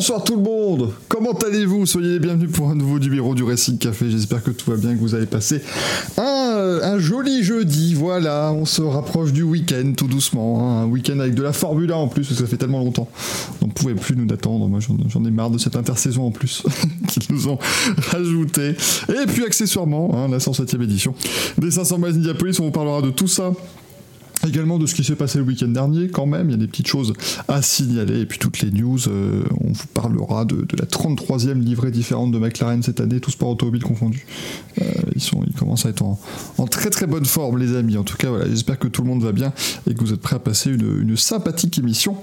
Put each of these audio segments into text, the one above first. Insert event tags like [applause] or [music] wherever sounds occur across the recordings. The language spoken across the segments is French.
Bonsoir tout le monde, comment allez-vous? Soyez les bienvenus pour un nouveau numéro du Racing Café, j'espère que tout va bien, que vous avez passé un, un joli jeudi, voilà, on se rapproche du week-end tout doucement, hein. un week-end avec de la Formule 1 en plus, parce que ça fait tellement longtemps, on ne pouvait plus nous attendre, moi j'en j'en ai marre de cette intersaison en plus, [laughs] qu'ils nous ont rajouté, et puis accessoirement, hein, la 107e édition des 500 miles Indianapolis, on vous parlera de tout ça Également de ce qui s'est passé le week-end dernier, quand même, il y a des petites choses à signaler, et puis toutes les news, euh, on vous parlera de, la 33e livrée différente de McLaren cette année, tout sport automobile confondu. Euh, ils, sont, ils commencent à être en, en très très bonne forme, les amis. En tout cas, voilà, j'espère que tout le monde va bien et que vous êtes prêts à passer une, une sympathique émission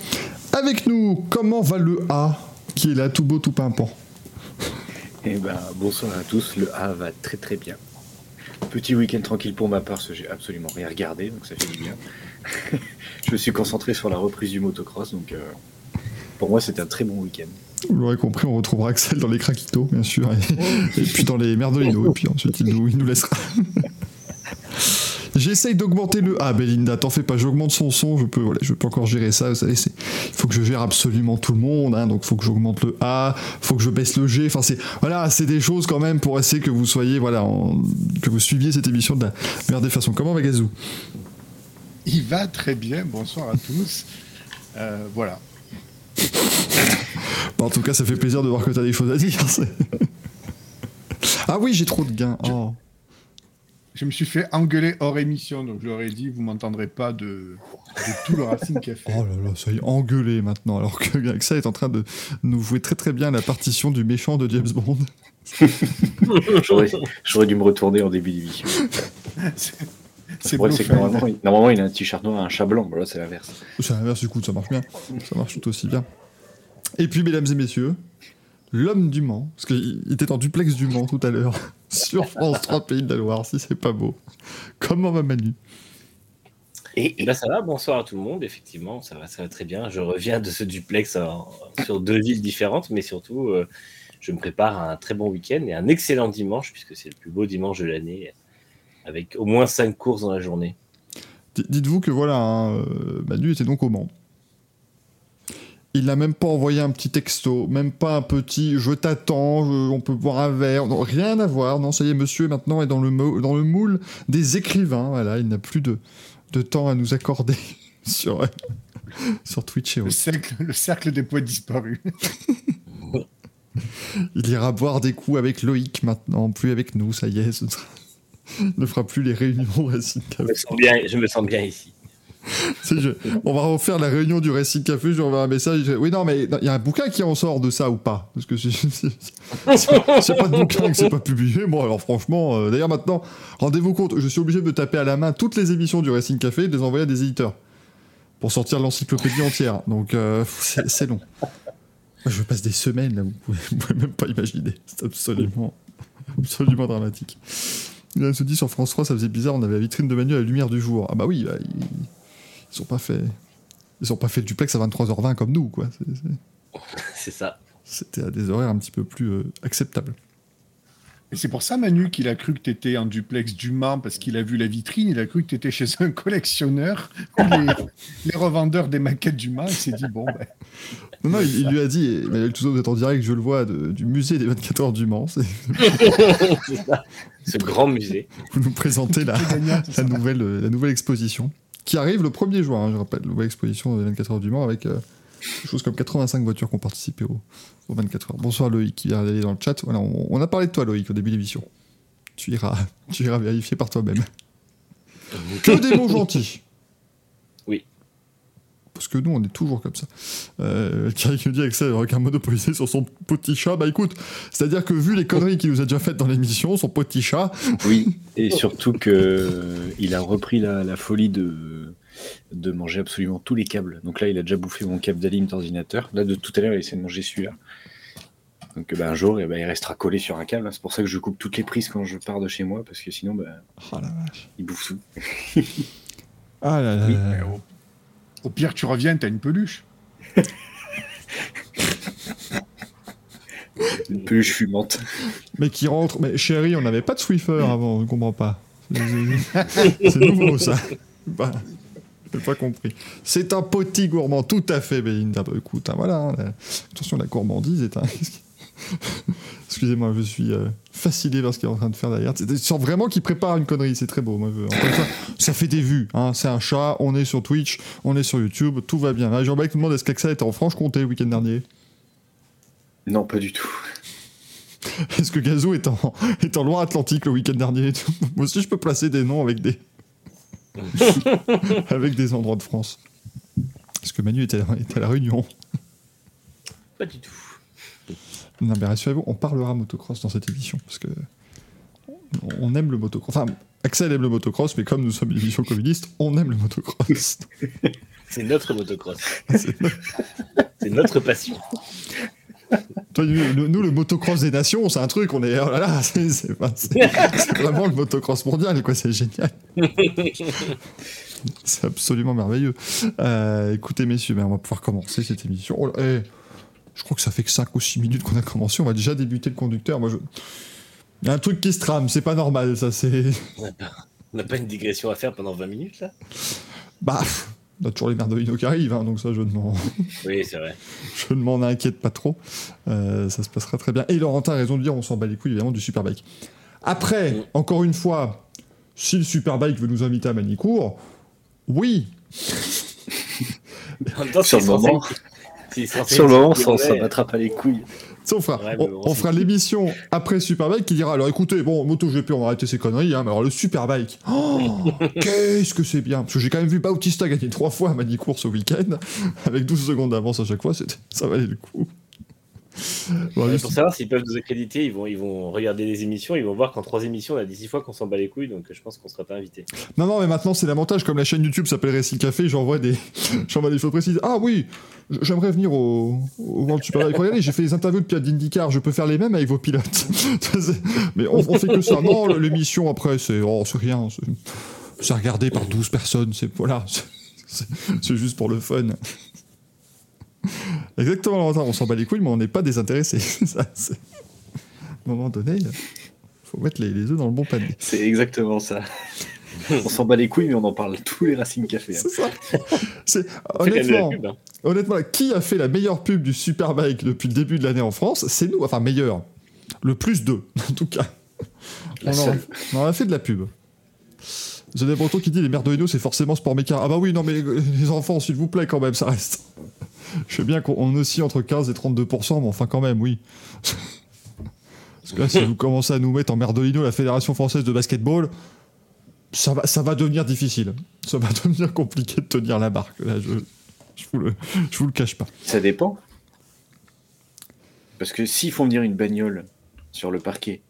avec nous. Comment va le A, qui est là, tout beau, tout pimpant? Eh ben, bonsoir à tous, le A va très très bien. Petit week-end tranquille pour ma part, j'ai absolument rien regardé, donc ça fait du bien. [laughs] je me suis concentré sur la reprise du motocross, donc euh, pour moi c'était un très bon week-end. Vous l'aurez compris, on retrouvera Axel dans les craquitos, bien sûr, et, puis dans les merdolinos, et puis ensuite il nous laissera. [laughs] J'essaye d'augmenter le A, Belinda, t'en fais pas, j'augmente son son, je peux, voilà, je peux encore gérer ça, vous savez, il faut que je gère absolument tout le monde, hein, donc il faut que j'augmente le A, faut que je baisse le G, enfin c'est, voilà, c'est des choses quand même pour essayer que vous soyez, voilà, en- que vous suiviez cette émission de la meilleure des façons. Comment va Gazou? Il va très bien, bonsoir à tous. Euh, voilà. Bah, En tout cas, ça fait plaisir de voir que t'as des choses à dire. ah oui, j'ai trop de gains. Oh. Je me suis fait engueuler hors émission, donc je leur ai dit, vous m'entendrez pas de, de tout le Racing Café. [laughs] Oh là là, ça y est, engueulé maintenant, alors que Axel est en train de nous jouer très très bien la partition du méchant de James Bond. [laughs] J'aurais j'aurais dû me retourner en début d'émission. C'est que normalement, il- normalement, il a un t-shirt noir et un chat blanc, Bon, là c'est l'inverse. C'est l'inverse du coup, ça marche bien. Ça marche tout aussi bien. Et puis, mesdames et messieurs, l'homme du Mans, parce qu'il il était en duplex du Mans tout à l'heure, [laughs] sur France 3 Pays de la Loire, si c'est pas beau. Comment va Manu Et, Et là, ça va, bonsoir à tout le monde. Effectivement, ça va, ça va très bien. Je reviens de ce duplex en- sur deux villes différentes, mais surtout, euh, je me prépare à un très bon week-end et un excellent dimanche, puisque c'est le plus beau dimanche de l'année, avec au moins cinq courses dans la journée. D- Dites-vous que voilà, hein, euh, Manu était donc au Mans. Il n'a même pas envoyé un petit texto, même pas un petit je t'attends, on peut boire un verre, non, rien à voir. Non, ça y est, monsieur maintenant est dans le, mo- dans le moule des écrivains. Voilà, il n'a plus de, de temps à nous accorder [laughs] sur, euh, sur Twitch et Le autres. cercle, le cercle des poètes disparus. [laughs] Il ira boire des coups avec Loïc maintenant, plus avec nous, ça y est. ce sera- Il [laughs] ne fera plus les réunions Racing Je Café. me sens bien, je me sens bien ici. [laughs] On va refaire la réunion du Racing Café, je lui enverrai un message. oui, non, mais il y a un bouquin qui en sort de ça ou pas? Parce que c'est pas de bouquin que c'est pas publié. Bon, alors franchement, euh, d'ailleurs maintenant, rendez-vous compte, je suis obligé de taper à la main toutes les émissions du Racing Café et de les envoyer à des éditeurs pour sortir l'encyclopédie entière. Donc, euh, c'est long. Moi, Je passe des semaines, là, vous pouvez, pouvez même pas imaginer. C'est absolument, absolument dramatique. Là, on se dit sur France 3, ça faisait bizarre, on avait la vitrine de Manu à la lumière du jour. Ah bah oui, bah, ils, ils ont pas fait. Ils ont pas fait le duplex à 23h20 comme nous, quoi. [laughs] C'est- ça. C'était à des horaires un petit peu plus euh, acceptables. Et c'est pour ça, Manu, qu'il a cru que tu étais en duplex du Mans, parce qu'il a vu la vitrine, il a cru que tu étais chez un collectionneur, ou les, [laughs] les revendeurs des maquettes du Mans, il s'est dit, bon, ben, Non, non, il, il lui a dit, Emmanuel Touzeau, vous êtes en direct, je le vois, de- du musée des 24 heures du Mans. c'est- [laughs] C'est ça. Ce grand musée. Vous nous présentez la, gagnant, nouvelle, euh, la nouvelle exposition, qui arrive le 1er juin, hein, je rappelle, nouvelle exposition des 24 heures du Mans, avec euh, quelque chose comme 85 voitures qui ont participé au- aux 24 heures. Bonsoir Loïc, qui vient d'aller dans le chat. Voilà, on, on a parlé de toi, Loïc, au début de l'émission. Tu iras, [laughs] tu iras vérifier par toi-même. Que des mots gentils. Parce que nous, on est toujours comme ça. Euh, Thierry qui nous dit Axel avec un monopolisé sur son petit chat. Bah écoute, c'est-à-dire que vu les conneries qu'il nous a déjà faites dans l'émission, son petit chat, Oui, et surtout que euh, a repris la, la folie de, de manger absolument tous les câbles. Donc là, il a déjà bouffé mon câble d'alim d'ordinateur. Là, de tout à l'heure, il essaie de manger celui-là. Donc bah, un jour, eh ben, il restera collé sur un câble. C'est pour ça que je coupe toutes les prises quand je pars de chez moi, parce que sinon, bah, Oh la vache. il bouffe tout. Ah là là Oui, là Mais là. Au, pire, tu reviens, t'as une peluche. [laughs] Une peluche fumante. Mais qui rentre. Mais chérie, on n'avait pas de Swiffer avant, je ne comprends pas. C'est nouveau ça. Bah, j'ai pas compris. C'est un petit gourmand, tout à fait, Belinda. Bah, écoute, hein, voilà. hein, la- Attention, la gourmandise est un. [laughs] Excusez-moi, je suis euh, fasciné par ce qu'il est en train de faire derrière. Tu sens vraiment qu'il prépare une connerie, c'est très beau. Moi, je- encore une fois, ça fait des vues. Hein. C'est un chat, on est sur Twitch, on est sur YouTube, tout va bien. Là, Jean-Baptiste nous demande est-ce qu'Axa était en Franche-Comté le week-end dernier? Non, pas du tout. [laughs] Est-ce que Gazou est en, est en Loire-Atlantique le week-end dernier? [laughs] Moi aussi, je peux placer des noms avec des, avec des endroits de France. Est-ce que Manu était, était à la Réunion Pas du tout. Non, mais rassurez-vous, on parlera motocross dans cette émission parce que on aime le motocross. Enfin, Axel aime le motocross, mais comme nous sommes une émission communiste, on aime le motocross. [laughs] C'est notre motocross. [laughs] C'est notre passion. Toi, nous, le- nous, le motocross des nations, c'est un truc, on est. Oh là là, [laughs] c'est vraiment le motocross mondial, quoi, c'est génial. C'est absolument merveilleux. Euh, écoutez, messieurs, ben, on va pouvoir commencer cette émission. Oh là, eh, je crois que ça fait que 5 ou 6 minutes qu'on a commencé, on va déjà débuter le conducteur. Moi, je. Il y a un truc qui se trame, c'est pas normal, ça, c'est. On n'a pas, une digression à faire pendant 20 minutes là? Bah, on a toujours les merdolino qui arrivent, hein, donc ça, je ne m'en. Oui, c'est vrai. [laughs] je ne m'en inquiète pas trop. Euh, ça se passera très bien. Et Laurentin a raison de dire on s'en bat les couilles évidemment du Superbike. Après, Mm. encore une fois, si le Superbike veut nous inviter à Manicourt, oui. En même temps, Sur le moment. Sur le moment, ça, Lyonnais. ça battra pas les couilles. Ça, on fera, Ouais, on, on fera l'émission après Superbike qui dira alors écoutez, bon, MotoGP, on va arrêter ces conneries, hein, mais alors le Superbike, oh, [laughs] qu'est-ce que c'est bien Parce que j'ai quand même vu Bautista gagner trois fois à Manicourt ce week-end, avec 12 secondes d'avance à chaque fois, c'était- ça valait le coup. Bon, le- pour savoir s'ils peuvent nous accréditer, ils vont, ils vont regarder les émissions, ils vont voir qu'en trois émissions, on a dit six fois qu'on s'en bat les couilles, donc je pense qu'on sera pas invité. Non, non, mais maintenant c'est l'avantage, comme la chaîne YouTube s'appelle Racing Café, j'envoie des, [laughs] j'envoie des choses précises. Ah oui, j'aimerais venir au, au World. Regardez, j'ai fait des interviews de pilotes d'IndyCar, je peux faire les mêmes avec vos pilotes. [laughs] Mais on, on fait que ça. Non, l'émission après, c'est oh, rien. c'est- regardé par 12 personnes, c'est voilà, [laughs] c'est juste pour le fun. Exactement, on s'en bat les couilles, mais on n'est pas désintéressé. [laughs] Ça, c'est- À un moment donné, il faut mettre les, les œufs dans le bon panier. C'est exactement ça. [laughs] on s'en bat les couilles, mais on en parle tous les Racing Café. hein. C'est ça. C'est [laughs] honnêtement, pub, hein. honnêtement, qui a fait la meilleure pub du Superbike depuis le début de l'année en France? C'est nous. Enfin, meilleur. Le plus d'eux, en tout cas. On, en, on en a fait de la pub. Des Breton qui dit les mères de c'est forcément sport méca. Ah bah oui, non mais les enfants, s'il vous plaît, quand même, ça reste. [laughs] Je sais bien qu'on oscille entre 15 et 32%, mais enfin quand même, oui. [laughs] Parce que là, si vous commencez à nous mettre en merdolino la Fédération Française de Basketball, ça va, ça va devenir difficile. Ça va [laughs] devenir compliqué de tenir la barque. Là, je, je, vous, le, je vous le cache pas. Ça dépend. Parce que s'ils font venir une bagnole sur le parquet,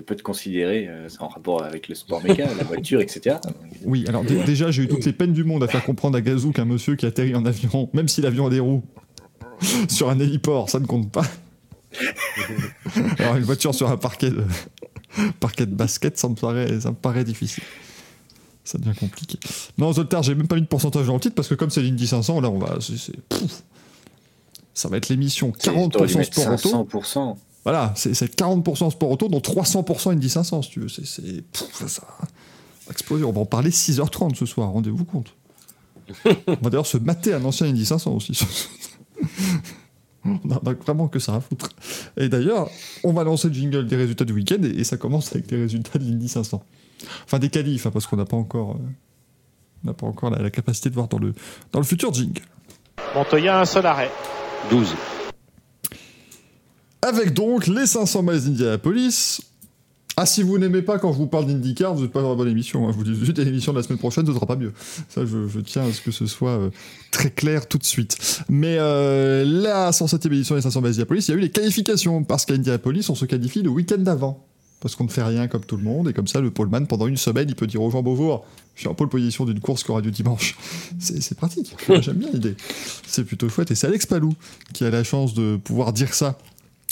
ça peut être considéré euh, en rapport avec le sport méca, la voiture, etc. Oui, alors dé- déjà, j'ai eu toutes les peines du monde à faire comprendre à Gazou qu'un monsieur qui atterrit en avion, même si l'avion a des roues, [laughs] sur un héliport, ça ne compte pas. alors une voiture sur un parquet de, parquet de basket, ça me, paraît, ça me paraît difficile. Ça devient compliqué. Non, Zoltar, j'ai même pas mis de pourcentage dans le titre parce que comme c'est l'Indy 500, là, on va. ça va être l'émission T'aurais dû 40% mettre sport auto. 500%. Voilà, c'est c'est 40% sport auto, dont 300% Indy 500, si tu veux. C'est, ça, ça va exploser. On va en parler 6h30 ce soir, rendez-vous compte. On va d'ailleurs se mater un ancien Indy 500 aussi. [laughs] On a vraiment que ça à foutre. Et d'ailleurs, on va lancer le jingle des résultats du week-end et, et ça commence avec les résultats de l'Indy 500. Enfin, des qualifs, hein, parce qu'on n'a pas encore, euh, on n'a pas encore la, la capacité de voir dans le, dans le futur jingle. Montoya, un seul arrêt. 12. Avec donc les 500 miles d'Indianapolis. Ah, si vous n'aimez pas quand je vous parle d'IndyCar, vous n'êtes pas dans la bonne émission. hein. Je vous dis suite, l'émission de la semaine prochaine ne sera pas mieux. Ça, je, tiens à ce que ce soit euh, très clair tout de suite. Mais euh, la 107e édition des 500 miles d'Indianapolis, il y a eu les qualifications. Parce qu'à Indianapolis, on se qualifie le week-end d'avant. Parce qu'on ne fait rien comme tout le monde. Et comme ça, le poleman, pendant une semaine, il peut dire aux gens Beauvoir, je suis en pole position d'une course qui aura lieu dimanche. C'est pratique. J'aime bien l'idée. C'est plutôt chouette. Et c'est Alex Palou qui a la chance de pouvoir dire ça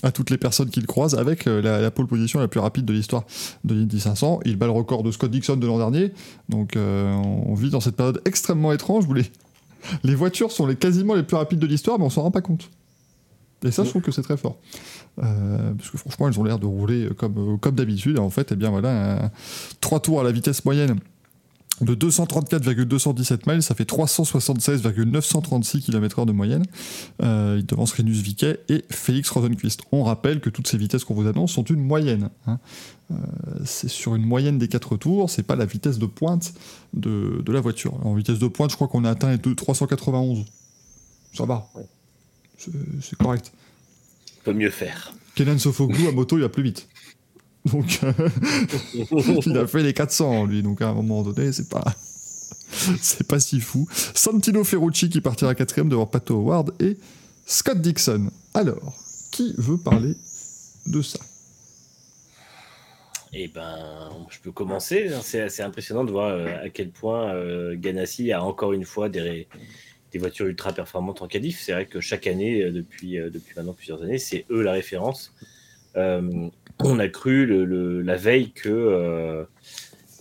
à toutes les personnes qu'il croise avec euh, la, pole position la plus rapide de l'histoire de l'Indy 500. Il bat le record de Scott Dixon de l'an dernier. Donc euh, on vit dans cette période extrêmement étrange où [laughs] les, voitures sont les, quasiment les plus rapides de l'histoire, mais on s'en rend pas compte. Et ça, je trouve que c'est très fort. Euh, parce que franchement, elles ont l'air de rouler comme, d'habitude. En fait, eh bien voilà, trois tours à la vitesse moyenne de 234,217 miles, ça fait 376,936 km/h de moyenne. Euh, il devance Renus Viquet et Félix Rosenquist. On rappelle que toutes ces vitesses qu'on vous annonce sont une moyenne. hein. Euh, c'est sur une moyenne des quatre tours, c'est pas la vitesse de pointe de, de la voiture. En vitesse de pointe, je crois qu'on a atteint les deux- 391. Ça va. C'est correct. Peut mieux faire. Kenan Sofoglou à moto, il va plus vite. Donc, euh, [laughs] il a fait les 400 lui, donc à un moment donné, c'est pas. Pas si fou. Santino Ferrucci qui partira quatrième devant Pato Howard et Scott Dixon. Alors, qui veut parler de ça? Eh ben, je peux commencer. hein. C'est assez impressionnant de voir euh, à quel point euh, Ganassi a encore une fois des, voitures ultra performantes en qualif. C'est vrai que chaque année, depuis, maintenant plusieurs années, c'est eux la référence. On a cru la veille que, euh,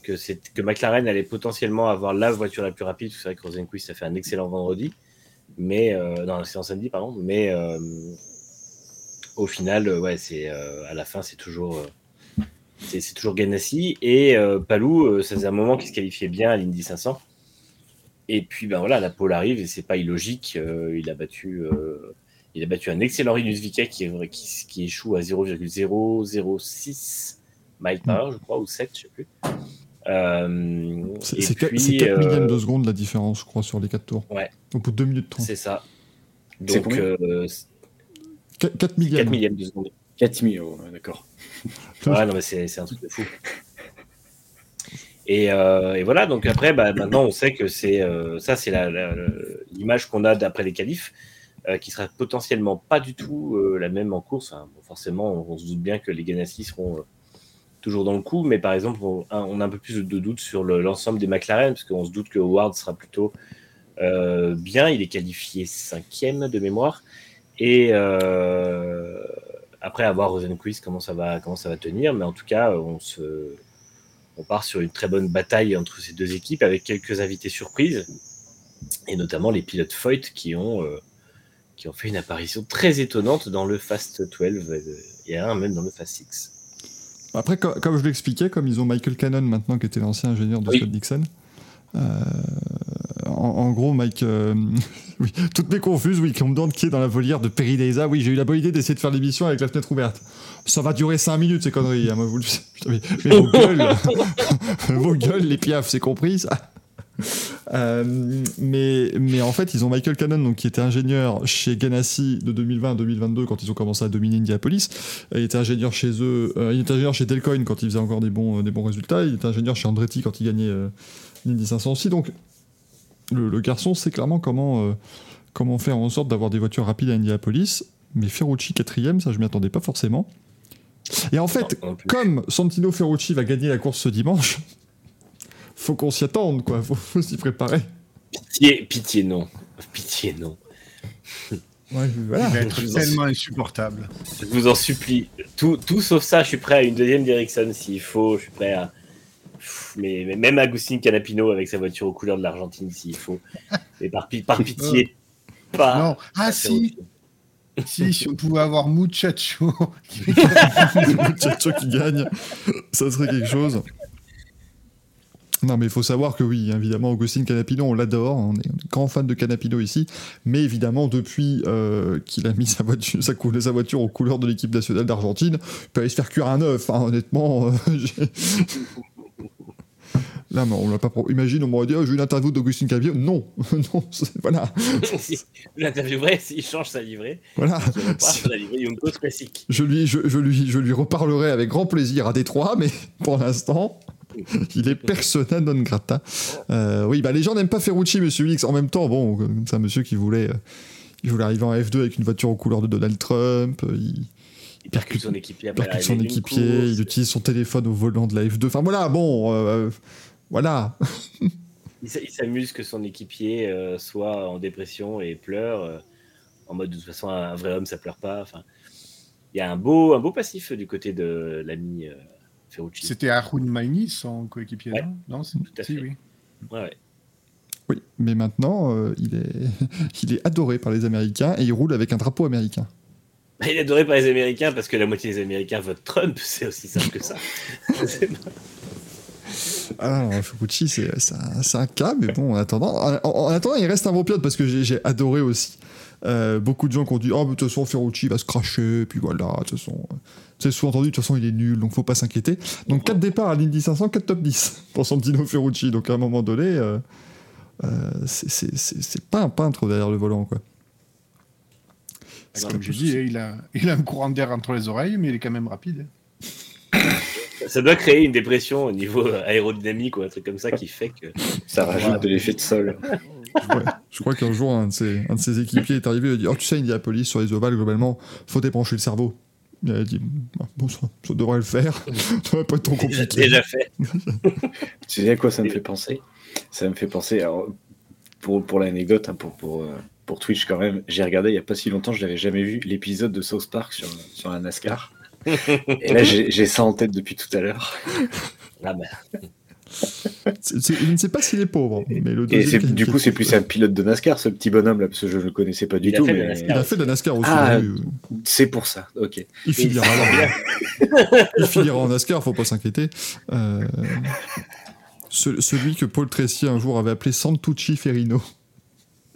que, McLaren allait potentiellement avoir la voiture la plus rapide. C'est vrai que Rosenquist a fait un excellent vendredi, mais euh, samedi, pardon. Mais euh, au final, euh, ouais, à la fin, c'est toujours. c'est toujours Ganassi. Et Palou, ça faisait un moment qu'il se qualifiait bien à l'Indy 500. Et puis, ben voilà, la pole arrive et c'est pas illogique. il, a battu, il a battu un excellent Rinus Viquet qui, qui, qui échoue à 0,006 miles par heure, je crois, ou 7, je sais plus. Euh, C'est et c'est qua- puis, c'est 4 euh, millièmes de seconde la différence, je crois, sur les 4 tours. Ouais. Au bout de 2 minutes 30. C'est ça. Donc, combien euh, 4, 4 millièmes. millièmes de seconde. 4000 euros, ouais, d'accord. [laughs] Ouais, non, mais c'est un truc de fou. Et, euh, et voilà, donc après, bah, maintenant, on sait que c'est euh, ça, c'est l'image qu'on a d'après les qualifs, euh, qui sera potentiellement pas du tout euh, la même en course. Forcément, on, se doute bien que les Ganassi seront euh, toujours dans le coup, mais par exemple, on, a un peu plus de doutes sur le- l'ensemble des McLaren, parce qu'on se doute que Howard sera plutôt euh, bien. Il est qualifié cinquième de mémoire. Et après avoir Rosenquist, comment ça va, comment ça va tenir, mais en tout cas, on se, on part sur une très bonne bataille entre ces deux équipes avec quelques invités surprises et notamment les pilotes Foyt qui ont, qui ont fait une apparition très étonnante dans le Fast 12 euh, et un même dans le Fast 6. Après, co- comme je l'expliquais, comme ils ont Michael Cannon maintenant, qui était l'ancien ingénieur de Oui. Scott Dixon, euh, en, en gros, Mike. euh, [laughs] oui, toutes mes confuses, oui, qu'on me demande qui est dans la volière de Perry Deza. Oui, j'ai eu la bonne idée d'essayer de faire l'émission avec la fenêtre ouverte. Ça va durer 5 minutes, ces conneries. hein, moi, vous le [laughs] Putain, mais, mais vos gueules, [laughs] vos gueules, les piafs, c'est compris, ça Euh, mais, mais en fait, ils ont Michael Cannon, donc, qui était ingénieur chez Ganassi de 2020 à 2022 quand ils ont commencé à dominer Indianapolis. Il était ingénieur chez eux, euh, il était ingénieur chez Delcoin quand il faisait encore des bons, euh, des bons résultats. Il était ingénieur chez Andretti quand il gagnait l'Indy 500 aussi. Donc, le, le garçon sait clairement comment, comment faire en sorte d'avoir des voitures rapides à Indianapolis. Mais Ferrucci quatrième, ça je m'y attendais pas forcément. Et en fait, Non, non plus. comme Santino Ferrucci va gagner la course ce dimanche, faut qu'on s'y attende, quoi. Faut, faut s'y préparer. Pitié, pitié non. Pitié non. Ouais, voilà. Il va être Je vous en tellement insupportable. Je vous en supplie. Tout, tout sauf ça, je suis prêt à une deuxième Derrickson s'il faut. Je suis prêt à. Mais, mais même Agustin Canapino avec sa voiture aux couleurs de l'Argentine s'il faut. Mais par, pi- par pitié, [laughs] pas. non. Ah si, si, si on pouvait avoir Muchacho. [laughs] Tchatcho qui gagne, ça serait quelque chose. Non, mais il faut savoir que oui, évidemment, Augustine Canapino, on l'adore, on est, on est grand fan de Canapino ici, mais évidemment, depuis euh, qu'il a mis sa voiture, sa, cou- sa voiture aux couleurs de l'équipe nationale d'Argentine, il peut aller se faire cuire un œuf, hein, honnêtement. euh, [laughs] Là, mais on l'a pas. pro- Imagine, on m'aurait dit, oh, j'ai une interview d'Augustine Canapino. Non, [laughs] non, voilà, [laughs] si je l'interviewerai s'il change sa livrée. voilà. Je la livrée Yumko classique. Je lui, je, je lui, je lui reparlerai avec grand plaisir à Détroit, mais pour l'instant, [laughs] il est persona non grata. Euh, oui, bah les gens n'aiment pas Ferrucci, Monsieur X. En même temps, bon, c'est un monsieur qui voulait, euh, il voulait arriver en F2 avec une voiture aux couleurs de Donald Trump. euh, Il Il percute son équipier percute son équipier, course. il utilise son téléphone au volant de la F2. Enfin voilà, bon, euh, voilà. [laughs] Il s'amuse que son équipier soit en dépression et pleure. en mode de toute façon, un vrai homme, ça pleure pas. Enfin, il y a un beau, un beau passif du côté de l'ami Ferrucci. C'était Arun Maini, son coéquipier, Ouais. non? Non, c'est Tout à si, fait. oui. Ouais, ouais. Oui, mais maintenant, euh, il, est... [laughs] il est adoré par les Américains et il roule avec un drapeau américain. Il est adoré par les Américains parce que la moitié des Américains votent Trump, c'est aussi simple que ça. [laughs] Ah non, Fukuchi, c'est c'est un, cas, mais bon, en attendant, en, en attendant, il reste un bon pilote parce que j'ai j'ai adoré aussi. Euh, beaucoup de gens qui ont dit Oh, mais de toute façon, Ferrucci va se cracher, puis voilà, de toute façon. C'est sous-entendu, de toute façon, il est nul, donc faut pas s'inquiéter. Donc, 4 départs à l'Indy 500, 4 top 10 pour Santino Ferrucci. Donc, à un moment donné, euh, euh, c'est- c'est c'est- c'est pas un peintre derrière le volant, quoi. C'est Comme je dis, il a, il a un courant d'air entre les oreilles, mais il est quand même rapide. [laughs] Ça doit créer une dépression au niveau euh, aérodynamique ou un truc comme ça qui fait que. Ça rajoute de l'effet de sol. Ouais. Je crois qu'un jour, un de, ses, un de ses équipiers est arrivé et a dit Oh, tu sais, Indianapolis, sur les ovales, globalement, faut débrancher le cerveau. Il a dit Ah, Bon, ça, ça devrait le faire. [laughs] ça va pas être trop compliqué. déjà fait. [laughs] Tu sais à quoi ça me fait penser? Ça me fait penser, alors, pour, pour l'anecdote, hein, pour, pour, euh, pour Twitch quand même, j'ai regardé il n'y a pas si longtemps, je n'avais jamais vu l'épisode de South Park sur, sur un NASCAR. [laughs] Et là, j'ai ça en tête depuis tout à l'heure. Ah bah, c'est- je ne sais pas s'il est pauvre, mais le Et deuxième c'est- du coup, c'est plus un pilote de NASCAR, ce petit bonhomme là, parce que je ne le connaissais pas du Il tout. mais. Il a fait de la NASCAR aussi. Ah, oui, oui. C'est pour ça, ok. Il finira là. Il finira en NASCAR, faut pas s'inquiéter. Euh, ce- celui que Paul Tracy un jour avait appelé Santucci Ferrino.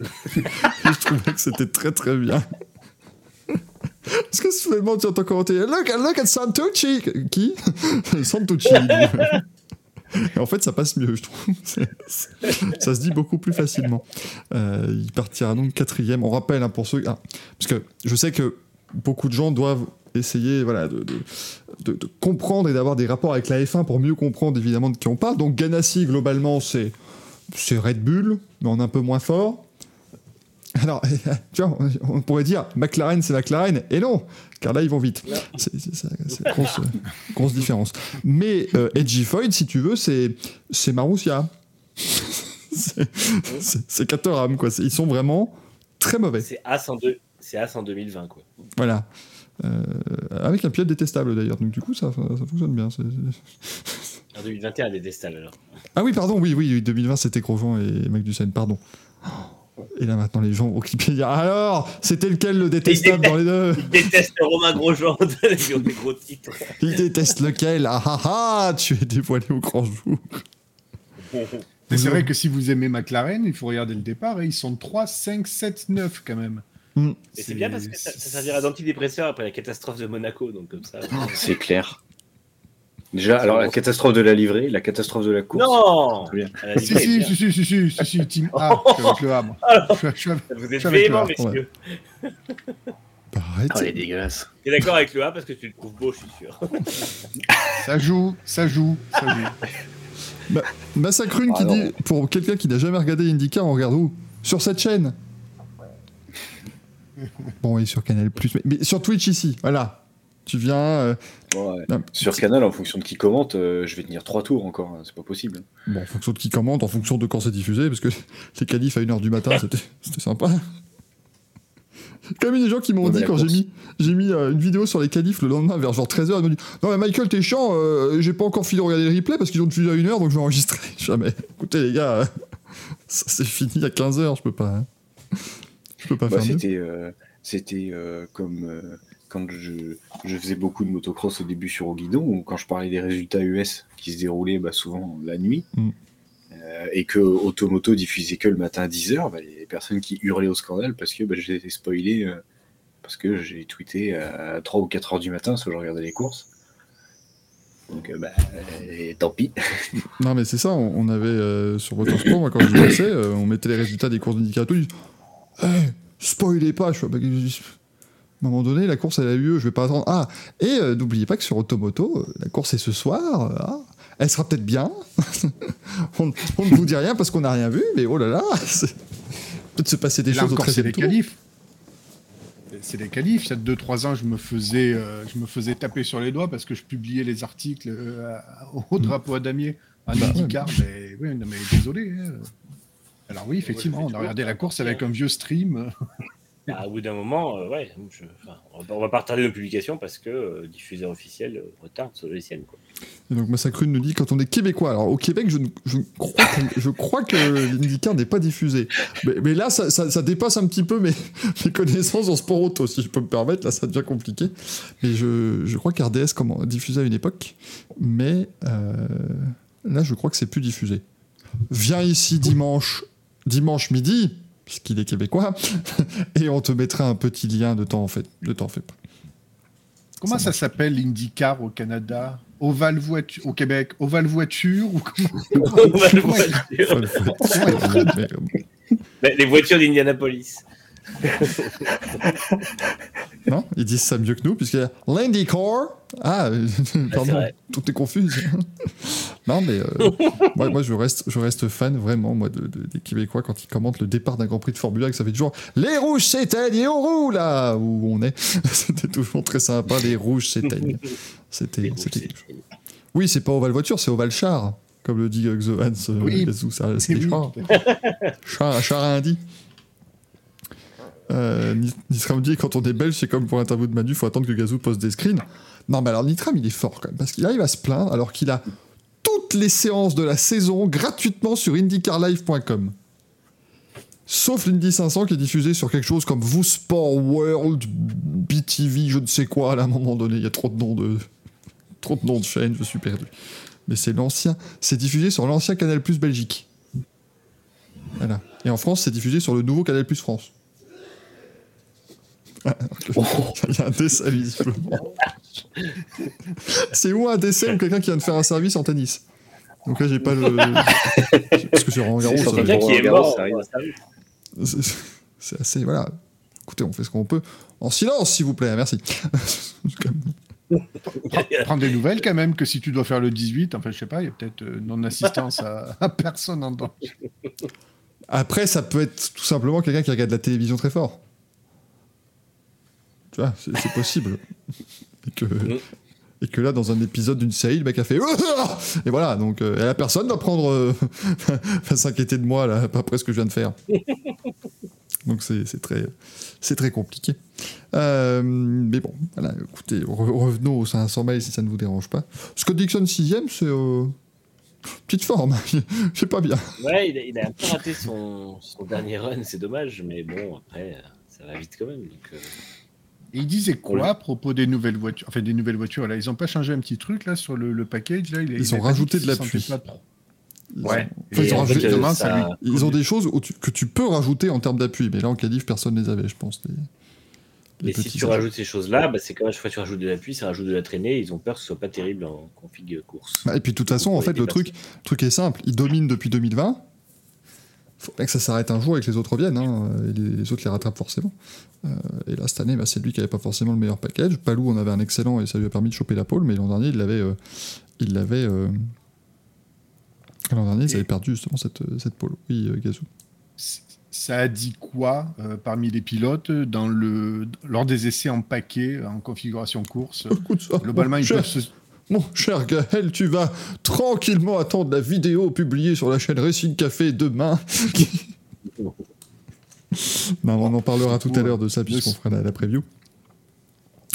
[laughs] je trouvais que c'était très très bien. Parce que soudainement tu entends commenter Look, look at Santucci Qui? Santucci. Et en fait, ça passe mieux, je trouve. [laughs] Ça se dit beaucoup plus facilement. Euh, il partira donc quatrième. On rappelle hein, pour ceux. ah, parce que je sais que beaucoup de gens doivent essayer voilà, de, de- comprendre et d'avoir des rapports avec la F1 pour mieux comprendre évidemment de qui on parle. Donc Ganassi, globalement, c'est Red Bull, mais en un peu moins fort. [laughs] Alors, tu vois, on pourrait dire McLaren, c'est McLaren, et non, car là, ils vont vite. C'est une grosse, [laughs] grosse différence. Mais euh, Edgy Foyd, si tu veux, c'est Marussia. [laughs] c'est Caterham, quoi. Ils sont vraiment très mauvais. c'est As As en 2020, quoi. Voilà. Euh, avec un pilote détestable d'ailleurs, donc du coup ça, ça fonctionne bien. c'est- En 2021, détestable alors. Ah oui, pardon, oui, oui, 2020 c'était Grosjean et Magnussen, pardon. Et là maintenant les gens vont clipper et dire alors, c'était lequel le détestable dans les deux? Il déteste Romain Grosjean [laughs] de des gros titres. Il déteste lequel? Ah ah ah, tu es dévoilé au grand jour. Mais c'est vrai que si vous aimez McLaren, il faut regarder le départ, et ils sont 3, 5, 7, 9 quand même. Et c'est bien parce que ça, ça servira d'antidépresseur après la catastrophe de Monaco, donc comme ça. [laughs] C'est clair. Déjà, alors la catastrophe de la livrée, la catastrophe de la course. Non Très bien. À la Si, si, si, si, si, si, si, [laughs] si, team A, je suis avec le A, moi. [laughs] Je suis- avec- Vous Je êtes suis avec véhément, le A, messieurs. Bah, arrête. Oh, elle est dégueulasse. T'es d'accord avec le A parce que tu le trouves beau, je suis sûr. [laughs] Ça joue, ça joue, ça joue. Massacrune Ah qui non. dit pour quelqu'un qui n'a jamais regardé IndyCar, on regarde où? Sur cette chaîne? Bon, et sur Canal Plus, mais, mais sur Twitch ici, voilà. Tu viens. euh, Ouais. non, Sur Canal, en fonction de qui commente, euh, je vais tenir trois tours encore. hein, C'est pas possible. Bon, en fonction de qui commente, en fonction de quand c'est diffusé, parce que [laughs] les qualifs à 1h du matin, c'était [laughs] sympa. Quand même, des gens qui m'ont Ouais, dit la quand j'ai mis, j'ai mis euh, une vidéo sur les qualifs le lendemain vers genre 13h, ils m'ont dit Non, mais Michael, t'es chiant, euh, j'ai pas encore fini de regarder le replay parce qu'ils ont diffusé à 1h, donc je vais enregistrer. [laughs] Jamais. Écoutez, les gars, ça c'est fini à 15h, je peux pas. hein. Je peux pas Bah, faire c'était c'était comme quand je, je faisais beaucoup de motocross au début sur au guidon, ou quand je parlais des résultats US qui se déroulaient bah, souvent la nuit, Mm. euh, et que Automoto diffusait que le matin à 10h, bah, il y a des personnes qui hurlaient au scandale parce que bah, j'ai été spoilé, euh, parce que j'ai tweeté à 3 ou 4 heures du matin parce que je regardais les courses. Donc, euh, bah, et tant pis. [laughs] Non, mais c'est ça, on, avait euh, sur Motorsport, moi quand j'y passais, euh, on mettait les résultats des courses ils disaient hey, spoilez pas, je bah, à un moment donné, la course elle a eu lieu, je vais pas attendre. Ah, et euh, n'oubliez pas que sur Automoto, euh, la course est ce soir, euh, ah, elle sera peut-être bien. [laughs] on, on ne vous dit rien parce qu'on n'a rien vu, mais oh là là, [laughs] peut-être se passer des Là choses au encore, c'est 13 les tour. qualifs. C'est les qualifs. Il y a 2-3 ans, je me, faisais, euh, je me faisais taper sur les doigts parce que je publiais les articles euh, à- au drapeau à damier en Bah, IndyCar. Mais, oui, non, mais désolé. hein. Alors oui, effectivement, on a regardé la course avec un vieux stream. Bah, au bout d'un moment, euh, ouais, on, va, va pas retarder nos publications parce que euh, diffuseur officiel euh, retarde les siennes. Quoi. Et donc Massacrune nous dit quand on est québécois. Alors au Québec, je, je crois, que, je crois que l'IndyCar n'est pas diffusé. Mais, là, ça, dépasse un petit peu mes, connaissances en sport auto, si je peux me permettre. Là, ça devient compliqué. Mais je, je crois qu'RDS comment, diffusait à une époque. Mais euh, là, je crois que c'est plus diffusé. Viens ici dimanche, dimanche midi, puisqu'il est québécois, [laughs] et on te mettra un petit lien de temps en fait. De temps fait pas. Comment Ça ça, s'appelle l'IndyCar au Canada? Oval voiture au Québec Oval voiture ou. Merde. [laughs] Mais les voitures d'Indianapolis. [laughs] Non, ils disent ça mieux que nous, puisqu'il y a l'IndyCar. Ah, [laughs] pardon, tout est confus. [laughs] non, mais euh, moi, moi, je, reste, je reste fan vraiment moi, de- de- des Québécois quand ils commentent le départ d'un Grand Prix de Formule 1, que ça fait toujours les rouges s'éteignent et on roule là où on est. C'était toujours très sympa, les rouges s'éteignent. C'était, Oui, c'est pas Oval Voiture, c'est Oval Char, comme le dit euh, Oui. Ça, c'est Oui, des chars. Char, char à Indy. Euh, Ni- Nitram dit quand on est belge, c'est comme pour l'interview de Manu, faut attendre que Gazou poste des screens. Non, mais alors Nitram, il est fort quand même, parce qu'il arrive à se plaindre alors qu'il a toutes les séances de la saison gratuitement sur IndyCarLive.com. Sauf l'Indy 500 qui est diffusé sur quelque chose comme Vous Sport World, BTV, je ne sais quoi, à un moment donné. Il y a trop de noms de, trop de noms de chaînes, je suis perdu. Mais c'est l'ancien, c'est diffusé sur l'ancien Canal Plus Belgique. Voilà. Et en France, c'est diffusé sur le nouveau Canal Plus France. Il y a un décès, visiblement. C'est ou un décès ou quelqu'un qui vient de faire un service en tennis? Donc là, j'ai pas le. [laughs] Parce que sur Roland Garros, C'est Quelqu'un qui est mort. c'est c'est assez. Voilà. Écoutez, on fait ce qu'on peut. En silence, s'il vous plaît, merci. Prends des nouvelles quand même, que si tu dois faire le 18, enfin je sais pas, il y a peut-être euh, non-assistance à, à personne en danger. Après, ça peut être tout simplement quelqu'un qui regarde la télévision très fort. Tu vois, c'est possible. [laughs] Et que, et que là, dans un épisode d'une série, le mec a fait. [laughs] Et voilà, donc euh, et la personne va prendre. euh, [laughs] va s'inquiéter de moi, là, après ce que je viens de faire. Donc c'est c'est très, c'est très compliqué. Euh, mais bon, voilà, écoutez, re- revenons aux 500 mails si ça ne vous dérange pas. Scott Dixon 6ème, c'est. euh, petite forme, je sais pas bien. Ouais, il a, il a un peu raté son, son dernier run, c'est dommage, mais bon, après, ça va vite quand même. Donc, euh, Et ils disaient quoi à propos des nouvelles voitures Enfin, des nouvelles voitures, là, ils ont pas changé un petit truc là sur le, le package là? Il, Ils il ont rajouté de l'appui. Ils Ouais. ont- enfin, ils ont en fait, rajouté- Évidemment, ça- ça lui- Ils ont des choses où tu- que tu peux rajouter en termes d'appui, mais là en qualif personne les avait, je pense. les- les Et si tu rajoutes ces choses-là, bah, c'est quand chaque fois que tu rajoutes de l'appui, ça rajoute de la traînée. Ils ont peur que ce soit pas terrible en config course. Bah, Et puis de toute façon, en fait, le truc, le truc est simple. Ils dominent depuis 2020. Faut bien que ça s'arrête un jour et que les autres viennent. hein, et les, autres les rattrapent forcément. Euh, et là, cette année, bah, c'est lui qui avait pas forcément le meilleur package. Palou en avait un excellent et ça lui a permis de choper la pole, mais l'an dernier, il l'avait. euh, il l'avait. euh, L'an dernier, ils avaient perdu justement cette, cette pole. Oui, Gazou. Ça a dit quoi parmi les pilotes dans le, lors des essais en paquet, en configuration course? Globalement, ils peuvent se, Mon cher Gaël, tu vas tranquillement attendre la vidéo publiée sur la chaîne Racing Café demain. [laughs] non, on en parlera tout à l'heure de ça puisqu'on fera la, la preview.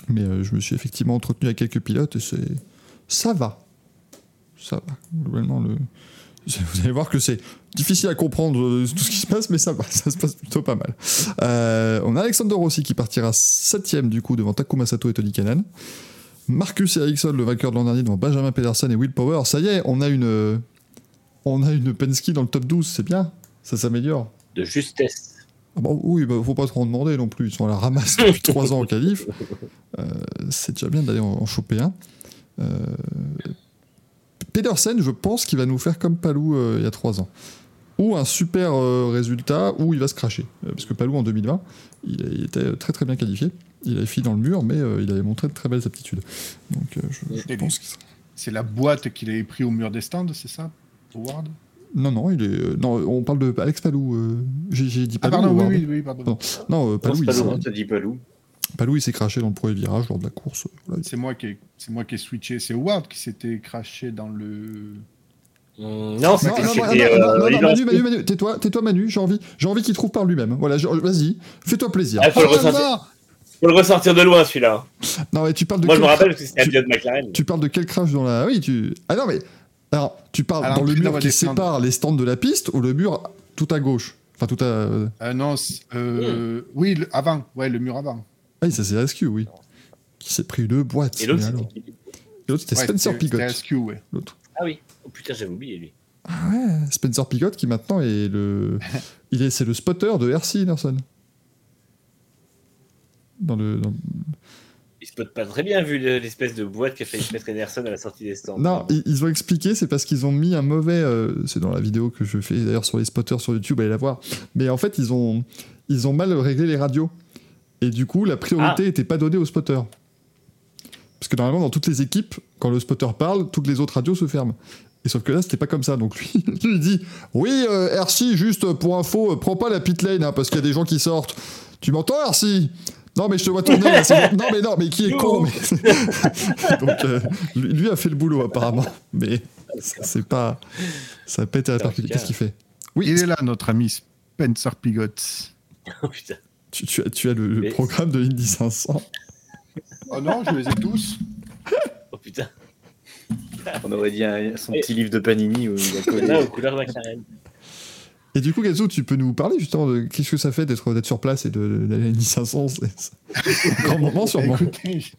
Mais euh, je me suis effectivement entretenu avec quelques pilotes et c'est ça va, ça va. Globalement, le [laughs] vous allez voir que c'est difficile à comprendre euh, tout ce qui se passe, mais ça va, [laughs] ça se passe plutôt pas mal. Euh, on a Alexander Rossi qui partira septième du coup devant Takuma Sato et Tony Kanan. Marcus Ericsson, le vainqueur de l'an dernier, devant Benjamin Pedersen et Will Power. Ça y est, on a une, on a une Penske dans le top 12, c'est bien, ça s'améliore. De justesse. Ah bah oui, bah, faut pas trop en demander non plus. Ils sont à la ramasse depuis [laughs] 3 ans en qualif. Euh, c'est déjà bien d'aller en, en choper un. Euh, Pedersen, je pense qu'il va nous faire comme Palou euh, il y a 3 ans. Ou un super résultat, ou il va se cracher. Parce que Palou en 2020, il, a- il était très très bien qualifié. Il avait fini dans le mur, mais euh, il avait montré de très belles aptitudes. Donc euh, je, pense sera- c'est la boîte qu'il avait pris au mur des stands, c'est ça Howard? Non, non, il est. euh, non, on parle de Alex Palou. euh, j'ai, dit Ah, Palou. pardon, ou oui, Ward oui, oui, pardon. Non. Non, euh, Palou, c'est dit pas loup. Palou, il s'est craché dans le premier virage lors de la course. Voilà. C'est moi qui ai, c'est moi qui ai switché. C'est Howard qui s'était craché dans le. Hum, non, Non, c'était non, non, non, non, euh, non, non, Manu. Manu, Manu, tais-toi, tais-toi, Manu, j'ai envie, j'ai envie qu'il trouve par lui-même. Voilà, vas-y, fais-toi plaisir. Ah, faut le ressortir. non Faut le ressortir de loin celui-là. Non, mais tu parles de Moi je me rappelle parce que c'était un tu- pilote McLaren. Tu parles de quel crash dans la. Oui, tu. Ah non, mais. Alors, tu parles À dans le mur qui sépare les stands de la piste ou le mur tout à gauche? Enfin, tout à. euh, non, c'est- euh, oui, le- avant, ouais, le mur avant. Oui, ça c'est SQ, oui. Qui s'est pris une boîte. Et l'autre c'était alors. Ouais, Spencer Pigot. SQ, ouais. L'autre. Ah oui. Oh putain, j'avais oublié lui. Ah ouais, Spencer Pigot qui maintenant est le. [laughs] Il est, c'est le spotter de RC Nelson. Dans le. dans- Il se pote pas très bien vu le- l'espèce de boîte qu'a fait mettre Enerson à la sortie des stands. Non, ils, ils ont expliqué, c'est parce qu'ils ont mis un mauvais. euh, c'est dans la vidéo que je fais d'ailleurs sur les spotters sur YouTube, allez la voir. Mais en fait, ils ont, ils ont mal réglé les radios. Et du coup, la priorité Ah. n'était pas donnée au spotter. Parce que normalement, dans toutes les équipes, quand le spotter parle, toutes les autres radios se ferment. Et sauf que là, c'était pas comme ça. Donc lui, [laughs] lui il dit Oui, euh, RC, juste pour info, euh, prends pas la pit lane, hein, parce qu'il y a des gens qui sortent. Tu m'entends, RC Non, mais je te vois tourner. là. [laughs] Non, mais non, mais qui est con mais- [laughs] Donc euh, lui, lui a fait le boulot, apparemment. Mais c'est pas. Ça n'a pas été répercuté. cas- Qu'est-ce qu'il fait? Oui, Il est là, notre ami Spencer Pigot. Oh putain. tu, tu as, tu as le, le Mais- programme de l'Indy 500. Oh non, je les ai tous. [laughs] Oh putain. On aurait dit un- son Et- petit livre de Panini où il a collé. Là, aux couleurs McLaren. Et du coup, Gazo, tu peux nous parler justement de qu'est-ce que ça fait d'être d'être sur place et d'aller à l'Indy 500 C'est un [laughs] grand moment, sûrement. Écoutez, j'ai-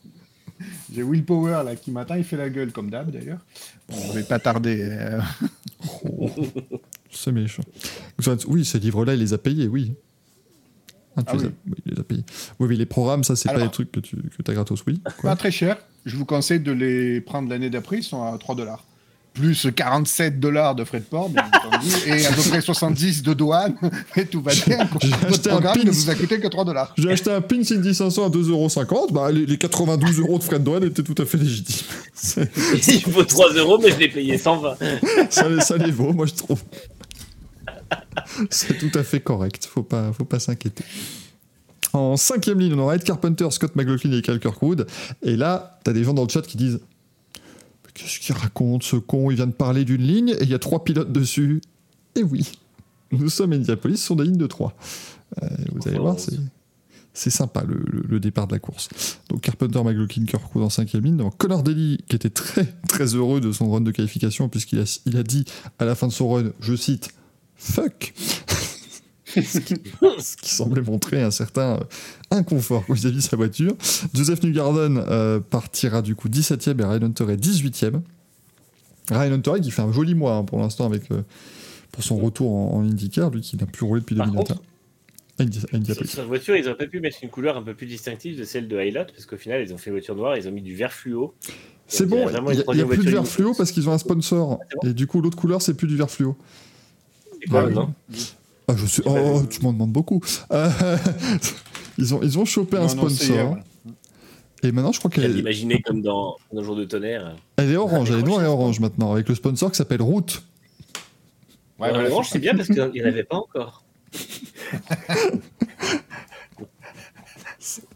j'ai Will Power là qui m'attend, il fait la gueule comme d'hab d'ailleurs. Bon, je vais pas tarder. euh, Oh, [laughs] c'est méchant. Oui, ces livres-là, il les a payés, oui. Ah, Ah les oui. oui, il les a payés. Oui, mais les programmes, ça, c'est pas les trucs que tu que as gratos, oui. Quoi Pas très cher. Je vous conseille de les prendre l'année d'après, ils sont à 3 dollars. Plus 47 dollars de frais de port, bien entendu, [laughs] et à peu près 70 de douane, [laughs] et tout va bien. Votre acheté un programme ne vous a coûté que 3 dollars. J'ai acheté un pin Indy 500 à 2,50€. Bah, les, les 92 euros de frais de douane étaient tout à fait légitimes. [laughs] C'est- Il faut 3 euros, mais je l'ai payé 120. ça, les- ça les vaut, moi, je trouve. C'est tout à fait correct. Faut pas, faut pas s'inquiéter. En cinquième ligne, on aura Ed Carpenter, Scott McLaughlin et Cal Kirkwood. Et là, t'as des gens dans le chat qui disent Qu'est-ce qu'il raconte, ce con? Il vient de parler d'une ligne et il y a trois pilotes dessus. Et oui, nous sommes à Indianapolis, ce sont des lignes de trois. Euh, vous allez voir, c'est. C'est sympa le, départ de la course. Donc Carpenter, McLaughlin, Kirkwood en cinquième ligne. Donc Connor Daly qui était très très heureux de son run de qualification puisqu'il a, il a dit à la fin de son run, je cite, fuck. [laughs] ce, qui, qui semblait montrer un certain inconfort vis-à-vis de sa voiture. Joseph Newgarden euh, partira du coup 17ème et Ryan Hunter est 18ème. Ryan Hunter qui fait un joli mois hein, pour l'instant avec euh, pour son retour en, en IndyCar, lui qui n'a plus roulé depuis Par 2021. contre, À Indi- à sur sa voiture, ils auraient pas pu mettre une couleur un peu plus distinctive de celle de Highlight, parce qu'au final, ils ont fait voiture noire, ils ont mis du vert fluo. C'est bon, il n'y a, y a plus de verre fluo parce qu'ils ont un sponsor. bon Et du coup, l'autre couleur, c'est plus du verre fluo. Quoi Ouais. maintenant? Ah, je pas Oh, vu. tu m'en demandes beaucoup. Euh, [laughs] ils, ont, ils ont chopé un Non, sponsor. Et maintenant, je crois qu'elle est, d'imaginer comme dans Un jour de tonnerre. elle est orange. Elle est noire et orange maintenant. Avec le sponsor qui s'appelle Route. Ouais, Ouais, voilà, orange, c'est c'est bien parce qu'il n'y en avait pas encore. [laughs]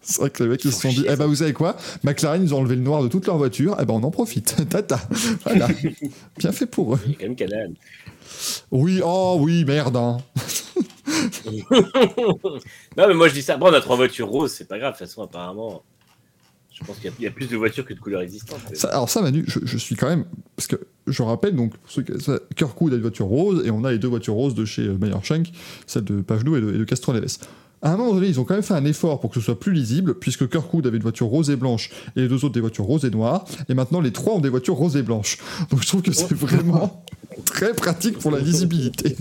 C'est vrai que les mecs, ils se sont dit Eh ben, vous savez quoi? McLaren, ils ont enlevé le noir de toute leur voiture. Eh ben, on en profite. [laughs] Tata. Voilà. [laughs] Bien fait pour eux. Il y a quand même Canal. Oui, oh oui, merde. hein. [laughs] non, mais moi je dis ça. Bon, on a trois voitures roses, c'est pas grave. De toute façon, apparemment, je pense qu'il y a- il y, a plus de voitures que de couleurs existantes. Ça- alors ça, Manu, je, je suis quand même... Parce que je rappelle, donc, pour ceux qui- ça, Kirkwood a une voiture rose, et on a les deux voitures roses de chez euh, Meyer Shank, celle de Pagenou et de, et de Castro Neves. À un moment donné, ils ont quand même fait un effort pour que ce soit plus lisible, puisque Kirkwood avait une voiture rose et blanche, et les deux autres des voitures roses et noires, et maintenant les trois ont des voitures roses et blanches. Donc je trouve que c'est [laughs] vraiment très pratique pour la lisibilité.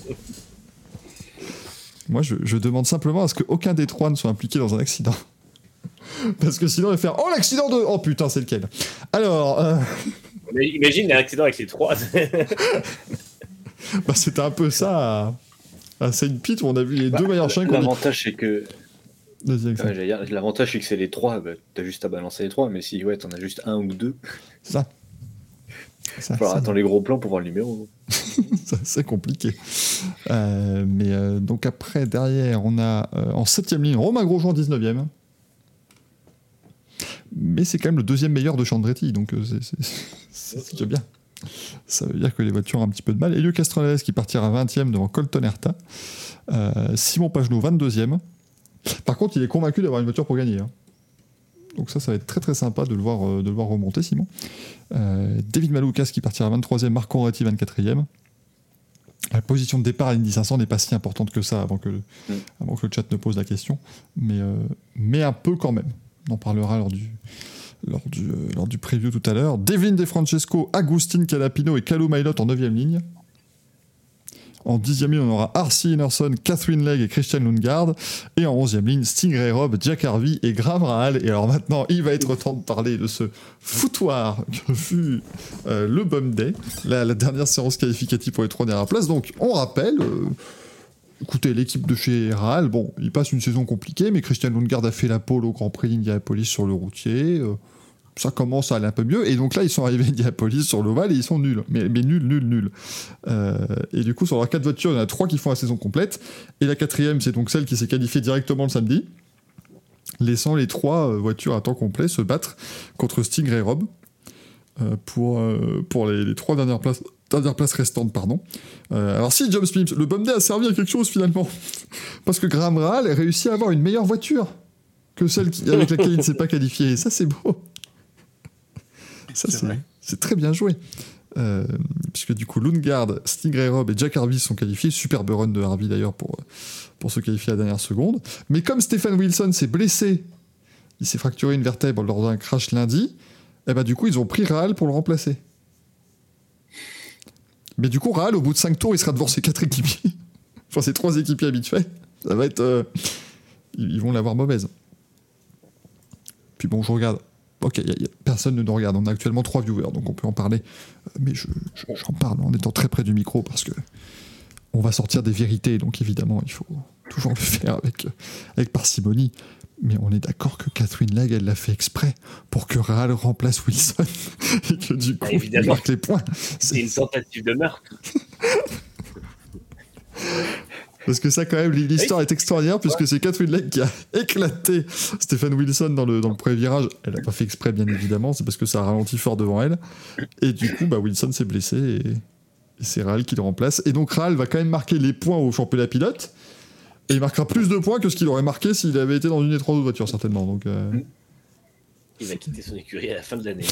Moi, je, je demande simplement à ce qu'aucun des trois ne soit impliqué dans un accident. [laughs] Parce que sinon, il va faire Oh, l'accident de. Oh putain, c'est lequel? Alors, euh, imagine un accident avec les trois. [laughs] bah, c'était un peu ça à, à Saint Pete où on a vu les deux meilleurs chiens. L'avantage, c'est que. L'avantage, c'est que c'est les trois. Bah, T'as juste à balancer les trois. Mais si ouais, t'en as juste un ou deux, C'est ça. Ça, ça- attendre les gros plans pour voir le numéro. [laughs] ça, c'est compliqué. Euh, mais euh, donc après, derrière, on a euh, en septième ligne Romain Grosjean, 19ème. Mais c'est quand même le deuxième meilleur de Chandretti, donc c'est- c'est c'est déjà bien. Ça veut dire que les voitures ont un petit peu de mal. Elio Castroneves qui partira 20e devant Colton Herta. Simon Pagenaud 22e. Par contre, il est convaincu d'avoir une voiture pour gagner. hein. Donc ça, ça va être très très sympa de le voir, euh, de le voir remonter, Simon. Euh, David Maloukas qui partira 23e, Marco Andretti 24e. La position de départ à l'Indy 500 n'est pas si importante que ça avant que, avant que le chat ne pose la question, mais, euh, mais un peu quand même. On en parlera lors du, lors du, lors du preview tout à l'heure. Devin De Francesco, Agustin Calapino et Calou Mailot en 9e ligne. En 10e ligne, on aura Arcy Emerson, Catherine Legge et Christian Lundgaard. Et en 11e ligne, Stingray Robb, Jack Harvey et Graham Rahal. Et alors maintenant, il va être temps de parler de ce foutoir que fut euh, le Bum Day, la, la dernière séance qualificative pour les trois dernières places. Donc, on rappelle. euh, Écoutez, l'équipe de chez Rahal, bon, il passe une saison compliquée, mais Christian Lundgaard a fait la pole au Grand Prix d'Indianapolis sur le routier. euh, ça commence à aller un peu mieux. Et donc là, ils sont arrivés à Indianapolis sur l'ovale et ils sont nuls. Mais, nuls, nuls, nuls. Euh, et du coup, sur leurs quatre voitures, il y en a trois qui font la saison complète. Et la quatrième, c'est donc celle qui s'est qualifiée directement le samedi, laissant les trois euh, voitures à temps complet se battre contre Stingray Rob euh, pour, pour les, trois dernières places. Dernière place restante, pardon. Alors si James Smith, le Bum Day a servi à quelque chose finalement. [laughs] Parce que Graham Rahal a réussi à avoir une meilleure voiture que celle avec laquelle il ne s'est pas qualifié. Et ça, c'est beau. Ça, C'est très bien joué. Euh, puisque du coup, Lundgaard, Stingray Robb et Jack Harvey sont qualifiés. Superbe run de Harvey d'ailleurs pour, pour se qualifier à la dernière seconde. Mais comme Stephen Wilson s'est blessé, il s'est fracturé une vertèbre lors d'un crash lundi, et ben du coup, ils ont pris Rahal pour le remplacer. Mais du coup, Rahal, au bout de 5 tours, il sera devant ses 4 équipiers. [laughs] enfin, ses 3 équipiers habituels. Ça va être. euh, ils vont l'avoir mauvaise. Puis bon, je regarde. Ok, y a- y a- personne ne nous regarde. On a actuellement 3 viewers, donc on peut en parler. Euh, Mais je- je- j'en parle en étant très près du micro parce que on va sortir des vérités, donc évidemment, il faut toujours le [laughs] faire avec, euh, avec parcimonie. Mais on est d'accord que Catherine Legge, elle l'a fait exprès pour que Rahal remplace Wilson [laughs] et que du coup, il évidemment. marque les points. C'est une tentative de meurtre. [laughs] Parce que ça, quand même, l'histoire est extraordinaire, puisque c'est Catherine Legge qui a [laughs] éclaté Stéphane Wilson dans le, dans le premier virage. Elle n'a pas fait exprès, bien évidemment, c'est parce que ça a ralenti fort devant elle. Et du coup, bah, Wilson s'est blessé et, et c'est Rahal qui le remplace. Et donc, Rahal va quand même marquer les points au championnat pilote. Et il marquera plus de points que ce qu'il aurait marqué s'il avait été dans une des trois autres voitures, certainement. Donc, euh, Il va quitter son écurie à la fin de l'année.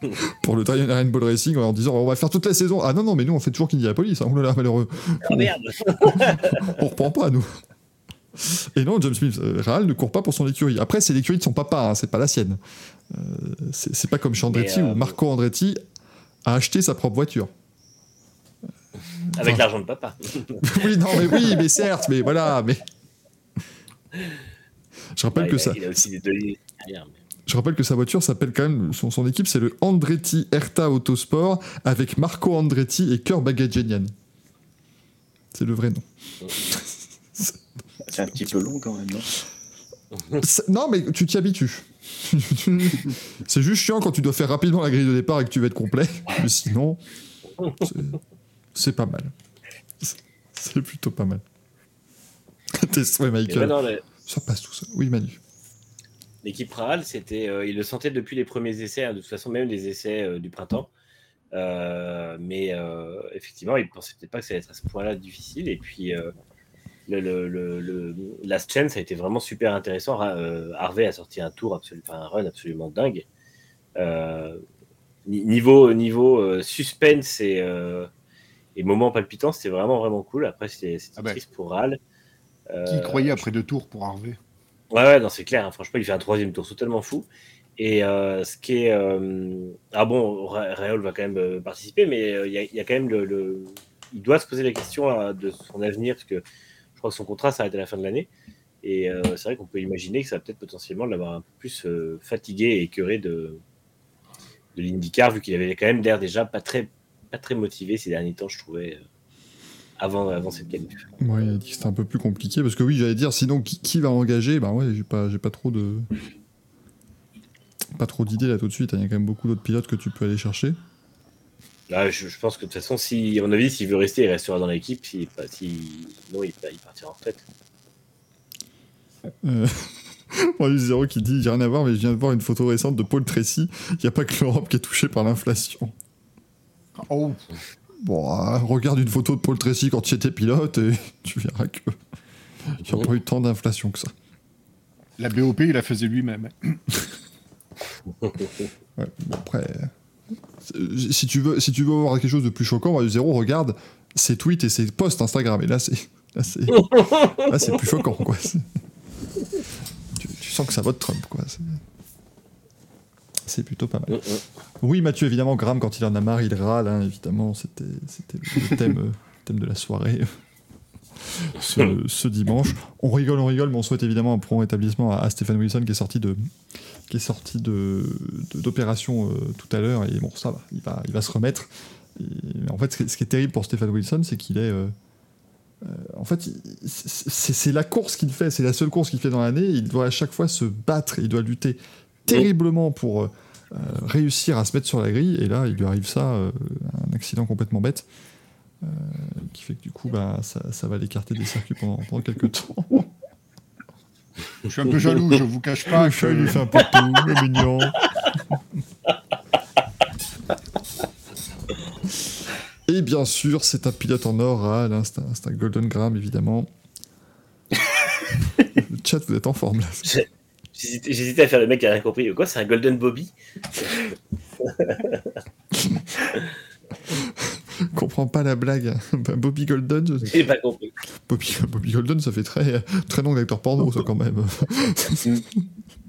[laughs] pour le Italian Rainbow Racing, en disant on va faire toute la saison. Ah non, non, mais nous, on fait toujours qu'Indianapolis. Hein. Oh là là, malheureux. Ah merde [laughs] on reprend pas, nous. Et non, James Smith, euh, Rahal ne court pas pour son écurie. Après, c'est l'écurie de son papa, hein, c'est pas la sienne. Euh, c'est pas comme chez Andretti Mais, euh, où Marco Andretti a acheté sa propre voiture. Avec l'argent de papa. [laughs] oui, non, mais oui, mais certes, mais voilà, mais. Je rappelle Ouais, que il, a, ça, il a aussi des mais- je rappelle que sa voiture s'appelle quand même son, son équipe, c'est le Andretti Erta Autosport avec Marco Andretti et Kurt Bagadjanian. C'est le vrai nom. C'est un petit peu long quand même, non? Non, mais tu t'y habitues. [laughs] c'est juste chiant quand tu dois faire rapidement la grille de départ et que tu vas être complet. Mais sinon, c'est- c'est pas mal. C'est plutôt pas mal. Tes souhaits, mais Michael. Ça passe tout ça. Oui, Manu. L'équipe Rahal, c'était, euh, il le sentait depuis les premiers essais, hein, de toute façon, même les essais euh, du printemps. Euh, mais euh, effectivement, il ne pensait peut-être pas que ça allait être à ce point-là difficile. Et puis, le, le, le, le- Last Chance a été vraiment super intéressant. Harvey a sorti un tour, absolu- enfin, un run absolument dingue. Ni- niveau niveau suspense et, et moment palpitant, c'était vraiment, vraiment cool. Après, c'était Ah ben. triste pour Rahal. Qui croyait après deux tours pour Harvey? Ouais, ouais, non, c'est clair. hein. Franchement, il fait un troisième tour totalement fou. Et euh, ce qui est. euh, Ah bon, Ra- Réol va quand même euh, participer, mais il y, a- quand même le, Il doit se poser la question de son avenir, parce que je crois que son contrat s'arrête à la fin de l'année. Et c'est vrai qu'on peut imaginer que ça va peut-être potentiellement l'avoir un peu plus fatigué et écœuré de, de vu qu'il avait quand même l'air déjà pas très, motivé ces derniers temps, je trouvais, avant, avant cette qualif. Ouais, il a dit que c'était un peu plus compliqué. Parce que oui, j'allais dire, sinon, qui, qui va engager? Ben ouais, j'ai pas, j'ai pas trop de. Pas trop d'idées là tout de suite. hein. Il y a quand même beaucoup d'autres pilotes que tu peux aller chercher. Là, je, je pense que de toute façon, si, à mon avis, s'il veut rester, il restera dans l'équipe. Si, pas- si, non, il, il partira en retraite. Euh... On a eu Zéro qui dit, j'ai rien à voir, mais je viens de voir une photo récente de Paul Tracy. Il n'y a pas que l'Europe qui est touchée par l'inflation. Oh, Bon, euh, regarde une photo de Paul Tracy quand il était pilote et [laughs] tu verras que il n'y a pas eu tant d'inflation que ça. la BOP, il la faisait lui-même. [laughs] Ouais, bon, après, euh, si tu veux, si tu veux voir quelque chose de plus choquant, Mario Zero, regarde ses tweets et ses posts Instagram. Et là, c'est, là, c'est, là, c'est plus choquant, quoi. C'est- [laughs] Tu, tu sens que ça vote Trump, quoi. C'est, plutôt pas mal. Mm, mm. Oui, Mathieu, évidemment, Graham, quand il en a marre, il râle, hein, évidemment. C'était, le [laughs] thème, euh, thème de la soirée. [laughs] Ce, ce dimanche. On rigole, on rigole, mais on souhaite évidemment un prompt rétablissement à, à Stephen Wilson qui est sorti de, qui est sorti de, d'opération euh, tout à l'heure et bon ça va, il va, il va se remettre. Et, en fait, ce qui, est, ce qui est terrible pour Stephen Wilson, c'est qu'il est, euh, euh, en fait, c'est la course qu'il fait, c'est la seule course qu'il fait dans l'année. Il doit à chaque fois se battre, il doit lutter terriblement pour euh, euh, réussir à se mettre sur la grille. Et là, il lui arrive ça, euh, un accident complètement bête. euh, qui fait que du coup, bah, ça, ça va l'écarter des circuits pendant, pendant quelques temps. Je suis un peu jaloux, je vous cache pas. Il lui fait un peu le mignon. Et bien sûr, c'est un pilote en or, là, c'est un, c'est un Golden Gram, évidemment. le chat, vous êtes en forme, là. J'hésitais à faire le mec qui a rien compris. Quoi, c'est un Golden Bobby? Je [laughs] comprends pas la blague. Ben, Bobby Golden, je- J'ai pas compris. Bobby, Bobby Golden, ça fait très, très nom d'acteur porno, ça, quand même. [laughs]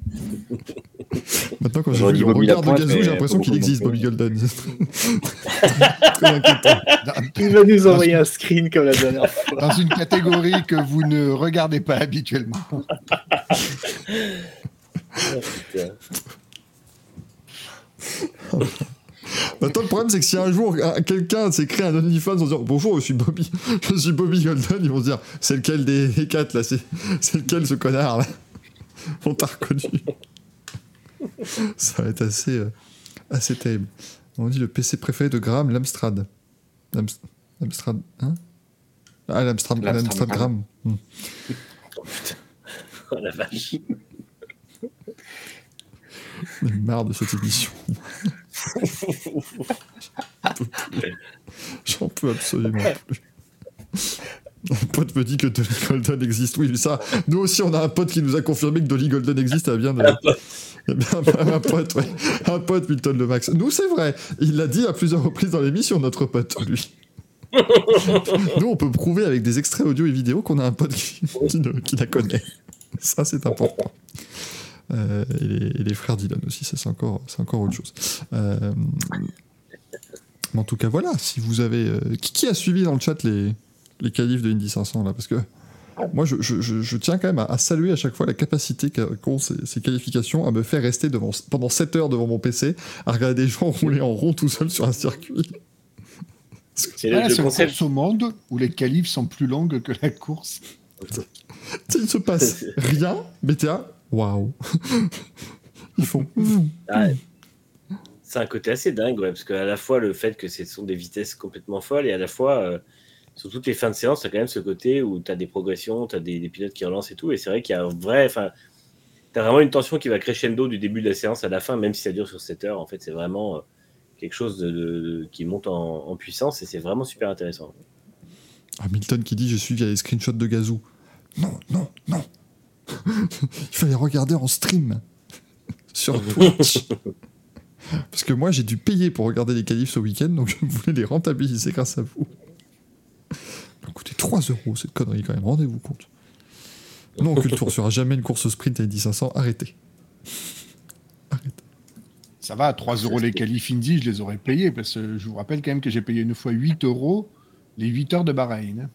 [laughs] Maintenant, quand j'ai vu le regard de Gazou, j'ai l'impression qu'il existe, Bobby. Golden. [laughs] très inquiétant. [laughs] Il va nous envoyer un screen comme la dernière fois. Dans une catégorie que vous ne regardez pas habituellement. Oh, putain. Maintenant, le problème, c'est que si un jour un- quelqu'un s'est créé un OnlyFans en disant Bonjour, je suis Bobby, je suis Bobby Golden, ils vont se dire C'est lequel des quatre là C'est c'est lequel ce connard là? [laughs] On t'a reconnu. Ça va être assez, euh, assez terrible. On dit le PC préféré de Graham, l'Amstrad. L'Ams- L'Amstrad. Hein? Ah, l'Amstrad L'Amstrad l'Amstrad Graham. Hmm. Oh la vache. J'en ai marre de cette émission. [laughs] J'en peux absolument plus. Un pote me dit que Dolly Golden existe. Oui, mais ça, nous aussi, on a un pote qui nous a confirmé que Dolly Golden existe. Elle vient de. Un pote. Eh bien, un pote, ouais. Un pote, Milton Le Max. Nous, c'est vrai. Il l'a dit à plusieurs reprises dans l'émission, notre pote, lui. [laughs] Nous, on peut prouver avec des extraits audio et vidéo qu'on a un pote qui, qui la connaît. Ça, c'est important. Euh, et, les, et les frères Dylan aussi, ça c'est encore, c'est encore autre chose. Euh, mais en tout cas, voilà, si vous avez... euh, qui, qui a suivi dans le chat les, les qualifs de Indy 500 là Parce que moi, je, je- je- je tiens quand même à, à saluer à chaque fois la capacité qu'ont ces, ces qualifications à me faire rester devant, pendant 7 heures devant mon PC à regarder des gens [laughs] rouler en rond tout seul sur un circuit. C'est Ah, c'est une course au monde où les qualifs sont plus longues que la course. [laughs] Il se passe rien, mais t'es waouh [laughs] Ils font... Ah, c'est un côté assez dingue, ouais, parce qu'à la fois le fait que ce sont des vitesses complètement folles et à la fois, euh, sur toutes les fins de séance, tu as quand même ce côté où tu as des progressions, tu as des, des pilotes qui relancent et tout. Et c'est vrai qu'il y a un vrai. Enfin, tu as vraiment une tension qui va crescendo du début de la séance à la fin, même si ça dure sur 7 heures. En fait, c'est vraiment euh, quelque chose de, de- qui monte en, en puissance et c'est vraiment super intéressant. Hamilton qui dit j'ai suivi les screenshots de Gazou. Non, non, non. [laughs] Il fallait regarder en stream [laughs] sur [laughs] Twitch. Parce que moi j'ai dû payer pour regarder les qualifs ce week-end, donc je voulais les rentabiliser grâce à vous. Ça a coûté 3 euros cette connerie quand même, rendez-vous compte. Non, Culture [laughs] sera jamais une course sprint à Indy 500, arrêtez. Arrêtez. Ça va, à 3 euros les qualifs Indy, je les aurais payés parce que je vous rappelle quand même que j'ai payé une fois 8 euros les 8 heures de Bahreïn.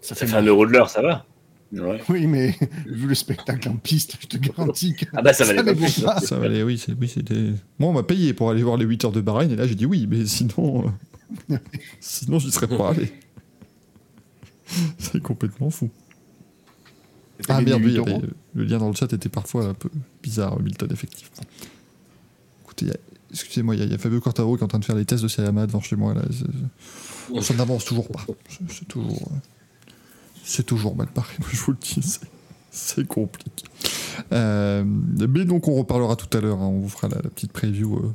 Ça Ça fait un euro de l'heure, ça va. Ouais. Oui, mais [laughs] vu le spectacle en piste, je te garantis que Ah bah ça valait ça pas plus. Ça valait, oui, c'est- oui, c'était. Moi, on m'a payé pour aller voir les 8 heures de Bahreïn, et là, j'ai dit oui, mais sinon. euh, [laughs] sinon, j'y serais pas allé. C'est complètement fou. Ah merde, oui, 8 il y avait- euros. le lien dans le chat était parfois un peu bizarre, Milton, effectivement. Écoutez, excusez-moi, il y, a- il y a Fabio Quartaro qui est en train de faire les tests de Sayama devant chez moi. Là. Ça n'avance toujours pas. C'est- toujours, euh, c'est toujours mal paré, moi, [laughs] je vous le dis. c'est- C'est compliqué. Euh, mais donc, on reparlera tout à l'heure. hein, on vous fera la, la petite preview euh,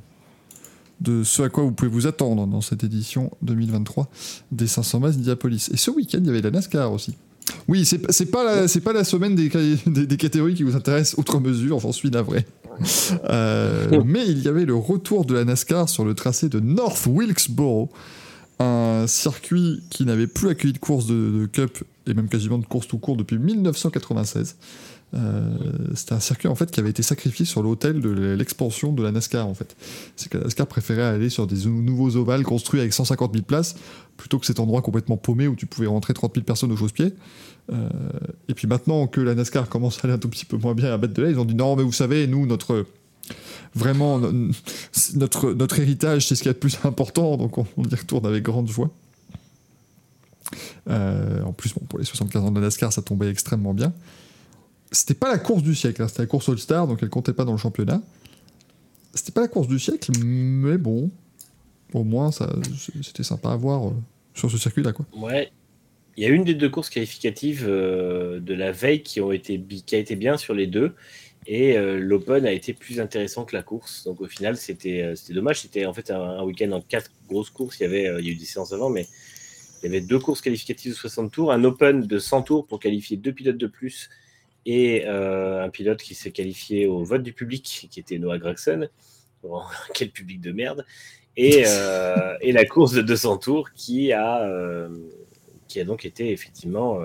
de ce à quoi vous pouvez vous attendre dans cette édition 2023 des 500 miles d'Indianapolis. Et ce week-end, il y avait la NASCAR aussi. Oui, c'est pas, la- c'est pas la semaine des, des, des catégories qui vous intéressent outre mesure, j'en suis navré. Euh, [laughs] mais il y avait le retour de la NASCAR sur le tracé de North Wilkesboro, un circuit qui n'avait plus accueilli de course de, de Cup et même quasiment de course tout court depuis 1996. Euh, C'était un circuit en fait qui avait été sacrifié sur l'autel de l'expansion de la NASCAR en fait. C'est que la NASCAR préférait aller sur des nouveaux ovales construits avec 150 000 places plutôt que cet endroit complètement paumé où tu pouvais rentrer 30 000 personnes au chausse-pied. Euh, et puis maintenant que la NASCAR commence à aller un tout petit peu moins bien à battre de l'aile, ils ont dit non mais vous savez nous notre vraiment no- notre notre héritage c'est ce qu'il y a de plus important donc on, on y retourne avec grande joie. Euh, en plus, bon, pour les 75 ans de la NASCAR, ça tombait extrêmement bien. C'était pas la course du siècle, hein, c'était la course All-Star, donc elle comptait pas dans le championnat. C'était pas la course du siècle, mais bon, au moins, ça, c'était sympa à voir euh, sur ce circuit-là, quoi. Ouais. Il y a une des deux courses qualificatives euh, de la veille qui, ont été, qui a été bien sur les deux. Et euh, l'Open a été plus intéressant que la course. Donc au final, c'était c'était dommage. C'était en fait un, week-end en quatre grosses courses. Il y, avait, il y a eu des séances avant, mais il y avait deux courses qualificatives de 60 tours, un Open de 100 tours pour qualifier deux pilotes de plus et euh, un pilote qui s'est qualifié au vote du public, qui était Noah Gregson. Bon, [laughs] quel public de merde. Et, euh, la course de 200 tours qui a, euh, qui a donc été effectivement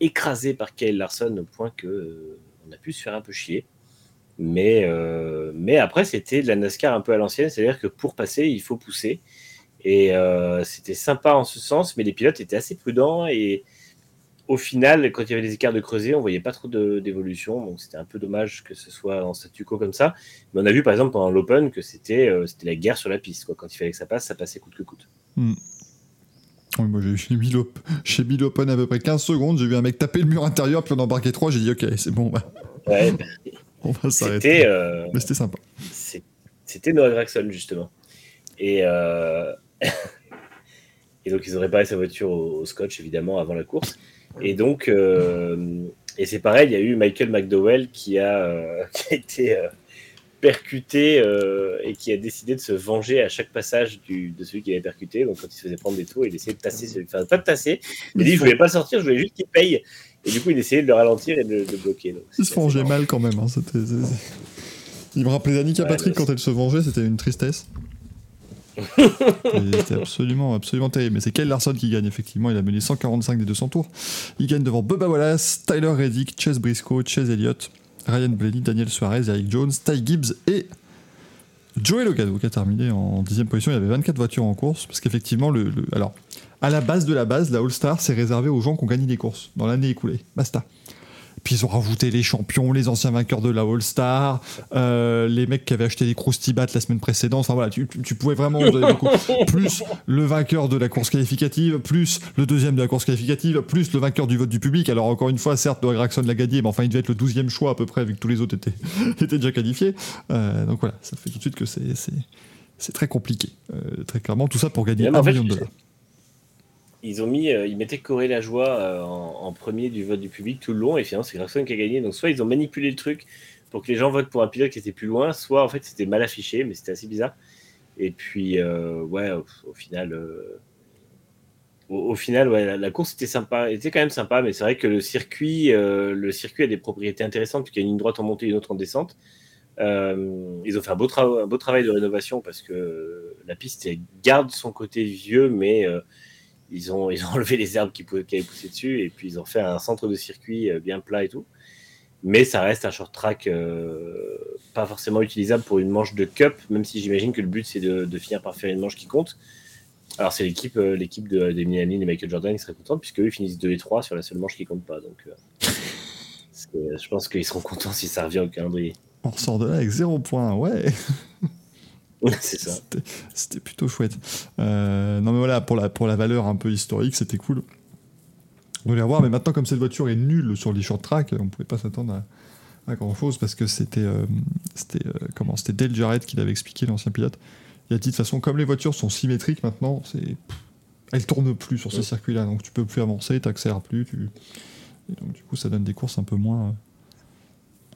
écrasée par Kyle Larson au point que on a pu se faire un peu chier. Mais, mais après, c'était de la NASCAR un peu à l'ancienne, c'est-à-dire que pour passer, il faut pousser. Et c'était sympa en ce sens, mais les pilotes étaient assez prudents. Et au final, quand il y avait des écarts de creuset, on voyait pas trop d'évolution. Donc c'était un peu dommage que ce soit en statu quo comme ça. Mais on a vu par exemple pendant l'Open que c'était euh, c'était la guerre sur la piste. Quoi. Quand il fallait que ça passe, ça passait coûte que coûte. Oui, moi, j'ai eu chez Bill, Open à peu près 15 secondes, j'ai vu un mec taper le mur intérieur, puis on embarquait 3, j'ai dit ok, c'est bon, bah, Ouais, [laughs] on va s'arrêter. euh, Mais c'était sympa. c'était Noah Gregson justement. Et, euh, [laughs] et donc ils ont réparé sa voiture au, au scotch évidemment avant la course. Et donc euh, et c'est pareil, il y a eu Michael McDowell qui a, euh, [laughs] qui a été euh, percuté euh, et qui a décidé de se venger à chaque passage du, de celui qui avait percuté. Donc quand il se faisait prendre des tours, il essayait de tasser, celui- enfin pas de tasser, il dit je voulais pas sortir, je voulais juste qu'il paye. Et du coup il essayait de le ralentir et de, le- bloquer. Donc, Ils se marrant. mal quand même. hein, Il me rappelait Ouais, Patrick quand elle se vengeait, c'était une tristesse. C'était absolument, absolument terrible. Mais c'est Kyle Larson qui gagne, effectivement. Il a mené 145 des 200 tours. Il gagne devant Bubba Wallace, Tyler Reddick, Chase Briscoe, Chase Elliott, Ryan Blaney, Daniel Suarez, Eric Jones, Ty Gibbs et Joey Logano qui a terminé en 10 position. Il y avait 24 voitures en course. Parce qu'effectivement, le- alors, à la base de la base, la All-Star, c'est réservé aux gens qui ont gagné des courses dans l'année écoulée. Basta. Puis ils ont rajouté les champions, les anciens vainqueurs de la All-Star, euh, les mecs qui avaient acheté des Krusty Bats la semaine précédente. Enfin voilà, tu, pouvais vraiment. beaucoup. [laughs] plus le vainqueur de la course qualificative, plus le deuxième de la course qualificative, plus le vainqueur du vote du public. Alors encore une fois, certes, Noah Gragson l'a gagné, mais enfin il devait être le 12e choix à peu près, vu que tous les autres étaient, [laughs] étaient déjà qualifiés. Euh, donc voilà, ça fait tout de suite que c'est. très compliqué, euh, très clairement. Tout ça pour gagner un en fait, million de dollars. Ils ont mis, euh, ils mettaient Corée la joie euh, en, premier du vote du public tout le long, et finalement c'est Gragson qui a gagné. Donc soit ils ont manipulé le truc pour que les gens votent pour un pilote qui était plus loin, soit en fait c'était mal affiché, mais c'était assez bizarre. Et puis euh, ouais, au, final, au, final, ouais, la, course était sympa, était quand même sympa, mais c'est vrai que le circuit, le circuit a des propriétés intéressantes puisqu'il y a une droite en montée et une autre en descente. Ils ont fait un beau, un beau travail de rénovation parce que la piste garde son côté vieux, mais ils ont, ils ont [laughs] enlevé les herbes qui, qui avaient poussé dessus et puis ils ont fait un centre de circuit euh, bien plat et tout. Mais ça reste un short track euh, pas forcément utilisable pour une manche de cup, même si j'imagine que le but c'est de, de finir par faire une manche qui compte. Alors c'est l'équipe euh, l'équipe de, de Milani et Michael Jordan qui serait contente puisque eux ils finissent 2 et 3 sur la seule manche qui compte pas. Donc euh, je pense qu'ils seront contents si ça revient au calendrier. On ressort de là avec zéro point, ouais. [laughs] c'est ça. C'était- plutôt chouette. Euh, non mais voilà, pour la, pour la valeur un peu historique, c'était cool. On voulait voir, mais maintenant comme cette voiture est nulle sur les short track, on pouvait pas s'attendre à, à grand chose parce que c'était euh, c'était euh, comment c'était Dale Jarrett qui l'avait expliqué l'ancien pilote. Il a dit de toute façon comme les voitures sont symétriques maintenant, c'est elles tournent plus sur ce Ouais. circuit-là, donc tu peux plus avancer, t'accélères plus, tu et donc du coup ça donne des courses un peu moins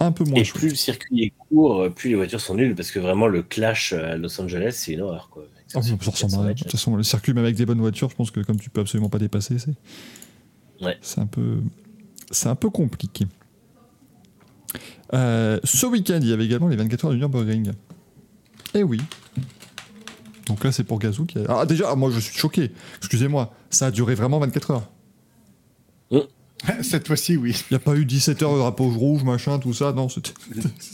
Un peu moins Et chouette. plus le circuit est court, euh, plus les voitures sont nulles parce que vraiment le clash à Los Angeles, c'est une horreur. Quoi. Ce ça circuit ressemble à 400 rien. De toute façon, le circuit, même avec des bonnes voitures, je pense que comme tu peux absolument pas dépasser, c'est. Ouais. C'est un peu. C'est un peu compliqué. Euh, ce week-end, il y avait également les 24 heures du Nürburgring. Eh oui. Donc là, c'est pour Gazou qui a... Ah, déjà, ah, moi, je suis choqué. Excusez-moi, ça a duré vraiment 24 heures. [laughs] Cette fois-ci, oui. Il n'y a pas eu 17 heures de drapeau rouge, machin, tout ça. Non, c'était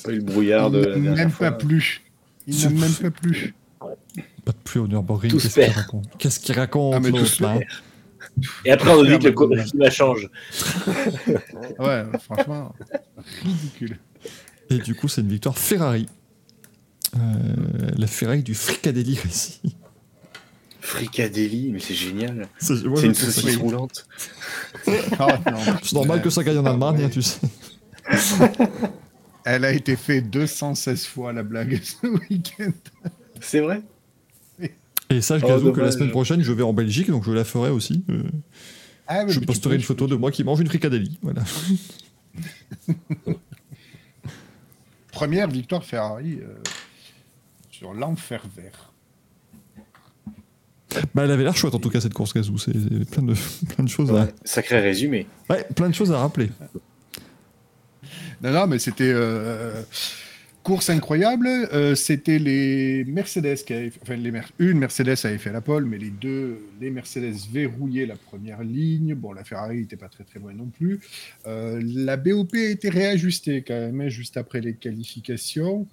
Pas eu le brouillard de Il n'aime fois. pas plus. Il n'aime même pas plus. pas de pluie au Nürburgring. Qu'est-ce qu'il raconte? Qu'est-ce qu'il raconte Ah, mais tous là Et après, on nous dit que le climat change. [laughs] Ouais, franchement, ridicule. Et du coup, c'est une victoire Ferrari. Euh, la Ferrari du Fricadelli Racing. Fricadélie, mais c'est génial. C'est ouais, une saucisse roulante. Ah. C'est normal que ça gagne en Allemagne, hein, tu sais. Elle a été faite 216 fois, la blague, [laughs] ce week-end. C'est vrai? Et sache, Oh, que la semaine prochaine, je vais en Belgique, donc je la ferai aussi. Euh, Ah, je posterai une photo de moi qui mange une Fricadelli. Voilà. [laughs] Première victoire Ferrari euh, sur l'enfer vert. Bah, elle avait l'air chouette, en tout cas, cette course Gazou. C'est plein de, [laughs] plein de choses à... Sacré résumé. Ouais, plein de choses à rappeler. Non, non, mais c'était euh, course incroyable. Euh, c'était les Mercedes qui avaient, enfin les Mer- une Mercedes avait fait la pole, mais les deux, les Mercedes verrouillaient la première ligne. Bon, la Ferrari n'était pas très très loin non plus. Euh, la BOP a été réajustée quand même hein, juste après les qualifications.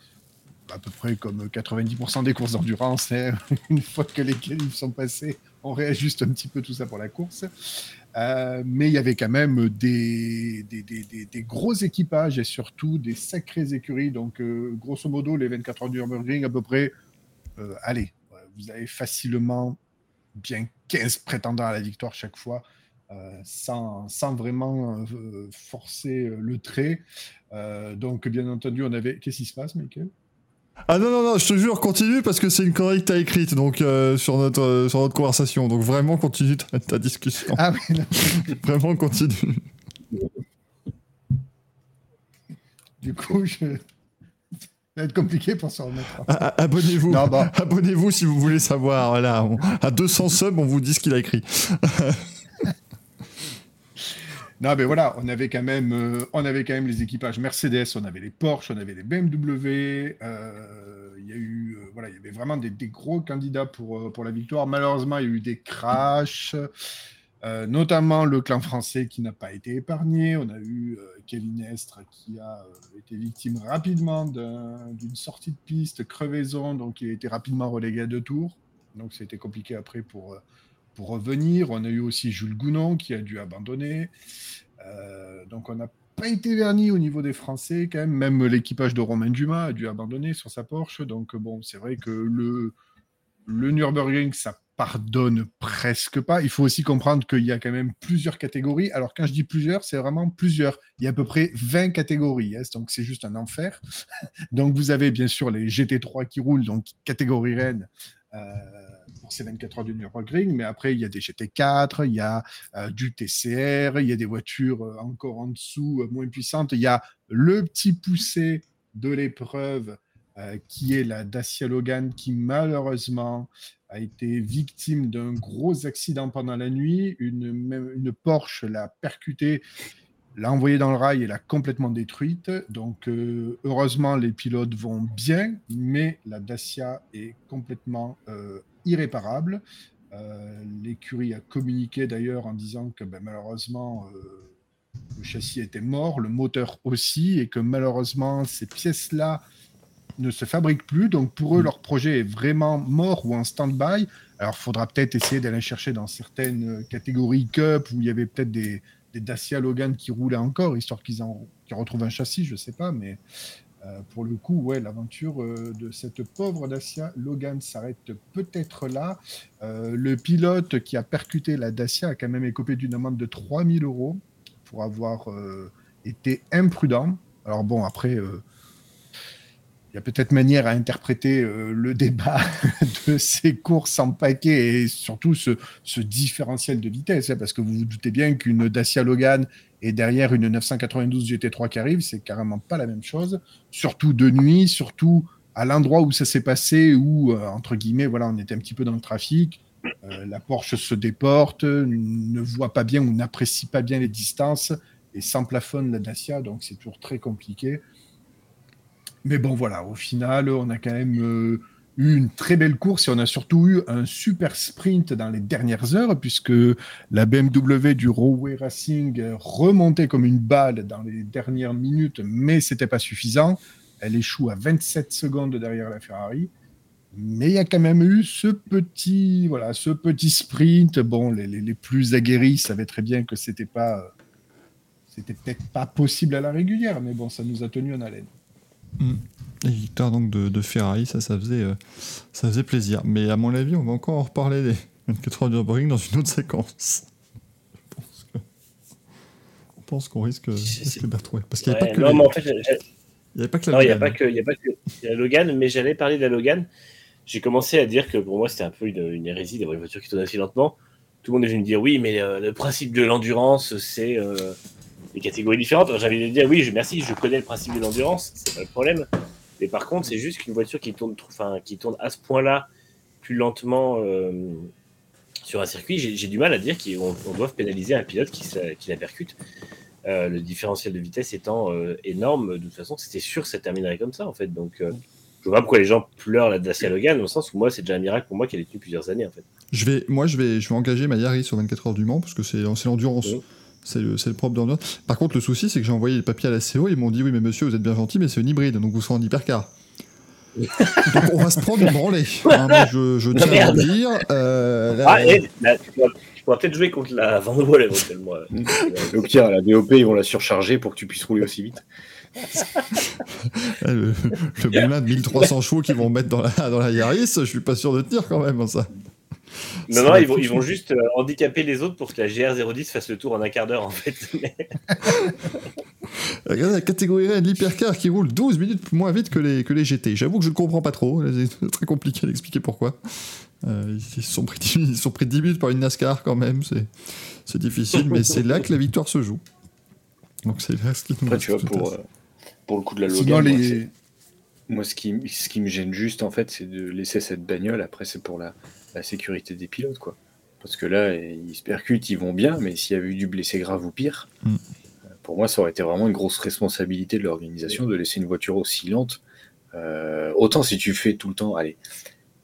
À peu près comme 90% des courses d'endurance. hein. [laughs] Une fois que les qualifs sont passés, on réajuste un petit peu tout ça pour la course. Euh, mais il y avait quand même des, gros équipages et surtout des sacrées écuries. Donc, euh, grosso modo, les 24 heures du Nürburgring, à peu près, euh, allez, vous avez facilement bien 15 prétendants à la victoire chaque fois, sans, vraiment forcer le trait. Donc, bien entendu, on avait. Qu'est-ce qui se passe, Michael? Ah non, non, non, je te jure, continue, parce que c'est une connerie que t'as écrite donc, euh, sur, notre, euh, sur notre conversation. Donc vraiment, continue ta, ta discussion. Ah oui, non. [laughs] Vraiment, continue. du coup, je... ça va être compliqué pour s'en remettre. Ah, ah, Abonnez-vous. Non, bah. Abonnez-vous si vous voulez savoir. Voilà, on- à 200 subs, on vous dit ce qu'il a écrit. [laughs] Non, mais voilà, on avait quand même, euh, on avait quand même les équipages Mercedes, on avait les Porsche, on avait les BMW. euh, Il y a eu, euh, voilà, il y avait vraiment des, gros candidats pour, pour la victoire. Malheureusement, il y a eu des crashs, notamment le clan français qui n'a pas été épargné. On a eu Kevin Estre qui a été victime rapidement d'un- d'une sortie de piste, crevaison, donc il a été rapidement relégué à deux tours. Donc c'était compliqué après pour, pour revenir. On a eu aussi Jules Gounon qui a dû abandonner. Euh, donc on n'a pas été verni au niveau des Français quand même. Même l'équipage de Romain Dumas a dû abandonner sur sa Porsche. Donc bon, c'est vrai que le, le Nürburgring, ça pardonne presque pas. Il faut aussi comprendre qu'il y a quand même plusieurs catégories. Alors quand je dis plusieurs, c'est vraiment plusieurs. Il y a à peu près 20 catégories. hein. donc c'est juste un enfer. [laughs] donc vous avez bien sûr les GT3 qui roulent, donc catégorie reine. euh, pour ces 24 heures du Nürburgring, mais après il y a des GT4, il y a euh, du TCR, il y a des voitures euh, encore en dessous, euh, moins puissantes. Il y a le petit poussé de l'épreuve qui est la Dacia Logan qui malheureusement a été victime d'un gros accident pendant la nuit. Une, une Porsche l'a percutée, l'a envoyée dans le rail et l'a complètement détruite. Donc heureusement les pilotes vont bien, mais la Dacia est complètement irréparable. Euh, L'écurie a communiqué d'ailleurs en disant que ben, malheureusement euh, le châssis était mort, le moteur aussi, et que malheureusement ces pièces-là ne se fabriquent plus. Donc pour eux, leur projet est vraiment mort ou en stand-by. Alors il faudra peut-être essayer d'aller chercher dans certaines catégories Cup où il y avait peut-être des, des Dacia Logan qui roulaient encore, histoire qu'ils en qu'ils retrouvent un châssis, je sais pas, mais euh, pour le coup, ouais, l'aventure euh, de cette pauvre Dacia Logan s'arrête peut-être là. Euh, le pilote qui a percuté la Dacia a quand même écopé d'une amende de 3000 euros pour avoir été imprudent. Alors bon, après, y a peut-être manière à interpréter euh, le débat [laughs] de ces courses en paquet et surtout ce, différentiel de vitesse, hein, parce que vous vous doutez bien qu'une Dacia Logan et derrière une 992 GT3 qui arrive, c'est carrément pas la même chose, surtout de nuit, surtout à l'endroit où ça s'est passé, où, euh, entre guillemets, voilà, on était un petit peu dans le trafic, euh, la Porsche se déporte, ne voit pas bien ou n'apprécie pas bien les distances, et sans plafonne la Dacia, donc c'est toujours très compliqué. Mais bon, voilà, au final, on a quand même euh, eu une très belle course et on a surtout eu un super sprint dans les dernières heures, puisque la BMW du Rowway Racing remontait comme une balle dans les dernières minutes, mais c'était pas suffisant. Elle échoue à 27 secondes derrière la Ferrari. Mais il y a quand même eu ce petit, voilà, ce petit sprint. Bon, les, plus aguerris savaient très bien que c'était pas, c'était peut-être pas possible à la régulière, mais bon, ça nous a tenu en haleine. Mm. Et victoire donc de, de, Ferrari, ça, ça faisait, euh, ça faisait plaisir. Mais à mon avis, on va encore en reparler des 24 heures Nürburgring dans une autre séquence. Je pense qu'on risque, risque de retrouver. Parce qu'il n'y avait Ouais, pas que non, les- mais en fait, il y avait pas que la Non, il n'y a Logan. pas que, il y a pas que a la Logan, mais j'allais parler de la Logan. J'ai commencé à dire que pour moi, c'était un peu une, une hérésie d'avoir une voiture qui tourne assez lentement. Tout le monde est venu me dire oui, mais euh, le principe de l'endurance, c'est euh, des catégories différentes. J'avais envie de dire oui, je, merci, je connais le principe de l'endurance, c'est pas le problème. Mais par contre, c'est juste qu'une voiture qui tourne, trop- enfin, qui tourne à ce point-là, plus lentement euh, sur un circuit, j'ai du mal à dire qu'on on doit pénaliser un pilote qui, qui la percute. Euh, le différentiel de vitesse étant euh, énorme, de toute façon, c'était sûr que ça terminerait comme ça, en fait. Donc, je vois pas pourquoi les gens pleurent la Dacia Logan, au sens où moi, c'est déjà un miracle pour moi qu'elle ait tenu plusieurs années, en fait. Je vais, moi, je vais, je vais engager ma Yaris sur 24 heures du Mans parce que c'est c'est l'endurance. Oui. C'est le, le propre d'endurance. Par contre, le souci, c'est que j'ai envoyé les papiers à la CO. Ils m'ont dit Oui, mais monsieur, vous êtes bien gentil, mais c'est une hybride, donc vous serez en hypercar. [laughs] donc on va se prendre une branlée. hein, je, je Non, tiens à merde. le dire. Euh, là, Ah, et là, tu pourras, peut-être jouer contre la Van éventuellement. [laughs] Au pire, à la DOP, ils vont la surcharger pour que tu puisses rouler aussi vite. eh, [laughs] le, le moulin de 1300 chevaux qu'ils vont mettre dans la, dans la Yaris, je suis pas sûr de tenir quand même, hein, ça. [laughs] Non, non, ils vont, ils vont juste euh, handicaper les autres pour que la GR010 fasse le tour en un quart d'heure, en fait. [laughs] Regardez la catégorie Rennes, l'hypercar qui roule 12 minutes moins vite que les, que les GT. J'avoue que je ne comprends pas trop. C'est [laughs] très compliqué d'expliquer pourquoi. Euh, ils, sont pris 10, ils sont pris 10 minutes par une NASCAR quand même. C'est, c'est difficile, mais c'est là que la victoire se joue. Donc c'est là ce qui nous Après, tu vois, pour, euh, pour le coup de la Logan, Sinon, moi, les... c'est- moi, ce qui, ce qui me gêne juste, en fait, c'est de laisser cette bagnole. Après, c'est pour la, la sécurité des pilotes, quoi. Parce que là, ils se percutent, ils vont bien, mais s'il y avait eu du blessé grave ou pire, Mm. euh, pour moi, ça aurait été vraiment une grosse responsabilité de l'organisation de laisser une voiture aussi lente. Euh, autant si tu fais tout le temps, allez,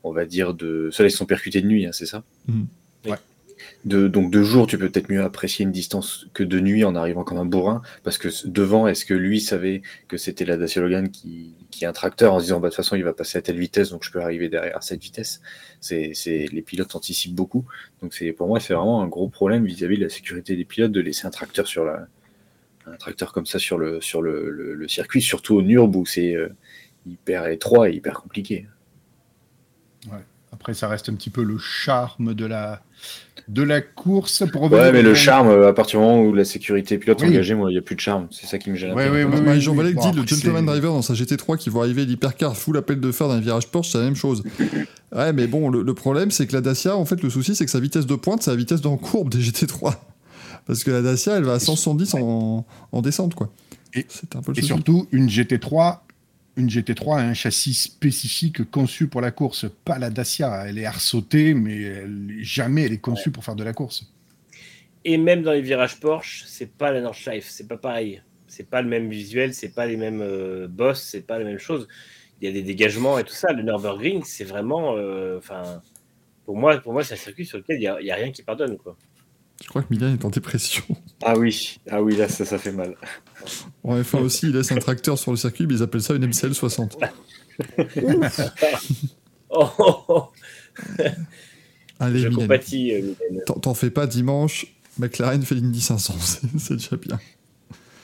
on va dire de. Ça, ils sont percutés de nuit, hein, c'est ça? Mm. Ouais. Donc de jour, tu peux peut-être mieux apprécier une distance que de nuit en arrivant comme un bourrin, parce que devant, est-ce que lui savait que c'était la Dacia Logan qui, qui est un tracteur en se disant bah, de toute façon il va passer à telle vitesse, donc je peux arriver derrière cette vitesse? C'est, les pilotes anticipent beaucoup, donc c'est pour moi c'est vraiment un gros problème vis-à-vis de la sécurité des pilotes de laisser un tracteur sur un tracteur comme ça sur le sur le, circuit, surtout au Nürb où c'est euh, hyper étroit et hyper compliqué. Après, ça reste un petit peu le charme de la, de la course. Pour Ouais, mais le charme, euh, à partir du moment où la sécurité pilote Oui. engagée, moi, il n'y a plus de charme. C'est ça qui me gêne. un Ouais, peu. ouais, ouais, Bah, oui, Jean bon, dit le après, gentleman driver dans sa GT3 qui voit arriver l'hypercar full appel de fer dans un virage Porsche, c'est la même chose. [laughs] Ouais, mais bon, le, le problème c'est que la Dacia, en fait, le souci c'est que sa vitesse de pointe, c'est la vitesse en courbe des GT3. Parce que la Dacia, elle va à 170 en, en descente, quoi. Et- C'est un peu le Et surtout, une GT3, une GT3 a un châssis spécifique conçu pour la course, pas la Dacia. Elle est arsautée, mais elle- jamais elle est conçue pour faire de la course. Et même dans les virages Porsche, c'est pas la Nordschleife, c'est pas pareil. C'est pas le même visuel, c'est pas les mêmes euh, bosses, c'est pas la même chose. Il y a des dégagements et tout ça. Le Nürburgring, c'est vraiment. euh, Enfin, pour moi, pour moi c'est un circuit sur lequel il y a, il y a rien qui pardonne. Quoi. Je crois que Milan est en dépression. Ah oui, ah oui, là, ça, ça fait mal. En F1 [laughs] aussi, il laisse un tracteur sur le circuit, mais ils appellent ça une MCL 60. [laughs] Oh, Allez, je compatis, euh. T'en- fais pas dimanche, McLaren fait l'Indy 500, [laughs] c'est- c'est déjà bien.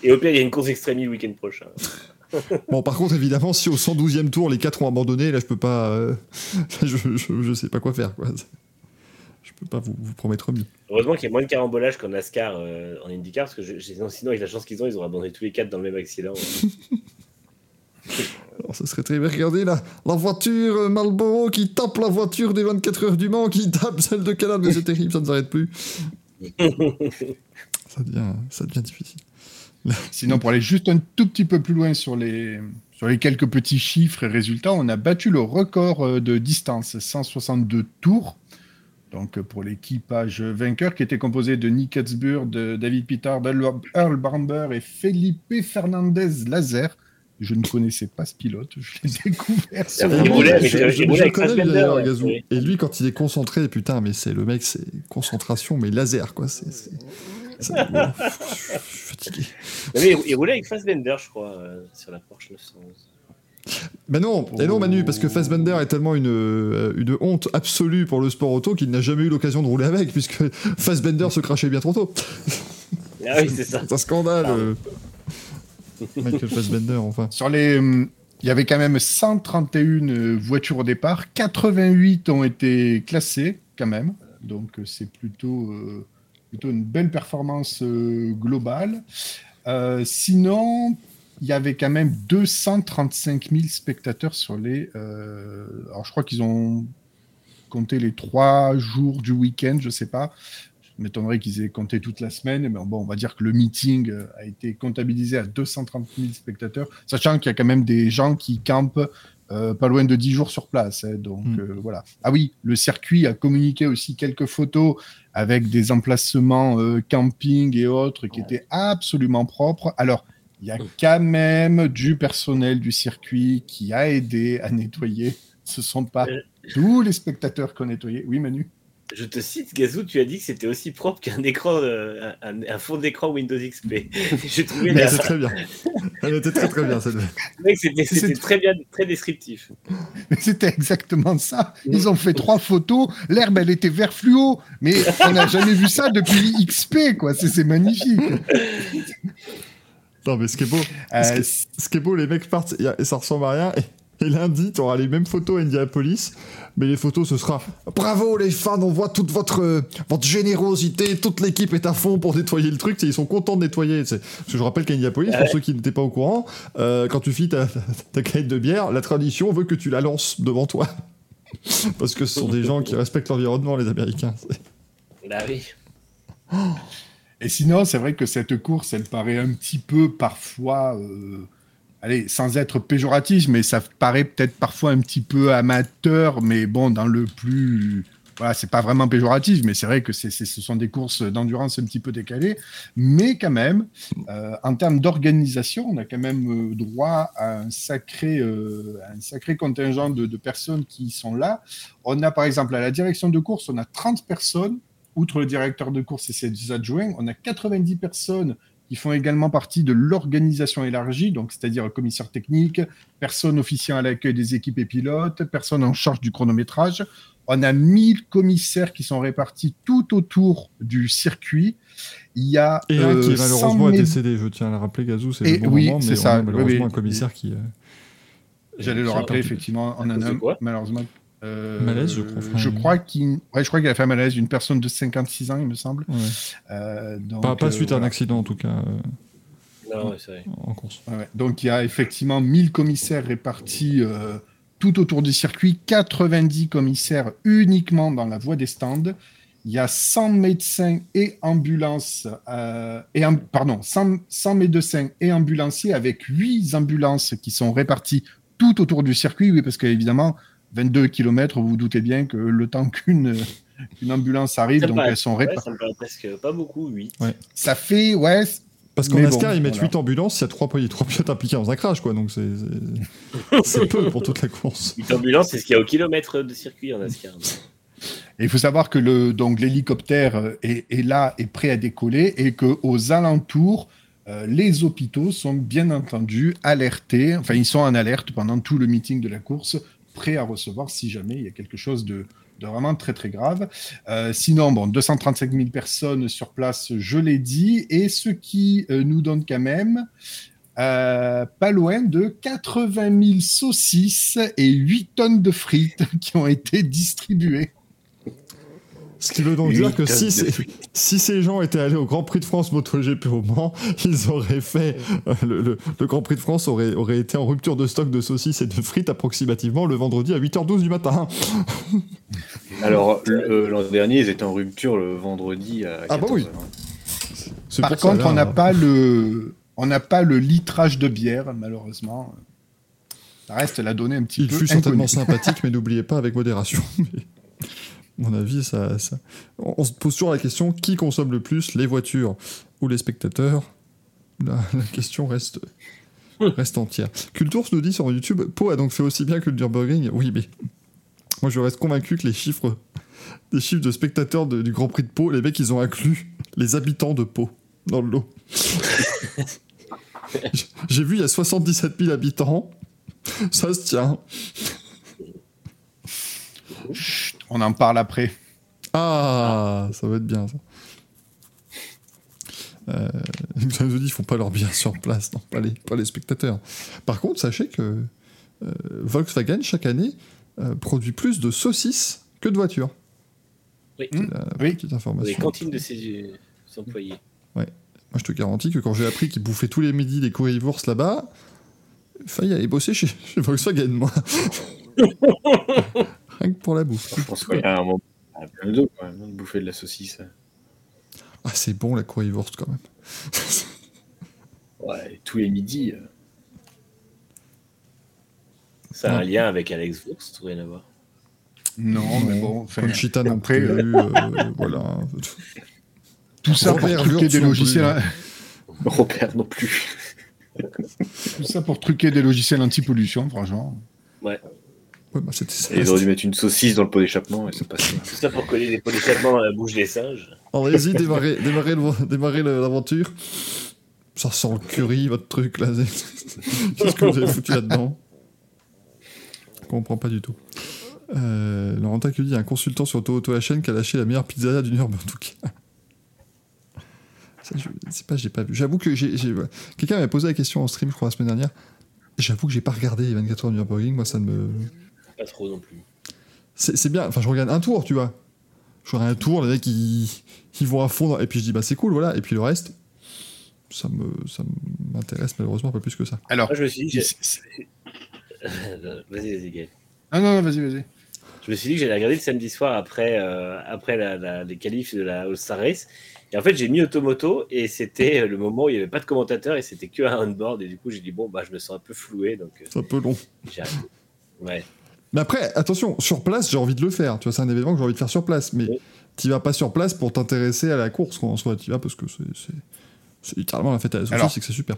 Et au pire, il y a une course extrémie le week-end prochain. Bon, par contre, évidemment, si au 112e tour, les 4 ont abandonné, là, je peux pas. euh, je, je, je sais pas quoi faire, quoi. Je peux pas vous, vous promettre mieux. Heureusement qu'il y a moins de carambolage qu'en NASCAR euh, en IndyCar, parce que je- sinon, sinon, avec la chance qu'ils ont, ils auraient abandonné tous les quatre dans le même accident. [laughs] Alors, ça serait très bien. Regardez la, la voiture euh, Marlboro qui tape la voiture des 24 heures du Mans, qui tape celle de Canal, mais c'est terrible, ça ne s'arrête plus. [laughs] ça, devient, ça devient difficile. Sinon, pour aller juste un tout petit peu plus loin sur les, sur les quelques petits chiffres et résultats, on a battu le record euh, de distance, 162 tours. Donc pour l'équipage vainqueur qui était composé de Nick Etzburg, de David Pitter, d'Earl Barber et Felipe Fernandez Lazer. Je ne connaissais pas ce pilote, je l'ai [laughs] découvert. Sur il roulait avec, je, je, je connais d'ailleurs Gazou. Ouais. Et lui, quand il est concentré, putain, mais c'est le mec, c'est concentration, mais laser, quoi. C'est, c'est... c'est... Bon, je suis fatigué. Mais il roulait avec Fassbender, je crois, euh, sur la Porsche 911. Ben non, et non Manu, parce que Fassbender est tellement une, euh, une honte absolue pour le sport auto qu'il n'a jamais eu l'occasion de rouler avec, puisque [laughs] Fassbender se crachait bien trop tôt. [laughs] Ah oui, c'est ça. C'est un scandale. Euh... Michael Fassbender, enfin. [laughs] Sur les. Il y avait quand même 131 voitures au départ, 88 ont été classées quand même, donc c'est plutôt, euh, plutôt une belle performance euh, globale. Euh, sinon, il y avait quand même 235 000 spectateurs sur les. Euh, alors, je crois qu'ils ont compté les trois jours du week-end, je ne sais pas. Je m'étonnerais qu'ils aient compté toute la semaine, mais bon, on va dire que le meeting a été comptabilisé à 230 000 spectateurs, sachant qu'il y a quand même des gens qui campent euh, pas loin de 10 jours sur place. Hein, donc Mm. euh, voilà. Ah oui, le circuit a communiqué aussi quelques photos avec des emplacements euh, camping et autres qui étaient absolument propres. Alors, il y a quand même du personnel du circuit qui a aidé à nettoyer. Ce ne sont pas Euh. tous les spectateurs qui ont nettoyé. Oui, Manu Je te cite, Gazou, tu as dit que c'était aussi propre qu'un écran, euh, un, un fond d'écran Windows XP. [laughs] J'ai trouvé Mais la... c'est très bien. Elle était très très bien cette. Mec, c'était très bien, très descriptif. Mais C'était exactement ça. Ils ont fait trois photos. L'herbe, elle était vert fluo. Mais on n'a jamais vu ça depuis XP, quoi. C'est c'est magnifique. [laughs] Non mais ce qui est beau, Euh, ce, qui est, ce qui est beau, les mecs partent et ça ressemble à rien. Et, et lundi, tu auras les mêmes photos à Indianapolis, mais les photos, ce sera bravo les fans, on voit toute votre votre générosité, toute l'équipe est à fond pour nettoyer le truc. Ils sont contents de nettoyer. Parce que je rappelle qu'à Indianapolis, pour ceux qui n'étaient pas au courant, euh, quand tu files ta, ta, canette de bière, la tradition veut que tu la lances devant toi. [laughs] Parce que ce sont des gens qui respectent l'environnement, les Américains. Bah oui. Et sinon, c'est vrai que cette course, elle paraît un petit peu parfois, euh, allez, sans être péjoratif, mais ça paraît peut-être parfois un petit peu amateur, mais bon, dans le plus. Voilà, c'est pas vraiment péjoratif, mais c'est vrai que ce sont des courses d'endurance un petit peu décalées. Mais quand même, euh, en termes d'organisation, on a quand même euh, droit à un sacré, un sacré contingent de personnes qui sont là. On a par exemple à la direction de course, on a 30 personnes outre le directeur de course et ses adjoints, on a 90 personnes qui font également partie de l'organisation élargie, donc c'est-à-dire commissaire technique, personne officiant à l'accueil des équipes et pilotes, personne en charge du chronométrage. On a 1000 commissaires qui sont répartis tout autour du circuit. Il y a Et un euh, qui 100 malheureusement est mé- décédé, je tiens à le rappeler, Gazou, c'est le bon oui, moment, mais c'est ça, on a malheureusement oui, oui. un commissaire qui... euh, J'allais le rappeler, effectivement, en de quoi? malheureusement. Euh, Malaise, je crois, enfin, Je crois qu'il ouais, je crois qu'il a fait un malaise, une personne de 56 ans, il me semble. ouais. Euh, donc, Pas, pas euh, suite à un accident en tout cas Non, ouais, vrai. en course. Donc il y a effectivement 1000 commissaires répartis euh, tout autour du circuit, 90 commissaires uniquement dans la voie des stands. Il y a 100 médecins et ambulances, euh, et pardon, 100, 100 médecins et ambulanciers avec 8 ambulances qui sont réparties tout autour du circuit, oui, parce qu'évidemment, 22 km, vous vous doutez bien que le temps [laughs] qu'une ambulance arrive, Ça donc paraît- elles sont Ouais, réparties. ça me paraît presque pas beaucoup, oui. Ça fait, ouais, Parce qu'en NASCAR, bon, ils mettent voilà. 8 ambulances, il y a 3, trois pilotes impliqués dans un crash, quoi, donc c'est peu pour toute la course. [laughs] Une ambulance, c'est ce qu'il y a au kilomètre de circuit en NASCAR. Et il faut savoir que le, donc l'hélicoptère est, est là, est prêt à décoller, et qu'aux alentours, euh, les hôpitaux sont bien entendu alertés, enfin ils sont en alerte pendant tout le meeting de la course, prêts à recevoir si jamais il y a quelque chose de, de vraiment très très grave. Euh, sinon, bon, 235 000 personnes sur place, je l'ai dit, et ce qui euh, nous donne quand même euh, pas loin de 80 000 saucisses et 8 tonnes de frites [laughs] qui ont été distribuées. Ce qui veut donc dire que si, de ces- fruits. si ces gens étaient allés au Grand Prix de France MotoGP au Mans, [laughs] ils auraient fait. euh, le, le- le Grand Prix de France aurait, aurait été en rupture de stock de saucisses et de frites approximativement le vendredi à 8h12 du matin. [laughs] Alors, euh, l'an dernier, ils étaient en rupture le vendredi à 14h. Ah bah oui. Par ça, contre, là, on n'a pas le, on n'a pas le litrage de bière, malheureusement. Ça reste la donnée un petit Il peu fut certainement sympathique, [laughs] mais n'oubliez pas avec modération. Mais, mon avis, ça, ça- On se pose toujours la question qui consomme le plus, les voitures ou les spectateurs? La, la question reste, reste entière. Cultours nous dit sur YouTube Pau a donc fait aussi bien que le Nürburgring. Oui, mais moi je reste convaincu que les chiffres, les chiffres de spectateurs de- du Grand Prix de Pau, les mecs ils ont inclus les habitants de Pau dans le lot. [laughs] J'ai vu il y a 77 000 habitants. Ça se tient. On en parle après. Ah, ça va être bien ça. Euh, ça nous dit qu'ils font pas leur bien sur place, non, pas les, pas les spectateurs. Par contre, sachez que euh, Volkswagen, chaque année, euh, produit plus de saucisses que de voitures. Oui. C'est la Oui. petite information. les cantines de ses ses employés. Moi, je te garantis que quand j'ai appris qu'ils bouffaient tous les midis des currywurst là-bas, failli aller bosser chez, [laughs] chez Volkswagen, moi. [laughs] Rien que pour la bouffe. Je pense qu'il y a un moment. à plein dos, quand même, de bouffer de la saucisse. Ah, c'est bon la currywurst quand même. [laughs] Ouais, tous les midis. euh, Ça a un lien avec Alex Wurst, rien à voir. Non, mais Non. bon, enfin, Conchita non après, plus. euh, euh, voilà. [laughs] tout ça pour Robert truquer des non logiciels, [laughs] Robert non plus. tout ça pour truquer des logiciels anti-pollution, franchement. Ouais, bah, c'était ça. Et ils auraient dû mettre une saucisse dans le pot d'échappement et ça passe. Tout ça pour coller les polychaments dans la bouche des singes. Allez-y, démarrez, démarrez, le- démarrez le- l'aventure. Ça sent le curry, votre truc là. Qu'est-ce [laughs] que vous avez foutu là-dedans Je comprends pas du tout. Euh, Laurentin qui dit un consultant sur Toto HN qui a lâché la meilleure pizzeria du Nürburgring. en tout cas. Ça, je sais pas, j'ai pas vu. J'avoue que j'ai. j'ai- Quelqu'un m'avait posé la question en stream, je crois, la semaine dernière. J'avoue que j'ai pas regardé les 24 heures du Nürburgring. Moi, ça ne me. Pas trop non plus. C'est c'est bien, enfin je regarde un tour, tu vois. Je regarde un tour, les mecs ils, ils vont à fond, dans- et puis je dis bah c'est cool, voilà. Et puis le reste, ça me ça m'intéresse malheureusement pas plus que ça. Alors, Moi, je me suis dit. j'ai- c'est- [laughs] c'est- Vas-y, vas-y, Gaël. ah non, non, vas-y, vas-y. Je me suis dit que j'allais regarder le samedi soir après, euh, après la, la- les qualifs de la All-Star Race. Et en fait, j'ai mis Automoto et c'était le moment où il n'y avait pas de commentateur et c'était que un on-board. Et du coup, j'ai dit, bon, bah, je me sens un peu floué. Donc, euh, C'est un peu long. Ouais. Mais après, attention, sur place, j'ai envie de le faire. Tu vois, c'est un événement que j'ai envie de faire sur place. Mais Oui. tu vas pas sur place pour t'intéresser à la course quand en soit. Tu vas parce que c'est littéralement la fête à la saucisse, c'est que c'est super.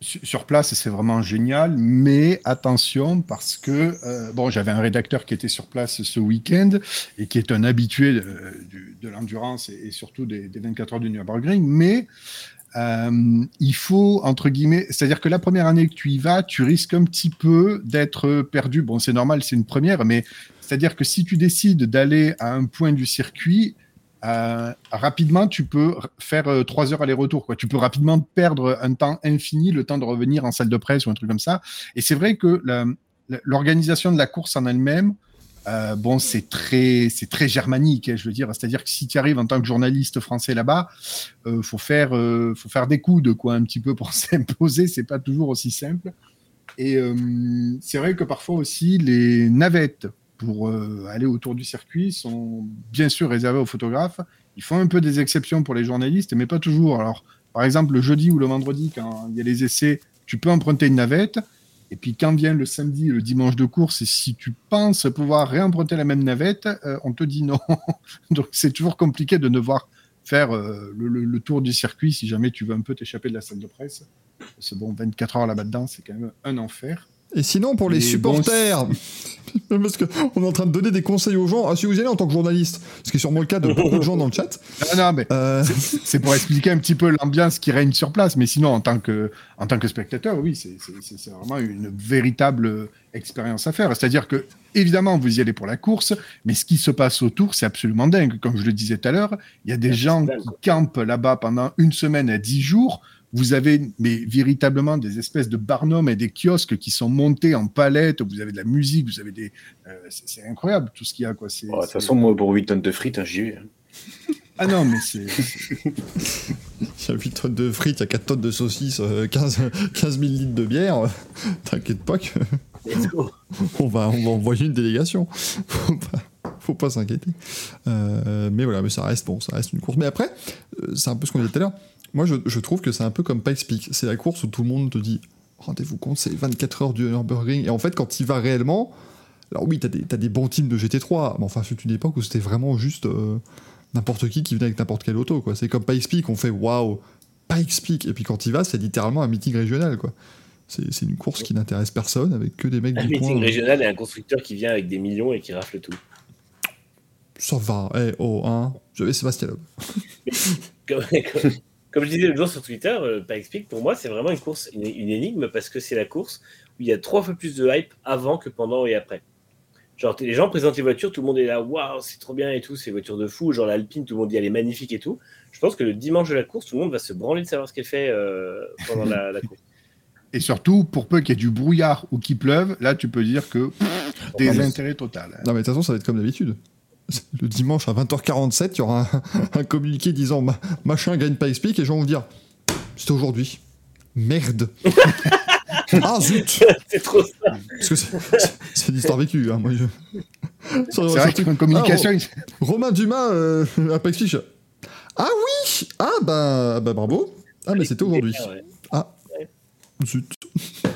Sur place, c'est vraiment génial, mais attention parce que euh, bon, j'avais un rédacteur qui était sur place ce week-end et qui est un habitué de, du- de l'endurance et, et surtout des, des 24 heures du Nürburgring, mais euh, il faut entre guillemets, c'est-à-dire que la première année que tu y vas, tu risques un petit peu d'être perdu. Bon, c'est normal, c'est une première, mais c'est-à-dire que si tu décides d'aller à un point du circuit, euh, rapidement, tu peux faire euh, trois heures aller-retour. Quoi. Tu peux rapidement perdre un temps infini, le temps de revenir en salle de presse ou un truc comme ça. Et c'est vrai que l'organisation de la course en elle-même, euh, bon, c'est très, c'est très germanique. hein, je veux dire, c'est-à-dire que si tu arrives en tant que journaliste français là-bas, euh, faut faire, euh, faut faire des coudes, quoi, un petit peu pour [laughs] s'imposer. C'est pas toujours aussi simple. Et euh, c'est vrai que parfois aussi les navettes pour aller autour du circuit sont bien sûr réservées aux photographes. Ils font un peu des exceptions pour les journalistes, mais pas toujours. Alors, par exemple, le jeudi ou le vendredi, quand il y a les essais, tu peux emprunter une navette. Et puis quand vient le samedi et le dimanche de course, et si tu penses pouvoir réemprunter la même navette, euh, on te dit non. [laughs] Donc c'est toujours compliqué de devoir faire euh, le, le- le tour du circuit si jamais tu veux un peu t'échapper de la salle de presse. C'est bon, 24 heures là-bas dedans, c'est quand même un enfer. Et sinon, pour les supporters, [laughs] parce qu'on est en train de donner des conseils aux gens, ah, si vous y allez en tant que journaliste, ce qui est sûrement le cas de beaucoup de [laughs] gens dans le chat, Non, non, mais euh, c'est- pour expliquer un petit peu l'ambiance qui règne sur place. Mais sinon, en tant que, en tant que spectateur, oui, c'est- vraiment une véritable expérience à faire. C'est-à-dire que, évidemment, vous y allez pour la course, mais ce qui se passe autour, c'est absolument dingue. Comme je le disais tout à l'heure, il y a des Ouais, gens dingue, qui campent là-bas pendant une semaine à dix jours vous avez mais véritablement des espèces de barnums et des kiosques qui sont montés en palette. Vous avez de la musique, vous avez des. euh, c'est incroyable tout ce qu'il y a. Quoi. Oh, De toute façon, moi, pour 8 tonnes de frites, hein, j'y vais. Ah non, mais c'est. Il y a 8 tonnes de frites, il y a 4 tonnes de saucisses, euh, 15, 15 000 litres de bière. [laughs] T'inquiète pas que Let's go. [laughs] on va, on va envoyer une délégation. Faut pas, faut pas s'inquiéter. Euh, mais voilà, mais ça reste bon, ça reste une course. Mais après, euh, c'est un peu ce qu'on disait tout à l'heure. Moi, je, je trouve que c'est un peu comme Pikes Peak. C'est la course où tout le monde te dit rendez-vous compte, c'est 24 heures du Nürburgring. Et en fait, quand il va réellement, alors oui, t'as des, t'as des bons teams de GT3, mais enfin, c'est une époque où c'était vraiment juste euh, n'importe qui qui venait avec n'importe quelle auto. quoi. C'est comme Pikes Peak, on fait waouh, Pikes Peak. Et puis quand il va, c'est littéralement un meeting régional. quoi. C'est c'est une course qui n'intéresse personne avec que des mecs Un du coin. meeting régional et un constructeur qui vient avec des millions et qui rafle tout. Ça va, eh, oh, hein, j'avais Sébastien Loeb. [laughs] Comme, je disais l'autre jour sur Twitter, euh, pas explique, pour moi, c'est vraiment une course, une, une énigme parce que c'est la course où il y a trois fois plus de hype avant que pendant et après. Genre, les gens présentent les voitures, tout le monde est là, waouh, c'est trop bien et tout, c'est voitures de fou. Genre, l'Alpine, tout le monde dit, elle est magnifique et tout. Je pense que le dimanche de la course, tout le monde va se branler de savoir ce qu'elle fait euh, pendant la, la course. [laughs] Et surtout, pour peu qu'il y ait du brouillard ou qu'il pleuve, là, tu peux dire que pff, désintérêt total. hein. Non, mais de toute façon, ça va être comme d'habitude. Le dimanche à 20h47, il y aura un, un communiqué disant Ma- machin gagne pas explique et les gens vont dire c'était aujourd'hui. Merde. [laughs] ah zut c'est trop ça. Parce que c'est- c'est c'est une histoire vécue. Hein, moi, je- C'est vrai communication, il- Romain Dumas euh, a pas expliqué. Ah oui Ah bah, bah bravo Ah mais c'était aujourd'hui. Ouais. Zut. c'est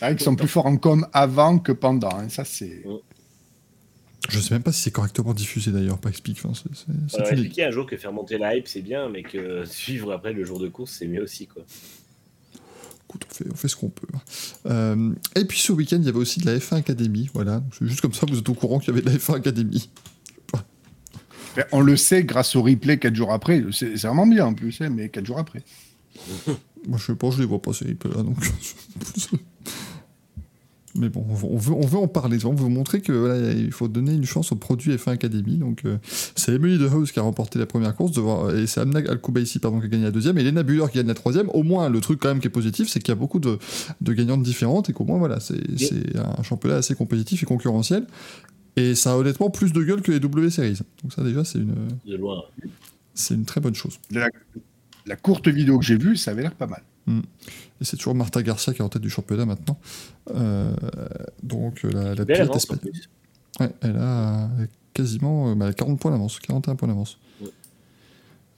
vrai qu'ils sont plus forts en com avant que pendant. hein. Ça, c'est. Je sais même pas si c'est correctement diffusé d'ailleurs, pas explique. Enfin, c'est- c'est- c'est On a une- expliqué un jour que faire monter la hype, c'est bien, mais que [laughs] suivre après le jour de course, c'est mieux aussi. quoi. Écoute, on fait, on fait ce qu'on peut. Euh, et puis ce week-end, il y avait aussi de la F1 Academy. Voilà, juste comme ça, vous êtes au courant qu'il y avait de la F1 Academy. Ben, On le sait grâce au replay 4 jours après. C'est c'est vraiment bien en plus, hein, mais 4 jours après. [laughs] Moi, je sais pas, je les vois pas ces là donc. [laughs] Mais bon, on veut, on veut, en parler. On veut vous montrer que voilà, il faut donner une chance au produit F1 Academy. Donc, euh, c'est Emily de House qui a remporté la première course, devant, et c'est Amna Al-Koubaïsi pardon, qui a gagné la deuxième, et Lena Buller qui gagne la troisième. Au moins, le truc quand même qui est positif, c'est qu'il y a beaucoup de, de gagnantes différentes, et qu'au moins, voilà, c'est c'est un championnat assez compétitif et concurrentiel. Et ça a honnêtement plus de gueule que les W Series. Donc ça déjà, c'est une, De loin. c'est une très bonne chose. La, la courte vidéo que j'ai vue, ça avait l'air pas mal. Et c'est toujours Marta Garcia qui est en tête du championnat maintenant. Euh, donc euh, la, la pilote espagnole. Ouais, elle a quasiment euh, bah, 40 points d'avance, 41 points d'avance. Ouais.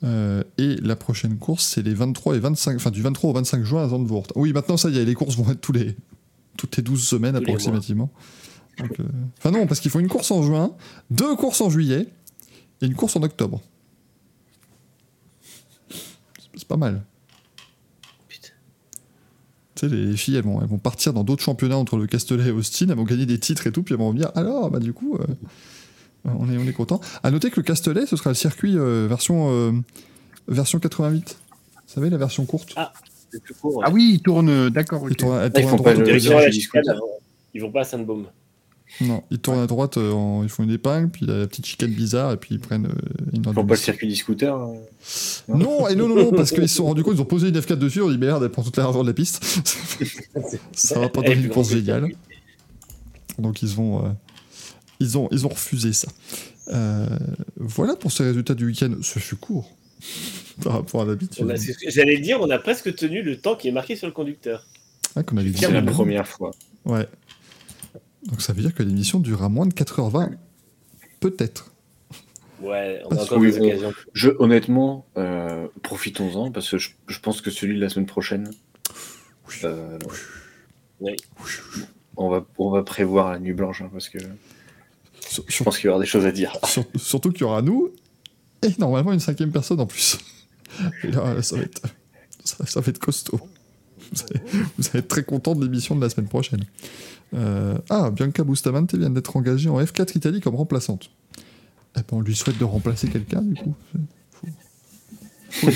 Euh, et la prochaine course, c'est les 23 et 25, enfin du 23 au 25 juin à Zandvoort. Oui, maintenant ça y est, les courses vont être tous les, toutes les 12 semaines Tous approximativement. Donc, euh, Enfin non, parce qu'ils font une course en juin, deux courses en juillet et une course en octobre. C'est pas mal. Putain. Tu sais, les filles, elles vont, elles vont partir dans d'autres championnats entre le Castellet et Austin, elles vont gagner des titres et tout, puis elles vont revenir. Alors, bah du coup, euh, on est, on est content. À noter que le Castellet, ce sera le circuit euh, version, euh, version 88. Vous savez, la version courte. C'est plus court. ouais. Ah oui, il tourne. D'accord. Ah, ils tourne à font pas droite, le- au Direction à la j'ai chicane discuté. avant. Ils vont pas à Sainte-Baume. Non, ils tournent à droite, euh, en- ils font une épingle, puis la petite chicane bizarre, et puis ils prennent euh, une Ils font pas le circuit du scooter. euh. Non, et non, non, non, parce qu'ils se sont rendus compte, ils ont posé une F4 dessus, on dit merde, elle prend toute l'argent de la piste. [laughs] Ça va pas donner une course géniale. Donc ils ont, euh, ils ont, ils ont refusé ça. Euh, voilà pour ces résultats du week-end. Ce fut court [laughs] par rapport à l'habitude. A- J'allais dire, on a presque tenu le temps qui est marqué sur le conducteur. Ah, qu'on avait dit. C'est la première fois. Ouais. Donc ça veut dire que l'émission durera moins de 4h20. Peut-être. Ouais, on Parce a encore des occasions. Je, honnêtement, euh, profitons-en parce que je, je pense que celui de la semaine prochaine, euh, Oui. on, va, on va prévoir la nuit blanche hein, parce que Sur- je pense qu'il y aura des choses à dire. sur- surtout qu'il y aura nous et normalement une cinquième personne en plus. Et là, ça va être, ça, ça va être costaud. Vous allez, vous allez être très content de l'émission de la semaine prochaine. Euh, ah, Bianca Bustamante vient d'être engagée en F4 Italie comme remplaçante. Eh ben, on lui souhaite de remplacer quelqu'un, du coup. Faut.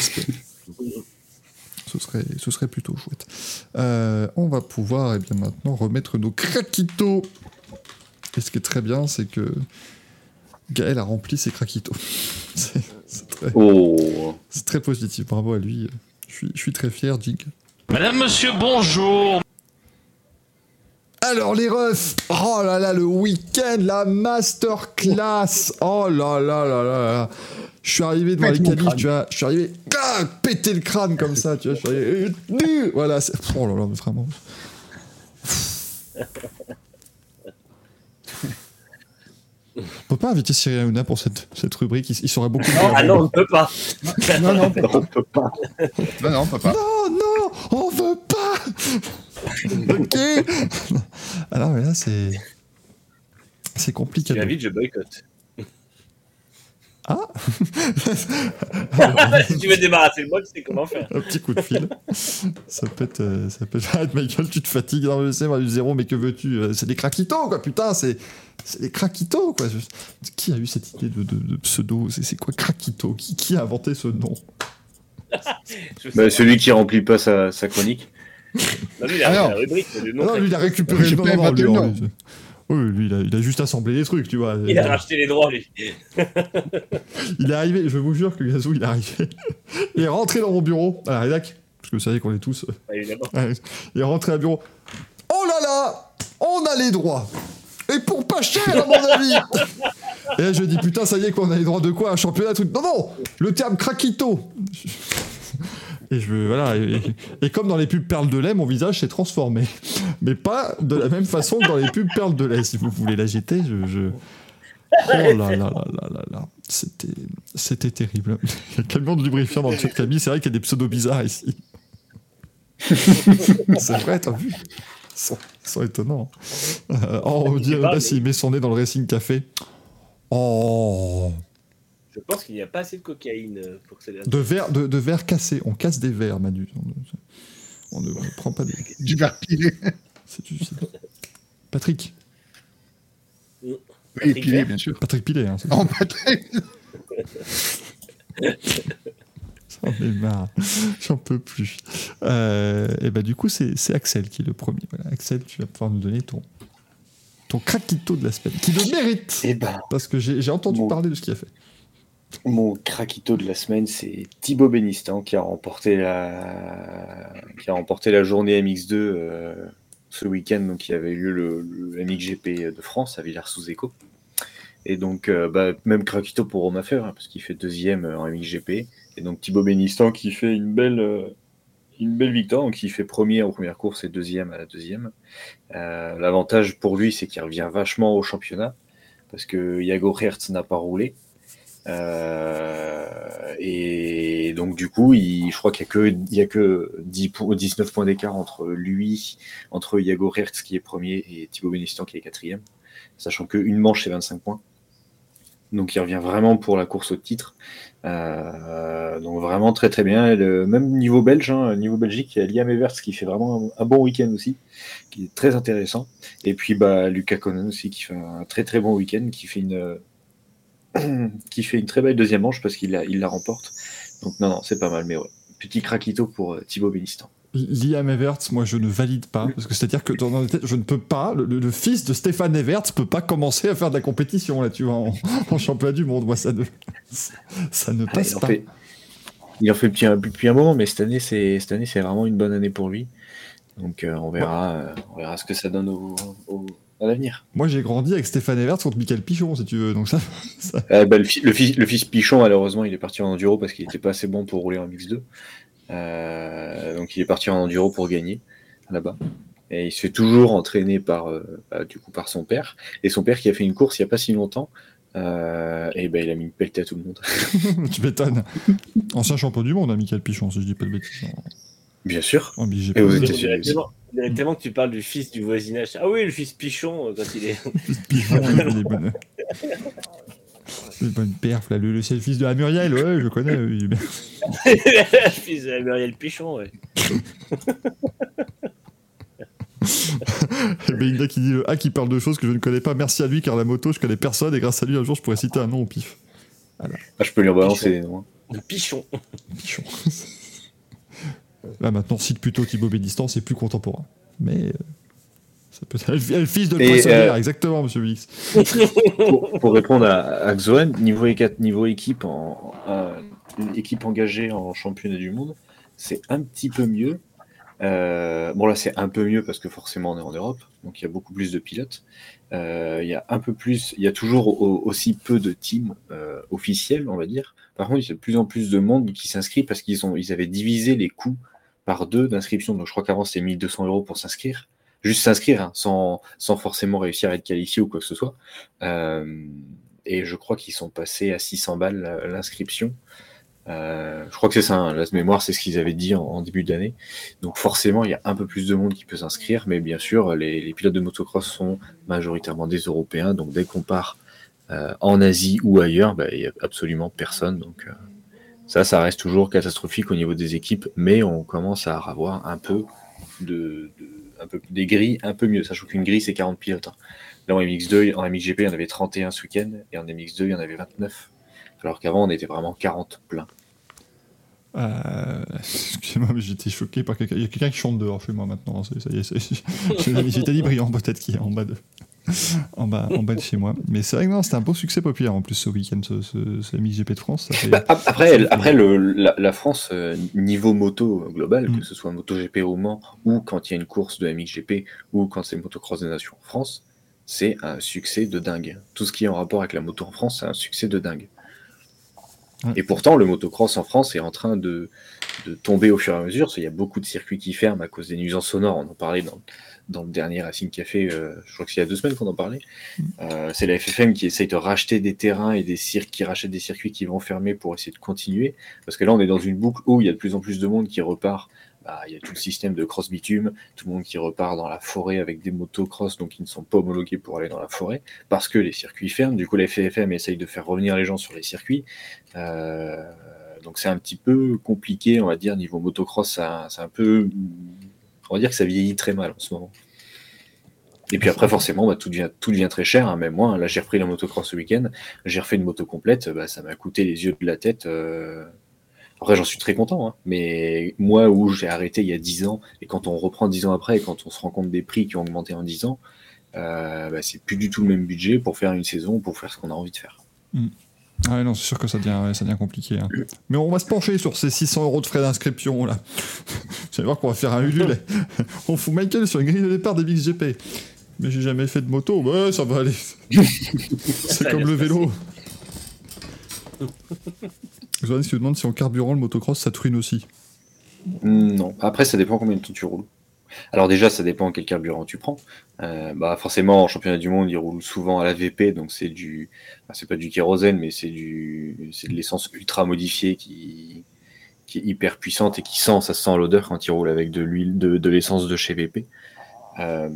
Ce serait, ce serait plutôt chouette. Euh, on va pouvoir, et bien maintenant, remettre nos craquitos. Et ce qui est très bien, c'est que Gaël a rempli ses craquitos. [laughs] c'est c'est très, Oh, c'est très positif. Bravo à lui. Je Je suis, je suis très fier, Jig. Madame, monsieur, bonjour. Alors les refs, oh là là, le week-end, la masterclass, oh là là là là là. Je suis arrivé devant Pète les crâne. tu vois, je suis arrivé, ah, péter le crâne comme ça, tu vois, je suis arrivé, euh, voilà, c'est- oh là là, mais vraiment. On peut pas inviter Cyril Hanouna pour cette, cette rubrique, il, il saurait beaucoup mieux. Ah non, on ne peut pas. Non, non. On peut pas. Non, non, papa. Non, non, on veut pas Ok [laughs] Alors mais là, c'est... C'est compliqué. M'invites, je boycotte. Ah [laughs] [laughs] si tu veux débarrasser le moi, tu sais comment faire? Un petit coup de fil. ça peut être. euh, ça peut être. Arrête, Michael, tu te fatigues. Non, mais c'est moi, du zéro, mais que veux-tu? Euh, C'est des craquitos, quoi, putain, c'est. C'est des craquitos, quoi. Je- Qui a eu cette idée de, de- de pseudo? C'est c'est quoi craquito qui, qui a inventé ce nom? Je sais Bah, celui qui remplit pas sa, sa chronique. Non, lui, il a Ah non. la rubrique, mais le nom, Ah Non, lui, il a récupéré le nom. lui, lui. Oui, lui, il a, il a juste assemblé des trucs, tu vois. il a racheté les droits, lui. [laughs] Il est arrivé, je vous jure que Gazou, il est arrivé. Il est rentré dans mon bureau, à la rédac, parce que vous savez qu'on est tous. Bah, évidemment. Ouais, Il est rentré à bureau. Oh là là On a les droits Et pour pas cher, à mon avis [laughs] Et là, je dis, putain, ça y est, quoi, on a les droits de quoi Un championnat, truc. Non, non Le terme craquito Et je voilà, et, et comme dans les pubs perles de lait, mon visage s'est transformé. Mais pas de la même façon que dans les pubs perles de lait, si vous voulez l'agiter, je, je... Oh là là là là là là. C'était, c'était terrible. Il y a tellement de lubrifiant dans le chat Camille, c'est vrai qu'il y a des pseudos bizarres ici. [laughs] c'est vrai, t'as vu? Ils sont, ils sont étonnants. Euh, oh, on dit, là, s'il met son nez dans le Racing Café. Oh Je pense qu'il n'y a pas assez de cocaïne euh, pour que ça De verre, de, de verre cassé. On casse des verres, Manu. On ne, on ne prend pas des. [laughs] Du verre pilé. c'est du- Patrick. Oui, Patrick pilé, Vert. bien sûr. Patrick Pilet. Hein, En Patrick. [laughs] J'en ai marre. J'en peux plus. Euh, et bah, du coup, c'est Axel qui est le premier. Voilà. Axel, tu vas pouvoir nous donner ton, ton craquito de la semaine. Qui le mérite Et ben, Parce que j'ai j'ai entendu Bon. parler de ce qu'il a fait. Mon craquito de la semaine, c'est Thibaut Benistan qui a remporté la, qui remporté la journée MX2 euh, ce week-end, donc y avait eu le, MXGP de France à Villars-sous-Écho. Et donc, euh, bah, même craquito pour Romain hein, parce qu'il fait deuxième euh, en MXGP. Et donc Thibaut Benistan qui fait une belle, victoire, donc il fait premier en première course et deuxième à la deuxième. L'avantage pour lui, c'est qu'il revient vachement au championnat, parce que Yago Hertz n'a pas roulé. Euh, et donc du coup, je crois qu'il n'y a que, a que 10 po- 19 points d'écart entre lui, entre Yago Hertz qui est premier et Thibaut Benistan qui est quatrième, sachant qu'une manche c'est 25 points. Donc il revient vraiment pour la course au titre. Euh, donc vraiment très très bien. Même niveau belge, hein, niveau Belgique, il y a Liam Everts qui fait vraiment un, un bon week-end aussi, qui est très intéressant. Et puis bah Lucas Conan aussi qui fait un très très bon week-end, qui fait une [clears throat] qui fait une très belle deuxième manche parce qu'il la, il la remporte. Donc non non c'est pas mal, mais ouais. Petit craquito pour euh, Thibaut Benistan. Liam Everts, moi je ne valide pas, parce que c'est-à-dire que dans ma tête, je ne peux pas, le, fils de Stéphane Everts peut pas commencer à faire de la compétition, là, tu vois, en, [laughs] en championnat du monde. Moi, ça ne, [laughs] ça ne Ah, passe il, pas. fait, il en fait depuis un, depuis un moment, mais cette année, c'est cette année, c'est vraiment une bonne année pour lui. Donc euh, on verra, euh, on verra ce que ça donne au, au- à l'avenir. Moi, j'ai grandi avec Stéphane Everts contre Michael Pichon, si tu veux, donc ça, [laughs] ça- Euh, bah, le, fi- le fils, le fils Pichon, malheureusement, il est parti en enduro parce qu'il n'était pas assez bon pour rouler en Mix 2. Euh, donc il est parti en enduro pour gagner là-bas. Et il se fait toujours entraîner par, euh, bah, du coup, par son père. Et son père qui a fait une course il n'y a pas si longtemps. euh, et ben il a mis une pelletée à tout le monde. [laughs] tu m'étonnes. Ancien champion du monde, hein, Michael Pichon, si je dis pas de bêtises. En, Bien sûr. Et aux États-Unis dirait tellement que tu parles du fils du voisinage. Ah oui, le fils Pichon, euh, quand il est. [laughs] Pichon, il fait des bonnes. Des bonnes perfs, là. Le, le- c'est le fils de la Muriel, ouais, je connais. il est le fils de la Muriel Pichon, ouais. [laughs] Belinda qui dit le A qui parle de choses que je ne connais pas. Merci à lui car la moto, je connais personne et grâce à lui, un jour, je pourrais citer un nom au pif. Ah, je peux lui en balancer des noms. hein. Le Pichon. Pichon. [laughs] Là maintenant, cite plutôt Thibaut Bédistan, c'est plus contemporain. Mais euh, ça peut être le fils de poissonnière, euh, exactement, monsieur Vix. [laughs] pour, pour répondre à, à Xoan, niveau, niveau équipe, en, euh, équipe engagée en championnat du monde, c'est un petit peu mieux. Euh, bon là c'est un peu mieux parce que forcément on est en Europe, donc il y a beaucoup plus de pilotes. Euh, il y a un peu plus, il y a toujours aussi peu de teams officiels, on va dire. Par contre, il y a de plus en plus de monde qui s'inscrit parce qu'ils ils avaient divisé les coûts par deux d'inscription. Donc je crois qu'avant c'était 1200 euros pour s'inscrire, juste s'inscrire, hein, sans, sans forcément réussir à être qualifié ou quoi que ce soit. et je crois qu'ils sont passés à 600 balles l'inscription. Euh, je crois que c'est ça, hein, la mémoire, c'est ce qu'ils avaient dit en, début d'année. Donc forcément, il y a un peu plus de monde qui peut s'inscrire, mais bien sûr, les, pilotes de motocross sont majoritairement des Européens, donc dès qu'on part euh, en Asie ou ailleurs, bah, il n'y a absolument personne. Donc euh, ça, ça reste toujours catastrophique au niveau des équipes, mais on commence à avoir un peu de, des grilles un peu mieux, sachant qu'une grille c'est 40 pilotes. Hein. Là en MX2, en MXGP, il y en avait 31 ce week-end, et en MX2, il y en avait 29 alors qu'avant on était vraiment 40 plein. Euh, excusez-moi, mais j'étais choqué par quelqu'un. Il y a quelqu'un qui chante dehors chez moi maintenant. Ça y est, j'ai Itali Brillant peut-être qui est en bas de, [laughs] en bas, en bas de chez moi. Mais c'est vrai que non, c'était un beau succès populaire en plus ce week-end, ce, ce, MXGP de France. Bah, après, après le, la, France, euh, niveau moto global, mm. que ce soit MotoGP au Mans ou quand il y a une course de MXGP ou quand c'est Motocross des Nations en France, c'est un succès de dingue. Tout ce qui est en rapport avec la moto en France, c'est un succès de dingue. Et pourtant, le motocross en France est en train de, tomber au fur et à mesure. Il y a beaucoup de circuits qui ferment à cause des nuisances sonores. On en parlait dans, dans le dernier Racing Café, euh, je crois que c'est il y a deux semaines qu'on en parlait. Mm. Euh, c'est la FFM qui essaye de racheter des terrains et des cirques qui rachètent des circuits qui vont fermer pour essayer de continuer. Parce que là, on est dans une boucle où il y a de plus en plus de monde qui repart bah, il y a tout le système de cross bitume, tout le monde qui repart dans la forêt avec des motos cross, donc qui ne sont pas homologués pour aller dans la forêt, parce que les circuits ferment. Du coup, la FFM essaye de faire revenir les gens sur les circuits. Euh, donc c'est un petit peu compliqué, on va dire, niveau motocross, c'est un peu. On va dire que ça vieillit très mal en ce moment. Et puis après, forcément, bah, tout, devient, tout devient très cher. Hein. Même moi, là, j'ai repris la motocross ce week-end, j'ai refait une moto complète, bah, ça m'a coûté les yeux de la tête. Euh, après, j'en suis très content, hein. mais moi, où j'ai arrêté il y a 10 ans, et quand on reprend 10 ans après, et quand on se rend compte des prix qui ont augmenté en 10 ans, euh, bah, c'est plus du tout le même budget pour faire une saison, pour faire ce qu'on a envie de faire. Mm. Ah non, c'est sûr que ça devient, ça devient compliqué. Hein. Mais on va se pencher sur ces 600 euros de frais d'inscription là. [laughs] Vous allez voir qu'on va faire un Ulule. [laughs] on fout Michael sur une grille de départ des GP. Mais j'ai jamais fait de moto, ouais, ça va aller. [laughs] c'est comme le vélo. Si tu demandes si en carburant le motocross ça truine aussi. Non. Après, ça dépend combien de temps tu roules. Alors déjà, ça dépend quel carburant tu prends. Euh, bah forcément, en championnat du monde, ils roulent souvent à la VP, donc c'est du, bah, c'est pas du kérosène, mais c'est du, c'est de l'essence ultra modifiée qui, qui est hyper puissante et qui sent, ça sent l'odeur quand ils roulent avec de l'huile, de, de l'essence de chez VP. Euh,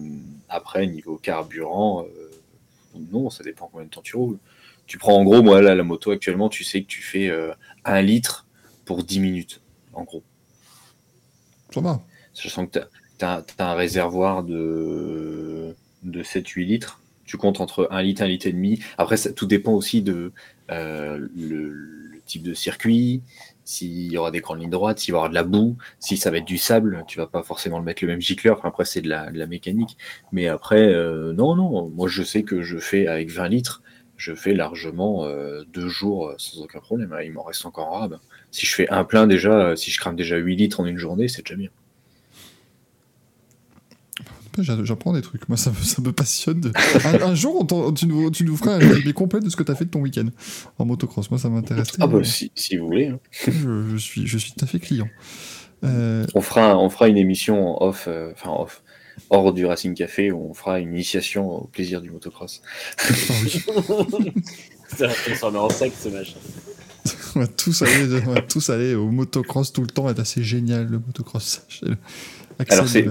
après, niveau carburant, euh, non, ça dépend combien de temps tu roules tu prends en gros, moi, là, la moto actuellement, tu sais que tu fais euh, un litre pour 10 minutes, en gros. Ça va. Sachant que tu as, un réservoir de, de 7-8 litres. Tu comptes entre 1 litre et 1 litre et demi. Après, ça, tout dépend aussi de euh, le, type de circuit, s'il y aura des grandes lignes droites, s'il va y avoir de la boue, si ça va être du sable, tu vas pas forcément le mettre le même gicleur. après, c'est de la, mécanique. Mais après, euh, non, non, moi je sais que je fais avec 20 litres, je fais largement euh, deux jours euh, sans aucun problème. Il m'en reste encore en rab. Si je fais un plein déjà, euh, si je crame déjà 8 litres en une journée, c'est déjà bien. J'apprends des trucs, moi ça, me passionne. Un, jour, tu, nous, tu, nous, feras un résumé complet de ce que tu as fait de ton week-end en motocross. Moi ça m'intéresse. Ah bah si, si vous voulez. Hein. Je, suis, je suis tout à fait client. On, fera, on fera une émission off, enfin off, hors du Racing Café où on fera une initiation au plaisir du motocross. [laughs] ça s'en en sec ce machin. [laughs] on, va tous aller, on va tous aller au motocross tout le temps, c'est assez génial le motocross. Alors c'est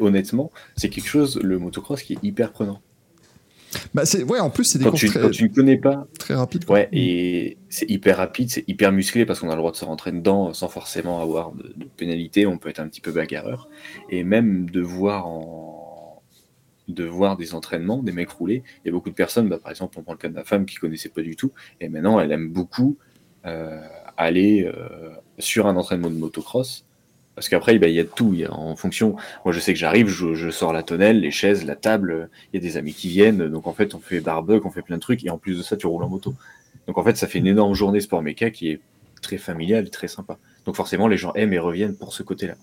honnêtement, c'est quelque chose le motocross qui est hyper prenant. Bah c'est ouais, en plus c'est des quand, tu, quand tu ne connais pas très rapide. Ouais, et c'est hyper rapide, c'est hyper musclé parce qu'on a le droit de se rentrer dedans sans forcément avoir de, pénalité. On peut être un petit peu bagarreur et même de voir en de voir des entraînements, des mecs rouler. Il y a beaucoup de personnes, bah, par exemple, on prend le cas de ma femme qui connaissait pas du tout et maintenant elle aime beaucoup euh, aller euh, sur un entraînement de motocross parce qu'après, bah, il y a tout. en fonction, moi je sais que j'arrive, je, sors la tonnelle, les chaises, la table, il y a des amis qui viennent. Donc en fait, on fait barbecue, on fait plein de trucs. Et en plus de ça, tu roules en moto. Donc en fait, ça fait une énorme journée sport méca qui est très familiale très sympa. Donc forcément, les gens aiment et reviennent pour ce côté-là.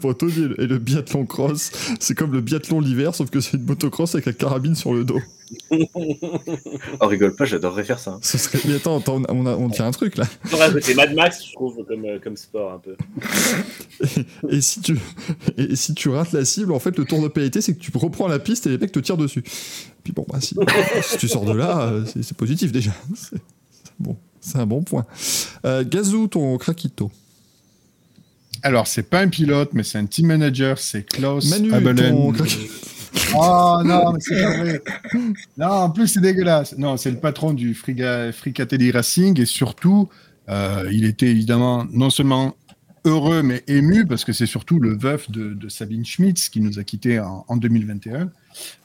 Pour Tony et le, et le biathlon cross, c'est comme le biathlon l'hiver, sauf que c'est une motocross avec la carabine sur le dos. [laughs] Oh, rigole pas, j'adorerais faire ça. hein. Ce serait... Mais attends, attends, on, a, on tient un truc là. C'est Mad Max, je trouve, comme, euh, comme sport un peu. Et si tu, et si tu rates la cible, en fait, le tour de pénalité, c'est que tu reprends la piste et les mecs te tirent dessus. Puis bon, bah, si, si tu sors de là, euh, c'est positif déjà. C'est c'est bon, c'est un bon point. Euh, Gazou, ton craquito. Alors, c'est pas un pilote, mais c'est un team manager, c'est Klaus Manu, Abelen. Oh non, mais c'est pas vrai. Non, en plus, c'est dégueulasse. Non, c'est le patron du Friga- Fricatelli Racing et surtout, euh, il était évidemment non seulement heureux mais ému parce que c'est surtout le veuf de, de Sabine Schmitz qui nous a quittés en, en 2021.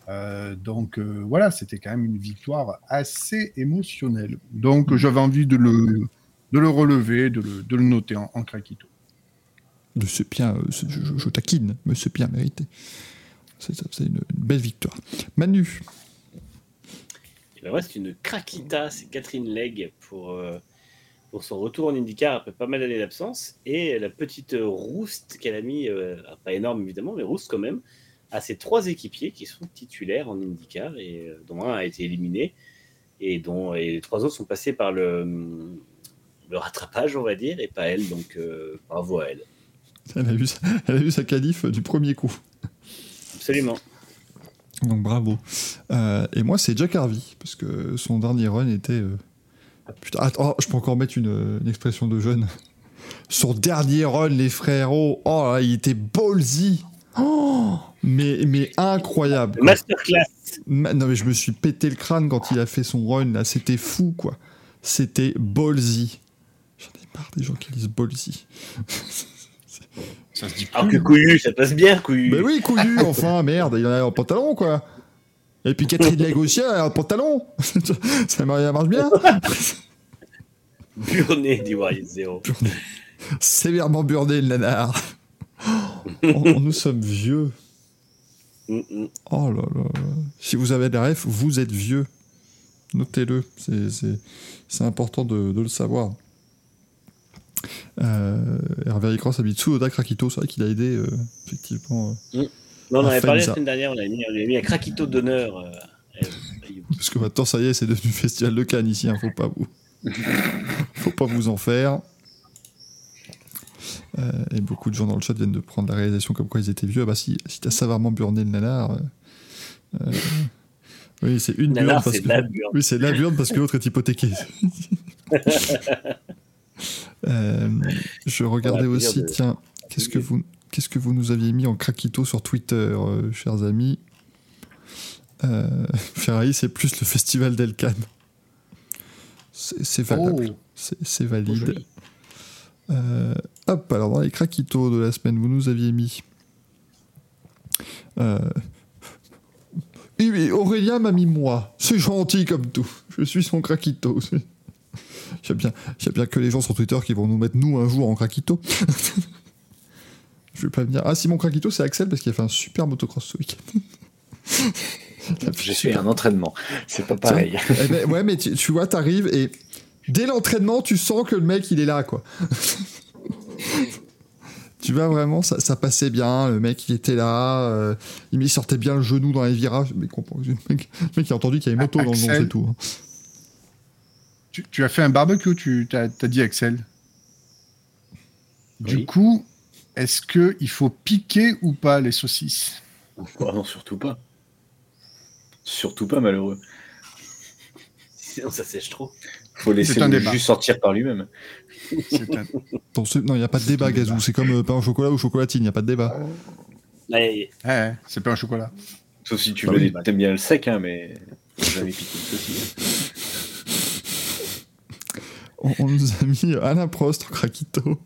Euh, donc euh, voilà, c'était quand même une victoire assez émotionnelle. Donc j'avais envie de le, de le relever, de le, de le noter en, en craquito. De ce bien, je, taquine, mais c'est bien mérité. C'est une, belle victoire. Manu, Et ben c'est une craquita, c'est Catherine Legge pour, euh, pour son retour en IndyCar après pas mal d'années d'absence. Et la petite rouste qu'elle a mis, euh, pas énorme évidemment, mais rouste quand même, à ses trois équipiers qui sont titulaires en IndyCar et euh, dont un a été éliminé et dont et les trois autres sont passés par le, le rattrapage, on va dire, et pas elle. Donc bravo à elle. [laughs] elle a eu, sa- elle a eu sa qualif du premier coup. Absolument. Donc bravo. Euh, et moi, c'est Jack Harvey, parce que son dernier run était. euh, Putain, attends, je peux encore mettre une, une expression de jeune. [laughs] Son dernier run, les frérots, oh là, il était ballsy. Oh, [gasps] mais, mais incroyable. quoi. Masterclass. Ma- Non, mais je me suis pété le crâne quand il a fait son run, là. C'était fou, quoi. C'était ballsy. J'en ai marre des gens qui disent ballsy. [laughs] Ça se dit Alors plus. que couillu, ça passe bien, couillu. Mais oui, couillu, [laughs] enfin, merde, il en a en pantalon, quoi. Et puis Catherine [laughs] aussi, elle a un pantalon. [laughs] ça mar- ça marche bien. Burné, dit Warrior Zero. Sévèrement burné, le nanar. Oh, nous sommes vieux. Mm, mm. Oh là là. Si vous avez des rêves, vous êtes vieux. Notez-le. C'est- important de, de le savoir. Euh, Hervé Cross habite sous Oda Krakito. C'est vrai qu'il a aidé, euh, effectivement. euh, Non, on en avait parlé la semaine dernière, on avait mis, on avait mis un craquito d'honneur. euh. Parce que maintenant, ça y est, c'est devenu [laughs] Festival de Cannes ici. Hein, faut pas vous. [laughs] faut pas vous en faire. Et beaucoup de gens dans le chat viennent de prendre la réalisation comme quoi ils étaient vieux. Ah bah si, si t'as savamment burné le nanar. oui, c'est une burne parce que. Oui, c'est la burne parce que l'autre est hypothéqué. [laughs] Euh, je regardais aussi, de- tiens, qu'est-ce que vous, qu'est-ce que vous nous aviez mis en craquito sur Twitter, euh, chers amis euh, [laughs] Ferrari, c'est plus le festival d'Elkan. C'est c'est valable. Oh, C'est oh, valide. Euh, hop, alors dans les craquitos de la semaine, vous nous aviez mis. Euh... [laughs] Aurélien m'a mis moi. C'est gentil comme tout. Je suis son craquito. [laughs] J'aime bien, j'aime bien que les gens sur Twitter qui vont nous mettre nous un jour en craquito. [laughs] Je vais pas venir. Ah, si mon craquito, c'est Axel parce qu'il a fait un super motocross ce week-end. [laughs] J'ai fait un entraînement. C'est pas pareil. Eh ben, ouais, mais tu, tu vois, t'arrives et dès l'entraînement, tu sens que le mec, il est là, quoi. [laughs] tu vois, vraiment, ça, ça passait bien. Le mec, il était là. euh, il sortait bien le genou dans les virages. Mais comprends, le mec, le mec, il a entendu qu'il y avait moto dans le nom, c'est tout. hein. Tu, tu as fait un barbecue, tu as, dit Axel. Du coup, est-ce qu'il faut piquer ou pas les saucisses? Oh non, surtout pas. Surtout pas, malheureux. Sinon, ça sèche trop. Faut laisser C'est un le débat. jus sortir par lui-même. Un- [laughs] Non, il n'y a pas de débat, Gazou. C'est comme euh, pain au chocolat ou chocolatine, il n'y a pas de débat. Ouais, Ouais, ouais, c'est pas un chocolat. Sauf si tu veux t'aimes bien le sec, hein, mais faut jamais piquer le saucisse. [laughs] On, on nous a mis Alain Prost en craquito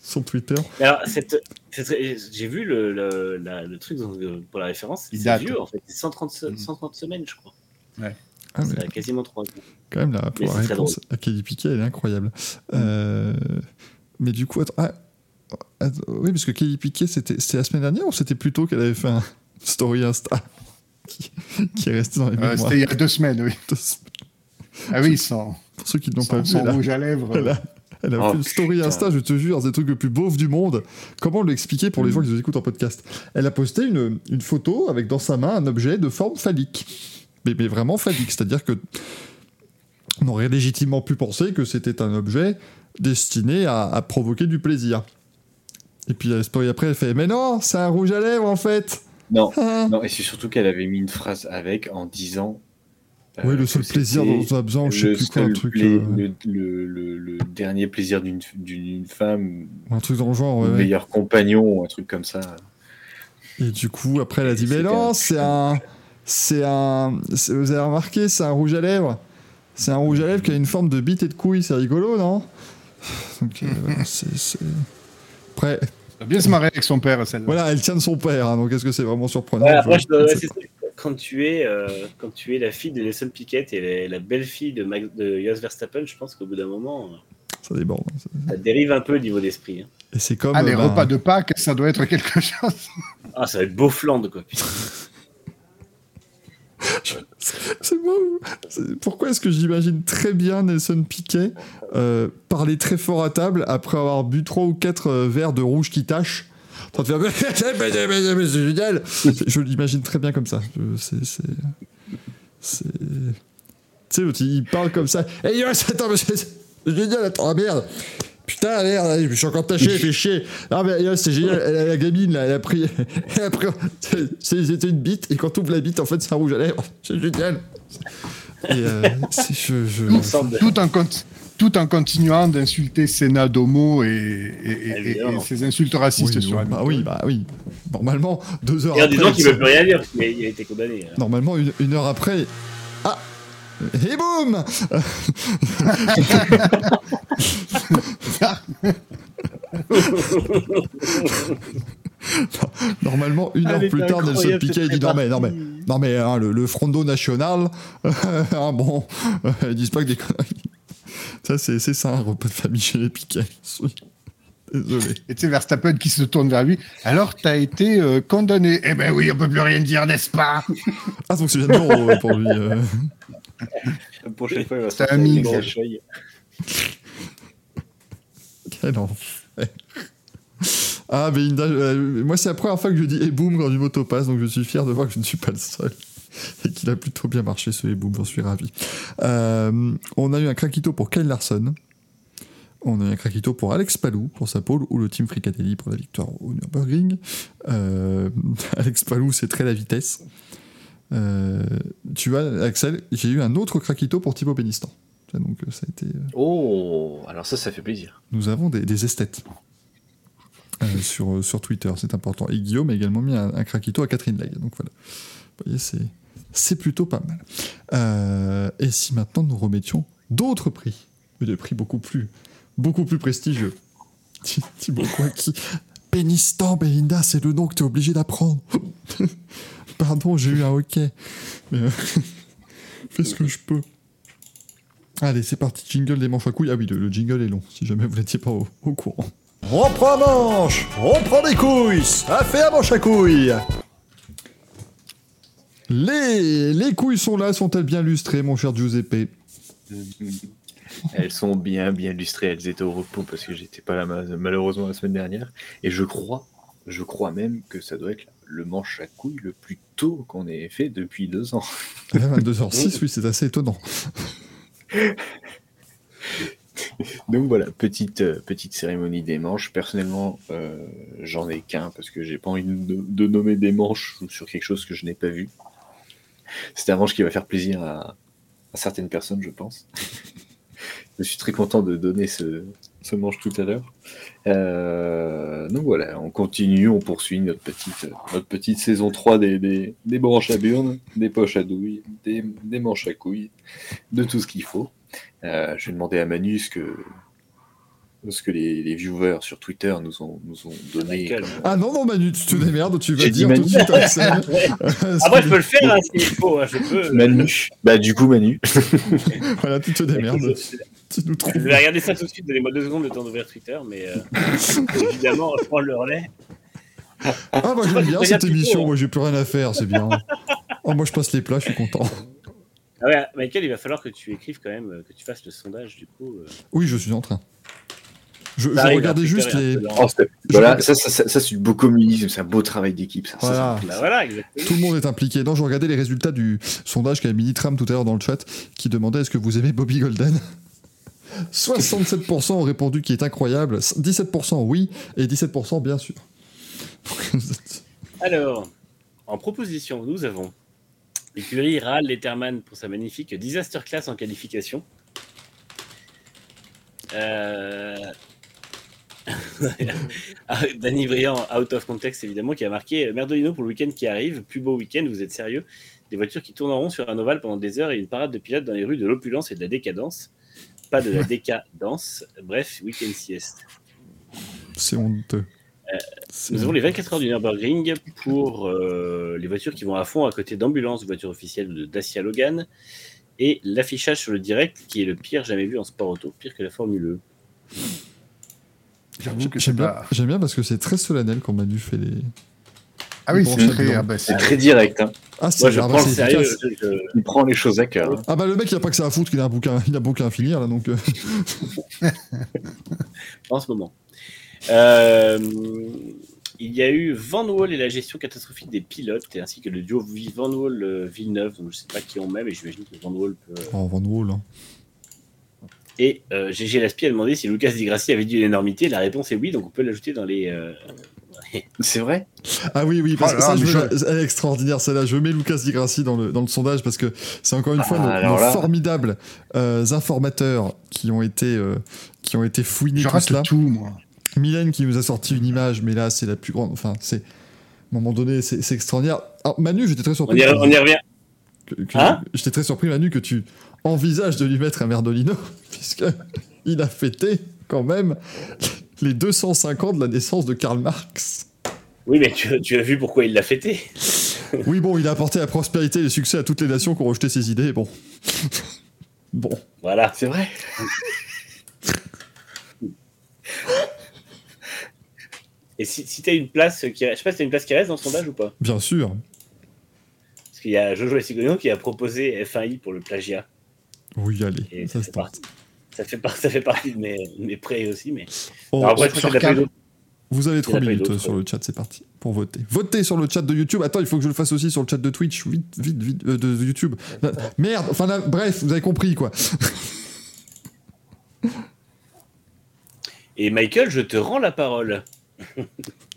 sur Twitter. Mais Alors, cette, cette- j'ai vu le, le, la- le truc euh, pour la référence. Il C'est vieux, en fait. C'est 130, se- Mm. 130 semaines, je crois. Ah, mais- Ça a quasiment 3 ans. Quand même, la, pour réponse à Kelly Piquet, elle est incroyable. Euh, mais du coup, attends, ah, attends, oui, parce que Kelly Piquet, c'était c'était la semaine dernière ou c'était plutôt qu'elle avait fait un story Insta qui, qui est resté dans les Euh, mémoires? C'était il y a deux semaines, oui. Ah oui, sans, Pour ceux qui ne l'ont pas vu, a, rouge à lèvres. elle a- Elle a Oh, fait une story putain. Insta, je te jure, c'est le truc le plus beauf du monde. Comment l'expliquer pour les gens qui nous écoutent en podcast? Elle a posté une, une photo avec dans sa main un objet de forme phallique. Mais, mais vraiment phallique, c'est-à-dire que on aurait légitimement pu penser que c'était un objet destiné à, à provoquer du plaisir. Et puis la story après, elle fait Mais non, c'est un rouge à lèvres en fait Non, Ah. non, et c'est surtout qu'elle avait mis une phrase avec en disant. Euh, Oui, le que seul plaisir dont on a besoin, je sais le plus quoi, un truc. pla- euh, le, le- le- le dernier plaisir d'une femme, un truc dans le genre, ouais, le ouais. meilleur compagnon, un truc comme ça. Et du coup, après, elle a dit, mais non, c'est un... C'est un... Vous avez remarqué, c'est un rouge à lèvres. C'est un rouge à lèvres qui a une forme de bite et de couille, c'est rigolo, non? Donc, euh, [laughs] c'est... Après, bien se marrer avec son père, celle-là. voilà, elle tient de son père, hein, donc est-ce que c'est vraiment surprenant? Ouais, après, je je ouais. Quand tu es euh, quand tu es la fille de Nelson Piquet et la, la belle-fille de, Max, de Jos Verstappen, je pense qu'au bout d'un moment, euh, pas, Ça déborde. hein, ça dérive un peu au niveau d'esprit. hein. Et c'est comme... Ah, les bah, repas de Pâques, ça doit être quelque chose. Ah, ça va être beau flandre, quoi. putain. [laughs] C'est ou- c'est- Pourquoi est-ce que j'imagine très bien Nelson Piquet euh, parler très fort à table après avoir bu trois ou quatre verres de rouge qui tâchent en train de faire c'est génial Je l'imagine très bien comme ça. C'est. C'est. c'est- Tu sais, il parle comme ça. Hey, yo, attends, mais c'est génial, attends, ah, merde Putain, merde, je suis encore taché, fait chier. Ah, mais yo, c'est génial, la gamine, là, elle a pris. [laughs] Elle a pris c'est- C'était une bite, et quand tu ouvres la bite, en fait, c'est un rouge à lèvres. C'est génial. Et euh, c'est- je, je- de- tout en, cont- tout en continuant d'insulter Sénat d'homo et, et, et- et- Évidemment. et ses insultes racistes oui, sur bah oui, bah oui. Normalement, deux heures Et en après. disant qu'il il veut plus rien dire, a, il a été condamné. hein. Normalement, une, une heure après. Ah Et boum [laughs] Normalement, une heure plus tard, Nelson Piquet dit non mais, non mais, non mais hein, le, le Frondo National, [laughs] hein, bon, euh, [laughs] ils disent pas que des conneries. Ça, c'est c'est ça, un repas de famille chez les Piquet. Oui. Désolé. Et tu sais, Verstappen qui se tourne vers lui. Alors, t'as été euh, condamné. Eh ben oui, on peut plus rien dire, n'est-ce pas? [laughs] Ah, donc c'est bien de l'euro, euh, pour lui. euh. La prochaine fois, il va une grosse feuille. Quel enfer. Ah, mais Inda, euh, moi, c'est la première fois que je dis et boum quand du moto passe, donc je suis fier de voir que je ne suis pas le seul. [laughs] Et qu'il a plutôt bien marché ce et boum, j'en suis ravi. Euh, on a eu un craquito pour Kyle Larson. On a eu un craquito pour Alex Palou pour sa pole ou le team Fricatelli pour la victoire au Nürburgring. Euh, [laughs] Alex Palou, c'est très la vitesse. Euh, tu vois, Axel, j'ai eu un autre craquito pour Thibaut Pénistan. Donc, ça a été. Oh, alors ça, ça fait plaisir. nous avons des, des esthètes euh, sur, sur Twitter, c'est important. Et Guillaume a également mis un, un craquito à Catherine Legge. Donc voilà. Vous voyez, c'est, c'est plutôt pas mal. Euh, et si maintenant nous remettions d'autres prix, mais des prix beaucoup plus, beaucoup plus prestigieux. Thi- [laughs] Thibaut Kouaki. Pénistan, Belinda, c'est le nom que tu es obligé d'apprendre. [laughs] Pardon, j'ai eu un hockey. Mais, euh, [laughs] fais ce que je peux. Allez, c'est parti, jingle des manches à couilles. Ah oui, le, le jingle est long, si jamais vous n'étiez pas au, au courant. On prend manche, on prend des couilles, ça fait un manche à couilles. Les, les couilles sont là, sont-elles bien lustrées, mon cher Giuseppe Elles sont bien, bien illustrées. Elles étaient au repos parce que j'étais pas là ma- malheureusement la semaine dernière. Et je crois, je crois même que ça doit être le manche à couilles le plus tôt qu'on ait fait depuis deux ans. À 22h06, oui, c'est assez étonnant. Donc voilà, petite, euh, petite cérémonie des manches. Personnellement, euh, j'en ai qu'un parce que j'ai pas envie de, de nommer des manches sur quelque chose que je n'ai pas vu. C'est un manche qui va faire plaisir à, à certaines personnes, je pense. [laughs] je suis très content de donner ce, ce manche tout à l'heure. Euh, donc voilà, on continue, on poursuit notre petite, notre petite saison 3 des, des, des branches à burnes, des poches à douille, des, des manches à couilles, de tout ce qu'il faut. Euh, je vais demander à Manu ce que, ce que les, les viewers sur Twitter nous ont, nous ont donné. Comme- Ah non, non, Manu, tu te démerdes, tu vas dire tout de Manu. suite Axel. [laughs] Après, je peux le faire hein, s'il faut, hein, je peux. Manu. Bah du coup Manu. [laughs] Voilà, tu te démerdes. Je Tu nous trouves. vais regarder ça tout de suite, donnez-moi deux secondes le temps d'ouvrir Twitter, mais euh, [laughs] évidemment, je prends le relais. Ah, moi j'aime bien Je cette émission, plutôt, moi j'ai plus rien à faire, c'est bien. Oh, moi je passe les plats, je suis content. Ah ouais, Michael, il va falloir que tu écrives quand même, euh, que tu fasses le sondage du coup. euh. Oui, je suis en train. Je, regardais juste récupérer les. Oh, Je voilà, ça, ça, ça, ça, c'est du beau communisme, c'est un beau travail d'équipe. Voilà. Bah voilà, exactement. Tout le monde est impliqué. Non, je regardais les résultats du sondage qu'a mis Nitram tout à l'heure dans le chat qui demandait est-ce que vous aimez Bobby Golden? 67% ont répondu qu'il est incroyable, 17% oui et 17% bien sûr. [laughs] Alors, en proposition, nous avons l'écurie Ral Letterman pour sa magnifique Disaster Class en qualification. Euh... [laughs] ah, Danny Briand, out of context évidemment, qui a marqué Merdolino pour le week-end qui arrive. Plus beau week-end, vous êtes sérieux Des voitures qui tournent en rond sur un ovale pendant des heures et une parade de pilotes dans les rues de l'opulence et de la décadence. Pas de la [laughs] décadence. Bref, week-end sieste. C'est honteux. C'est- Nous avons les 24 heures du Nürburgring pour euh, les voitures qui vont à fond à côté d'ambulances, voitures officielles de Dacia Logan, et l'affichage sur le direct qui est le pire jamais vu en sport auto, pire que la Formule E. J'avoue que c'est J'aime bien, pas. j'aime bien parce que c'est très solennel quand Manu fait les. Ah oui, c'est très. ah bah, C'est très direct. Hein. Ah, c'est Moi, je ah, bah, prends le c'est sérieux. efficace. je- je- Il prend les choses à cœur. hein. Ah bah le mec il a pas que ça à foutre qu'il a un bouquin, il a un bouquin à finir là donc. euh, [laughs] en ce moment. Euh, il y a eu Van Wall et la gestion catastrophique des pilotes, et ainsi que le duo Van Wall-Villeneuve, donc je ne sais pas qui on met, mais j'imagine que Van Wall peut. Oh Van Wall. hein. Et euh, GG Laspi a demandé si Lucas Di Grassi avait dit une énormité. La réponse est oui, donc on peut l'ajouter dans les. euh, C'est vrai? Ah oui oui parce Oh que là ça je veux- extraordinaire celle-là. Je mets Lucas Di Grassi dans le dans le sondage parce que c'est encore une fois Ah, nos, alors nos là. formidables euh, informateurs qui ont été euh, qui ont été fouinés Je tout cela. tout, moi. Mylène qui nous a sorti une image mais là c'est la plus grande. Enfin c'est à un moment donné c'est extraordinaire. Alors, Manu j'étais très On surpris. y, on y revient. Hein? J'étais très surpris, Manu, que tu envisages de lui mettre un Merdolino, [laughs] puisque il a fêté quand même les 205 ans de la naissance de Karl Marx. Oui, mais tu, tu as vu pourquoi il l'a fêté. [laughs] Oui, bon, il a apporté la prospérité et le succès à toutes les nations qui ont rejeté ses idées. Bon. [laughs] Bon. Voilà. C'est vrai? Et si, si tu as une place qui. Je sais pas si tu une place qui reste dans le sondage ou pas. Bien sûr. Parce qu'il y a Jojo Essigono qui a proposé F1i pour le plagiat. Oui, allez. Et ça ça, se fait tente. partie, ça, fait par- ça fait partie de mes, mes prêts aussi. Mais... Oh, Alors après, je crois sur vous avez il y en 3 a pas eu minutes d'autres, sur le chat, c'est parti. Pour voter. Votez sur le chat de YouTube. Attends, il faut que je le fasse aussi sur le chat de Twitch. Vite, vite, vite. euh, de, de YouTube. Merde. Enfin, là, bref, vous avez compris, quoi. Et Michael, je te rends la parole.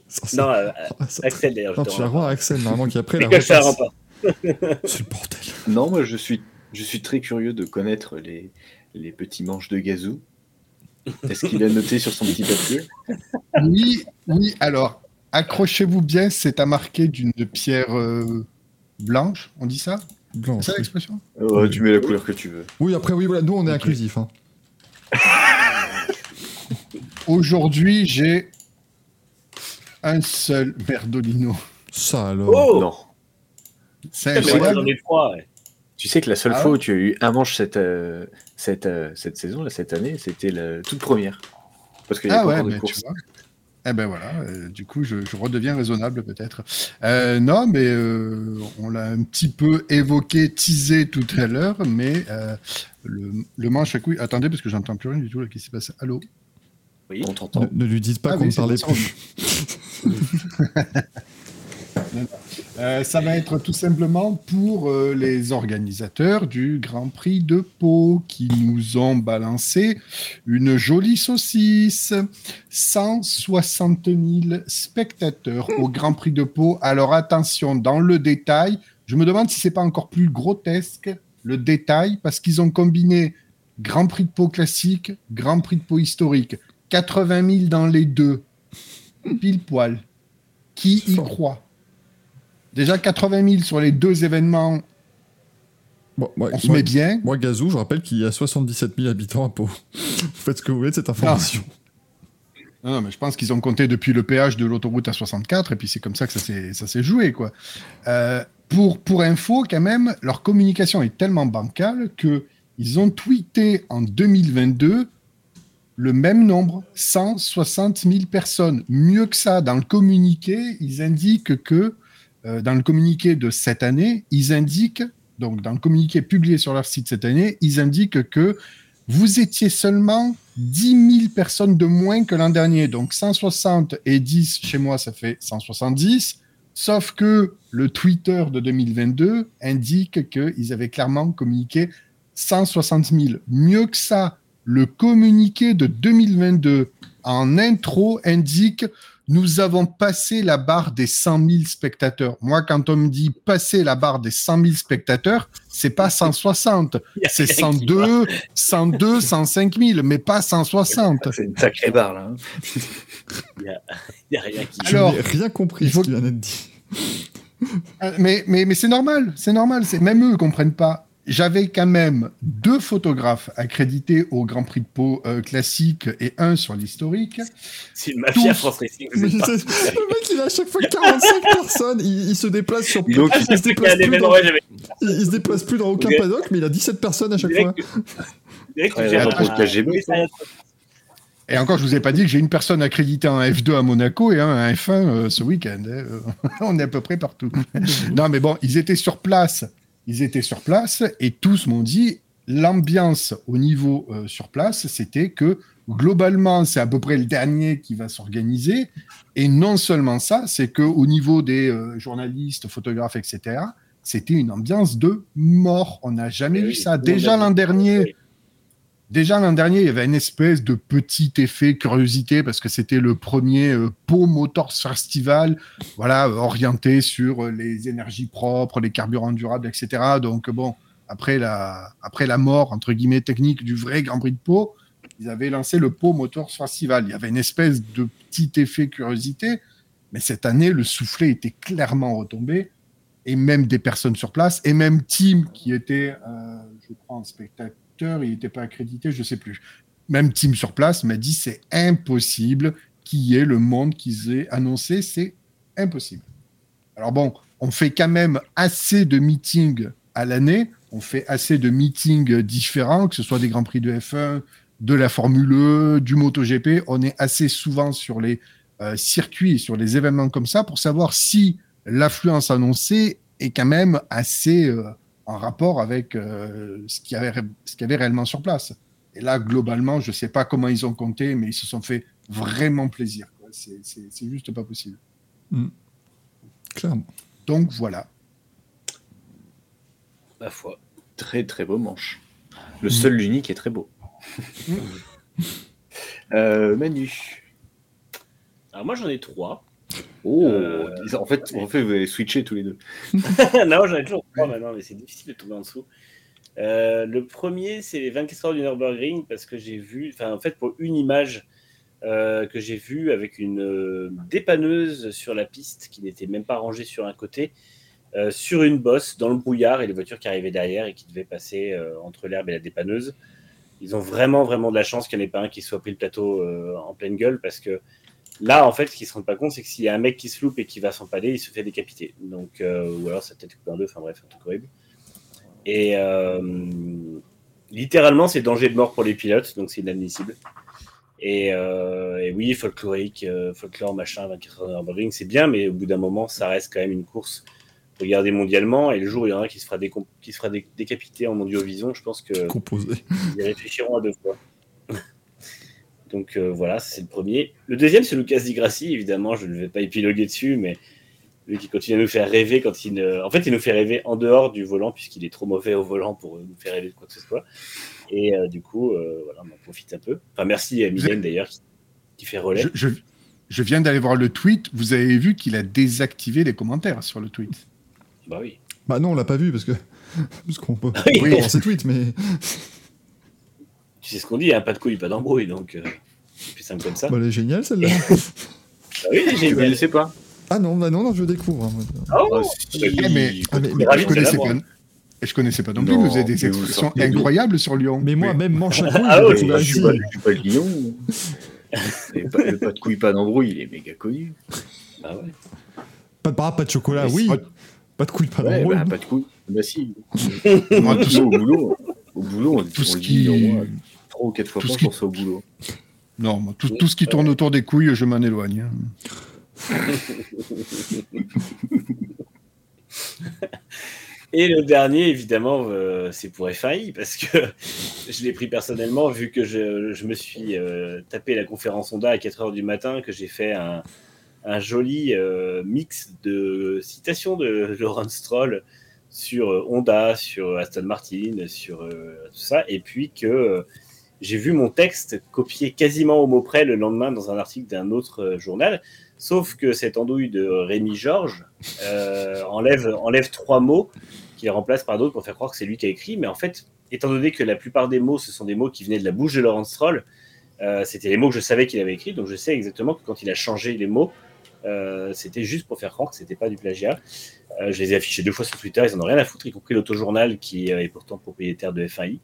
Ça, Non, euh, ah, ça- Axel d'ailleurs. je Non, te tu la rends à Axel, normalement, qui après la Michael, je te la rends repasse. pas. C'est le bordel. Non, moi je suis, je suis très curieux de connaître les, les petits manches de gazou. Est-ce qu'il a noté sur son petit papier? Oui, oui, alors, accrochez-vous bien, c'est à marquer d'une pierre euh, blanche, on dit ça? Blanc, C'est ça l'expression? Oh, Tu mets la couleur que tu veux. Oui, après, oui, voilà, nous, on est Ok. inclusif. Hein. [laughs] Aujourd'hui, j'ai un seul Merdolino. Ça, alors. Oh Non. C'est Mais moi, Tu sais que la seule Ah fois ouais où tu as eu un manche cette, euh, cette, euh, cette saison, là, cette année, c'était la toute première. Parce qu'il y a Ah ouais, mais tu course. vois. Eh ben voilà, euh, du coup, je, je redeviens raisonnable peut-être. Euh, non, mais euh, on l'a un petit peu évoqué, teasé tout à l'heure, mais euh, le, le manche à couilles. Attendez, parce que j'entends plus rien du tout. là, Qu'est-ce qui s'est passé Allô? Oui. On t'entend. Ne, ne lui dites pas Ah qu'on oui, ne c'est parlait plus. [laughs] Euh, ça va être tout simplement pour euh, les organisateurs du Grand Prix de Pau qui nous ont balancé une jolie saucisse. 160 000 spectateurs au Grand Prix de Pau. Alors attention, dans le détail, je me demande si c'est pas encore plus grotesque le détail parce qu'ils ont combiné Grand Prix de Pau classique, Grand Prix de Pau historique. 80 000 dans les deux. Pile poil. Qui y croit? Déjà 80 000 sur les deux événements, Bon, on se moi- met bien. moi, Gazou, je rappelle qu'il y a 77 000 habitants à Pau. Vous [laughs] faites ce que vous voulez de cette information. Non, non, mais je pense qu'ils ont compté depuis le péage de l'autoroute à 64, et puis c'est comme ça que ça s'est, ça s'est joué, quoi. Euh, pour, pour info, quand même, leur communication est tellement bancale que ils ont tweeté en 2022 le même nombre, 160 000 personnes. Mieux que ça, dans le communiqué, ils indiquent que, euh, dans le communiqué de cette année, ils indiquent, donc dans le communiqué publié sur leur site cette année, ils indiquent que vous étiez seulement 10 000 personnes de moins que l'an dernier. Donc 160 et 10 chez moi, ça fait 170. Sauf que le Twitter de 2022 indique qu'ils avaient clairement communiqué 160 000. Mieux que ça, le communiqué de 2022 en intro indique nous avons passé la barre des 100 000 spectateurs. Moi, quand on me dit passer la barre des 100 000 spectateurs, c'est pas 160, [laughs] c'est 102, 102, 105 000, mais pas 160. C'est une sacrée barre là. hein. Il y a, rien qui. Je Alors, n'ai rien compris il faut- ce qui vient d'être dit. Euh, Mais, mais, mais c'est normal, c'est normal. C'est même eux ne comprennent pas. J'avais quand même deux photographes accrédités au Grand Prix de Pau euh, classique et un sur l'historique. C'est une mafia tous. France Racing. [laughs] vous Mais êtes c'est- pas- le mec, il a à chaque fois 45 [laughs] personnes. Il, il se déplace sur. Donc, il, se déplace plus dans, il, il se déplace plus dans aucun paddock, mais il a 17 personnes à chaque fois. Et encore, je vous ai pas dit que j'ai une personne accréditée en F2 à Monaco et un à F1 euh, ce week-end. hein. [laughs] On est à peu près partout. non, mais bon, ils étaient sur place. Ils étaient sur place et tous m'ont dit l'ambiance au niveau euh, sur place, c'était que globalement, c'est à peu près le dernier qui va s'organiser. Et non seulement ça, c'est que au niveau des euh, journalistes, photographes, etc., c'était une ambiance de mort. On n'a jamais Eh vu ça. Déjà l'an dernier, Déjà l'an dernier, il y avait une espèce de petit effet curiosité parce que c'était le premier euh, Pau Motors Festival, voilà, orienté sur euh, les énergies propres, les carburants durables, etc. Donc bon, après la, après la mort entre guillemets technique du vrai Grand Prix de Pau, ils avaient lancé le Pau Motors Festival. Il y avait une espèce de petit effet curiosité, mais cette année, le soufflet était clairement retombé et même des personnes sur place, et même Tim, qui était, euh, je crois, un il n'était pas accrédité, je ne sais plus. Même Tim sur place m'a dit c'est impossible qu'il y ait le monde qu'ils aient annoncé, c'est impossible. Alors bon, on fait quand même assez de meetings à l'année, on fait assez de meetings différents, que ce soit des Grands Prix de F1, de la Formule E, du MotoGP, on est assez souvent sur les euh, circuits sur les événements comme ça pour savoir si l'affluence annoncée est quand même assez euh, en rapport avec euh, ce qu'il y, avait, ce qu'il y avait réellement sur place. Et là, globalement, je ne sais pas comment ils ont compté, mais ils se sont fait vraiment plaisir. quoi. C'est, c'est- c'est juste pas possible. Clairement. Donc voilà. Ma foi. Très très beau manche. Le seul, l'unique est très beau. [laughs] Euh, Manu. Alors moi j'en ai trois. Oh, Euh, en fait, en fait, vous avez switché tous les deux. [laughs] non, j'en ai toujours trois maintenant, mais c'est difficile de tomber en dessous. Euh, le premier, c'est les 24 heures du Nürburgring parce que j'ai vu, enfin, en fait, pour une image euh, que j'ai vue avec une dépanneuse sur la piste qui n'était même pas rangée sur un côté, sur une bosse dans le brouillard et les voitures qui arrivaient derrière et qui devaient passer entre l'herbe et la dépanneuse. Ils ont vraiment, vraiment de la chance qu'il n'y en ait pas un qui soit pris le plateau en pleine gueule parce que Là, en fait, ce qu'ils ne se rendent pas compte, c'est que s'il y a un mec qui se loupe et qui va s'empaler, il se fait décapiter. Donc, euh, ou alors sa tête est coupée en deux, enfin bref, un truc horrible. Et euh, littéralement, c'est danger de mort pour les pilotes, donc c'est inadmissible. Et, euh, et oui, folklorique, folklore, machin, 24 heures de Nürburgring, c'est bien, mais au bout d'un moment, ça reste quand même une course regardée mondialement. Et le jour où il y en a un qui se fera, décom- qui se fera dé- décapiter en Mondiovision, je pense que Composé. ils réfléchiront à deux fois. Donc euh, voilà, c'est le premier. Le deuxième, c'est Lucas Di Grassi, évidemment, je ne vais pas épiloguer dessus, mais lui qui continue à nous faire rêver quand il... ne- En fait, il nous fait rêver en dehors du volant, puisqu'il est trop mauvais au volant pour nous faire rêver de quoi que ce soit. Et euh, du coup, euh, voilà, on en profite un peu. Enfin, merci à Mylène, d'ailleurs, qui, qui fait relais. Je, je- je viens d'aller voir le tweet. Vous avez vu qu'il a désactivé les commentaires sur le tweet. Bah oui. Bah non, on l'a pas vu parce que. [laughs] Parce qu'on peut Oui. on tweets, mais. [laughs] Tu sais ce qu'on dit, hein, pas de couilles, pas d'embrouille, donc euh, c'est plus simple comme ça. Bah, elle est géniale celle-là. Bah [laughs] oui, j'ai Je ne sais pas. ah non, bah non, non, je découvre. hein. Oh, Oh, si. Eh, mais- Ah, mais- Mais ravi je de connaissais pas. Et je connaissais pas non plus. Vous avez des expressions de- incroyables sur Lyon. Mais moi, même manche à couilles, [laughs] Ah trouvé je suis pas, je suis pas le lion. Et pas, le pas de couilles, pas d'embrouille, il est méga connu. bah ouais. Pas de bras, pas de chocolat, oui. Pas de couilles, pas Ouais, d'embrouille. bah, pas de couilles. Bah si. Moi, tout, Nous, au boulot, au boulot, on, tout ce qui- dit au moins trois ou quatre fois tout par ce qui- jour, au boulot. non, moi, tout, tout ce qui tourne autour des couilles, je m'en éloigne. Et le dernier, évidemment, euh, c'est pour FAI, parce que [laughs] je l'ai pris personnellement, vu que je, je me suis euh, tapé la conférence Honda à 4 heures du matin, que j'ai fait un, un joli euh, mix de citations de [laughs] Laurent Stroll sur Honda, sur Aston Martin, sur euh, tout ça, et puis que euh, j'ai vu mon texte copié quasiment au mot près le lendemain dans un article d'un autre euh, journal, sauf que cette andouille de Rémi Georges euh, enlève, enlève trois mots qu'il remplace par d'autres pour faire croire que c'est lui qui a écrit, mais en fait, étant donné que la plupart des mots, ce sont des mots qui venaient de la bouche de Laurent Stroll, euh, c'était les mots que je savais qu'il avait écrits, donc je sais exactement que quand il a changé les mots, c'était juste pour faire croire que c'était pas du plagiat. Je les ai affichés deux fois sur Twitter, ils en ont rien à foutre, y compris l'autojournal qui est pourtant propriétaire de FAI.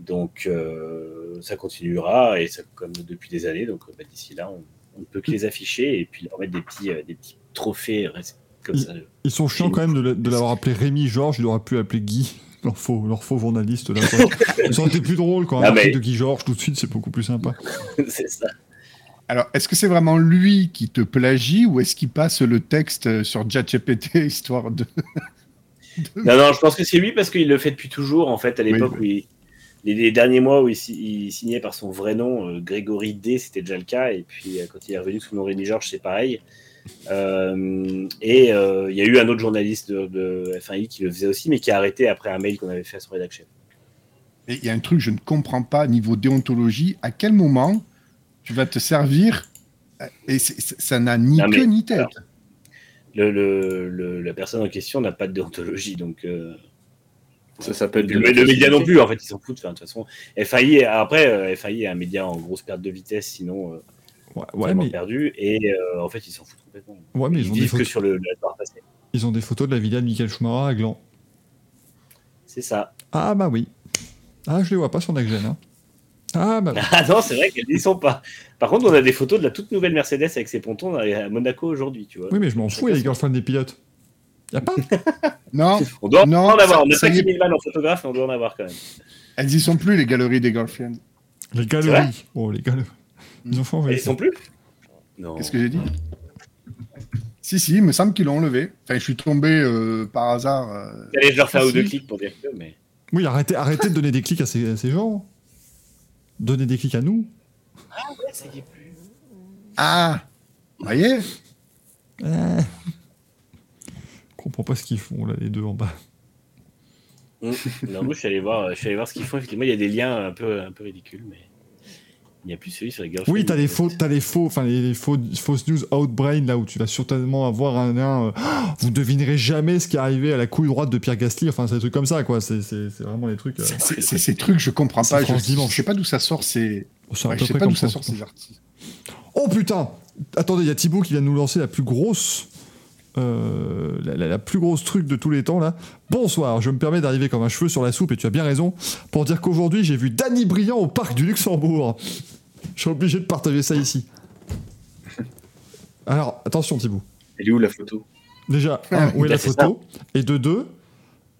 Donc euh, ça continuera et ça comme depuis des années. Donc bah, d'ici là, on, on ne peut que les afficher et puis leur mettre des petits, euh, des petits trophées comme ça. Ils sont chiants quand même de, la- de l'avoir appelé Rémi Georges, il aurait pu appeler Guy. [laughs] Leur faux, leur faux journaliste là. Ils [laughs] ont été plus drôles quand Ah, un mais- de Guy Georges tout de suite, c'est beaucoup plus sympa. [laughs] c'est ça. Alors, est-ce que c'est vraiment lui qui te plagie ou est-ce qu'il passe le texte euh, sur ChatGPT histoire de. Non, non, je pense que c'est lui parce qu'il le fait depuis toujours. En fait, à l'époque Oui, où il, les, les derniers mois où il, si- il signait par son vrai nom, euh, Grégory D, c'était déjà le cas. Et puis euh, quand il est revenu sous le nom Rémi Georges, c'est pareil. Euh, et euh, il y a eu un autre journaliste de, de FAI qui le faisait aussi, mais qui a arrêté après un mail qu'on avait fait à son rédaction. Et il y a un truc que je ne comprends pas niveau déontologie. À quel moment tu vas te servir et ça n'a ni Non, mais- queue ni tête. alors, Le, le- le- la personne en question n'a pas de déontologie, donc euh, Ça s'appelle le, le média non plus. En fait, ils s'en foutent. Enfin, de toute façon, FAI, est- après, euh, FAI est un média en grosse perte de vitesse, sinon euh, Ouais, ouais, mais, perdu. Et euh, en fait, ils s'en foutent complètement. ouais, mais ils, Ils ont des vivent que photos, sur le, ils ont des photos de la villa de Michael Schumacher à Gland. C'est ça. Ah bah oui. Ah, je les vois pas sur Next Gen. Hein. Ah bah oui. [laughs] Ah non, c'est vrai qu'elles n'y sont pas. Par contre, on a des photos de la toute nouvelle Mercedes avec ses pontons à Monaco aujourd'hui, tu vois. Oui, mais je m'en fous, il y a les girlfriends des pilotes. Y a pas [laughs] Non, On doit Non, en avoir. On n'a pas y est. 10 000 balles en photographe, mais on doit en avoir quand même. elles y sont plus, les galeries des girlfriends. Les galeries. Oh, les galeries. Ils en font Et ils sont plus Non. Qu'est-ce que j'ai dit? Si, si, il me semble qu'ils l'ont enlevé. Enfin, je suis tombé euh, par hasard. euh, Allez, je leur fais un ou deux clics pour dire que, mais. Oui, arrêtez, arrêtez de donner des clics à ces, à ces gens. Donnez des clics à nous. Ouais, ça y est plus. Ah Vous voyez? Euh... Je comprends pas ce qu'ils font là, les deux en bas. Non, moi, je suis allé voir, je suis allé voir ce qu'ils font. Effectivement, il y a des liens un peu, un peu ridicules, mais il n'y a plus celui sur les girlfriends. Oui, t'as les faux, t'as les faux, enfin les, les faux, fausses news outbrain là où tu vas certainement avoir un lien. euh, oh, [gasps] vous devinerez jamais ce qui est arrivé à la couille droite de Pierre Gasly. Enfin, c'est des trucs comme ça, quoi. C'est, c'est, c'est vraiment des trucs. euh, C'est ces trucs, je comprends pas. Je, France je Dimanche. sais pas d'où ça sort c'est Ouais, peu je sais pas d'où ça sort ces artistes. Oh putain Attendez, il y a Thibaut qui vient de nous lancer la plus grosse. Euh, la, la- la plus grosse truc de tous les temps là. Bonsoir, je me permets d'arriver comme un cheveu sur la soupe et tu as bien raison pour dire qu'aujourd'hui j'ai vu Danny Briand au parc du Luxembourg. Je suis obligé de partager ça ici. Alors, attention Thibaut. Elle est où la photo? Déjà, un, où est la photo Et de deux,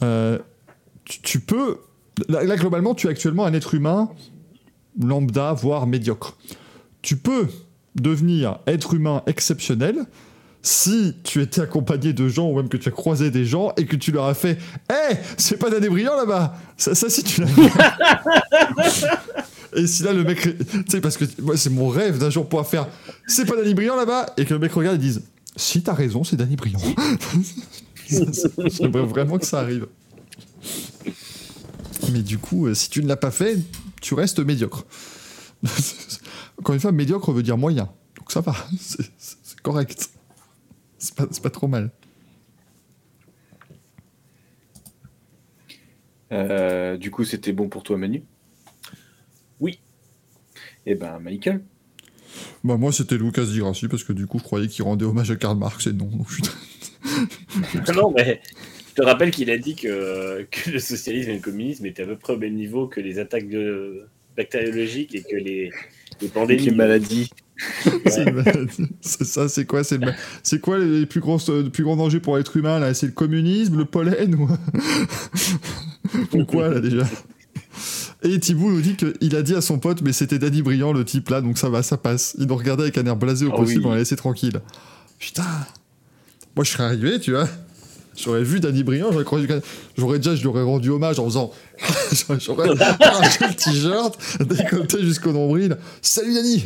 euh, tu, tu peux. Là, là, globalement, tu es actuellement un être humain lambda, voire médiocre. Tu peux devenir être humain exceptionnel si tu étais accompagné de gens ou même que tu as croisé des gens et que tu leur as fait Hé, c'est pas Danny Briand là-bas ça, si tu l'as Et si là le mec. Tu sais, parce que moi, c'est mon rêve d'un jour pouvoir faire C'est pas Danny Briand là-bas Et que le mec regarde et dise Si t'as raison, c'est Danny [laughs] ça, J'aimerais vraiment que ça arrive. Mais du coup, euh, si tu ne l'as pas fait, tu restes médiocre. [laughs] Encore une fois, médiocre veut dire moyen. Donc ça va, [laughs] c'est correct. C'est pas, trop mal. Euh, Du coup, c'était bon pour toi, Manu? Oui. Eh ben, Michael? Bah moi c'était Lucas Di Grassi parce que du coup je croyais qu'il rendait hommage à Karl Marx et non. Donc je [laughs] [laughs] non, mais je te rappelle qu'il a dit que, que le socialisme et le communisme étaient à peu près au même niveau que les attaques de- bactériologiques et que les, les pandémies. les maladies. [laughs] C'est ça, c'est quoi C'est le quoi les plus gros, les plus grands dangers pour l'être humain là? C'est le communisme, le pollen ou, [laughs] ou quoi là déjà? Et Thibaut nous dit qu'il a dit à son pote, mais c'était Danny Briand le type là, donc ça va, ça passe. Il nous regardait avec un air blasé au Ah possible, oui. on l'a laissé tranquille. Putain Moi je serais arrivé, tu vois? j'aurais vu Danny Briand, j'aurais déjà, je lui aurais rendu hommage en faisant, [laughs] j'aurais arraché le t-shirt, décolleté jusqu'au nombril. Salut Danny.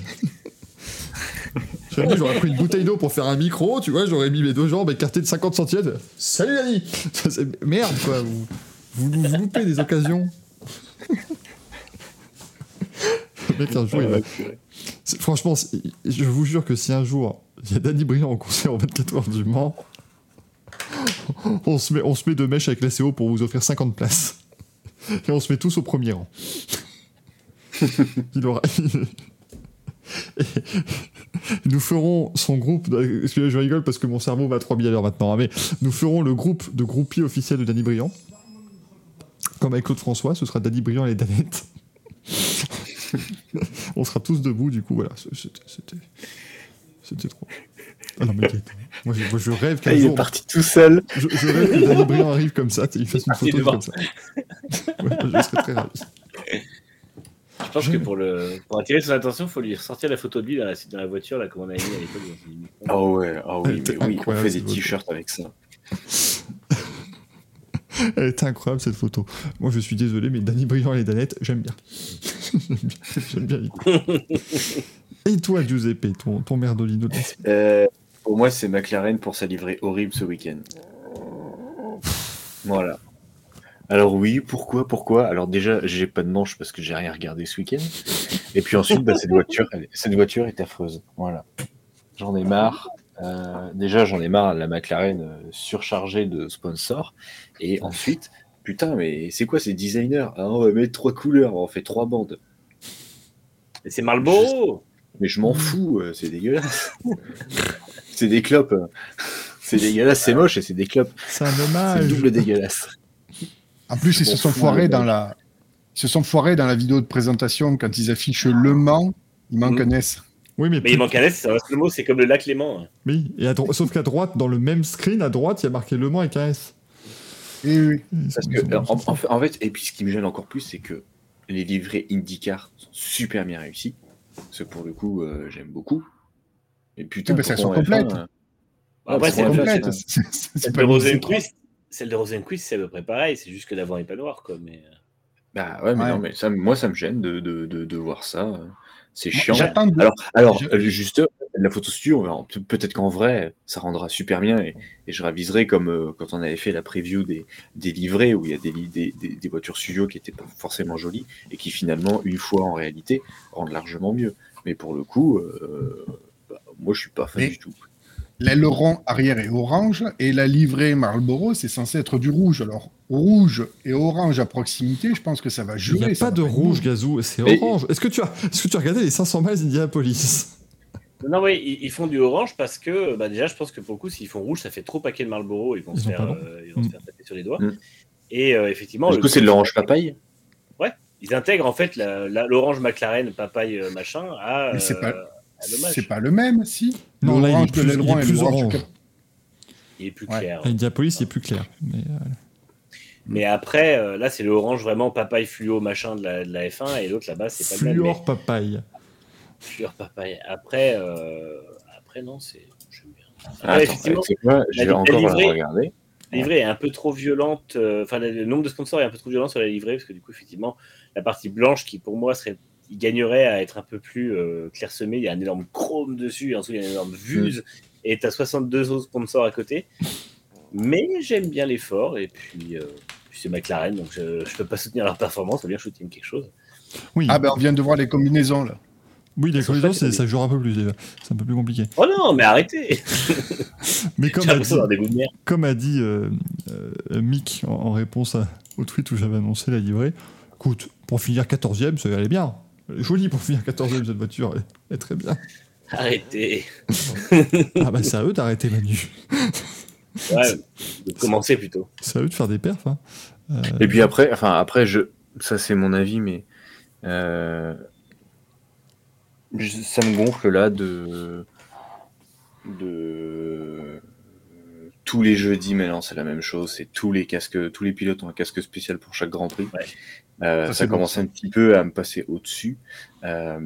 J'aurais dit, j'aurais pris une bouteille d'eau pour faire un micro, tu vois, j'aurais mis mes deux jambes écartées de 50 cm. Salut c'est- Merde quoi, vous, vous, vous loupez des occasions. Le mec un jour, il va, Franchement, je vous jure que si un jour il y a Danny Briand en concert au 24 heures du Mans, on se met, on se met de mèche avec la CO pour vous offrir 50 places. Et on se met tous au premier rang. Il aura. [laughs] Et [laughs] nous ferons son groupe. Excusez, je rigole parce que mon cerveau va à 3000 à l'heure maintenant. hein, mais nous ferons le groupe de groupies officiels de Danny Briand. Comme avec Claude François, ce sera Danny Briand et Danette. [laughs] On sera tous debout, du coup, voilà. C'était. Trop. Ah non, mais moi, je, moi, je rêve qu'un Ah, il jour. est parti tout seul. Je, je rêve que Danny Briand arrive comme ça, il fasse une photo comme ça. Ouais, je serais très ravi. Je pense que pour, le, pour attirer son attention, il faut lui ressortir la photo de lui dans la, dans la voiture, là, comme on a mis à l'époque. Ah ouais, ah oui, mais oui, on fait des t-shirts avec ça. [laughs] Elle est incroyable cette photo. Moi je suis désolé, mais Danny Briand et les Danettes, j'aime bien. [laughs] j'aime bien. bien. Et toi, Giuseppe, ton, ton merdolino Euh, pour moi, c'est McLaren pour sa livrée horrible ce week-end. Voilà. Alors oui, pourquoi, pourquoi? Alors déjà, j'ai pas de manche parce que j'ai rien regardé ce week-end. Et puis ensuite, bah, cette voiture, elle- cette voiture est affreuse. Voilà. J'en ai marre. Euh, déjà, j'en ai marre la McLaren euh, surchargée de sponsors. Et ensuite, putain, mais c'est quoi ces designers? Ah, on va mettre trois couleurs, on fait trois bandes. Et c'est Marlboro Mais je m'en fous, euh, c'est dégueulasse. c'est des clopes. C'est dégueulasse, c'est moche et c'est des clopes. C'est un C'est hommage. double dégueulasse. En plus, ils se sont foirés le dans la. Ils se sont foirés dans la vidéo de présentation quand ils affichent Le Mans, il manque Mm. un S. Oui, mais, Mais il manque un S, ça reste le mot, c'est comme le lac Léman. hein. oui. Et à dro- sauf qu'à droite, dans le même screen, à droite, il y a marqué Le Mans avec un S. Et oui. Parce que, en, en fait, en fait, et puis ce qui me gêne encore plus, c'est que les livrets IndyCar sont super bien réussis. Ce pour le coup, euh, j'aime beaucoup. Et putain, Oui, parce qu'elles pourtant, sont en F1, complètes. euh, Après, c'est complète. C'est- c'est- c'est pas une Rosen C3. Quiz, celle de Rosen Quiz, c'est à peu près pareil, c'est juste que l'avant n'est pas noir, quoi. Mais... euh, Bah ouais, mais Ouais. non, mais ça, moi, ça me gêne de, de, de, de voir ça. euh. C'est chiant. J'attends de- Alors, alors Je- euh, juste, la photo studio, peut-être qu'en vrai, ça rendra super bien et, et je raviserai comme euh, quand on avait fait la preview des, des livrets où il y a des, des, des, des voitures studio qui étaient pas forcément jolies et qui finalement, une fois en réalité, rendent largement mieux. Mais pour le coup, euh, bah, moi, je suis pas fan Mais- du tout. L'aileron arrière est orange et la livrée Marlboro, c'est censé être du rouge. Alors, rouge et orange à proximité, je pense que ça va Il jouer. n'y a pas de rouge. Gazou, c'est orange. Est-ce que, tu as... Est-ce que tu as regardé les 500 miles d'Indianapolis? Non, oui, ils, ils font du orange parce que, bah, déjà, je pense que pour le coup, s'ils font rouge, ça fait trop paquet de Marlboro, ils vont, Ils se faire, pas le euh, ils vont se Mm. faire taper sur les doigts. Mm. Et euh, effectivement, du le- coup, c'est de l'orange papaye? ils intègrent en fait la- la- l'orange McLaren papaye euh, machin à, Mais c'est euh, pas- l'hommage. C'est pas le même, si Non, là, il est plus- il est plus orange. Il est plus Ouais. clair. À Indianapolis, il est plus clair. Mais, euh, Mais après, euh, là, c'est l'orange vraiment papaye fluo machin de la, de la F1 et l'autre là-bas, c'est pas le même. mais- Fluor papaye. Fluor papaye. Après, euh, après non, c'est. j'aime bien. Après, Attends, effectivement, quoi Je la- vais la encore livrée- regarder. La livrée est un peu trop violente. euh, Enfin, le nombre de sponsors est un peu trop violent sur la livrée parce que du coup, effectivement, la partie blanche qui pour moi serait, il gagnerait à être un peu plus euh, clairsemée. Il y a un énorme chrome dessus, et en dessous il y a une énorme vuse et tu as 62 autres sponsors à côté. Mais j'aime bien l'effort et puis, euh, puis c'est McLaren donc je ne peux pas soutenir leur performance. Faut bien shooter quelque chose. Oui, Ah ben, on vient de voir les combinaisons, là. oui les c'est- ça joue un peu plus. déjà. C'est un peu plus compliqué. Oh non, mais arrêtez [laughs] [laughs] Mais comme a dit, comme a dit euh, euh, Mick en, en réponse à- au tweet où j'avais annoncé la livrée, écoute, pour finir 14ème, ça allait bien. Jolie pour finir 14ème cette voiture, elle, elle est très bien. Arrêtez. Ah bah c'est à eux d'arrêter Manu. Ouais, de commencer plutôt. C'est à eux de faire des perfs. hein. Euh, Et puis après, enfin après, je, ça c'est mon avis, mais euh, je- ça me gonfle là de de tous les jeudis maintenant c'est la même chose, c'est tous les casques, tous les pilotes ont un casque spécial pour chaque Grand Prix. Ouais. Euh, Ça, ça c'est bon, commence ça. un petit peu à me passer au-dessus. Euh,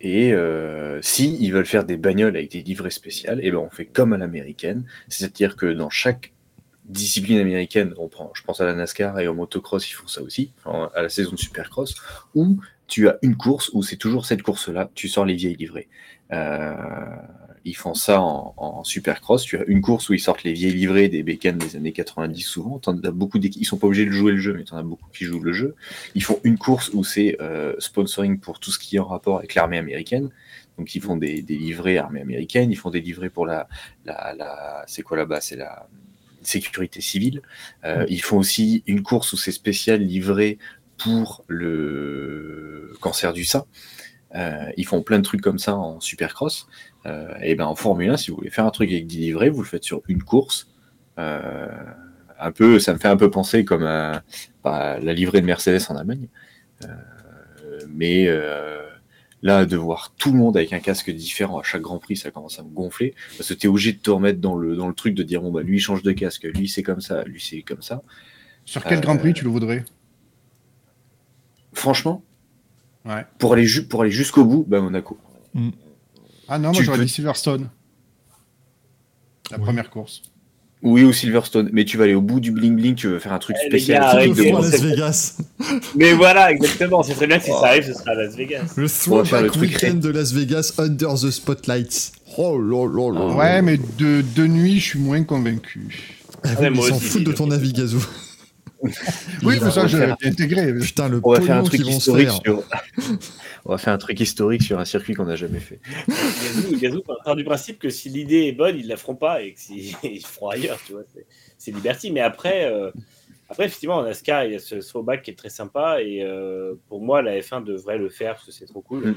Et euh, si ils veulent faire des bagnoles avec des livrets spéciales, et ben on fait comme à l'américaine, c'est-à-dire que dans chaque discipline américaine, on prend, je pense à la NASCAR et au motocross, ils font ça aussi, enfin, à la saison de Supercross, où tu as une course où c'est toujours cette course-là, tu sors les vieilles livrées. Euh, ils font ça en, en Supercross. Tu as une course où ils sortent les vieilles livrées des bécanes des années 90 souvent. T'en as beaucoup. Ils sont pas obligés de jouer le jeu, mais tu en as beaucoup qui jouent le jeu. Ils font une course où c'est euh, sponsoring pour tout ce qui est en rapport avec l'armée américaine. Donc ils font des, des livrées armée américaine. Ils font des livrées pour la, la, la c'est quoi là-bas? C'est la sécurité civile. Euh, ils font aussi une course où c'est spécial livré pour le cancer du sein. Euh, ils font plein de trucs comme ça en supercross. Euh, et ben en Formule 1, si vous voulez faire un truc avec 10 livrets, vous le faites sur une course. Euh, un peu, ça me fait un peu penser comme à, à la livrée de Mercedes en Allemagne. Mais là, de voir tout le monde avec un casque différent à chaque Grand Prix, ça commence à me gonfler. Parce que tu es obligé de te remettre dans le, dans le truc de dire bon, bah lui il change de casque, lui c'est comme ça, lui c'est comme ça. Sur quel Euh, Grand Prix tu le voudrais? Franchement, Ouais. pour aller, ju- pour aller jusqu'au bout, bah Monaco. Ah non, moi j'aurais peux- dit Silverstone. La Ouais. première course. Oui, ou Silverstone, mais tu vas aller au bout du bling bling, tu veux faire un truc Eh, spécial. gars, de Las Vegas. [laughs] Mais voilà, exactement. C'est très bien si Oh. ça arrive, ce sera à Las Vegas. Le throwback weekend de Las Vegas under the spotlights. Oh là là là. Ouais, mais de, de nuit, je suis moins convaincu. Ah oui, Ouais, mais moi ils s'en foutent de ton avis, Gazou. Oui, mais ça, l'ai intégré. Putain, le On va faire un truc qu'ils vont se historique sur. [laughs] On va faire un truc historique sur un circuit qu'on n'a jamais fait. Gazou, Gazou part du principe que si l'idée est bonne, ils la feront pas et que si [laughs] ils feront ailleurs, tu vois. c'est- C'est Liberty. Mais après, euh, après, effectivement, en NASCAR, il y a ce throwback qui est très sympa. Et euh, pour moi, la F1 devrait le faire parce que c'est trop cool. Mm.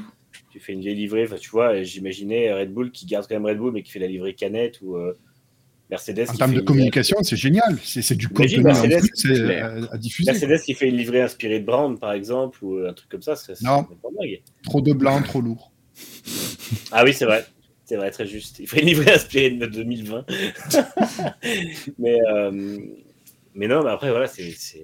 Tu fais une vieille livrée, enfin, tu vois, j'imaginais Red Bull qui garde quand même Red Bull, mais qui fait la livrée canette ou euh, Mercedes. En termes de une- communication, c'est génial. C'est du contenu en Mercedes, plus euh, à diffuser. Mercedes qui fait une livrée inspirée de Brown, par exemple, ou un truc comme ça, ça Non. pas dingue. Trop de blanc, trop lourd. Ah oui, c'est vrai. C'est vrai, très juste. Il ferait une livrée inspirée de 2020. [laughs] mais, euh, mais non, mais après, voilà, c'est. euh,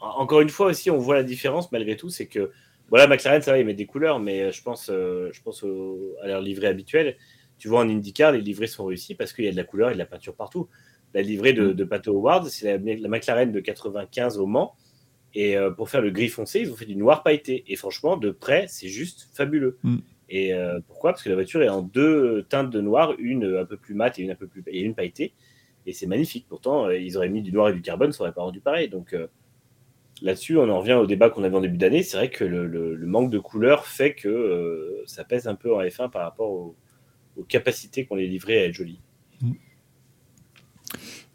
En- Encore une fois aussi, on voit la différence malgré tout, c'est que. Voilà, McLaren, ça va, ils mettent des couleurs, mais je pense, euh, je pense au- à leur livrée habituelle. Tu vois, en IndyCar, les livrées sont réussies parce qu'il y a de la couleur et de la peinture partout. La livrée de, de Pato Howard, c'est la, la McLaren de 95 au Mans. Et euh, pour faire le gris foncé, ils ont fait du noir pailleté. Et franchement, de près, c'est juste fabuleux. Mm. Et euh, pourquoi? Parce que la voiture est en deux teintes de noir, une un peu plus mate et une un peu plus et une pailletée. Et c'est magnifique. Pourtant, euh, ils auraient mis du noir et du carbone, ça aurait pas rendu pareil. Donc euh, là-dessus, on en revient au débat qu'on avait en début d'année. C'est vrai que le, le- le manque de couleur fait que euh, ça pèse un peu en F1 par rapport au- aux capacités qu'on les livrait à être jolies.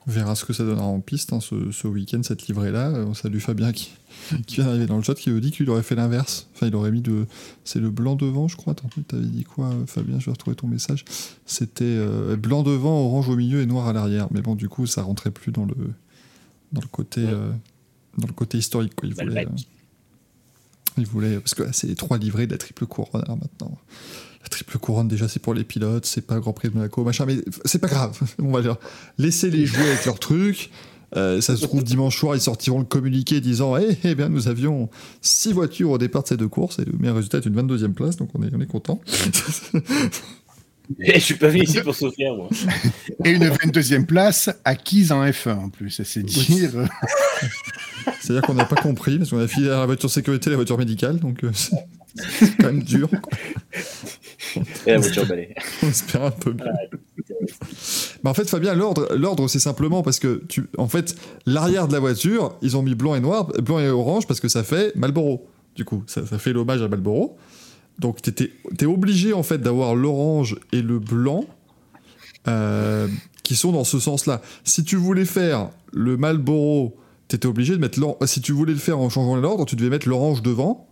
On verra ce que ça donnera en piste hein, ce, ce week-end, cette livrée-là. Euh, On salue Fabien qui, [laughs] qui vient d'arriver dans le chat, qui nous dit qu'il aurait fait l'inverse. Enfin, il aurait mis de. C'est le blanc devant, je crois. Attends, t'avais dit quoi, euh, Fabien? Je vais retrouver ton message. C'était euh, blanc devant, orange au milieu et noir à l'arrière. Mais bon, du coup, ça rentrait plus dans le, dans le, côté, Ouais. euh, dans le côté historique. Quoi. Il, voulait, euh, il voulait. Parce que là, c'est les trois livrées de la triple couronne alors, maintenant. La triple couronne, déjà, c'est pour les pilotes, c'est pas Grand Prix de Monaco, machin, mais c'est pas grave. [laughs] On va dire, laissez les jouer avec leurs trucs. Euh, ça se trouve, dimanche soir, ils sortiront le communiqué disant Eh, eh bien, nous avions six voitures au départ de ces deux courses, et le meilleur résultat est une 22e place, donc on est, on est content. Et je suis pas venu ici pour souffrir, moi. Et une 22e place acquise en F1 en plus. C'est dire. C'est-à-dire qu'on n'a pas compris, parce qu'on a filé la voiture sécurité et la voiture médicale, donc euh, c'est c'est quand même dur. quoi. Et la voiture balai. [laughs] On espère un peu mieux. Mais en fait, Fabien, l'ordre, l'ordre, c'est simplement parce que, tu, en fait, l'arrière de la voiture, ils ont mis blanc et noir, blanc et orange, parce que ça fait Marlboro. Du coup, ça, ça fait l'hommage à Marlboro. Donc, t'étais- t'es obligé, en fait, d'avoir l'orange et le blanc euh, qui sont dans ce sens-là. Si tu voulais faire le Marlboro, t'étais obligé de mettre l'orange. Si tu voulais le faire en changeant l'ordre, tu devais mettre l'orange devant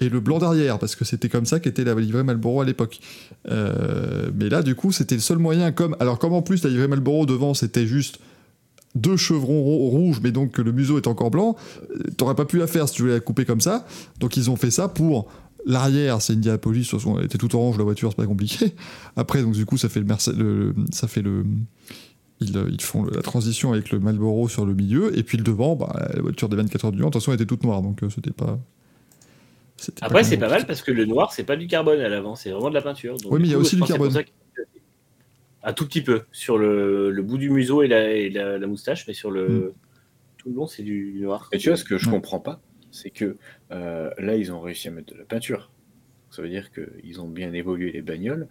et le blanc derrière, parce que c'était comme ça qu'était la livrée Marlboro à l'époque. Euh, mais là, du coup, c'était le seul moyen. Comme alors, comme en plus la livrée Marlboro devant, c'était juste deux chevrons rou- rouges, mais donc le museau est encore blanc. euh, T'aurais pas pu la faire si tu voulais la couper comme ça. Donc ils ont fait ça pour l'arrière. C'est toute façon, elle était toute orange la voiture, c'est pas compliqué. [laughs] Après, donc du coup, ça fait le, ça fait le ils, euh, ils font la transition avec le Marlboro sur le milieu, et puis le devant, bah, la voiture des 24 heures du Mans, de toute façon, elle était toute noire, donc euh, c'était pas. Après, c'est pas mal parce que le noir, c'est pas du carbone à l'avant, c'est vraiment de la peinture. Donc, Oui, mais il y a aussi du carbone. Un tout petit peu sur le, le bout du museau et la, et la- la moustache, mais sur le Mm. tout le long, c'est du noir. Et tu vois, ce que je Ouais. comprends pas, c'est que euh, là, ils ont réussi à mettre de la peinture. Ça veut dire qu'ils ont bien évolué les bagnoles.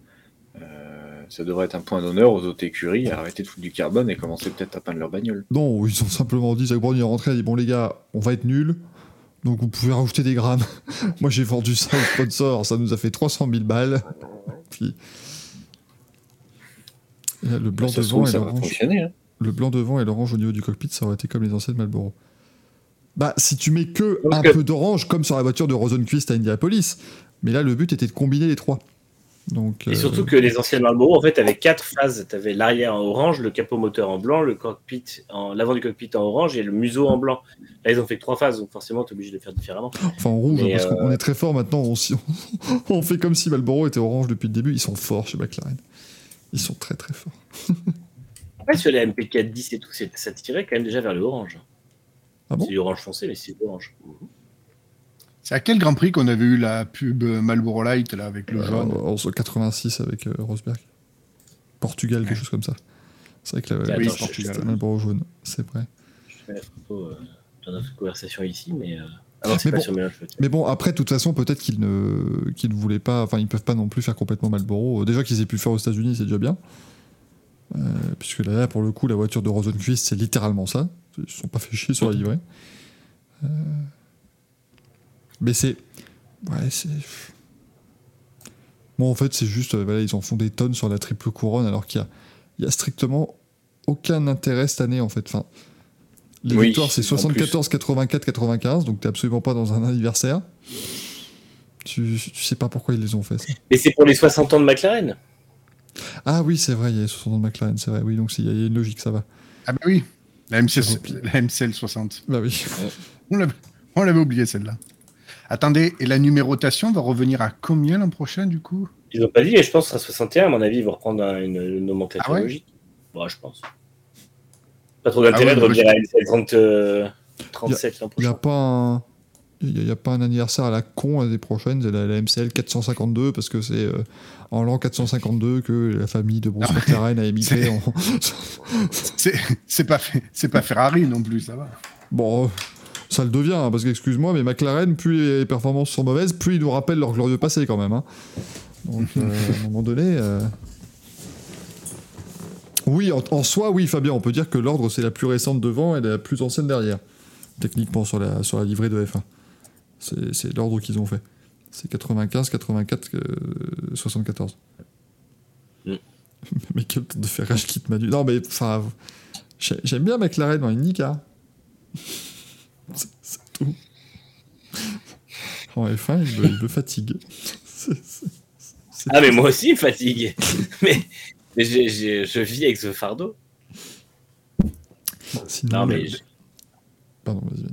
Euh, ça devrait être un point d'honneur aux autres écuries à arrêter de foutre du carbone et commencer peut-être à peindre leur bagnole. Non, ils ont simplement dit, Zach Brown il est rentré, il a dit bon les gars, on va être nuls, donc vous pouvez rajouter des grammes. [laughs] Moi j'ai vendu ça au sponsor, ça nous a fait 300 000 balles. Puis là, le blanc devant trouve, et l'orange. hein. Le blanc devant et l'orange au niveau du cockpit, ça aurait été comme les anciennes Marlboro. Bah, si tu mets que un peu d'orange, comme sur la voiture de Rosenquist à Indianapolis, mais là, le but était de combiner les trois. Donc, Et euh, surtout que les anciennes Marlboro, en fait, avaient quatre phases. Tu avais l'arrière en orange, le capot moteur en blanc, le cockpit en l'avant du cockpit en orange et le museau en blanc. Là, ils ont fait que trois phases, donc forcément, tu es obligé de le faire différemment. enfin en rouge, Mais, parce euh, qu'on est très fort maintenant. On, [laughs] on fait comme si Marlboro était orange depuis le début. Ils sont forts chez McLaren. Ils sont très très forts. [laughs] Après, sur les MP410 et tout, ça tirait quand même déjà vers le orange. Ah bon? C'est du orange foncé, mais c'est orange. C'est à quel Grand Prix qu'on avait eu la pub Marlboro Light là avec le Euh, jaune en 86 avec euh, Rosberg. Portugal, quelque chose comme ça. C'est vrai que la, Oui, Portugal. Marlboro jaune, c'est vrai. Je fais la photo euh, dans notre conversation ici, mais. euh, Ah non, Mais pas bon. sur Mélange Flotte. Mais bon, après, de toute façon, peut-être qu'ils ne, qu'ils ne voulaient pas, enfin, ils peuvent pas non plus faire complètement Marlboro. Déjà qu'ils aient pu le faire aux États-Unis, c'est déjà bien. Euh, puisque là, pour le coup, la voiture de Rosenquist, c'est littéralement ça. Ils se sont pas fait chier sur la livrée. Euh, Mais c'est. Ouais, c'est. Bon, en fait, c'est juste. euh, voilà, ils en font des tonnes sur la triple couronne, alors qu'il y a, il y a strictement aucun intérêt cette année, en fait. Enfin, les Oui, victoires, c'est en plus. 74, 84, 95, donc t'es absolument pas dans un anniversaire. Tu, tu sais pas pourquoi ils les ont fait, ça. Mais c'est pour les 60 ans de McLaren. Ah oui, c'est vrai, il y a 60 ans de McLaren, c'est vrai. Oui, donc il y a il y a une logique, ça va. Ah bah oui, la, MC, Rempli. la MCL 60. Bah oui. On l'avait on l'avait oublié celle-là. Attendez, et la numérotation va revenir à combien l'an prochain du coup? Ils n'ont pas dit, mais je pense que ce sera 61. À mon avis, ils vont reprendre un- une, une nomenclature Ah ouais? logique. Bon, je pense. Pas trop d'intérêt Ah ouais, de revenir à une 30, euh, 37 l'an Il n'y a prochain. pas un. Il y a, pas un anniversaire à la con l'année prochaine, c'est la, la MCL 452, parce que c'est euh, en l'an 452 que la famille de Bruce. McLaren a émigré C'est- en. [laughs] C'est c'est pas, fait- pas Ferrari non plus, ça va. Bon, euh, ça le devient, hein, parce qu'excuse-moi, mais McLaren, plus les performances sont mauvaises, plus ils nous rappellent leur glorieux passé quand même. hein. Donc, [laughs] euh, à un moment donné. euh, Oui, en, en soi, oui, Fabien, on peut dire que l'ordre, c'est la plus récente devant et la plus ancienne derrière. Techniquement, sur la, sur la livrée de F1. C'est c'est l'ordre qu'ils ont fait. C'est 95, 84, euh, 74. Mm. [laughs] mais quel temps de faire rage quitte Manu. Non, mais enfin. j'ai- J'aime bien McLaren dans une Nika. Tout. En F1, il me, il me fatigue. Ah, mais moi aussi, il me fatigue. [laughs] mais je vis avec ce fardeau. Sinon, Non, mais. le- je- Pardon, vas-y.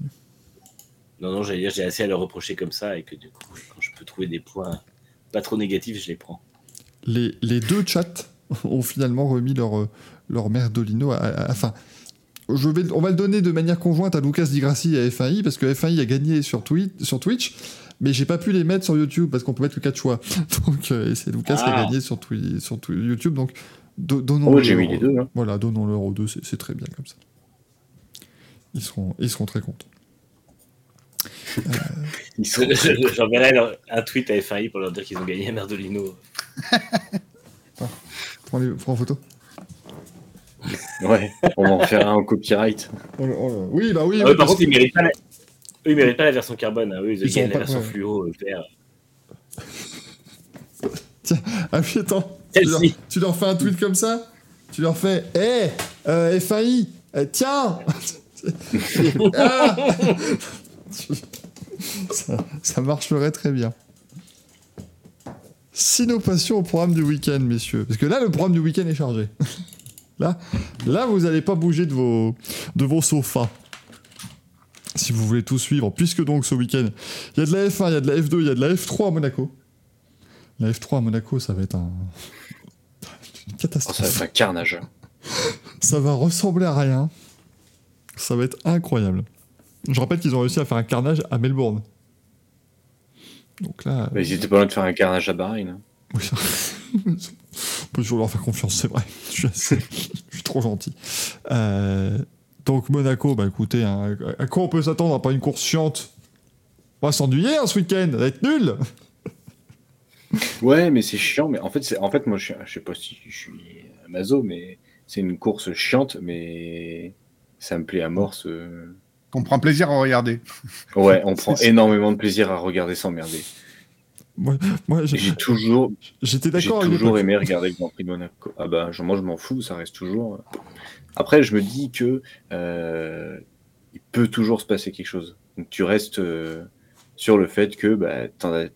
Non, non, j'allais dire, j'ai assez à leur reprocher comme ça et que du coup, quand je peux trouver des points pas trop négatifs, je les prends. Les, les deux chats ont finalement remis leur, euh, leur merdolino à, à- Enfin, je vais, on va le donner de manière conjointe à Lucas Di Grassi et à F1i, parce que F1i a gagné sur, Twi- sur Twitch, mais j'ai pas pu les mettre sur YouTube, parce qu'on peut mettre que 4 choix. Donc, euh, et c'est Lucas qui a Ah. gagné sur, Twi- sur Twi- YouTube, donc do- donnons Oh, j'ai mis les deux. hein. Voilà, donnons-leur aux deux, c'est très bien comme ça. Ils seront, ils seront très contents. Je- [laughs] J'enverrai leur- un tweet à F1i pour leur dire qu'ils ont gagné à Merdolino. Prends, les, prends en photo. Ouais, on va en faire un en copyright. Oh là- oh. Oui, bah oui. Ah par parce contre, ils méritent pas la... Eux, ils méritent pas la version carbone. hein. Eux, ils, Ils gagnent la pas- version ouais. fluo euh, vert. [laughs] Ah oui, attends. Tu leur, Celle-ci. tu leur fais un tweet comme ça? Tu leur fais Hé, euh, FAI, euh, tiens [laughs] Ah [laughs] ça, ça marcherait très bien. Si nous passions au programme du week-end, messieurs, parce que là, le programme du week-end est chargé. Là, là vous n'allez pas bouger de vos, de vos sofas. Si vous voulez tout suivre, puisque donc ce week-end, il y a de la F1, il y a de la F2, il y a de la F3 à Monaco. La F3 à Monaco, ça va être un... [laughs] une Oh, catastrophe. ça va être un carnage. Ça va ressembler à rien. Ça va être incroyable. Je rappelle qu'ils ont réussi à faire un carnage à Melbourne. Donc là. Mais ils étaient pas loin de faire un carnage à Bahreïn. hein. Oui, ça- [laughs] On peut toujours leur faire confiance, c'est vrai. [laughs] Je suis, assez- je suis trop gentil. Euh, donc Monaco, bah écoutez, hein, à quoi on peut s'attendre à pas une course chiante? On va s'ennuyer hein, ce week-end, va être nul Ouais, mais c'est chiant. Mais en fait, c'est en fait moi, je, je sais pas si je suis maso, mais c'est une course chiante, mais ça me plaît à mort. Ce... On prend plaisir à regarder. Ouais, on [laughs] prend énormément de plaisir à regarder s'emmerder. Moi, moi, j'ai- J'ai toujours, j'étais j'ai d'accord avec toujours aimé regarder le Grand Prix de Monaco. Ah bah, je- moi, je m'en fous, ça reste toujours. euh. Après, je me dis que euh, il peut toujours se passer quelque chose. Donc, tu restes euh, sur le fait que bah,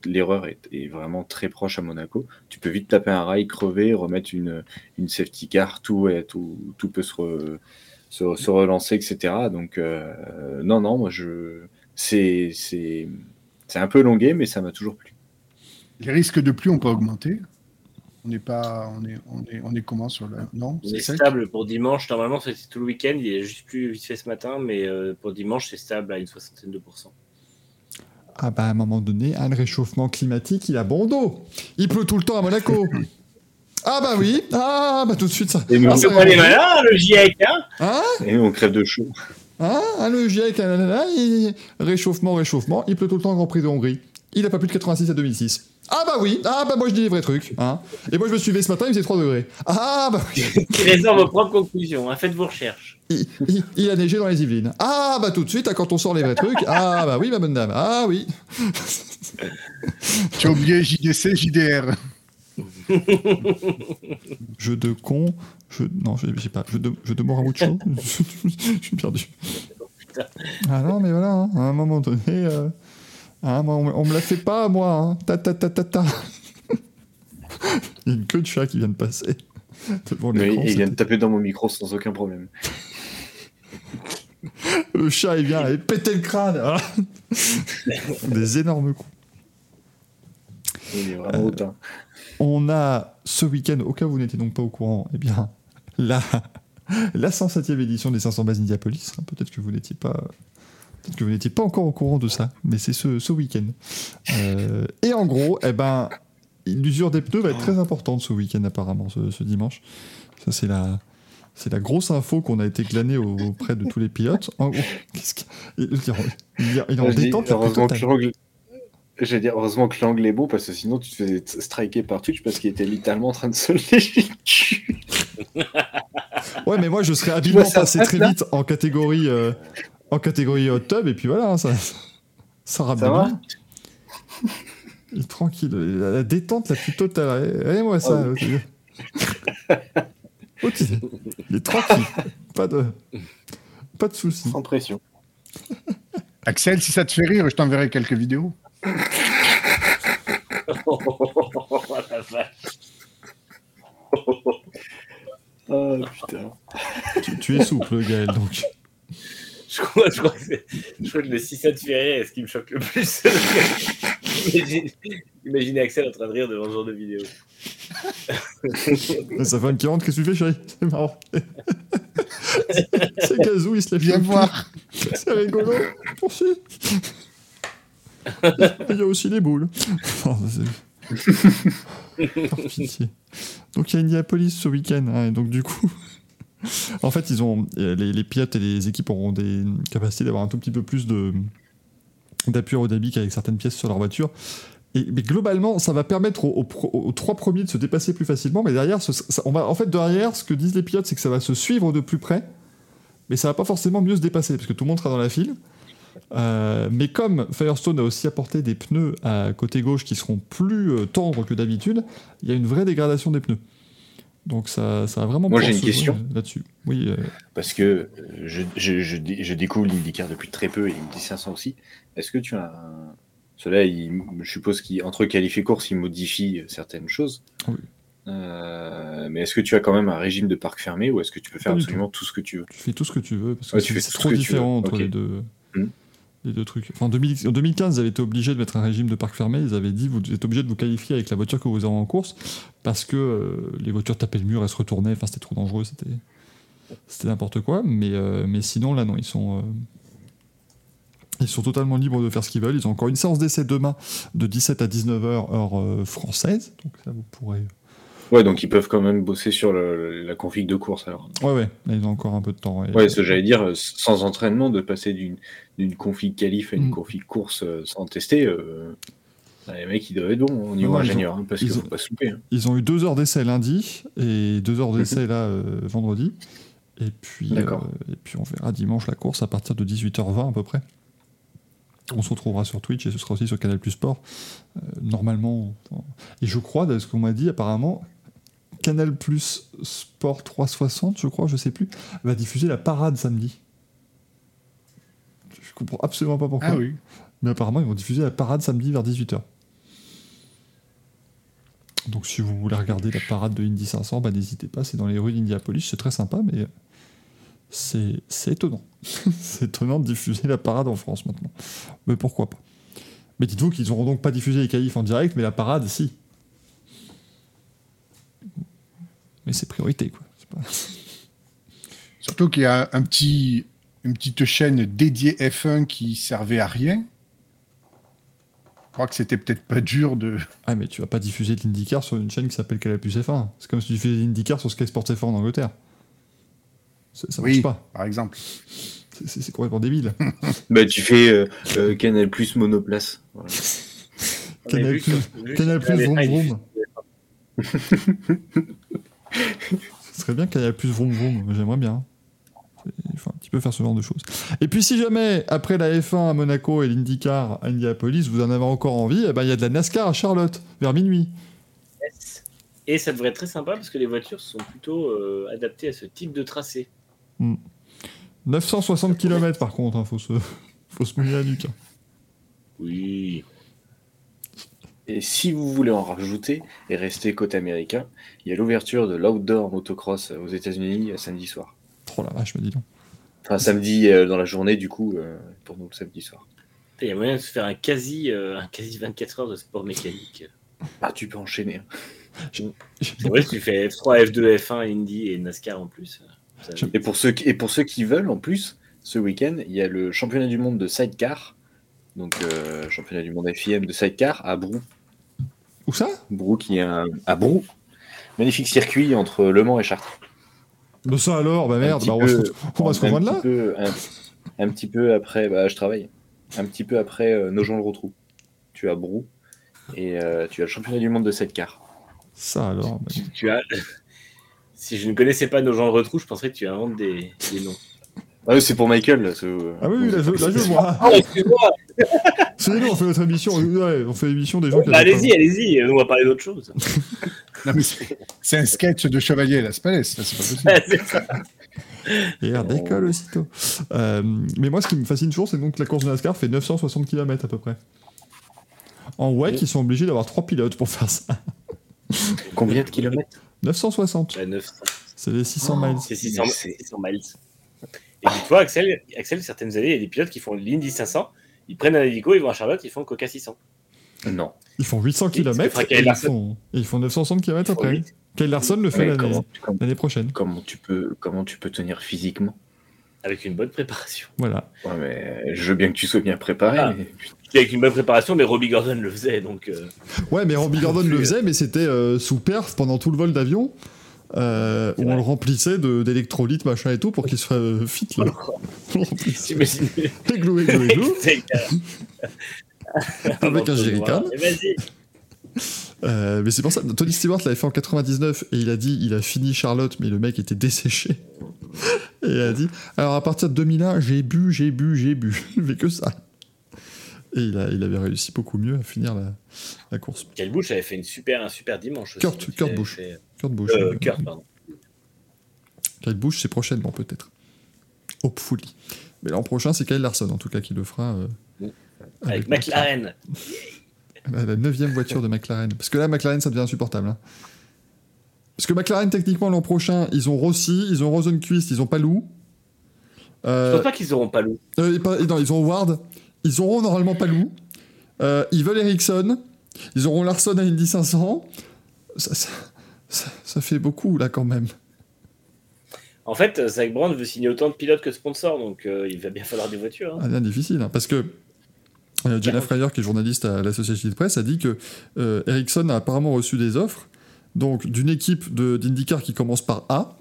l'erreur est, est vraiment très proche à Monaco. Tu peux vite taper un rail, crever, remettre une, une safety car, tout, ouais, tout, tout peut se, re- se, se relancer, etc. Donc, euh, non, non, moi, je, c'est un peu longué, mais ça m'a toujours plu. Les risques de pluie ont pas augmenté. On n'est pas, on est, on est, on est comment sur la, non, On c'est est stable pour dimanche. Normalement, c'était tout le week-end. Il est juste plus vite fait ce matin, mais euh, pour dimanche, c'est stable à une soixantaine de pourcents. Ah bah à un moment donné, un réchauffement climatique, il a bon dos. Il pleut tout le temps à Monaco. [laughs] ah bah oui, ah bah tout de suite ça. Et nous, Ah, C'est pas les malins, le GIEC, hein? Hein? Et on crève de chaud. Hein? Ah, le GIEC, là, là, là, il- réchauffement, réchauffement, il pleut tout le temps au Grand Prix de Hongrie. Il a pas plus de 86 à 2006. Ah bah oui, ah bah moi je dis les vrais trucs. Hein. Et moi je me suis levé ce matin, il faisait 3 degrés. Ah bah oui, [laughs] Tirez-en vos propres conclusions. hein. Faites vos recherches. il, il- il a neigé dans les Yvelines. Ah bah tout de suite, ah, quand on sort les vrais trucs, ah bah oui ma bonne dame, ah oui. [laughs] Tu as oublié JDC, JDR. Jeu de con, jeu... Non, je sais pas, jeu de, jeu de Moramucho. je suis perdu. Ah non mais voilà, hein, à un moment donné... euh, hein, moi, on, on me la fait pas moi, hein. ta ta ta ta ta. il y a une queue de chat qui vient de passer. devant il vient de taper dans mon micro sans aucun problème. Le chat, il vient et péter le crâne. Des énormes coups. Il est vraiment Euh. On a ce week-end, au cas où vous n'étiez donc pas au courant, eh bien, la, la 107e édition des 500 bases Indianapolis. hein, Peut-être que vous n'étiez pas. Peut-être que vous n'étiez pas encore au courant de ça, mais c'est ce, ce week-end. Euh, et en gros, eh ben, l'usure des pneus va être très importante ce week-end apparemment, ce, ce dimanche. Ça c'est la, c'est la grosse info qu'on a été glanée au- auprès de tous les pilotes. En gros, qu'est-ce qu'il- il, il- il est en détente heureusement, que. J'allais dire, heureusement que l'angle est bon parce que sinon tu te faisais striker par Twitch parce qu'il était littéralement en train de se lécher. [laughs] Ouais, mais moi je serais habilement passé très vite en catégorie, euh, en catégorie hot tub et puis voilà, hein, ça, [laughs] ça Ça ramène. va Il est tranquille, la, la détente la plus totale. Et moi ça. Oh, Oh, tu- il est tranquille, pas de, pas de soucis. Sans pression. Axel, si ça te fait rire, je t'enverrai quelques vidéos. Oh la vache. Oh putain. Tu, tu es souple, Gaël, donc. Je crois, je crois que, c'est- je crois que le 6 de Ferrier est ce qui me choque le plus. [laughs] Imagine- Imaginez Axel en train de rire devant ce genre de vidéo. [laughs] Sa femme qui rentre, qu'est-ce que tu fais, chérie? C'est marrant. [laughs] C'est Gazou, il se lève Viens voir. C'est rigolo. Merci. Il y a aussi les boules. Enfin, c'est- Par pitié. Donc il y a Indianapolis ce week-end. hein, et donc du coup, en fait, ils ont euh, les, pilotes et les équipes auront des capacités d'avoir un tout petit peu plus de d'appui aérodynamique avec certaines pièces sur leur voiture. Et, mais globalement, ça va permettre aux, trois premiers de se dépasser plus facilement. Mais derrière, ce- en fait, derrière, ce que disent les pilotes, c'est que ça va se suivre de plus près. Mais ça va pas forcément mieux se dépasser parce que tout le monde sera dans la file. Euh, mais comme Firestone a aussi apporté des pneus à côté gauche qui seront plus euh, tendres que d'habitude, il y a une vraie dégradation des pneus. Donc ça, ça a vraiment Moi, j'ai une question. euh, là-dessus. Oui, euh, Parce que je, je, je, je découvre l'IndyCar depuis très peu et l'Indy 500 aussi. Est-ce que tu as un... Cela, il, je suppose qu'entre qualif et course, il modifie certaines choses. Oui. Euh, mais est-ce que tu as quand même un régime de parc fermé ou est-ce que tu peux faire absolument tout. ce que tu veux? Tu fais tout ce que tu veux parce que Ouais, c'est trop différent entre les deux. Deux en, 2000 en 2015, ils avaient été obligés de mettre un régime de parc fermé. Ils avaient dit vous êtes obligé de vous qualifier avec la voiture que vous avez en course parce que euh, les voitures tapaient le mur, elles se retournaient. Enfin, c'était trop dangereux. C'était c'était n'importe quoi. Mais, euh, mais sinon, là, non, ils sont. euh, Ils sont totalement libres de faire ce qu'ils veulent. Ils ont encore une séance d'essai demain de 17 à 19h heure française. Donc ça, vous pourrez... Ouais, donc ils peuvent quand même bosser sur le- la config de course alors. Ouais, ouais, là, ils ont encore un peu de temps. ouais. Ouais, ce que j'allais dire, sans entraînement, de passer d'une d'une config qualif à une Mm. config course euh, sans tester, euh, bah, les mecs ils doivent être bons au niveau ingénieur, hein, parce ils qu'il ont- faut pas se louper. hein. Ils ont eu deux heures d'essai lundi et deux heures d'essai là euh, vendredi. Et puis, euh, et puis on verra dimanche la course à partir de 18h20 à peu près. On se retrouvera sur Twitch et ce sera aussi sur Canal Plus Sport. Euh, normalement, et je crois, de ce qu'on m'a dit, apparemment, Canal Plus Sport 360, je crois, je sais plus, va diffuser la parade samedi. Je comprends absolument pas pourquoi. Ah oui. Mais apparemment, ils vont diffuser la parade samedi vers 18h. Donc si vous voulez regarder la parade de Indy 500, bah, n'hésitez pas, c'est dans les rues d'Indianapolis, c'est très sympa, mais c'est c'est étonnant. [laughs] c'est étonnant de diffuser la parade en France maintenant. Mais pourquoi pas? Mais dites-vous qu'ils n'auront donc pas diffusé les qualifs en direct, mais la parade, si. Mais c'est priorité, quoi. C'est pas- Surtout qu'il y a un petit, une petite chaîne dédiée F1 qui servait à rien. Je crois que c'était peut-être pas dur de. Ah, mais tu vas pas diffuser de l'IndyCar sur une chaîne qui s'appelle Canal Plus F1. C'est comme si tu diffusais l'IndyCar sur Sky Sports F1 en Angleterre. Ça, ça marche oui, pas. par exemple. C'est- C'est c'est complètement débile. [laughs] Bah, tu fais euh, euh, Canal Plus Monoplace. Voilà. Canal Plus, Vroom F1, Vroom. [laughs] [laughs] Ce serait bien Canal Plus Vroom Vroom, j'aimerais bien. Il faut un petit peu faire ce genre de choses. Et puis si jamais, après la F1 à Monaco et l'IndyCar à Indianapolis, vous en avez encore envie, eh ben, il y a de la NASCAR à Charlotte, vers minuit. Et ça devrait être très sympa parce que les voitures sont plutôt euh, adaptées à ce type de tracé. 960 km par contre, hein, faut, se... [laughs] faut se mouiller nuque. hein. Oui. Et si vous voulez en rajouter et rester côté américain, il y a l'ouverture de l'outdoor motocross aux États-Unis euh, samedi soir. Oh la vache, me dis donc. Enfin, samedi euh, dans la journée, du coup, euh, pour nous, le samedi soir. Il y a moyen de se faire un quasi, euh, un quasi 24 heures de sport mécanique. Ah, tu peux enchaîner. hein. Tu fais F3, F2, F1, Indy et NASCAR en plus. Je- Et pour, ceux qui, et pour ceux qui veulent, en plus, ce week-end, il y a le championnat du monde de sidecar. Donc, euh, championnat du monde FIM de sidecar à Brou. Où ça? Brou qui est un, à Brou. Magnifique circuit entre Le Mans et Chartres. Bah ça alors, bah merde, bah on, va peu- se, on va se un rejoindre petit là peu- un, un petit peu après, bah, je travaille. Un petit peu après euh, Nogent-le-Rotrou. Tu as Brou et euh, tu as le championnat du monde de sidecar. Ça alors, bah, tu, tu as... [laughs] Si je ne connaissais pas nos gens de retrou, je penserais que tu inventes des, des noms. Ah, c'est pour Michael. là, ce- Ah oui, oui, là je, là, je vois. Oh, excuse-moi C'est nous, on fait notre émission. [laughs] Ouais, on fait l'émission des gens qui Bah, pas- Allez-y, allez-y, on va parler d'autre chose. Non, mais c'est c'est un sketch de Chevalier à la Spalès, ça, c'est pas possible. [laughs] C'est ça. Et air d'école aussitôt. Euh, mais moi, ce qui me fascine toujours, c'est donc que la course de NASCAR fait 960 km à peu près. En WEC, ils sont obligés d'avoir trois pilotes pour faire ça. [laughs] Combien de kilomètres? 960, Bah, 900. c'est les 600 Oh. miles. C'est 600, Mais c'est- 600 miles. Et dis-toi, Axel, Axel, certaines années, il y a des pilotes qui font l'Indy 500, ils prennent un hélico, ils vont à Charlotte, ils font Coca 600. Non. Ils font 800 Oui, c'est ce que km et ils font, et ils font 960 km après. Kyle Larson le fait l'année prochaine. comment tu peux, comment tu peux tenir physiquement? Avec une bonne préparation. Voilà. Ouais, mais je veux bien que tu sois bien préparé. Ah. mais- avec une bonne préparation, mais Robbie Gordon le faisait, donc... euh, Ouais, mais Robbie [laughs] Gordon le plus, faisait, mais c'était euh, sous perf pendant tout le vol d'avion. Euh, où vrai. on le remplissait de- d'électrolytes, machin et tout, pour qu'il soit euh, fit. Là. T'imagines Églou, églou, églou. Avec un jerrycan. Vas-y. Euh, mais c'est pour ça, Tony Stewart l'avait fait en 99 et il a dit il a fini Charlotte, mais le mec était desséché. [laughs] et il a dit alors à partir de 2001, j'ai bu, j'ai bu, j'ai bu. [laughs] mais que ça. Et il, a, il avait réussi beaucoup mieux à finir la, la course. Kyle Busch avait fait une super, un super dimanche aussi. Kurt- Kurt fait- Kurt Busch. Euh, Kurt, pardon. Kyle Busch, c'est prochainement peut-être. Hopefully. Mais l'an prochain, c'est Kyle Larson en tout cas qui le fera. euh, Avec McLaren. La, la neuvième voiture de McLaren. Parce que là, McLaren, ça devient insupportable. hein. Parce que McLaren, techniquement, l'an prochain, ils ont Rossi, ils ont Rosenquist, ils ont Palou. Je Euh, pense pas qu'ils auront pas loup. euh, pas- non, ils ont Howard. Ils auront normalement Palou. Euh, ils veulent Ericsson. Ils auront Larson à Indy 500. Ça, ça, ça- ça fait beaucoup, là, quand même. En fait, Zach Brown veut signer autant de pilotes que de sponsors, donc euh, il va bien falloir des voitures. hein. Ah, bien difficile, hein, parce que euh, Jenna Fryer, qui est journaliste à l'Associated Press, a dit que euh, Ericsson a apparemment reçu des offres donc d'une équipe de- d'IndyCar qui commence par A.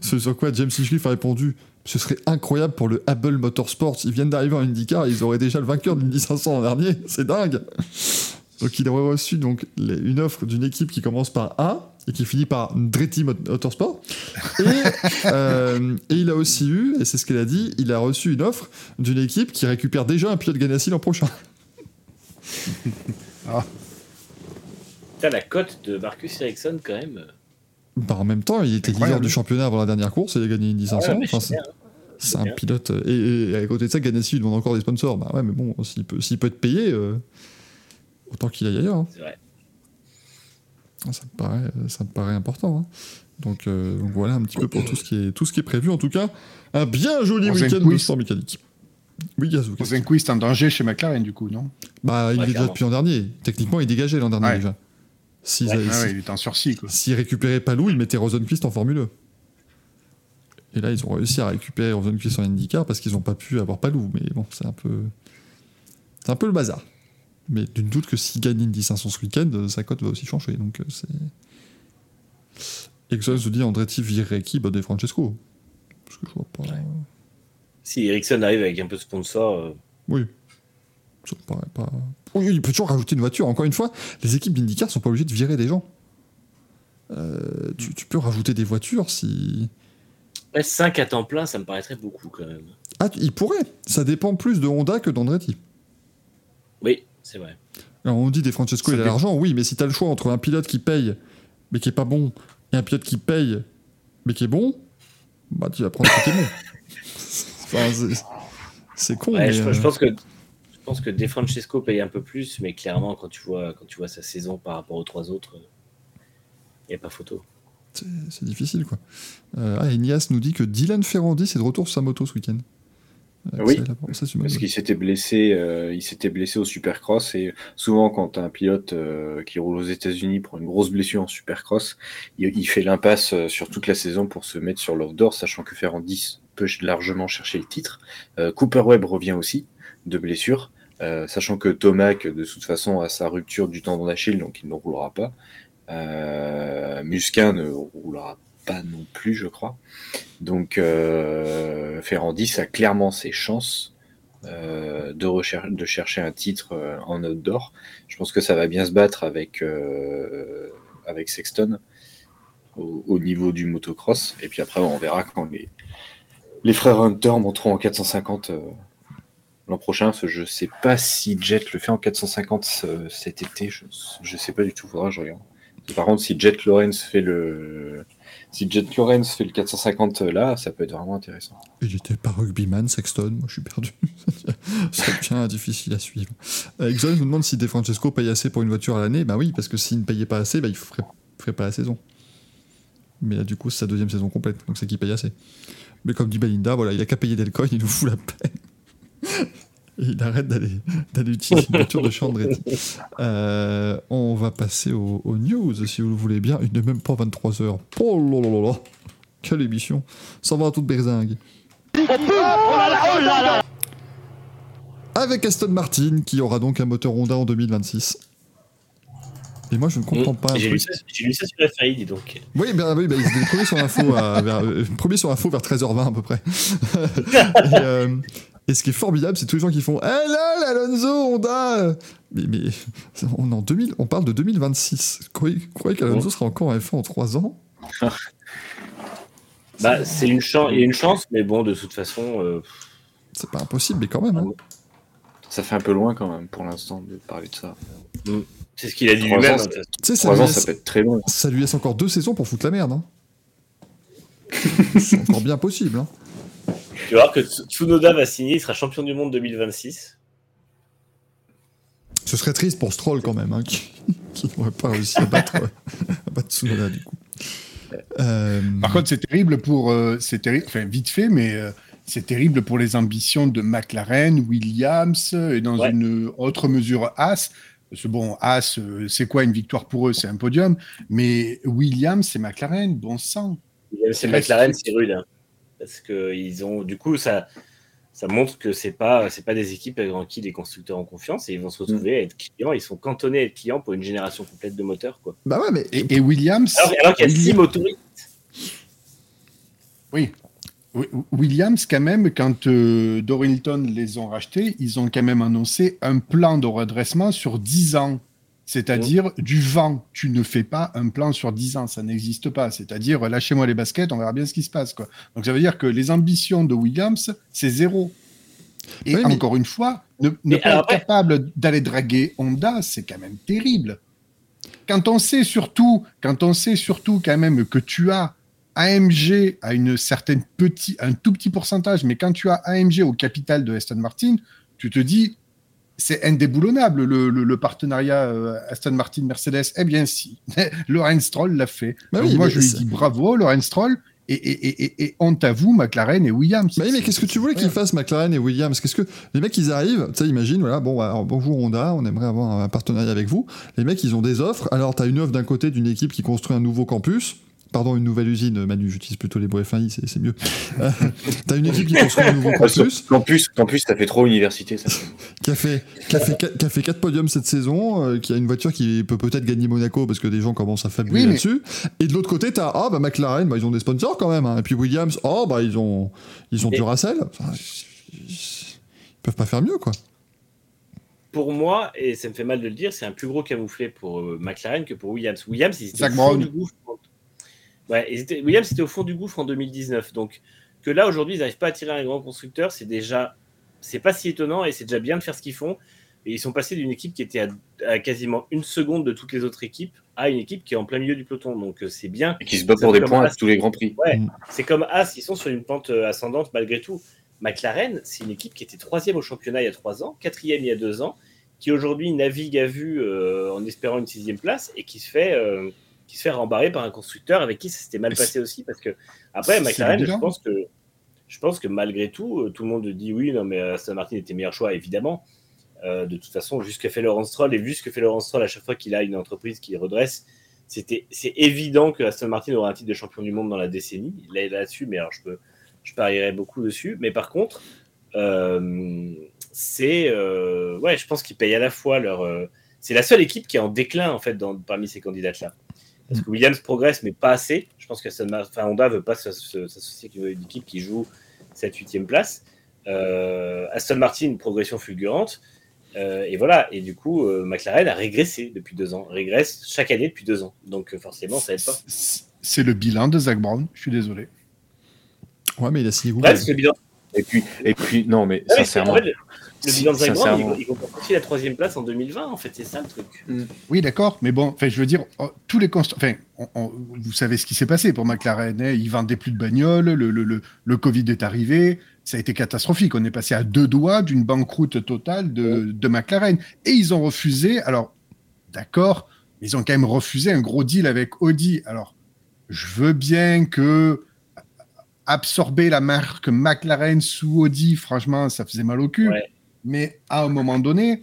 Ce sur quoi James Hinchcliffe a répondu ce serait incroyable pour le Hubble Motorsports. Ils viennent d'arriver en IndyCar, ils auraient déjà le vainqueur de l'Indy 500 l'an dernier. C'est dingue. Donc il aurait reçu donc les- une offre d'une équipe qui commence par A et qui finit par Mot- Motorsport. Et, [laughs] euh, et il a aussi eu, et c'est ce qu'elle a dit, il a reçu une offre d'une équipe qui récupère déjà un pilote Ganassi l'an prochain. [laughs] Putain, la cote de Marcus Ericsson, quand même. Bah, en même temps, il était leader du championnat avant la dernière course et il a gagné une Indy 500. ouais, mais Enfin, je sais c'est un bien. pilote. euh, Et, et à côté de ça, Ganassi lui demande encore des sponsors. Bah ouais, mais bon, s'il peut, s'il peut être payé, euh, autant qu'il aille ailleurs. hein. C'est vrai. Ça me paraît, ça me paraît important. hein. Donc, euh, donc voilà un petit peu pour tout ce qui est, tout ce qui est prévu. En tout cas, un bien joli week-end de sport mécanique. Oui, Rosenquist en danger chez McLaren, du coup, non? Bah, il Ouais, est déjà depuis l'an dernier. Techniquement, il dégageait l'an dernier Ouais. déjà. S'ils Ouais. avaient- Ah si- ouais, il est en sursis, quoi. S'ils récupéraient Palou, ils mettaient Rosenquist en Formule 1. Et là, ils ont réussi à récupérer Rosenquist en IndyCar parce qu'ils n'ont pas pu avoir Palou. Mais bon, c'est un peu. C'est un peu le bazar. Mais d'une doute que s'il gagne Indy 500 ce week-end, euh, sa cote va aussi changer. Donc euh, c'est. Exxon se dit Andretti virerait qui Bah, des Francesco. Parce que je vois pas. Si Ericsson arrive avec un peu de sponsor, euh, Oui. Ça me paraît pas. Oui, il peut toujours rajouter une voiture. Encore une fois, les équipes d'IndyCar sont pas obligées de virer des gens. Euh, tu, tu peux rajouter des voitures si. ouais, 5 à temps plein, ça me paraîtrait beaucoup quand même. Ah, tu- il pourrait. Ça dépend plus de Honda que d'Andretti. Oui, c'est vrai. Alors, on dit des Francesco, Ça il a l'argent, oui, mais si tu as le choix entre un pilote qui paye, mais qui est pas bon, et un pilote qui paye, mais qui est bon, bah tu vas prendre qui est bon. [laughs] Enfin, c'est- con, Ouais, mais, je, euh, je pense que je pense que De Francesco paye un peu plus, mais clairement quand tu vois quand tu vois sa saison par rapport aux trois autres, il n'y a pas photo. c'est difficile, quoi. Euh, ah, Nias nous dit que Dylan Ferrandi, c'est de retour sur sa moto ce week-end. Oui, ça, Parce qu'il s'était blessé, euh, il s'était blessé au Supercross et souvent quand un pilote euh, qui roule aux États-Unis pour une grosse blessure en Supercross, il, il fait l'impasse euh, sur toute la saison pour se mettre sur l'outdoor, sachant que Ferrandi peut largement chercher le titre. Euh, Cooper Webb revient aussi de blessure, sachant que Tomac de toute façon a sa rupture du tendon d'Achille, donc il ne roulera pas. Musquin ne roulera non plus, je crois. Donc euh, Ferrandis a clairement ses chances euh, de, chercher un titre euh, en outdoor. Je pense que ça va bien se battre avec, euh, avec Sexton au, au niveau du motocross. Et puis après, on verra quand les, les frères Hunter monteront en 450 euh, l'an prochain. Je sais pas si Jet le fait en 450 euh, cet été. Je, je sais pas du tout. Faudra je regarde. Par contre, si Jet Lawrence fait le si Jet Lawrence fait le 450 là, ça peut être vraiment intéressant. Il était pas rugbyman, Sexton, moi je suis perdu. [laughs] ça devient difficile à suivre. Euh, Exxon nous demande si De Francesco paye assez pour une voiture à l'année. Bah oui, parce que s'il ne payait pas assez, bah, il ferait, ferait pas la saison. Mais là, du coup, c'est sa deuxième saison complète, donc c'est qu'il paye assez. Mais comme dit Belinda, voilà, il a qu'à payer Delcoin, il nous fout la peine. Il arrête d'aller d'aller utiliser une voiture de Chandretti. Euh, on va passer aux, aux news, si vous le voulez bien. Il n'est même pas 23h. Oh là là là là. Quelle émission. Ça va à toute berzingue. Avec Aston Martin, qui aura donc un moteur Honda en 2026. Et moi, je ne comprends pas. J'ai lu, ça- j'ai lu ça sur FAI, dis donc. Oui, ben, oui ben, ils étaient premiers sur l'info à- vers, euh, premiers sur l'info vers 13h20 à peu près. [laughs] et, euh, et ce qui est formidable, c'est tous les gens qui font Eh là, l'Alonso, Honda Mais, mais on, est en 2000, on parle de 2026. Vous croyez, qu'Alonso sera encore en F1 en 3 ans? [laughs] Bah, c'est une chance, il y a une chance, mais bon, de toute façon, euh, C'est pas impossible, mais quand même. hein. Ça fait un peu loin quand même pour l'instant de parler de ça. c'est ce qu'il a dit Trois lui-même. ans. Tu sais, ça peut être très long. ça lui laisse encore deux saisons pour foutre la merde. hein. [laughs] c'est encore bien possible. hein. Tu vas voir que Tsu- Tsunoda va signer, il sera champion du monde 2026. Ce serait triste pour Stroll quand même, hein, qui, [laughs] qui n'aurait pas réussi à battre, [laughs] à battre Tsunoda du coup. Euh, Par contre, c'est terrible pour. euh, c'est terrible, enfin, vite fait, mais euh, c'est terrible pour les ambitions de McLaren, Williams et dans Ouais. une autre mesure As. Parce que bon, As, euh, c'est quoi une victoire pour eux? C'est un podium. Mais Williams et McLaren, bon sang. C'est McLaren, c'est rude. hein. Parce que ils ont, du coup, ça, ça montre que c'est pas, c'est pas des équipes en qui les constructeurs ont confiance et ils vont se retrouver à être clients. Ils sont cantonnés à être clients pour une génération complète de moteurs, quoi. Bah ouais, mais Et, et Williams, Alors, alors qu'il y a six Williams- motoristes. oui. Wi- Williams, quand même, quand euh, Dorrington les ont rachetés, ils ont quand même annoncé un plan de redressement sur 10 ans. C'est-à-dire du vent. Tu ne fais pas un plan sur 10 ans, ça n'existe pas. C'est-à-dire, lâchez-moi les baskets, on verra bien ce qui se passe. Quoi. Donc ça veut dire que les ambitions de Williams, c'est zéro. Et Oui, mais- encore une fois, ne, pas alors être capable d'aller draguer Honda, c'est quand même terrible. Quand on sait surtout, quand on sait surtout quand même que tu as AMG à une certaine petit, un tout petit pourcentage, mais quand tu as AMG au capital de Aston Martin, tu te dis c'est indéboulonnable le, le- le partenariat euh, Aston Martin Mercedes. Eh bien si, [laughs] Lorenz Stroll l'a fait. Bah oui, moi je lui dis bravo Lorenz Stroll et, et, et, et, et honte à vous McLaren et Williams. Bah oui, mais qu'est-ce que tu voulais qu'ils fassent McLaren et Williams? Qu'est-ce que les mecs ils arrivent, tu sais, imagine, voilà, bon, alors, bonjour Honda, on aimerait avoir un partenariat avec vous. Les mecs ils ont des offres. Alors t'as une offre d'un côté d'une équipe qui construit un nouveau campus. Pardon, une nouvelle usine, Manu, j'utilise plutôt les mots FAI, c'est mieux. Euh, t'as une équipe qui construit un nouveau campus, Campus, campus, ça fait trop université, ça. [laughs] qui a fait, qui a fait, qui a fait quatre podiums cette saison, euh, qui a une voiture qui peut peut-être gagner Monaco parce que des gens commencent à fabuler Oui, mais- là-dessus. Et de l'autre côté, t'as, ah bah McLaren, bah, ils ont des sponsors quand même. hein. Et puis Williams, oh bah ils ont, ils ont Et- Duracell. Enfin, ils peuvent pas faire mieux, quoi. Pour moi, et ça me fait mal de le dire, c'est un plus gros camouflet pour euh, McLaren que pour Williams. Williams, ils étaient au fond du gouffre. Ouais, ils étaient- Williams était au fond du gouffre en 2019. Donc que là aujourd'hui ils n'arrivent pas à tirer un grand constructeur, c'est déjà, c'est pas si étonnant et c'est déjà bien de faire ce qu'ils font. Et ils sont passés d'une équipe qui était à, à quasiment une seconde de toutes les autres équipes à une équipe qui est en plein milieu du peloton. Donc euh, c'est bien. Et qui se bat pour des points à tous les grands prix. Ouais, Mm. c'est comme As, ils sont sur une pente euh, ascendante malgré tout. McLaren, c'est une équipe qui était troisième au championnat il y a trois ans, quatrième il y a deux ans, qui aujourd'hui navigue à vue euh, en espérant une sixième place et qui se fait euh, qui se fait rembarrer par un constructeur avec qui ça s'était mal passé aussi parce que après McLaren, je pense que je pense que malgré tout, euh, tout le monde dit oui, non mais Aston Martin était meilleur choix évidemment. Euh, de toute façon, vu ce que fait Laurent Stroll et vu ce que fait Laurent Stroll à chaque fois qu'il a une entreprise qui redresse, c'était c'est évident que Aston Martin aura un titre de champion du monde dans la décennie. Là là-dessus, mais alors je peux je parierais beaucoup dessus. Mais par contre, euh, c'est euh, ouais, je pense qu'ils payent à la fois leur. euh, c'est la seule équipe qui est en déclin en fait dans, parmi ces candidates-là. Parce que Williams progresse, mais pas assez. Je pense que enfin, Honda veut pas s'associer avec une équipe qui joue cette huitième place. Euh, Aston Martin, une progression fulgurante. Euh, et voilà. Et du coup, euh, McLaren a régressé depuis deux ans. Régresse chaque année depuis deux ans. Donc euh, forcément, ça aide pas. C'est le bilan de Zach Brown, je suis désolé. Ouais, mais il a signé Google. Bref, le bilan. Et puis, et puis, non, mais Ah sincèrement, en fait, le, Zach Brown, sincèrement. ils, vont aussi la troisième place en 2020. En fait, c'est ça le truc. Oui, d'accord, mais bon, enfin, je veux dire, oh, tous les const- enfin, on- on- vous savez ce qui s'est passé pour McLaren. hein, ils vendaient plus de bagnoles, le, le, le, le Covid est arrivé, ça a été catastrophique. On est passé à deux doigts d'une banqueroute totale de, de McLaren. Et ils ont refusé, alors, d'accord, mais ils ont quand même refusé un gros deal avec Audi. Alors, je veux bien que absorber la marque McLaren sous Audi, franchement, ça faisait mal au cul. Ouais. Mais à un moment donné,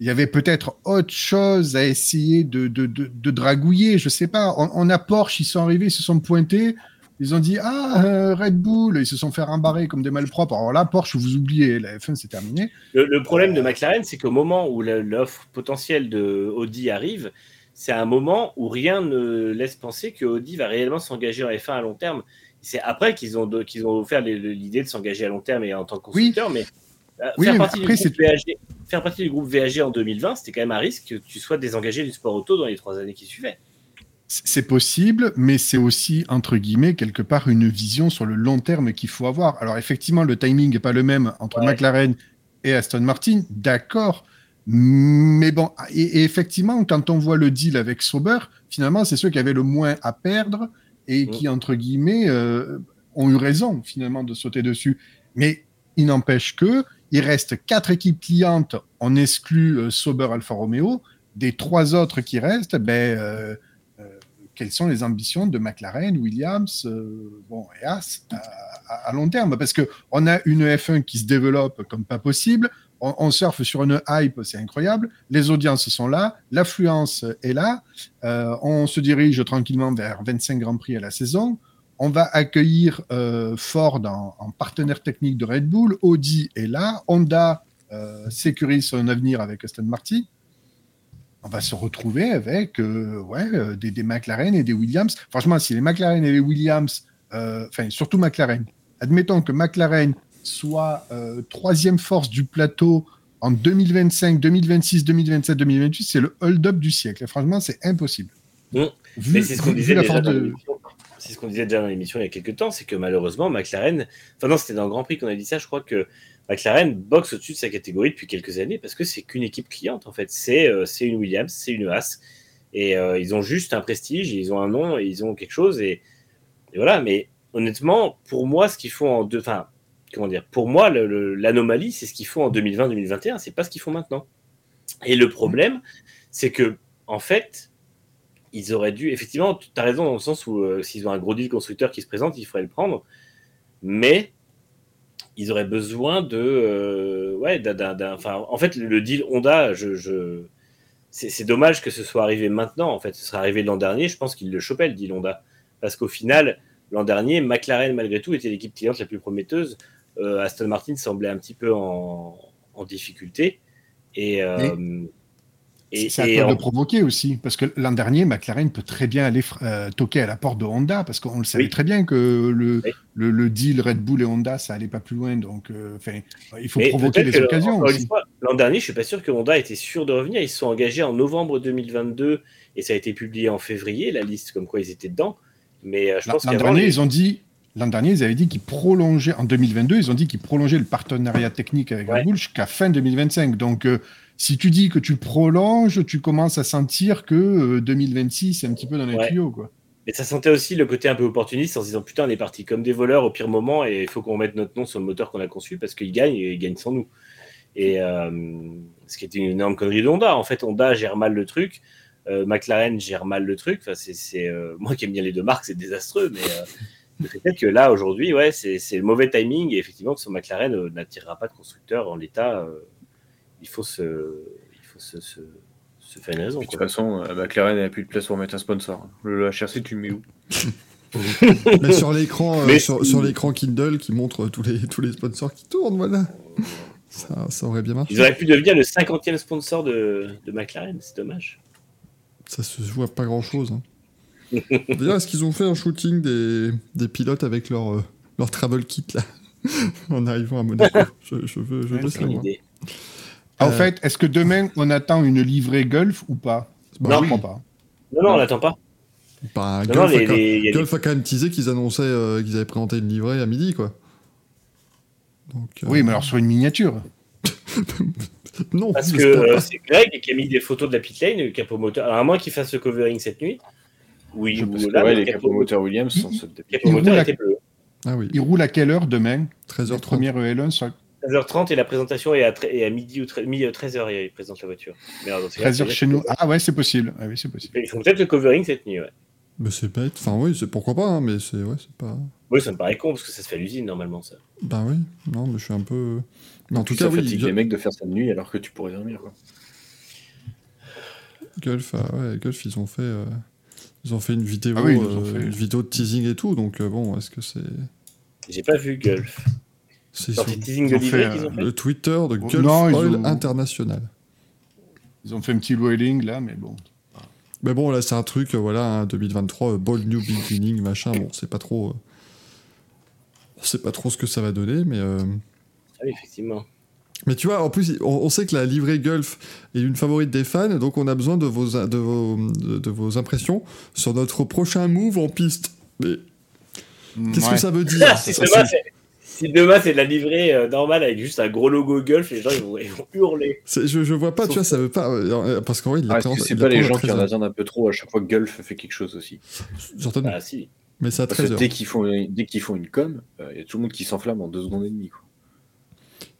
il y avait peut-être autre chose à essayer de, de, de, de dragouiller, je sais pas. On, on a Porsche, ils sont arrivés, ils se sont pointés, ils ont dit Ah, euh, Red Bull, ils se sont fait rembarrer comme des malpropres. Alors là, Porsche, vous oubliez, la F1, c'est terminé. Le, le problème de McLaren, c'est qu'au moment où l'offre potentielle de Audi arrive, c'est un moment où rien ne laisse penser que Audi va réellement s'engager en F1 à long terme. C'est après qu'ils ont, qu'ils ont offert l'idée de s'engager à long terme et en tant que constructeur, mais Oui, faire, partie après, du groupe VAG, faire partie du groupe VAG en 2020, c'était quand même un risque que tu sois désengagé du sport auto dans les trois années qui suivaient. C'est possible, mais c'est aussi, entre guillemets, quelque part, une vision sur le long terme qu'il faut avoir. Alors, effectivement, le timing n'est pas le même entre Ouais. McLaren et Aston Martin, d'accord. Mais bon, et, et effectivement, quand on voit le deal avec Sauber, finalement, c'est ceux qui avaient le moins à perdre et Mm. qui, entre guillemets, euh, ont eu raison, finalement, de sauter dessus. Mais il n'empêche que il reste quatre équipes clientes, on exclut euh, Sauber Alfa Romeo. Des trois autres qui restent, ben, euh, euh, quelles sont les ambitions de McLaren, Williams, euh, bon, et Haas à, long terme? Parce que on a une F1 qui se développe comme pas possible. On, on surfe sur une hype, c'est incroyable. Les audiences sont là, l'affluence est là. On se dirige tranquillement vers 25 Grands Prix à la saison. On va accueillir euh, Ford en, en partenaire technique de Red Bull, Audi est là, Honda euh, sécurise son avenir avec Aston Martin. On va se retrouver avec euh, ouais, des, des McLaren et des Williams. Franchement, si les McLaren et les Williams, enfin surtout McLaren, admettons que McLaren soit troisième force du plateau en 2025, 2026, 2027, 2028, c'est le hold-up du siècle. Et franchement, c'est impossible. Vu, Mais c'est ce qu'on vu disait la déjà force dans de-. C'est ce qu'on disait déjà dans l'émission il y a quelques temps, c'est que malheureusement McLaren, enfin non c'était dans le Grand Prix qu'on a dit ça, je crois que McLaren boxe au-dessus de sa catégorie depuis quelques années parce que c'est qu'une équipe cliente en fait, c'est euh, une Williams, c'est une Haas et euh, ils ont juste un prestige, ils ont un nom, ils ont quelque chose et, et voilà. Mais honnêtement, pour moi, ce qu'ils font en deux, enfin comment dire, pour moi l'anomalie c'est ce qu'ils font en 2020-2021, c'est pas ce qu'ils font maintenant. Et le problème, c'est que en fait ils auraient dû. Effectivement, tu as raison dans le sens où euh, s'ils ont un gros deal constructeur qui se présente, il faudrait le prendre. Mais ils auraient besoin de. euh, ouais, d'un- enfin, en fait, le deal Honda, je. je- c'est dommage que ce soit arrivé maintenant. En fait, ce serait arrivé l'an dernier. Je pense qu'ils le chopaient, le deal Honda. Parce qu'au final, l'an dernier, McLaren, malgré tout, était l'équipe cliente la plus prometteuse. Euh, Aston Martin semblait un petit peu en, en difficulté. Et. euh, et- C'est à toi de provoquer aussi, parce que l'an dernier, McLaren peut très bien aller euh, toquer à la porte de Honda, parce qu'on le savait Oui. très bien que le, Oui. le, le deal Red Bull et Honda, ça allait pas plus loin. Donc, euh, il faut Mais provoquer les occasions L'an dernier, je suis pas sûr que Honda était sûr de revenir. Ils se sont engagés en novembre 2022 et ça a été publié en février, la liste comme quoi ils étaient dedans. Mais euh, je L'an pense l'an dernier, les- ils ont dit. L'an dernier, ils avaient dit qu'ils prolongeaient, en 2022, ils ont dit qu'ils prolongeaient le partenariat technique avec Ouais. Red Bull jusqu'à fin 2025. Donc, euh, si tu dis que tu prolonges, tu commences à sentir que euh, 2026, c'est un petit peu dans les Ouais. tuyaux. Quoi. Mais ça sentait aussi le côté un peu opportuniste en se disant putain, on est parti comme des voleurs au pire moment et il faut qu'on mette notre nom sur le moteur qu'on a conçu parce qu'ils gagnent et ils gagnent sans nous. Et euh, ce qui était une énorme connerie de Honda. En fait, Honda gère mal le truc. euh, McLaren gère mal le truc. Enfin, c'est, euh, moi qui aime bien les deux marques, c'est désastreux. Mais est que là, aujourd'hui, ouais, c'est, le mauvais timing. Et effectivement, que son McLaren euh, n'attirera pas de constructeur en l'état. euh, il faut se, il faut se, se, se faire une raison. De toute façon, euh, McLaren n'a plus de place pour mettre un sponsor. Le HRC, tu le mets où? [laughs] Mais sur l'écran, euh, Mais- sur, sur l'écran Kindle qui montre tous les, tous les sponsors qui tournent, voilà. Ça, ça aurait bien marché. Ils auraient pu devenir le 50e sponsor de, de McLaren. C'est dommage. Ça se joue à pas grand chose. D'ailleurs, est-ce qu'ils ont fait un shooting des, des pilotes avec leur, euh, leur travel kit là [laughs] En arrivant à Monaco? Je, je veux, je Ouais, veux. En Euh, fait, est-ce que demain, on attend une livrée Golf ou pas? Bah Je Non. oui. crois pas. Non, non, on l'attend pas. Bah, Non, Golf, non, a les- quand, les- a des- a même teasé qu'ils annonçaient euh, qu'ils avaient présenté une livrée à midi, quoi. Donc, euh, Oui, mais alors sur une miniature. [laughs] Non, Parce que euh, c'est Greg qui a mis des photos de la pit lane, le capot moteur. Alors, à moins qu'il fasse le covering cette nuit. Oui, Je ou Parce que là, ouais, le les capot, capots moteurs Williams sont Il- ceux de capot il moteur roule à- était bleu. Ah oui, Il roule à quelle heure demain? La 13h30. première EL1 sur 13h30 et la présentation est à, est à midi ou tre- mi- euh, 13h, il présente la voiture. Cas, 13h c'est- chez nous. Ah ouais, c'est possible. Ah oui, c'est possible. Ils font peut-être le covering cette nuit, ouais. Mais c'est bête. Enfin, oui, c'est pourquoi pas, hein, mais c'est ouais, c'est pas. Oui, ça me paraît con parce que ça se fait à l'usine normalement, ça. Bah oui, non, mais je suis un peu. Mais en tout ça cas, oui, fatigue Gu- les mecs de faire ça de nuit alors que tu pourrais dormir. Quoi. Gulf, ah ouais, Gulf, ils ont fait, euh, ils ont fait une vidéo, Ah oui, euh, fait. une vidéo de teasing et tout. Donc euh, bon, est-ce que c'est, J'ai pas vu Gulf. c'est sur teasing de ont fait, ont fait le Twitter de Oh, Gulf non, ils Oil ont- International. Ils ont fait un petit whaling là, mais bon. Mais bon, là, c'est un truc, euh, voilà, hein, 2023, euh, Bold New Beginning, machin. Bon, c'est pas trop, euh, on sait pas trop ce que ça va donner, mais. euh, Ah oui, effectivement. Mais tu vois, en plus, on, on sait que la livrée Gulf est une favorite des fans, donc on a besoin de vos, de vos, de, de vos impressions sur notre prochain move en piste. Mais qu'est-ce Ouais. que ça veut dire? [laughs] Si, Ça, demain, c'est- c'est- si demain c'est de la livrée euh, normale avec juste un gros logo Gulf, les gens ils vont, ils vont hurler. je, je vois pas, tu vois, ça veut pas. euh, parce qu'en vrai, il Ah, Est-ce que c'est pas les gens qui en 13 heures. attendent un peu trop à chaque fois que Gulf fait quelque chose aussi Certainement. Ah si. Mais 13h. dès qu'ils font, dès qu'ils font une com, il y a tout le monde qui s'enflamme en deux secondes et demie. Quoi.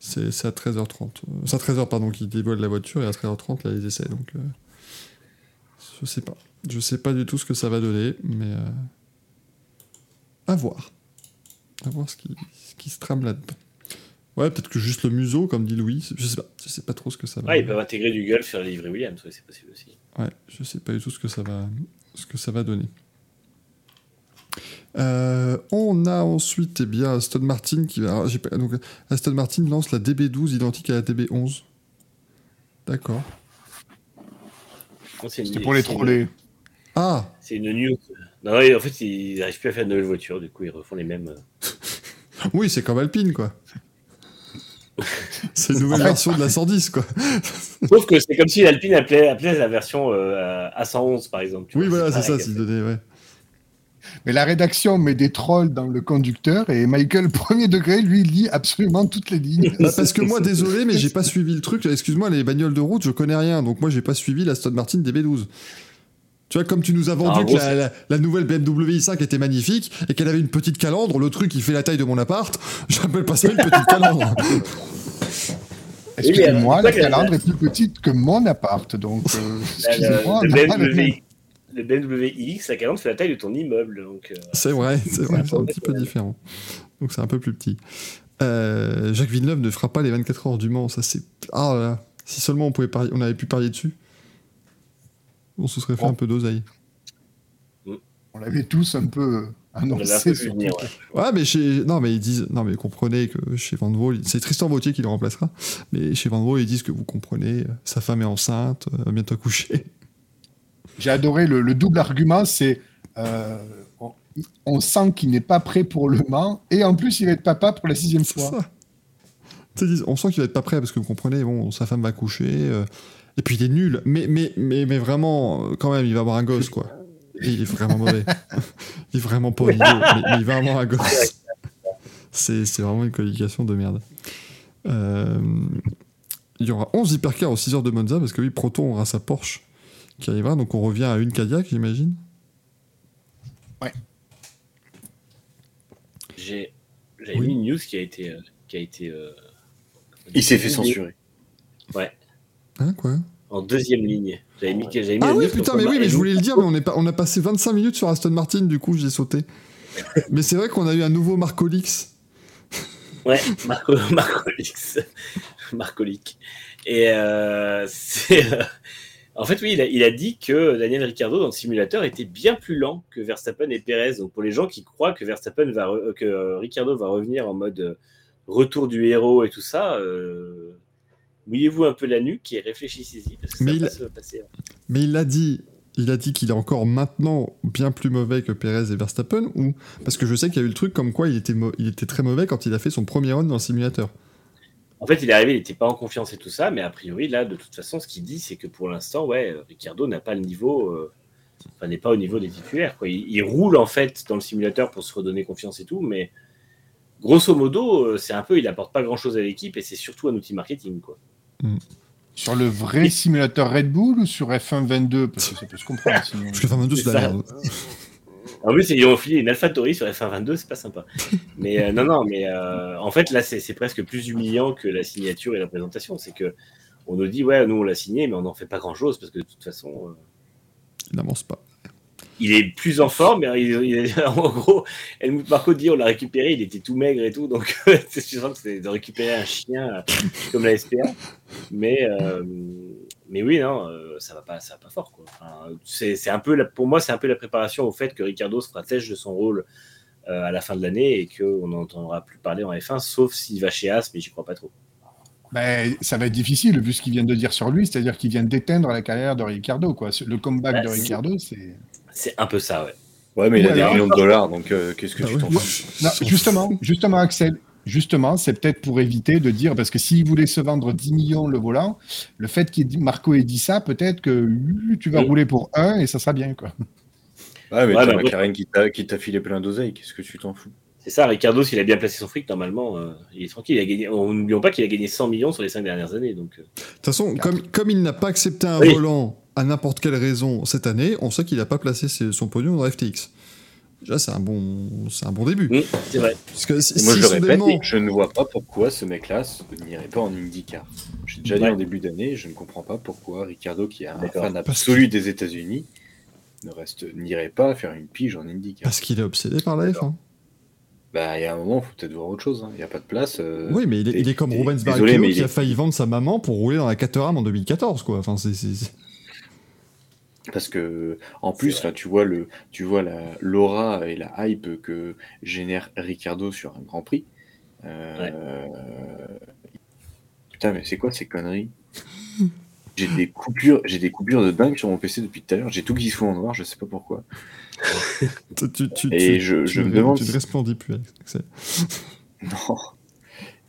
C'est à 13h30. Euh, C'est à 13h, pardon, qu'ils dévoilent la voiture et à 13h30, là, ils essaient. Donc, euh, je sais pas. Je sais pas du tout ce que ça va donner, mais. euh, à voir. À voir ce qui, ce qui se trame là-dedans. Ouais, peut-être que juste le museau, comme dit Louis. Je sais pas. Je sais pas trop ce que ça va. Ouais, ils peuvent intégrer du Gulf sur la livrée Williams, ouais, c'est possible aussi. Ouais, je sais pas du tout ce que ça va, ce que ça va donner. Euh, on a ensuite eh bien, Aston Martin qui va. donc, Aston Martin lance la DB12 identique à la DB11. D'accord. C'est C'était pour les c'est une- troller. Ah C'est une news. Non, en fait, ils n'arrivent plus à faire de nouvelles voitures, du coup, ils refont les mêmes. euh. [laughs] Oui, c'est comme Alpine, quoi. c'est une nouvelle version de la 110, quoi. Sauf que c'est comme si l'Alpine appelait, appelait la version euh, A111, par exemple. tu Oui, vois, voilà, c'est ça, s'il donnait, ouais. Mais la rédaction met des trolls dans le conducteur et Michael, [laughs] premier degré, lui, lit absolument toutes les lignes. Bah, parce que moi, désolé, mais j'ai pas suivi le truc. Excuse-moi, les bagnoles de route, je connais rien. Donc moi, j'ai pas suivi la Aston Martin DB12. Tu vois, comme tu nous as vendu Ah, que la, la- la nouvelle BMW i5 était magnifique et qu'elle avait une petite calandre, le truc, il fait la taille de mon appart, [laughs] j'appelle pas ça une petite calandre. Excusez-moi, la euh, calandre est plus petite que mon appart, donc euh, excusez-moi. le le. BMW, le BMW iX, la calandre fait la taille de ton immeuble. Donc, euh, C'est vrai, c'est vrai, c'est un petit peu différent. Donc c'est un peu plus petit. Euh, Jacques Villeneuve ne fera pas les 24 heures du Mans, ça c'est... Ah là si seulement on, pouvait parier, on avait pu parier dessus, on se serait fait Bon. un peu d'oseille. On l'avait tous un peu un annoncé. venir. ouais. Ouais, mais chez. Non, mais ils disent. Non, mais comprenez que chez Van Wall, c'est Tristan Vautier qui le remplacera. Mais chez Van Wall, ils disent que vous comprenez, euh, sa femme est enceinte, euh, bientôt coucher. J'ai adoré le, le double argument, c'est euh, on, on sent qu'il n'est pas prêt pour le Mans et en plus il va être papa pour la sixième fois. ça. On sent qu'il va être pas prêt parce que vous comprenez, bon, sa femme va coucher. euh, et puis il est nul. Mais, mais, mais, mais vraiment, quand même, il va avoir un gosse, quoi. Et il est vraiment mauvais. [laughs] il est vraiment pas niveau, mais, mais il va avoir un gosse. C'est c'est vraiment une qualification de merde. Euh, il y aura 11 hypercars aux 6 heures de Monza parce que oui, Proton aura sa Porsche qui arrivera. Donc on revient à une Cadillac, j'imagine. J'ai j'avais Oui. mis une news qui a été. euh, qui a été euh, Il s'est fait censurer. Ouais, Hein, quoi? En deuxième ligne. J'avais mis, j'avais mis Ah oui, putain, mais oui, mais je voulais le dire, mais on, est pas, on a passé 25 minutes sur Aston Martin, du coup j'ai sauté. mais c'est vrai qu'on a eu un nouveau Marco Lix. Ouais, Marco, Marco Lix. Marco Lick. Et euh, c'est. En fait, oui, il a, il a dit que Daniel Ricciardo dans le simulateur était bien plus lent que Verstappen et Perez. Donc, pour les gens qui croient que Verstappen va, re- que Ricciardo va revenir en mode euh, retour du héros et tout ça, euh, mouillez-vous un peu la nuque et réfléchissez-y parce que Mais ça il- va pas se passer. Mais il a dit, il a dit qu'il est encore maintenant bien plus mauvais que Perez et Verstappen, ou parce que je sais qu'il y a eu le truc comme quoi il était, il était très mauvais quand il a fait son premier run dans le simulateur. En fait, il est arrivé, il n'était pas en confiance et tout ça, mais a priori, là, de toute façon, ce qu'il dit, c'est que pour l'instant, ouais, euh, Ricciardo n'a pas le niveau, euh, enfin, n'est pas au niveau des titulaires. Quoi. Il, il roule en fait dans le simulateur pour se redonner confiance et tout, mais grosso modo, euh, c'est un peu, il apporte pas grand chose à l'équipe et c'est surtout un outil marketing, quoi. Sur le vrai simulateur Red Bull ou sur F1 22 Parce que ça peut se comprendre. sinon. Parce que enfin 22 c'est la merde. En plus, ils ont filé une AlphaTauri sur F1 22, c'est pas sympa. [laughs] Mais euh, non, non, mais euh, en fait, là, c'est presque plus humiliant que la signature et la présentation. C'est que on nous dit, ouais, nous, on l'a signé, mais on n'en fait pas grand chose parce que de toute façon. euh, Il n'avance pas. il est plus en forme, mais il, il est- [laughs] en gros, Helmut Marco dit on l'a récupéré, il était tout maigre et tout, donc [laughs] c'est sûr que c'est de récupérer un chien comme la SPA. Mais, mais oui, non, euh, ça va pas, ça va pas fort. Quoi. Enfin, c'est, c'est un peu la- pour moi, c'est un peu la préparation au fait que Ricardo se protège de son rôle euh, à la fin de l'année et qu'on n'entendra plus parler en F1, sauf s'il va chez As, mais j'y crois pas trop. Ben, ça va être difficile vu ce qu'il vient de dire sur lui, c'est-à-dire qu'il vient d'éteindre la carrière de Ricardo. Quoi. Le comeback Bah, de Ricardo, c'est. C'est un peu ça, ouais. Ouais, mais il a des alors- millions de dollars, donc euh, qu'est-ce que Bah tu oui. t'en fous? Justement, justement, Axel, justement, c'est peut-être pour éviter de dire, parce que s'il voulait se vendre 10 millions le volant, le fait qu'il dit- Marco ait dit ça, peut-être que euh, tu vas Oui. rouler pour un et ça sera bien. Quoi. Ouais, mais Ouais, McLaren qui t'a qui t'a filé plein d'oseille, qu'est-ce que tu t'en fous? C'est ça, Ricardo, s'il a bien placé son fric, normalement, euh, il est tranquille. Il a gagné, on n'oublions pas qu'il a gagné 100 millions sur les 5 dernières années. Donc, euh, De toute façon, comme, comme il n'a pas accepté un Oui. volant à n'importe quelle raison cette année, on sait qu'il n'a pas placé ses- son pognon dans FTX. Déjà, c'est un bon, c'est un bon début. c'est vrai. Parce que si, moi, si je le répète, je ne vois pas pourquoi ce mec-là n'irait pas en IndyCar. J'ai déjà dit en début d'année, je ne comprends pas pourquoi Ricardo, qui est un fan absolu des États-Unis, ne reste n'irait pas faire une pige en IndyCar. Parce qu'il est obsédé par la F1. Bah, il y a un moment, il faut peut-être voir autre chose. hein. Il n'y a pas de place. euh, Oui, mais il est, il est comme Rubens Barrichello il qui est- a failli vendre sa maman pour rouler dans la Caterham en 2014, quoi. Enfin, c'est- Parce que en plus, là, tu vois le, tu vois la l'aura et la hype que génère Ricardo sur un Grand Prix. Euh, Putain, mais c'est quoi ces conneries? J'ai des coupures, j'ai des coupures de dingue sur mon PC depuis tout à l'heure. J'ai tout qui se fout en noir, je sais pas pourquoi. [laughs] Tu, tu, Et tu- je- tu je ne- me demande Tu ne resplendis plus. C'est- [laughs] Non.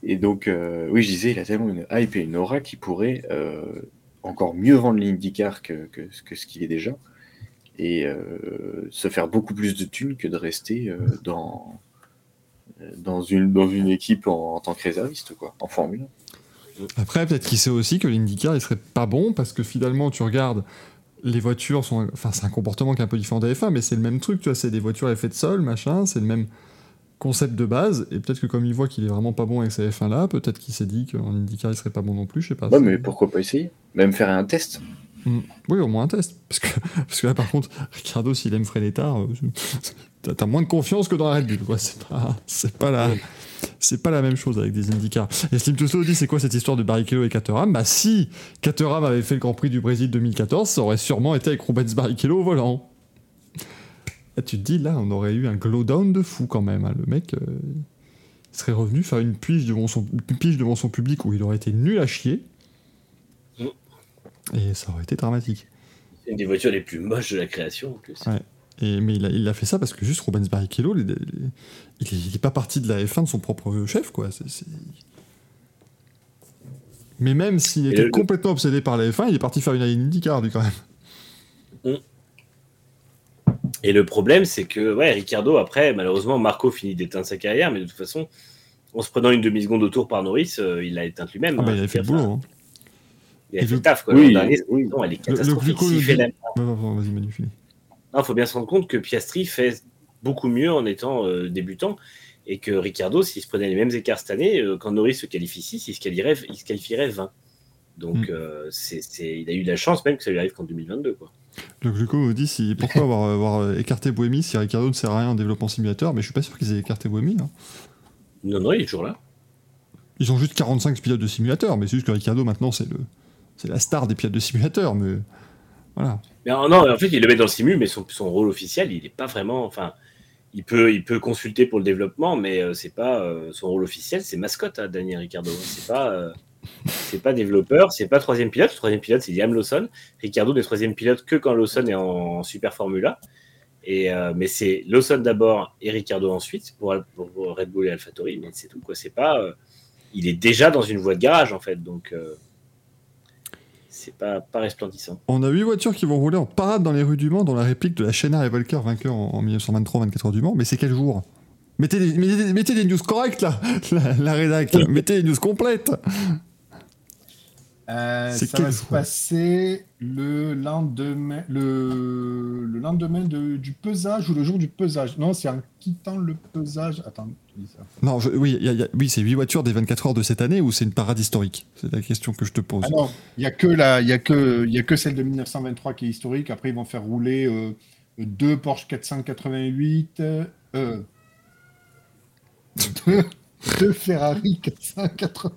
Et donc, euh, oui, je disais, il a tellement une hype et une aura qui pourrait euh, encore mieux vendre l'IndyCar que, que, que ce qu'il est déjà. Et euh, se faire beaucoup plus de thunes que de rester euh, dans, euh, dans, une, dans une équipe en, tant que réserviste, quoi, en Formule 1. Après, peut-être qu'il sait aussi que l'IndyCar, il serait pas bon parce que finalement, tu regardes, les voitures sont. Enfin, c'est un comportement qui est un peu différent de la F1, mais c'est le même truc, tu vois, c'est des voitures à effet de sol, machin, c'est le même concept de base. Et peut-être que comme il voit qu'il est vraiment pas bon avec sa F1 là, peut-être qu'il s'est dit qu'en IndyCar, il serait pas bon non plus, je sais pas. Ouais, mais pourquoi pas essayer? Même faire un test Mm. Oui, au moins un test. Parce que, [laughs] parce que là, par contre, Ricardo, s'il aime freiner tard, euh, t'as- moins de confiance que dans la Red Bull. quoi. C'est pas, c'est pas la. C'est pas la même chose avec des IndyCar. Et Slim Tusso dit c'est quoi cette histoire de Barrichello et Caterham? Bah si Caterham avait fait le Grand Prix du Brésil 2014, ça aurait sûrement été avec Rubens Barrichello au volant. Et tu te dis là, on aurait eu un glow down de fou quand même. hein. Le mec euh, il serait revenu faire une pige devant son une pige devant son public où il aurait été nul à chier. Mm. Et ça aurait été dramatique. C'est une des voitures les plus moches de la création en plus. Ouais. Et, mais il a, il a fait ça parce que juste Rubens Barrichello, il, il- il est, il est pas parti de la F1 de son propre chef, quoi. Mais même s'il était le- complètement obsédé par la F1, il est parti faire une IndyCar, lui, quand même. Et le problème, c'est que ouais, Ricardo, après, malheureusement, Marco finit d'éteindre sa carrière, mais de toute façon, en se prenant une demi-seconde au tour par Norris, euh, il l'a éteinte lui-même. Ah bah, hein. il avait fait le boulot. hein. Il a Et fait le- le taf, quoi. Oui, dernier, oui. non, elle est Le- le catastrophique. fait dit- la- Ouais, ouais, ouais, Vas-y, Manu, finis. Non, faut bien se rendre compte que Piastri fait beaucoup mieux en étant euh, débutant et que Ricardo, s'il se prenait les mêmes écarts cette année, euh, quand Norris se qualifie 6, il se qualifierait, il se qualifierait 20. Donc, Mm. euh, c'est, c'est- il a eu la chance même que ça lui arrive qu'en 2022. Quoi. Le Gluco nous dit si, pourquoi avoir, avoir écarté Bohémy si Ricardo ne sert à rien en développement simulateur, mais je suis pas sûr qu'ils aient écarté Bohémy. hein. Non, non, il est toujours là. Ils ont juste 45 pilotes de simulateur, mais c'est juste que Ricardo maintenant c'est le c'est la star des pilotes de simulateur, mais voilà. Mais euh, non, en fait, il le met dans le simu, mais son, son rôle officiel, il n'est pas vraiment. Enfin, il peut, il peut consulter pour le développement, mais euh, c'est pas euh, son rôle officiel, c'est mascotte, hein, Daniel Ricardo. C'est pas, euh, c'est pas développeur, c'est pas troisième pilote. Le troisième pilote, c'est Liam Lawson. Ricardo n'est troisième pilote que quand Lawson est en, Super Formula. Et euh, mais c'est Lawson d'abord et Ricardo ensuite pour, Red Bull et AlphaTauri, mais c'est tout quoi. C'est pas, euh, il est déjà dans une voie de garage en fait, donc euh, c'est pas pas resplendissant. On a 8 voitures qui vont rouler en parade dans les rues du Mans dans la réplique de la Chénard et Volker vainqueur en, en 1923-24 heures du Mans, mais c'est quel jour? Mettez des, mettez, mettez des news correctes là, [laughs] la, la rédac, [laughs] mettez des news complètes. Euh, ça va se passer le lendemain, le, le lendemain de- du pesage ou le jour du pesage? Non, c'est en quittant le pesage. Attends, je dis ça. Non, je- oui, y a- il y a- oui c'est 8 voitures des 24 heures de cette année ou c'est une parade historique? C'est la question que je te pose. Non, il y a que la, il y a que, il y a que celle de 1923 qui est historique. Après, ils vont faire rouler euh, deux Porsche 488, euh, [laughs] deux, deux Ferrari 480.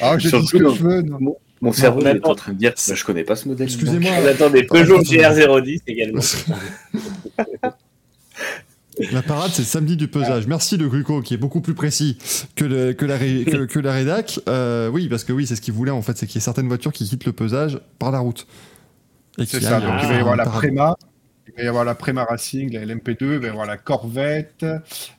Ah, je dis ce que je veux. non. Mon, cerveau est en train de dire bah, je connais pas ce modèle. Excusez-moi. On attend des Peugeot Attends, GR010 également. [laughs] La parade, c'est le samedi du pesage. Merci le Gluco, qui est beaucoup plus précis que, le- que, la, ré- que, que la rédac. Euh, oui, parce que oui, c'est ce qu'il voulait en fait, c'est qu'il y ait certaines voitures qui quittent le pesage par la route. Et C'est ça, donc il va y avoir la parade. Préma, il va y avoir la Préma Racing, la LMP2, il va y avoir la Corvette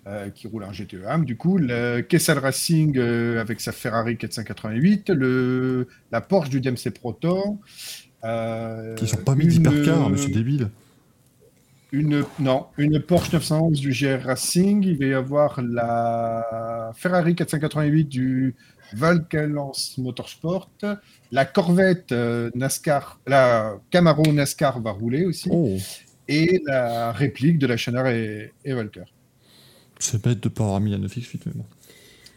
euh, qui roule en GTE du coup, le Kessel Racing euh, avec sa Ferrari 488, le, la Porsche du DMC Proton. Euh, Qui sont pas mis d'hypercar, monsieur débile. une, non, une Porsche 911 du GR Racing, il va y avoir la Ferrari 488 du Valkalance Motorsport, la Corvette euh, NASCAR, la Camaro NASCAR va rouler aussi, Oh, et la réplique de la Chenard et, et Valker. c'est bête de pas avoir mis la 9x8, mais bon.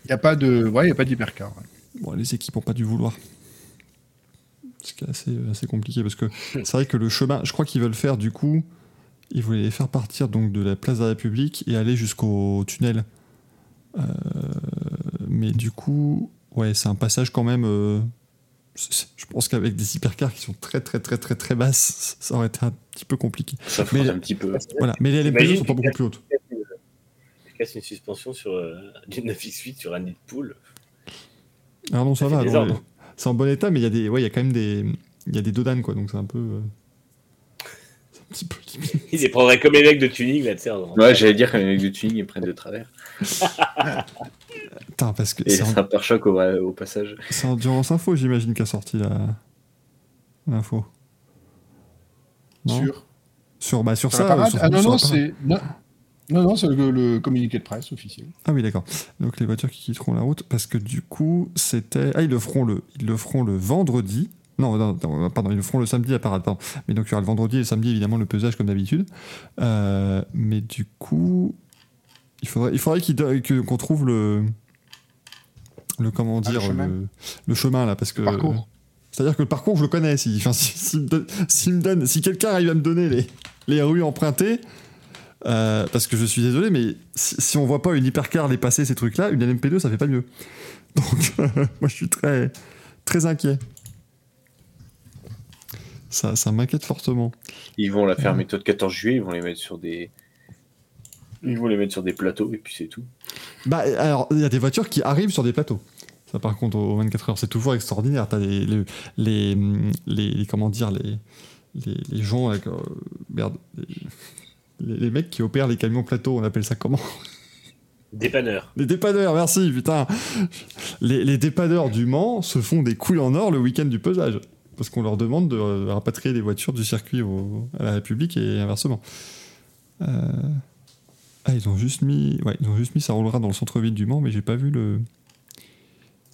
Il n'y a pas de, ouais, il y a pas d'hypercar. ouais. Bon, les équipes ont pas dû vouloir. Ce qui est assez, assez compliqué parce que [laughs] c'est vrai que le chemin, je crois qu'ils veulent faire du coup, ils voulaient les faire partir donc de la place de la République et aller jusqu'au tunnel. Euh, mais du coup, ouais, c'est un passage quand même euh, je pense qu'avec des hypercars qui sont très très très très très basses, ça aurait été un petit peu compliqué. Ça Mais- un petit peu. Voilà. Mais les LMP2 Imagine sont pas beaucoup plus hautes. Tu casses une suspension sur euh, du 9x8 sur un nid de poule. Ah non, ça, va. C'est en bon état, mais il y a des, ouais, il y a quand même des, il y a des dodanes quoi, donc c'est un peu. euh, c'est un petit peu. [laughs] Ils les prendraient comme les mecs de tuning là, tu sais. Ouais, j'allais dire quand les mecs du tuning ils prennent de travers. [laughs] Putain, parce que Et c'est un pare-choc au, au passage. c'est Endurance Info, j'imagine, qu'a sorti la l'info. Sûr. Sur, bah, sur Sur ça. sur- Ah non, sur non, c'est. Non, non, non, c'est le, le communiqué de presse officiel. Ah oui, d'accord. Donc les voitures qui quitteront la route, parce que du coup, c'était. Ah, ils le feront le, ils le feront le vendredi. Non, non, non, pardon, ils le feront le samedi à parade, pardon. Mais donc il y aura le vendredi et le samedi, évidemment, le pesage comme d'habitude. Euh, mais du coup, il faudrait, il faudrait qu'on trouve le. Le comment Ah, le dire, chemin. le, le chemin là, parce que. Parcours. C'est-à-dire que le parcours, je le connais. Si, enfin, si, si, me donne- s'il me donne, si quelqu'un arrive à me donner les, les rues empruntées, euh, parce que je suis désolé, mais si, si on voit pas une hypercar les passer ces trucs-là, une LMP2 ça fait pas mieux. [laughs] Donc [laughs] moi je suis très très inquiet. Ça, ça m'inquiète fortement. Ils vont la faire méthode 14 juillet, ils vont les mettre sur des. Ils vont les mettre sur des plateaux et puis c'est tout. Bah alors il y a des voitures qui arrivent sur des plateaux. Ça par contre aux 24 heures c'est toujours extraordinaire. T'as les, les, les, comment dire les les, les gens avec, euh, merde les, mecs qui opèrent les camions plateaux on appelle ça comment? Dépanneur. Les dépanneurs, merci, putain. Les, les dépanneurs du Mans se font des couilles en or le week-end du pesage. Parce qu'on leur demande de rapatrier les voitures du circuit au- à la République et inversement. Euh, Ah, ils ont juste mis. Ouais, ils ont juste mis ça roulera dans le centre-ville du Mans, mais j'ai pas vu le.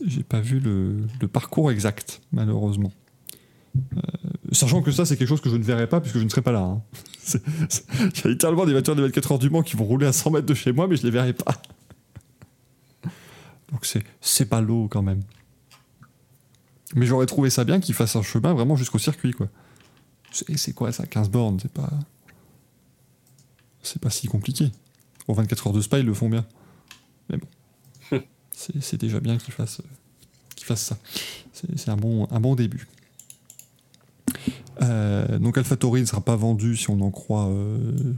J'ai pas vu le, parcours exact, malheureusement. Euh, sachant que ça, c'est quelque chose que je ne verrai pas puisque je ne serai pas là. hein. [laughs] Littéralement des voitures de 24 heures du Mans qui vont rouler à 100 mètres de chez moi, mais je les verrai pas. [laughs] Donc c'est c'est pas l'eau quand même. Mais j'aurais trouvé ça bien qu'ils fassent un chemin vraiment jusqu'au circuit quoi. C'est c'est quoi ça? 15 bornes, c'est pas c'est pas si compliqué. Au 24 heures de spa, ils le font bien. Mais bon. c'est c'est déjà bien qu'ils fassent euh, fassent ça. C'est un bon un bon début. Euh, donc AlphaTauri ne sera pas vendu si on en croit euh,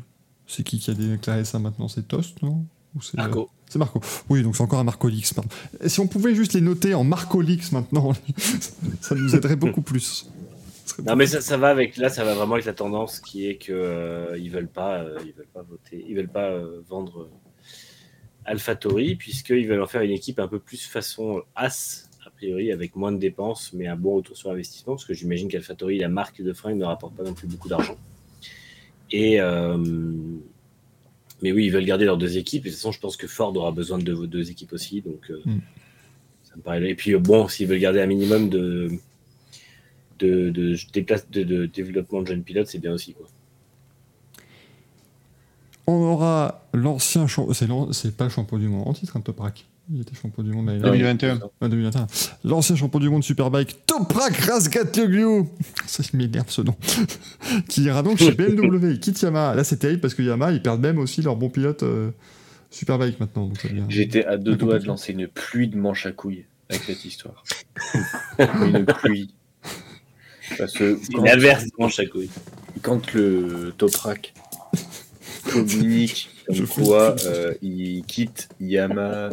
c'est qui qui a déclaré ça maintenant? C'est Toast, non? Ou c'est, euh, Marco. c'est Marco. Oui, donc c'est encore un Marcolix. pardon. Et si on pouvait juste les noter en Marcolix maintenant, [laughs] ça nous aiderait beaucoup plus. Non mais ça, ça va avec là, ça va vraiment avec la tendance qui est que euh, ils veulent pas, euh, ils veulent pas voter, ils veulent pas euh, vendre euh, AlphaTauri puisqu'ils veulent en faire une équipe un peu plus façon As a priori avec moins de dépenses mais un bon retour sur investissement parce que j'imagine qu'AlphaTauri la marque de fringues ne rapporte pas non plus beaucoup d'argent. Et mais oui, ils veulent garder leurs deux équipes. Et de toute façon, je pense que Ford aura besoin de vos deux équipes aussi. Donc, euh, Mm. ça me paraît. Et puis, bon, s'ils veulent garder un minimum de, de, de, de- de développement de jeunes pilotes, c'est bien aussi. Quoi. On aura l'ancien champion. C'est, pas le champion du monde en titre, un Toprak. Il était champion du monde l'année Ah oui. dernière. 2021. Ah, 2021. L'ancien champion du monde Superbike, Toprak Razgatlioglu Ça m'énerve ce nom. qui ira donc chez BMW. Il quitte Yamaha. Là, c'est terrible parce que Yamaha, ils perdent même aussi leur bon pilote euh, Superbike maintenant. J'étais à deux doigts de lancer une pluie de manches à couilles avec cette histoire. [laughs] une pluie. Parce que C'est quand, l'inverse quand le Toprak communique comme quoi euh, il quitte Yamaha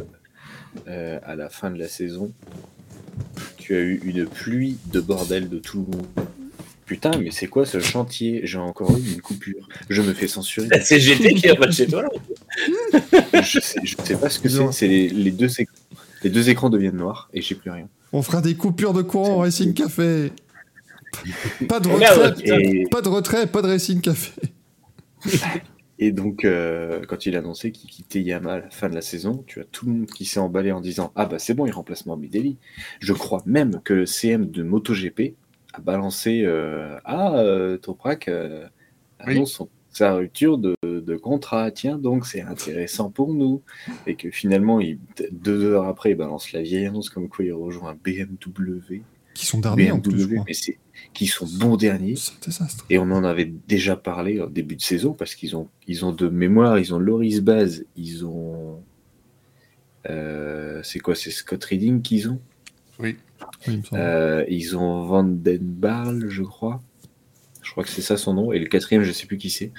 euh, à la fin de la saison, tu as eu une pluie de bordel de tout le monde. Putain, mais c'est quoi ce chantier? J'ai encore eu une coupure. Je me fais censurer. [laughs] La CGT qui est chez toi. là. je, sais, je sais pas ce que c'est. C'est les, les deux écrans. Les deux écrans deviennent noirs et j'ai plus rien. On fera des coupures de courant au Racing Café. [laughs] Pas de retrait, et- pas de retrait, pas de Racing Café. [laughs] Et donc, euh, quand il a annoncé qu'il quittait Yamaha à la fin de la saison, tu as tout le monde qui s'est emballé en disant Ah bah c'est bon, il remplace Morbidelli. Je crois même que le CM de MotoGP a balancé euh, Ah, euh, Toprak euh, annonce son- sa rupture de, de contrat. Tiens, donc c'est intéressant pour nous. Et que finalement, il, deux heures après, il balance la vieille annonce comme quoi il rejoint BMW. Qui sont derniers en plus, je BMW, crois. mais c'est qui sont bons derniers. C'est un désastre. Et on en avait déjà parlé au début de saison parce qu'ils ont, ils ont de mémoire, ils ont Loris Baz, ils ont. euh, c'est quoi C'est Scott Reading qu'ils ont? Oui. Il. Euh, ils ont Van Den Barl, je crois. Je crois que c'est ça son nom. Et le quatrième, je sais plus qui c'est.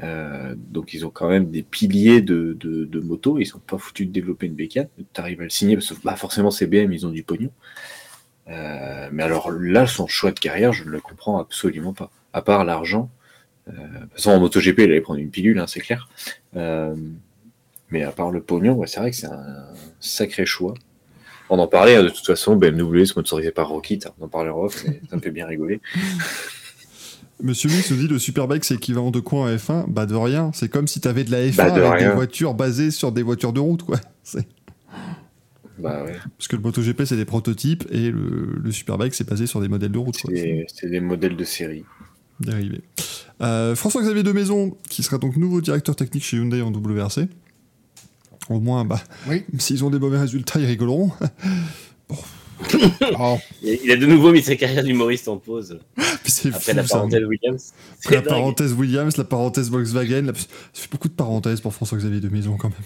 Euh, donc ils ont quand même des piliers de, de, de moto. Ils sont pas foutus de développer une bécane. Tu arrives à le signer parce que bah, forcément c'est BM, ils ont du pognon. Euh, mais alors là, son choix de carrière, je ne le comprends absolument pas. À part l'argent. Euh, de toute façon, en MotoGP, il allait prendre une pilule, hein, c'est clair. Euh, mais à part le pognon, ouais, c'est vrai que c'est un sacré choix. On en parlait, hein, de toute façon, BMW sponsorisé par Rocket, on en parlait en off, ça me fait bien rigoler. [laughs] Monsieur Mix nous dit le Superbike c'est équivalent de quoi en F1 Bah de rien. C'est comme si t'avais de la F1 Bah, de avec rien. des voitures basées sur des voitures de route, quoi. [laughs] Bah ouais, Parce que le MotoGP c'est des prototypes et le, le Superbike c'est basé sur des modèles de route, c'est des modèles de série. Dérivé. Euh, François-Xavier de Maison, qui sera donc nouveau directeur technique chez Hyundai en WRC. Au moins, bah, Oui. [laughs] s'ils ont des mauvais résultats, ils rigoleront. [laughs] [laughs] Oh, Il a de nouveau mis sa carrière d'humoriste en pause après fou, la ça. parenthèse Williams. Après la dingue. parenthèse Williams, la parenthèse Volkswagen, la- ça fait beaucoup de parenthèses pour François-Xavier de Maison quand même.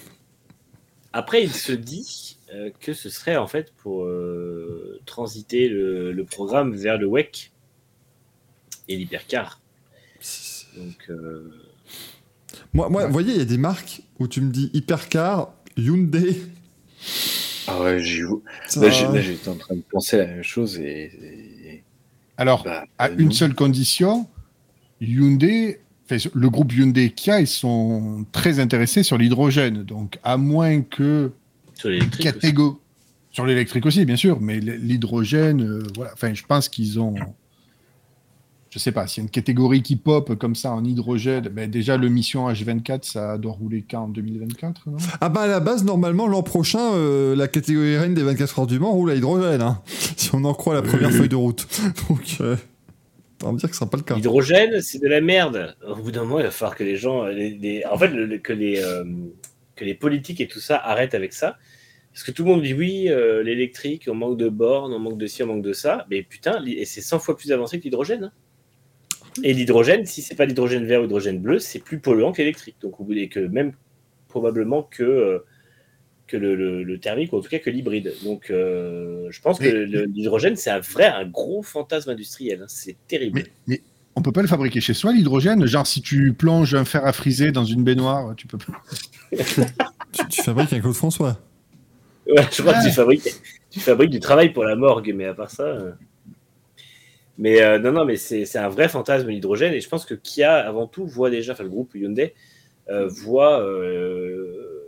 Après, il se dit euh, que ce serait en fait pour euh, transiter le, le programme vers le WEC et l'hypercar. Donc, euh, Moi, moi Ouais. vous voyez, il y a des marques où tu me dis Hypercar, Hyundai. Ah ouais, j'y Là, j'étais en train de penser à la même chose et. et- Alors, bah, à euh, une non. seule condition, Hyundai, le groupe Hyundai et Kia, ils sont très intéressés sur l'hydrogène. Donc, à moins que sur l'électrique. sur l'électrique aussi, bien sûr, mais l'hydrogène, euh, voilà. Enfin, je pense qu'ils ont, je sais pas, s'il y a une catégorie qui pop comme ça en hydrogène, ben déjà le Mission H24, ça doit rouler quand en 2024, non? Ah bah à la base, normalement, l'an prochain, euh, la catégorie reine des 24 heures du Mans roule à hydrogène, hein, si on en croit la première Oui. feuille de route. [laughs] Donc, euh, on va me dire que ce sera pas le cas. L'hydrogène, c'est de la merde. Au bout d'un moment, il va falloir que les gens, les- les- en fait, le- le- que les euh, que les politiques et tout ça arrêtent avec ça. Parce que tout le monde dit oui, euh, l'électrique, on manque de bornes, on manque de ci, on manque de ça. Mais putain, et c'est 100 fois plus avancé que l'hydrogène. hein. Et l'hydrogène, si c'est pas l'hydrogène vert ou l'hydrogène bleu, c'est plus polluant que l'électrique. Donc, au bout des- que même probablement que euh, que le, le- le thermique ou en tout cas que l'hybride. Donc, euh, je pense que Mais- l'hydrogène, c'est un vrai, un gros fantasme industriel. hein. C'est terrible. Mais, mais on peut pas le fabriquer chez soi, l'hydrogène? Genre, si tu plonges un fer à friser dans une baignoire, tu peux pas. [laughs] Tu, tu fabriques un Claude François. Ouais, je crois que tu fabriques, tu fabriques du travail pour la morgue, mais à part ça. euh. Mais euh, non, non, mais c'est un vrai fantasme l'hydrogène, et je pense que Kia, avant tout, voit déjà, enfin le groupe Hyundai, euh, voit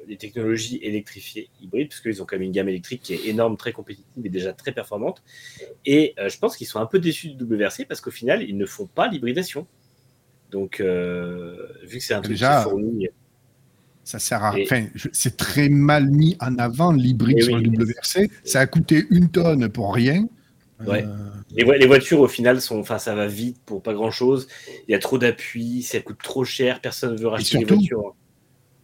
les technologies électrifiées hybrides, parce qu'ils ont quand même une gamme électrique qui est énorme, très compétitive et déjà très performante. Et je pense qu'ils sont un peu déçus du WRC parce qu'au final, ils ne font pas l'hybridation. Donc, vu que c'est un truc Déjà, qui est fourni, Ça sert à. Et- Enfin, je- c'est très mal mis en avant l'hybride sur oui. le WRC. Ça a coûté une tonne pour rien. Ouais. Euh, Les, vo- les voitures, au final, sont, enfin, ça va vite pour pas grand chose. Il y a trop d'appui, ça coûte trop cher, personne ne veut racheter surtout, voitures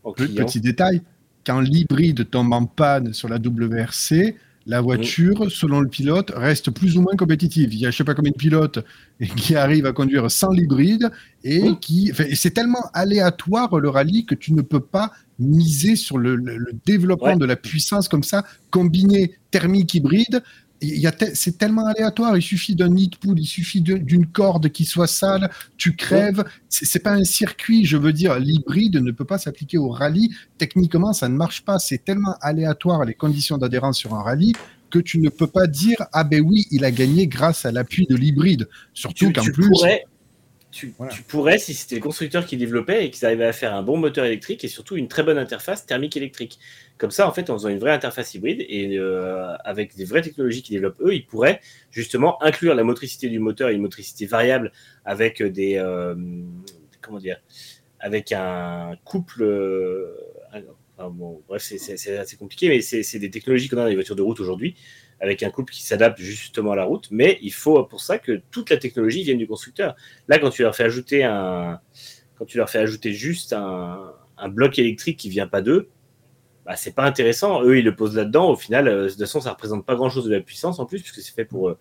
en, client. Petit détail, quand l'hybride tombe en panne sur la WRC, la voiture, selon le pilote, reste plus ou moins compétitive. Il y a je sais pas combien de pilotes [laughs] qui arrivent à conduire sans l'hybride et Mm. qui. enfin, c'est tellement aléatoire le rallye que tu ne peux pas miser sur le, le- le développement Ouais. de la puissance comme ça, combiné thermique hybride. Il y a te- c'est tellement aléatoire. Il suffit d'un nid de poule, il suffit de- d'une corde qui soit sale, tu crèves. C'est c'est pas un circuit, je veux dire. L'hybride ne peut pas s'appliquer au rallye techniquement, ça ne marche pas. C'est tellement aléatoire les conditions d'adhérence sur un rallye que tu ne peux pas dire ah ben oui, il a gagné grâce à l'appui de l'hybride. Surtout tu, qu'en tu plus, pourrais, tu, Voilà. tu pourrais, si c'était les constructeurs qui développaient et qu'ils arrivaient à faire un bon moteur électrique et surtout une très bonne interface thermique électrique. Comme ça, en fait, en faisant une vraie interface hybride et euh, avec des vraies technologies qu'ils développent eux, ils pourraient justement inclure la motricité du moteur et une motricité variable avec des euh, comment dire, avec un couple. euh, enfin, bon, bref, c'est- assez compliqué, mais c'est des technologies qu'on a dans les voitures de route aujourd'hui avec un couple qui s'adapte justement à la route, mais il faut pour ça que toute la technologie vienne du constructeur. Là, quand tu leur fais ajouter un, quand tu leur fais ajouter juste un, bloc électrique qui vient pas d'eux, bah, c'est pas intéressant. Eux, ils le posent là-dedans. Au final, euh, de toute façon, ça représente pas grand-chose de la puissance en plus, puisque c'est fait pour euh,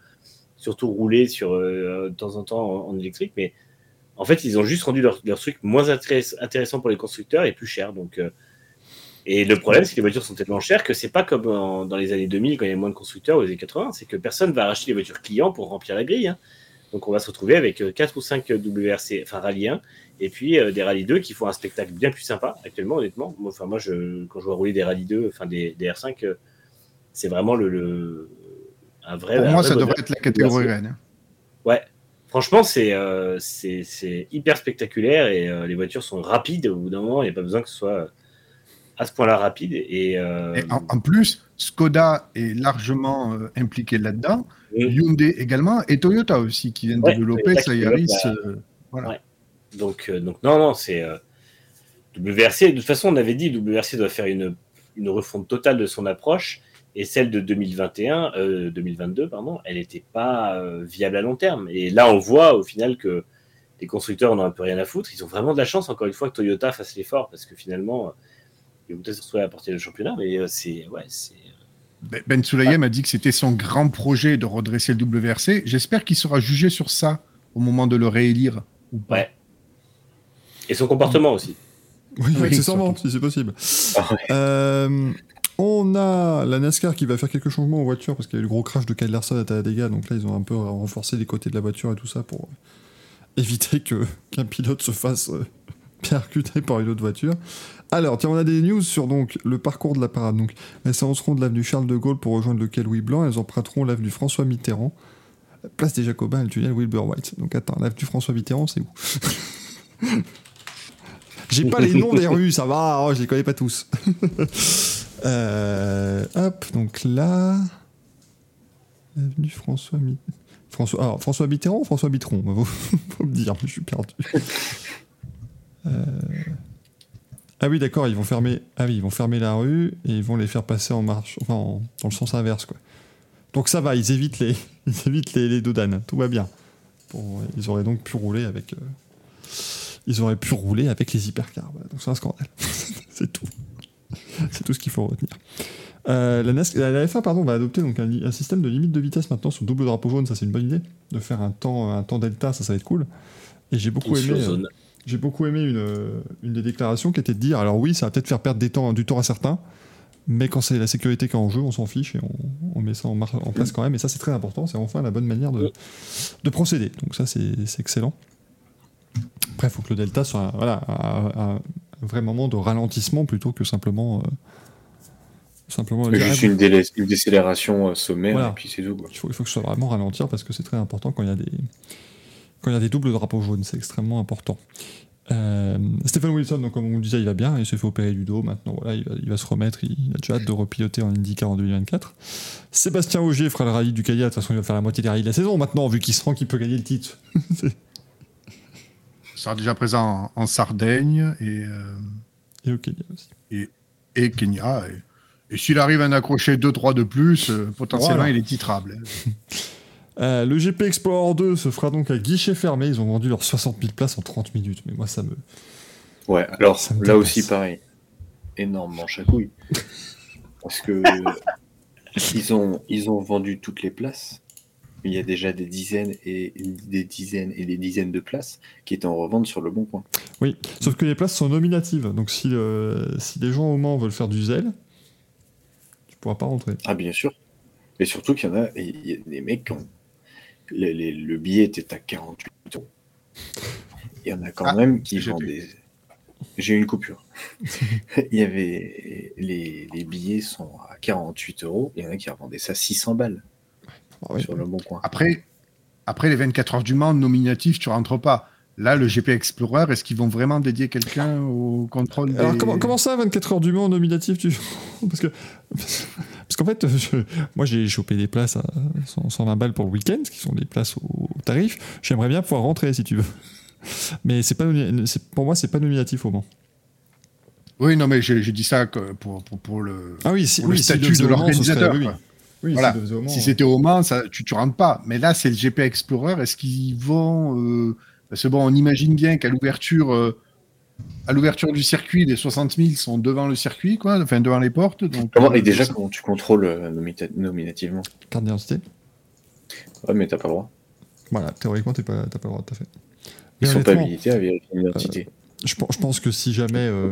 surtout rouler sur euh, de temps en temps en, électrique. Mais en fait, ils ont juste rendu leur, truc moins intéress- intéressant pour les constructeurs et plus cher. Donc, Et le problème, c'est que les voitures sont tellement chères que c'est pas comme en- dans les années 2000 quand il y avait moins de constructeurs ou les années 80, c'est que personne va racheter les voitures clients pour remplir la grille. hein. Donc on va se retrouver avec 4 ou 5 WRC, enfin Rallye 1, et puis euh, des Rallye 2 qui font un spectacle bien plus sympa actuellement, honnêtement. Moi, Enfin, moi, je, quand je vois rouler des Rallye 2, enfin des, des R5, euh, c'est vraiment le, le- un vrai. Pour un moi, vrai ça devrait être la catégorie reine. hein. Ouais, franchement, c'est euh, hyper spectaculaire et euh, les voitures sont rapides. Au bout d'un moment, il n'y a pas besoin que ce soit à ce point-là rapide. Et, euh, Et en, en plus, Skoda est largement euh, impliqué là-dedans, oui. Hyundai également, et Toyota aussi, qui viennent Ouais, développer sa Yaris. euh, donc, euh, donc, non, non, c'est WRC. De toute façon, on avait dit WRC doit faire une, une refonte totale de son approche. Et celle de 2021, euh, 2022, pardon, elle n'était pas viable à long terme. Et là, on voit au final que les constructeurs en ont un peu rien à foutre. Ils ont vraiment de la chance, encore une fois, que Toyota fasse l'effort, parce que finalement, euh, ils vont peut-être se retrouver à la portée du championnat, mais euh, c'est. Ouais, c'est. Ben Ben Sulayem a dit que c'était son grand projet de redresser le WRC. J'espère qu'il sera jugé sur ça au moment de le réélire. Ou pas. Ouais. Et son comportement aussi. Oui, Oui, accessoirement, surtout. si c'est possible. Ah ouais. Euh, on a la NASCAR qui va faire quelques changements aux voitures parce qu'il y a eu le gros crash de Kyle Larson à Talladega, donc là ils ont un peu renforcé les côtés de la voiture et tout ça pour éviter que [laughs] qu'un pilote se fasse euh, percuter par une autre voiture. Alors, tiens, on a des news sur donc le parcours de la parade. Donc, elles s'avanceront de l'avenue Charles de Gaulle pour rejoindre le quai Louis Blanc. Elles emprunteront l'avenue François Mitterrand, la place des Jacobins et le tunnel Wilbur White. Donc, attends, l'avenue François Mitterrand, c'est où? [laughs] J'ai pas les noms des rues, ça va, oh, je les connais pas tous. [laughs] Euh, hop, donc là. Avenue François Mitterrand. François, alors, François Mitterrand ou François Mitron? [laughs] Faut me dire, je suis perdu. Euh, Ah oui, d'accord, ils vont fermer. Ah oui, ils vont fermer la rue et ils vont les faire passer en marche, enfin en- dans le sens inverse, quoi. Donc ça va, ils évitent les, [laughs] ils évitent les, les dodanes, tout va bien. Bon, ils auraient donc pu rouler avec. euh, ils auraient pu rouler avec les hypercars. Voilà, donc c'est un scandale. [laughs] c'est tout. C'est tout ce qu'il faut retenir. Euh, la, NAS la- la F1 pardon, va adopter donc un, système de limite de vitesse maintenant sur double drapeau jaune, ça c'est une bonne idée. De faire un temps, un temps delta, ça ça va être cool. Et j'ai beaucoup aimé. J'ai beaucoup aimé une, une des déclarations qui était de dire alors oui, ça va peut-être faire perdre des temps, du temps à certains, mais quand c'est la sécurité qui est en jeu, on s'en fiche et on, on met ça en, place quand même. Et ça, c'est très important. C'est enfin la bonne manière de, de procéder. Donc ça, c'est c'est excellent. Après, il faut que le delta soit voilà, un, vrai moment de ralentissement plutôt que simplement. euh, simplement juste ah, une, délai- une décélération euh, sommaire, Voilà. et puis c'est tout. quoi. il faut, il faut que ce soit vraiment ralentir parce que c'est très important quand il y a des, quand il y a des doubles drapeaux jaunes, c'est extrêmement important. Euh, Stephen Wilson, donc, comme on le disait, il va bien, il s'est fait opérer du dos, maintenant voilà, il va, il va se remettre, il, il a déjà hâte de repiloter en IndyCar en 2024. Sébastien Augier fera le rallye du Cadillac, de toute façon il va faire la moitié des rallyes de la saison maintenant, vu qu'il sent qu'il peut gagner le titre. [laughs] Il sera déjà présent en, en Sardaigne et, euh, Et au Cadillac aussi. et Kenya. Et, et s'il arrive à en accrocher 2-3 de plus, euh, potentiellement Voilà. il est titrable. [laughs] Euh, le GP Explorer 2 se fera donc à guichet fermé, ils ont vendu leurs 60 000 places en 30 minutes, mais moi ça me... Ouais, alors me là aussi pareil. À couilles. Parce que [laughs] ils ont, ils ont vendu toutes les places. Il y a déjà des dizaines et des dizaines et des dizaines de places qui étaient en revente sur le bon coin. Oui, sauf que les places sont nominatives, donc si, euh, si les gens au Mans veulent faire du zèle, tu pourras pas rentrer. Ah bien sûr. Et surtout qu'il y en a, et il y a des mecs qui ont. Les- les- le billet était à 48 euros. Il y en a quand Ah, même qui des. J'ai eu une coupure. [laughs] il y avait. Les, les billets sont à 48 euros. Il y en a qui revendaient ça 600 balles Ah ouais. sur le bon coin. Après, après les 24 heures du Mans nominatifs, tu rentres pas. Là, le GP Explorer, est-ce qu'ils vont vraiment dédier quelqu'un au contrôle Alors des... comment, comment ça, 24 heures du Mans nominatif tu... [laughs] Parce que parce qu'en fait, je- moi j'ai chopé des places à 100 120 balles pour le week-end, ce qui sont des places au tarif. J'aimerais bien pouvoir rentrer si tu veux. Mais c'est pas pour moi, c'est pas nominatif au Mans. Oui, non, mais j'ai dit ça pour, pour, pour le... Ah oui, si, Pour statut de l'organisateur, oui, Voilà. Si euh, c'était au Mans, ça, tu, tu rentres pas. Mais là, c'est le GP Explorer. Est-ce qu'ils vont... euh, Parce que bon, on imagine bien qu'à l'ouverture... euh, À l'ouverture du circuit, les 60 000 sont devant le circuit, quoi, enfin devant les portes. Donc, Comment, et euh, déjà, comment tu contrôles euh, nomita- nominativement? Carte d'identité. Ouais, mais t'as pas le droit. Voilà, théoriquement, t'es pas, t'as pas le droit, tout à fait. Ils sont pas habilités à vérifier l'identité. Je, je pense que si jamais, euh,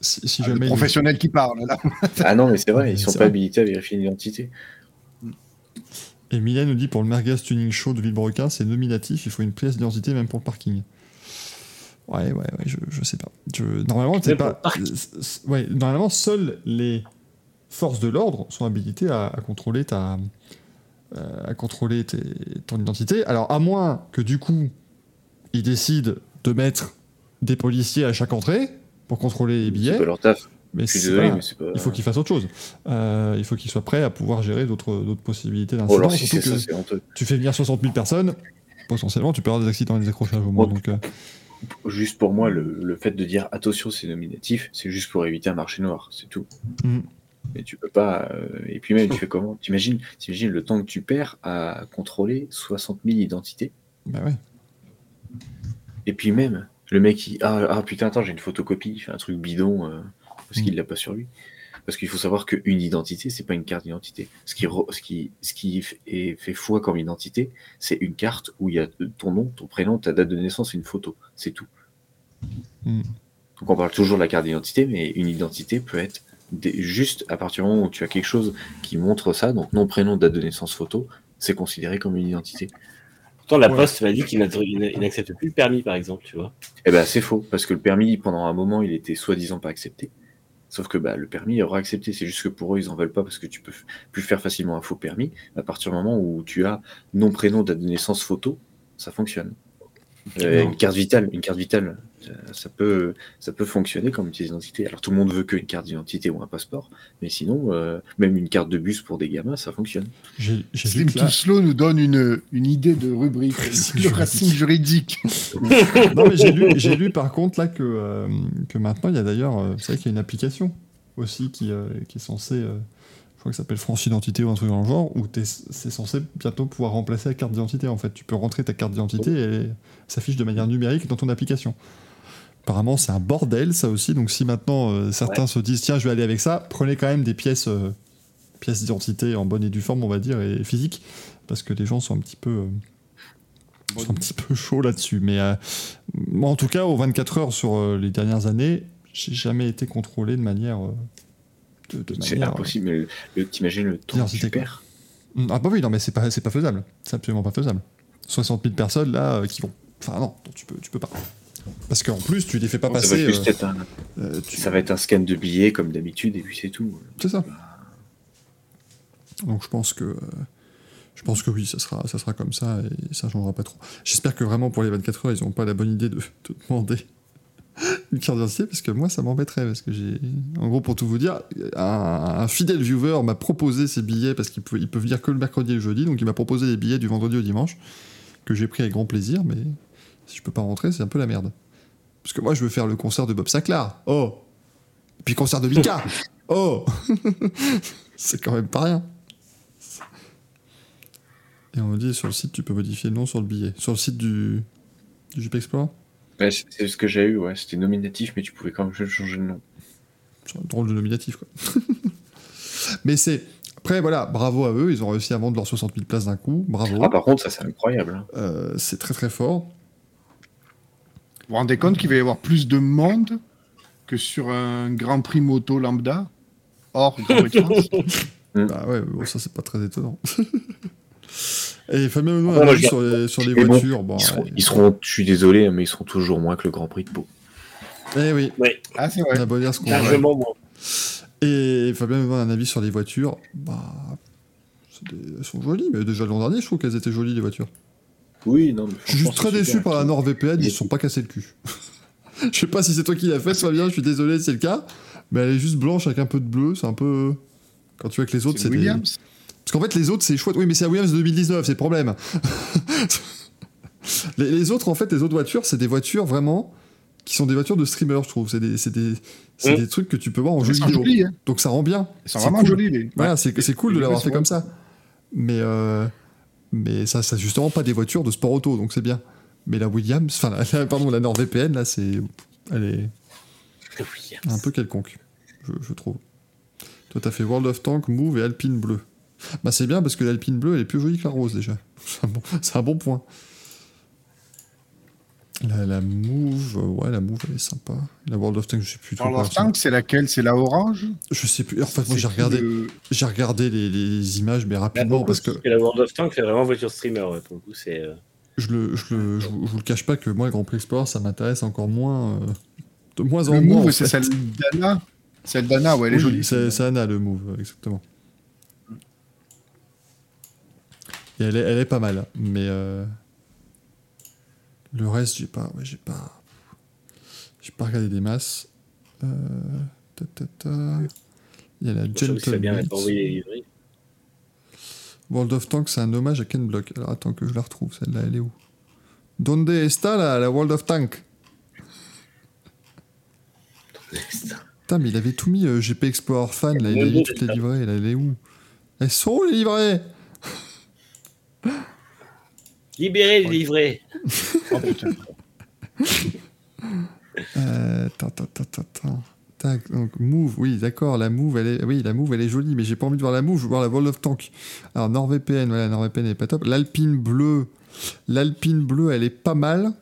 Si, si Ah, le jamais. professionnel qui parle, là. Ah non, mais c'est vrai, [laughs] ils sont C'est pas vrai. habilités à vérifier l'identité. Et Mylène nous dit pour le Merguez Tuning Show de Villebrequin, c'est nominatif, il faut une pièce d'identité même pour le parking. Ouais, ouais, ouais, je, je sais pas. Je, normalement, t'es pas. euh, ouais, normalement, seules les forces de l'ordre sont habilitées à, à contrôler ta. euh, à contrôler tes- ton identité. Alors, à moins que du coup, ils décident de mettre des policiers à chaque entrée pour contrôler les C'est billets. pas leur taf. Mais désolé, pas. il faut qu'ils fassent autre chose. Euh, il faut qu'ils soient prêts à pouvoir gérer d'autres possibilités Oh, d'incidents. alors si tu fais venir 60 000 personnes, potentiellement tu peux avoir des accidents et des accrochages au moins. Oh. Donc, euh, Juste pour moi, le, le fait de dire attention, c'est nominatif, c'est juste pour éviter un marché noir, c'est tout. Mm. Mais tu peux pas. euh, et puis même, tu fais comment? T'imagines le temps que tu perds à contrôler 60 000 identités? Bah ouais. Et puis même, le mec, il. Ah, ah, putain, attends, j'ai une photocopie, un truc bidon parce qu'il l'a pas sur lui. Parce qu'il faut savoir qu'une identité, c'est pas une carte d'identité. Ce qui, re- ce qui, ce qui f- est fait foi comme identité, c'est une carte où il y a ton nom, ton prénom, ta date de naissance et une photo. C'est tout. Mm. Donc on parle toujours de la carte d'identité, mais une identité peut être des- juste à partir du moment où tu as quelque chose qui montre ça, donc nom, prénom, date de naissance, photo, c'est considéré comme une identité. Pourtant, la Ouais. Poste m'a dit qu'il n'a- il n'a- il n'accepte plus le permis, par exemple, tu vois. Eh ben c'est faux, parce que le permis, pendant un moment, il était soi-disant pas accepté. Sauf que bah, le permis aura accepté. C'est juste que pour eux, ils en veulent pas parce que tu peux plus faire facilement un faux permis. À partir du moment où tu as nom, prénom, date de naissance, photo, ça fonctionne. Euh, une carte vitale, une carte vitale, ça, ça peut, ça peut fonctionner comme une pièce d'identité. Alors tout le monde veut qu'une carte d'identité ou un passeport, mais sinon, euh, même une carte de bus pour des gamins, ça fonctionne. J'ai j'ai Slim que là- Slow nous donne une, une idée de rubrique. Le [laughs] racing juridique. Non, mais j'ai lu, j'ai lu par contre là que, euh, que maintenant il y a d'ailleurs, euh, qu'il y a une application aussi qui, euh, qui est censée, euh, je crois que ça s'appelle France Identité ou un truc dans le genre, où t'es- c'est censé bientôt pouvoir remplacer la carte d'identité en fait. Tu peux rentrer ta carte d'identité et elle s'affiche de manière numérique dans ton application. Apparemment, c'est un bordel ça aussi. Donc, si maintenant euh, certains se disent tiens, je vais aller avec ça, prenez quand même des pièces, euh, pièces d'identité en bonne et due forme, on va dire, et physiques, parce que les gens sont un petit peu, euh, sont un petit peu chauds là-dessus. Mais moi, en tout cas, aux 24 heures sur les dernières années, j'ai jamais été contrôlé de manière. de, de C'est manière, impossible, t'imagines le temps que tu perds. euh, Ah bah oui, non, mais c'est pas, pas faisable. C'est absolument pas faisable. 60 000 personnes là qui vont. Enfin non, tu peux, tu peux pas. Parce qu'en plus, tu les fais pas passer. juste être un, euh, tu- ça va être un scan de billets comme d'habitude, et puis c'est tout. C'est ça. Donc je pense que. euh, je pense que oui, ça sera, ça sera comme ça et ça changera pas trop. J'espère que vraiment pour les 24 heures, ils n'ont pas la bonne idée de, de demander [laughs] une carte d'identité parce que moi, ça m'embêterait. Parce que j'ai. En gros, pour tout vous dire, un, un fidèle viewer m'a proposé ses billets parce qu'il peut, il peut venir que le mercredi et le jeudi. Donc il m'a proposé les billets du vendredi au dimanche que j'ai pris avec grand plaisir. Mais si je peux pas rentrer, c'est un peu la merde. Parce que moi, je veux faire le concert de Bob Sinclair. Oh Et puis concert de Mika [laughs] Oh [laughs] C'est quand même pas rien. Et on me dit sur le site, tu peux modifier le nom sur le billet. Sur le site du, du Jeep Explorer Ouais, c'est ce que j'ai eu, ouais. C'était nominatif, mais tu pouvais quand même changer le nom. C'est un drôle de nominatif, quoi. [laughs] Mais c'est. Après, voilà, bravo à eux, ils ont réussi à vendre leurs 60 000 places d'un coup. Bravo. Ah, par contre, ça, c'est incroyable. hein. Euh, c'est très très fort. Vous vous rendez compte qu'il va y avoir plus de monde que sur un Grand Prix moto lambda? Hors Grand Prix de France [laughs] Bah ouais, bon, ça c'est pas très étonnant. [laughs] Et Fabien Benoît Ah, a sur les, sur les bon, voitures. Bon, Ils seront, ouais. ils seront- je suis désolé, mais ils seront toujours moins que le Grand Prix de Pau. Eh oui, Oui, Ah, c'est vrai. ce largement moins. Et Fabien Benoît a un avis sur les voitures. Bah. des- Elles sont jolies, mais déjà l'an dernier, je trouve qu'elles étaient jolies les voitures. Oui, non, mais Je suis juste très déçu par la NordVPN, ils se sont pas cassés le cul. [laughs] je sais pas si c'est toi qui l'as fait, Fabien, je suis désolé, c'est le cas. Mais elle est juste blanche avec un peu de bleu, c'est un peu. Quand tu vois que les autres, C'est c'est des. Williams. Parce qu'en fait, les autres, c'est chouette. Oui, mais c'est la Williams de 2019, c'est le problème. [laughs] les, les autres, en fait, les autres voitures, c'est des voitures vraiment qui sont des voitures de streamers, je trouve. C'est des, c'est des, c'est Mm. des trucs que tu peux voir en jeu vidéo. jolies, hein. Donc ça rend bien. C'est vraiment cool. jolies. Les... Voilà, c'est c'est cool de l'avoir fait comme ça. Mais, euh, mais ça, c'est justement pas des voitures de sport auto, donc c'est bien. Mais la Williams, enfin, la, pardon, la NordVPN, là, c'est. Elle est un peu quelconque, je, je trouve. Toi, t'as fait World of Tank, Move et Alpine Bleu. Bah, c'est bien parce que l'Alpine Bleu, elle est plus jolie que la rose déjà. [laughs] C'est un bon, c'est un bon point. La, la Move, ouais, la Move, elle est sympa. La World of Tanks, je sais plus. World of. Tanks, c'est laquelle? C'est la orange? Je sais plus. En fait, moi, j'ai regardé, le- j'ai regardé les, les images, mais rapidement, parce que la World of Tanks, c'est vraiment voiture streamer. ouais, pour le coup, c'est. euh, je, le, je, le, je, vous je vous le cache pas que moi, Grand Prix Explorer, ça m'intéresse encore moins. euh, de moins en Le moins. move, c'est celle d'Anna. Celle d'Anna, ouais, elle est Oui, jolie. C'est Anna le move, exactement. Et elle est, elle est pas mal, mais euh, le reste, j'ai pas, ouais, j'ai pas, j'ai pas regardé des masses. Euh, ta, ta, ta. Il y a la Gentle. World of Tanks, c'est un hommage à Ken Block. Alors attends que je la retrouve, celle-là, elle est où? Donde está la, la World of Tank? Putain, mais il avait tout mis euh, GP Explorer fan, là, il a Windows, mis toutes les livrées, là, elle est où? Elles sont où les livrées! Libérez les livrets Oh, putain. Euh, Attends, attends, attends, attends. Tac, donc Move, oui, d'accord, la Move, elle est, oui, la Move, elle est jolie, mais j'ai pas envie de voir la Move, je veux voir la World of Tank. Alors NordVPN, voilà, NordVPN elle est pas top. L'Alpine bleue, l'Alpine bleue, elle est pas mal.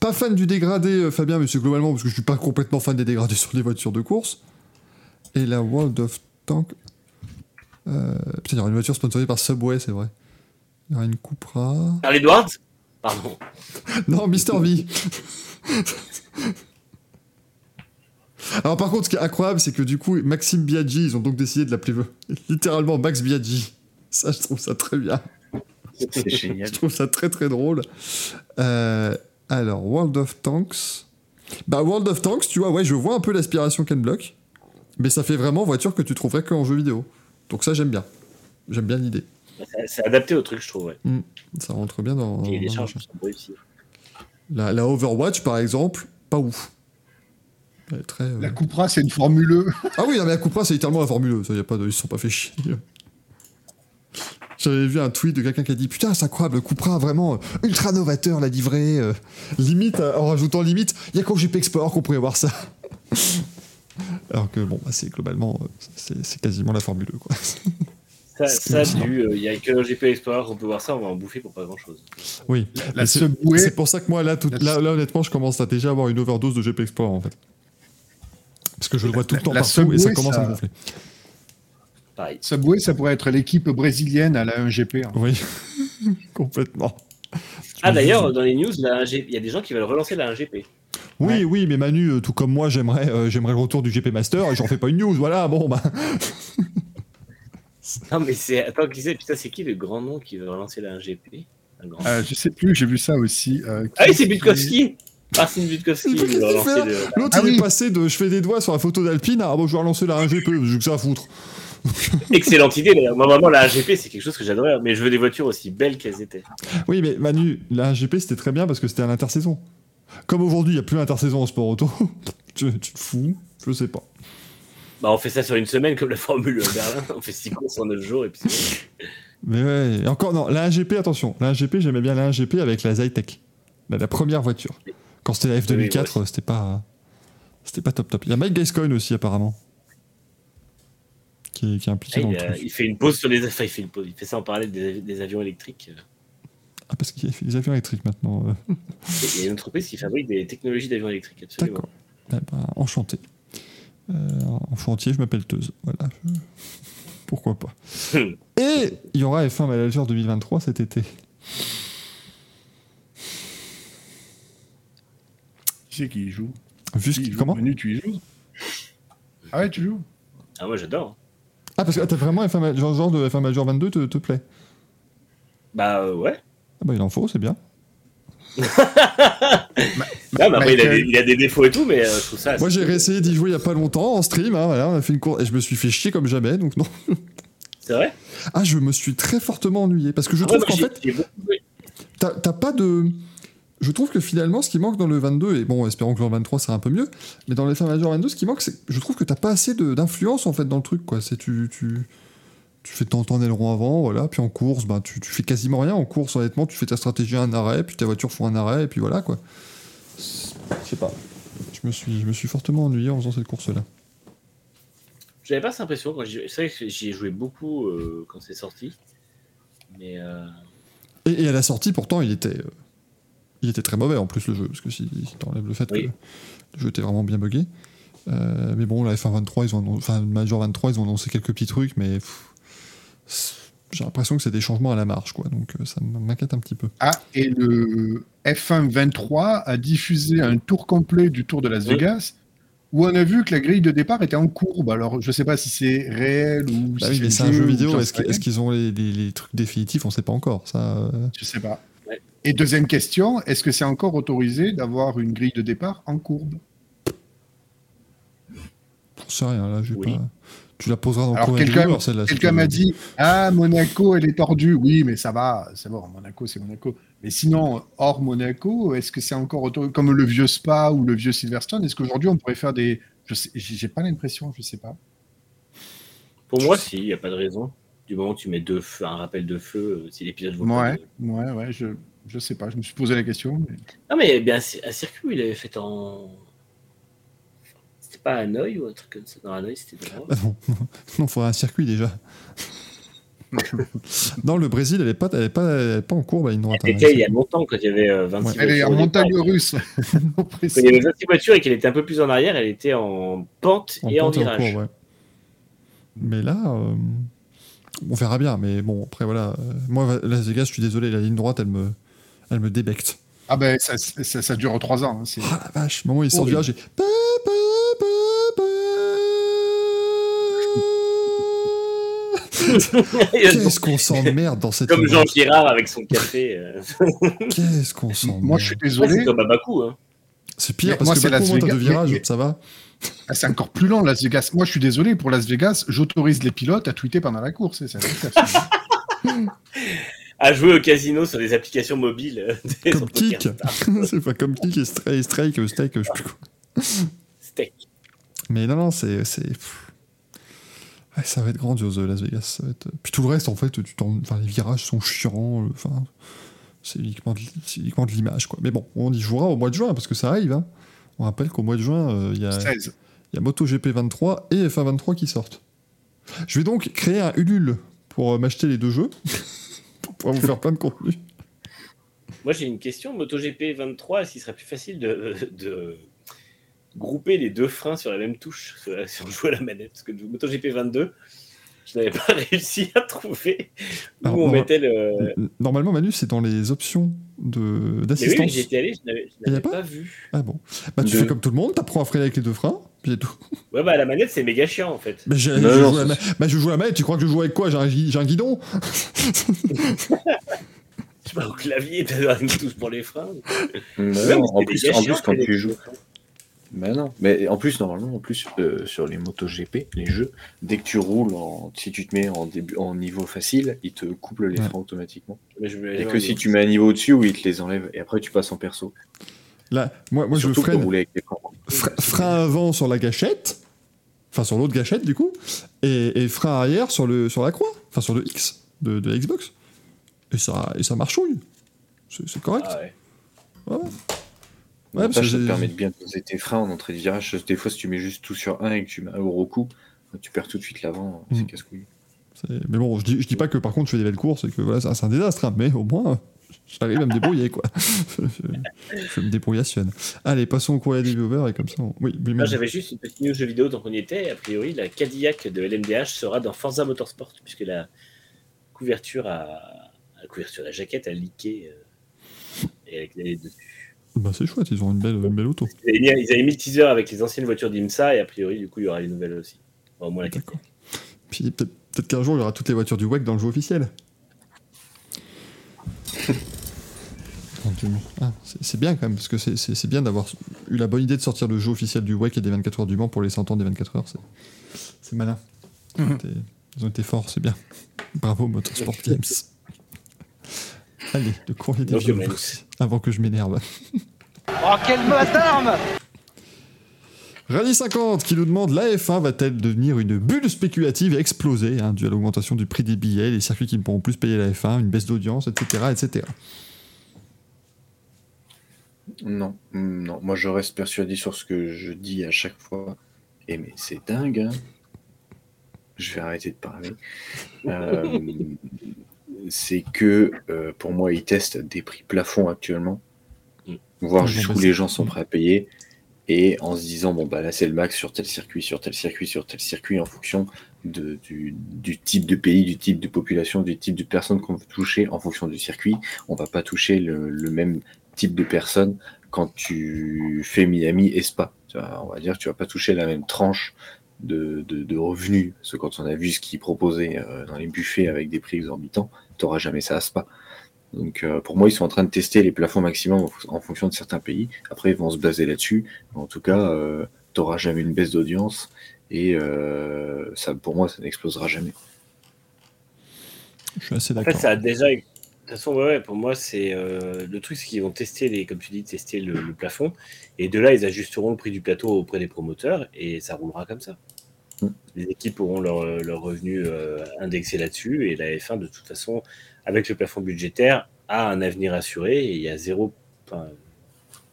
Pas fan du dégradé, euh, Fabien, mais c'est globalement parce que je suis pas complètement fan des dégradés sur les voitures de course. Et la World of Tank, euh, putain, il y aura une voiture sponsorisée par Subway, c'est vrai. Il y aura une Cupra. Charles Edwards? Pardon. Non, Mister V. Alors par contre, ce qui est incroyable, c'est que du coup, Maxime Biaggi, ils ont donc décidé de l'appeler [laughs] littéralement Max Biaggi. Ça, je trouve ça très bien. C'est [laughs] génial. Je trouve ça très très drôle. Euh, alors, World of Tanks. Bah, World of Tanks, tu vois, ouais, je vois un peu l'aspiration Ken Block. Mais ça fait vraiment voiture que tu trouverais que en jeu vidéo. Donc ça, j'aime bien. J'aime bien l'idée. C'est- adapté au truc, je trouve. Ouais. Ça rentre bien dans. Et les dans charges sont réussies. La, la Overwatch, par exemple, pas ouf. Elle est très. euh, La Cupra, c'est une Formule. Ah oui, non, mais la Cupra, c'est littéralement la Formule 1. Ça, y a pas de... Ils se sont pas fait chier. J'avais vu un tweet de quelqu'un qui a dit Putain, c'est incroyable, le Cupra, vraiment euh, ultra novateur, la livrée. euh, limite, en rajoutant limite, il y a qu'au GP Explorer qu'on pourrait voir ça. Alors que, bon, bah, c'est globalement, c'est quasiment la Formule 2, quoi. Ça, ça euh, il y a que le GP Explorer, on peut voir ça, on va en bouffer pour pas grand chose. Oui. C'est- pour ça que moi, là, tout- là, là, honnêtement, je commence à déjà avoir une overdose de GP Explorer, en fait. Parce que je le vois tout le temps la partout et ça commence ça- à me gonfler. Pareil. Subway, ça pourrait être l'équipe brésilienne à la 1GP. hein. Oui, [laughs] complètement. Ah d'ailleurs, dans les news, la 1G il y a des gens qui veulent relancer la 1GP. Oui, Ouais. oui, mais Manu, euh, tout comme moi, j'aimerais, euh, j'aimerais le retour du GP Master et j'en fais pas une news. Voilà, bon, bah. Non mais c'est... Attends, qui c'est Putain, c'est qui le grand nom qui veut relancer la 1GP Un grand... Euh, je sais plus, j'ai vu ça aussi. euh, Ah oui, c'est Butkowski Marcin Butkowski, il relancer le... L'autre, Ah il est passé de je fais des doigts sur la photo d'Alpine à ah, bon, je vais relancer la 1GP, j'ai que ça à foutre. [laughs] Excellente idée d'ailleurs. Moi, vraiment, la 1GP, c'est quelque chose que j'adorais, mais je veux des voitures aussi belles qu'elles étaient. Oui, mais Manu, la 1GP, c'était très bien parce que c'était à l'intersaison. Comme aujourd'hui, il n'y a plus l'intersaison en sport auto, [laughs] tu, tu te fous, je sais pas. Bah, on fait ça sur une semaine comme la Formule 1 Berlin. On fait 6 courses en 9 jours et puis. Mais ouais, et encore, non, la 1GP, attention, la 1GP, j'aimais bien la 1GP avec la Zytec, la, la première voiture. Quand c'était la F2004, Oui, moi c'était pas. C'était pas top top. Il y a Mike Gascoigne aussi, apparemment. Qui est, qui est impliqué Ah, dans il, le truc. il fait une pause sur les. Enfin, il fait une pause. Il fait ça en parallèle des, des avions électriques. Ah, parce qu'il fait des avions électriques maintenant. euh. Il y a une entreprise qui fabrique des technologies d'avions électriques. Absolument. D'accord. Eh ben, enchanté. Euh, en chantier, je m'appelle Teuse. Voilà. [laughs] Pourquoi pas. [laughs] Et il y aura F1 Manager 2023 cet été. Qui c'est qui y joue? Vu ce Qui Comment? Manu, tu y joues? Ah ouais, tu joues? Ah, moi j'adore. Ah, parce que t'as vraiment F1 Ma- genre, genre de F1 Major 22 te, te plaît? Bah euh, ouais. Ah, bah il en faut, c'est bien. [laughs] Non, mais après, il, a des, il a des défauts et tout, mais euh, je trouve ça. Moi, j'ai réessayé d'y jouer il y a pas longtemps en stream. hein, voilà, on a fait une course et je me suis fait chier comme jamais. Donc, non. [laughs] C'est vrai? Ah, je me suis très fortement ennuyé. Parce que je Ah trouve qu'en fait. T'as pas de. Je trouve que finalement, ce qui manque dans le 22, et bon, espérons que le 23 sera un peu mieux, mais dans les fins Major 22, ce qui manque, c'est. Je trouve que t'as pas assez d'influence en fait dans le truc, quoi. C'est tu. tu... Tu fais ton temps aileron avant, voilà, puis en course, ben, tu, tu fais quasiment rien. En course, honnêtement, tu fais ta stratégie à un arrêt, puis ta voiture font un arrêt, et puis voilà, quoi. Je sais pas. Je me, suis, je me suis fortement ennuyé en faisant cette course-là. J'avais pas cette impression quand C'est vrai que j'y ai joué beaucoup euh, quand c'est sorti. Mais euh, Et, et à la sortie, pourtant, il était. euh, Il était très mauvais en plus le jeu, parce que si, si t'enlèves le fait Oui. que le jeu était vraiment bien buggé. Euh, mais bon, la F1 23, ils ont enfin Major 23, ils ont annoncé quelques petits trucs, mais pff, j'ai l'impression que c'est des changements à la marge, quoi. Donc euh, ça m'inquiète un petit peu. Ah, et le F1 23 a diffusé un tour complet du Tour de Las Oui. Vegas où on a vu que la grille de départ était en courbe. Alors, je sais pas si c'est réel ou Bah si oui, mais c'est un jeu vidéo. Est-ce qu'ils ont les, les- les trucs définitifs? On sait pas encore. Ça, euh, Je sais pas. Ouais. Et deuxième question, est-ce que c'est encore autorisé d'avoir une grille de départ en courbe? J'en sais rien. Là, je vais Oui. pas. Tu la poseras dans Alors, quelqu'un m'a dit Ah, Monaco, elle est tordue. Oui, mais ça va, c'est bon, Monaco, c'est Monaco. Mais sinon, hors Monaco, est-ce que c'est encore autorisé Comme le vieux Spa ou le vieux Silverstone, est-ce qu'aujourd'hui on pourrait faire des. Je sais, j'ai pas l'impression, je sais pas. Pour moi, si, il n'y a pas de raison. Du moment où tu mets deux feux, un rappel de feu, euh, si l'épisode vaut Ouais, de- ouais, ouais, je, je sais pas, je me suis posé la question. mais- Non, mais bien, un circuit, il avait fait en. C'était pas Hanoï ou un truc comme ça Non, Hanoï, c'était droit. Ah non, [laughs] non, faudrait un circuit déjà. [laughs] non, le Brésil, elle est pas, elle est pas, elle est pas en courbe à ligne droite. hein. C'était il y a longtemps, quand il y avait euh, 26 Elle est en voitures montagne départ. russe. [laughs] Quand il y avait 26 voitures et qu'elle était un peu plus en arrière, elle était en pente En et en pente et en virage. courbe, ouais. Mais là, euh, on verra bien. Mais bon, après voilà, euh, moi Las Vegas, je suis désolé, la ligne droite, elle me, elle me débecte. Ah ben, ça, ça, ça dure trois ans. hein, Ah la vache, moment où il sort du virage. Qu'est-ce qu'on s'emmerde dans cette Comme Jean. Girard avec son café. euh. [laughs] Qu'est-ce qu'on s'emmerde Moi, je suis Ouais, c'est désolé. comme à Bakou. Hein. C'est pire Mais parce moi, que c'est Bakou, Las Vegas, virages, mais- ça va. Ah, c'est encore plus long, Las Vegas. Moi, je suis désolé pour Las Vegas. J'autorise les pilotes à tweeter pendant la course. C'est ça. [laughs] À jouer au casino sur des applications mobiles. euh, [laughs] des Comme. Star. [laughs] c'est pas comme Kik et Strike, Strike, euh, Strike, euh, je sais plus quoi. Steak. Mais non, non, c'est. Ouais, ça va être grandiose, Las Vegas. ça va être- Puis tout le reste, en fait, tu t'en- enfin, les virages sont chiants. Enfin, c'est uniquement, de... c'est uniquement de l'image, quoi. Mais bon, on y jouera au mois de juin, parce que ça arrive. hein. On rappelle qu'au mois de juin, euh, il y, a, 16. il y a MotoGP 23 et F1 23 qui sortent. Je vais donc créer un Ulule pour m'acheter les deux jeux, pour pouvoir vous faire plein de contenu. Moi, j'ai une question. MotoGP 23, est-ce qu'il serait plus facile de, de grouper les deux freins sur la même touche si on joue à la manette? Parce que MotoGP 22, je n'avais pas [laughs] réussi à trouver où Alors, on mettait le. Normalement, Manu, c'est dans les options oui, d'assistance. mais j'y étais allé, je n'avais je Il y a n'avais pas pas vu. Ah bon Bah, tu De- fais comme tout le monde, t'apprends à freiner avec les deux freins, c'est tout. Ouais, bah la manette, c'est méga chiant en fait. Mais je, Non, je non, joue à la bah, je joue la manette, tu crois que je joue avec quoi? J'ai un, gui- j'ai un guidon? [laughs] Tu vas au clavier, t'as une touche pour les freins. Mais non, en plus, en quand tu joues. Mais non, mais en plus, normalement, en plus, euh, sur les MotoGP, les jeux, dès que tu roules, en, si tu te mets en, début, en niveau facile, ils te couplent les Ouais. freins automatiquement. Mais je Et que si tu mets un niveau au-dessus où ils te les enlèvent, et après tu passes en perso. Là, moi, moi je freine frein avant sur la gâchette, enfin sur l'autre gâchette du coup, et, et frein arrière sur, le, sur la croix, enfin sur le X de, de la Xbox. Et ça, et ça marchouille. C'est c'est correct. Ah ouais. Ouais, Ouais, parce que L'avantage, ça te permet de bien poser tes freins en entrée de virage. Des fois, si tu mets juste tout sur un et que tu mets un au coup, tu perds tout de suite l'avant, c'est Mm. casse-couille. Mais bon, je dis, je dis pas que par contre je fais des belles courses et que voilà, c'est c'est un désastre, hein, mais au moins j'arrive à me débrouiller quoi. [laughs] je, me débrouillationne. Allez, passons au courrier des viewers et comme ça. on- Oui, mais- j'avais juste une petite news jeu vidéo tant qu'on y était. A priori, la Cadillac de LMDH sera dans Forza Motorsport, puisque la couverture a. La couverture, la jaquette a leaké. euh, et avec les dessus. bah, c'est chouette, ils ont une belle, une belle auto. Ils avaient, mis, ils avaient mis le teaser avec les anciennes voitures d'IMSA, et a priori, du coup, il y aura les nouvelles aussi. Enfin, au moins la. Puis peut-être peut qu'un jour il y aura toutes les voitures du WEC dans le jeu officiel. Ah, c'est bien quand même, parce que c'est bien d'avoir eu la bonne idée de sortir le jeu officiel du WEC et des 24 heures du Mans pour les 100 ans des 24 heures. C'est malin. Ils ont, été, forts, c'est bien. Bravo Motorsport Games. Allez, le courrier des avant que je m'énerve. Oh, quel matarme Rallye50 qui nous demande la F1 va-t-elle devenir une bulle spéculative et exploser hein, due à l'augmentation du prix des billets, les circuits qui ne pourront plus payer la F1, une baisse d'audience, etc., etc. Non, non, moi je reste persuadé sur ce que je dis à chaque fois. Et mais c'est dingue. Hein. Je vais arrêter de parler. Euh, [laughs] c'est que euh, pour moi, ils testent des prix plafonds actuellement, mm. voir jusqu'où bah, les gens sont prêts à payer et en se disant, bon, bah là, c'est le max sur tel circuit, sur tel circuit, sur tel circuit, en fonction du, type de pays, du type de population, du type de personnes qu'on veut toucher en fonction du circuit. On va pas toucher le, même type de personnes quand tu fais Miami et Spa. On va dire tu vas pas toucher la même tranche de, de, de revenus. Parce que quand on a vu ce qu'ils proposaient euh, dans les buffets avec des prix exorbitants, tu n'auras jamais ça à Spa. Donc euh, pour moi, ils sont en train de tester les plafonds maximum en, en fonction de certains pays. Après, ils vont se baser là-dessus. En tout cas, euh, tu n'auras jamais une baisse d'audience. Et euh, ça, pour moi, ça n'explosera jamais. Je suis assez En d'accord. fait, ça a déjà. De toute façon, ouais, ouais, pour moi, c'est euh, le truc, c'est qu'ils vont tester les, comme tu dis, tester le, le plafond, et de là, ils ajusteront le prix du plateau auprès des promoteurs, et ça roulera comme ça. Mm. Les équipes auront leur, leur revenu euh, indexé là-dessus, et la F1, de toute façon, avec le plafond budgétaire, a un avenir assuré, et il y a zéro, enfin,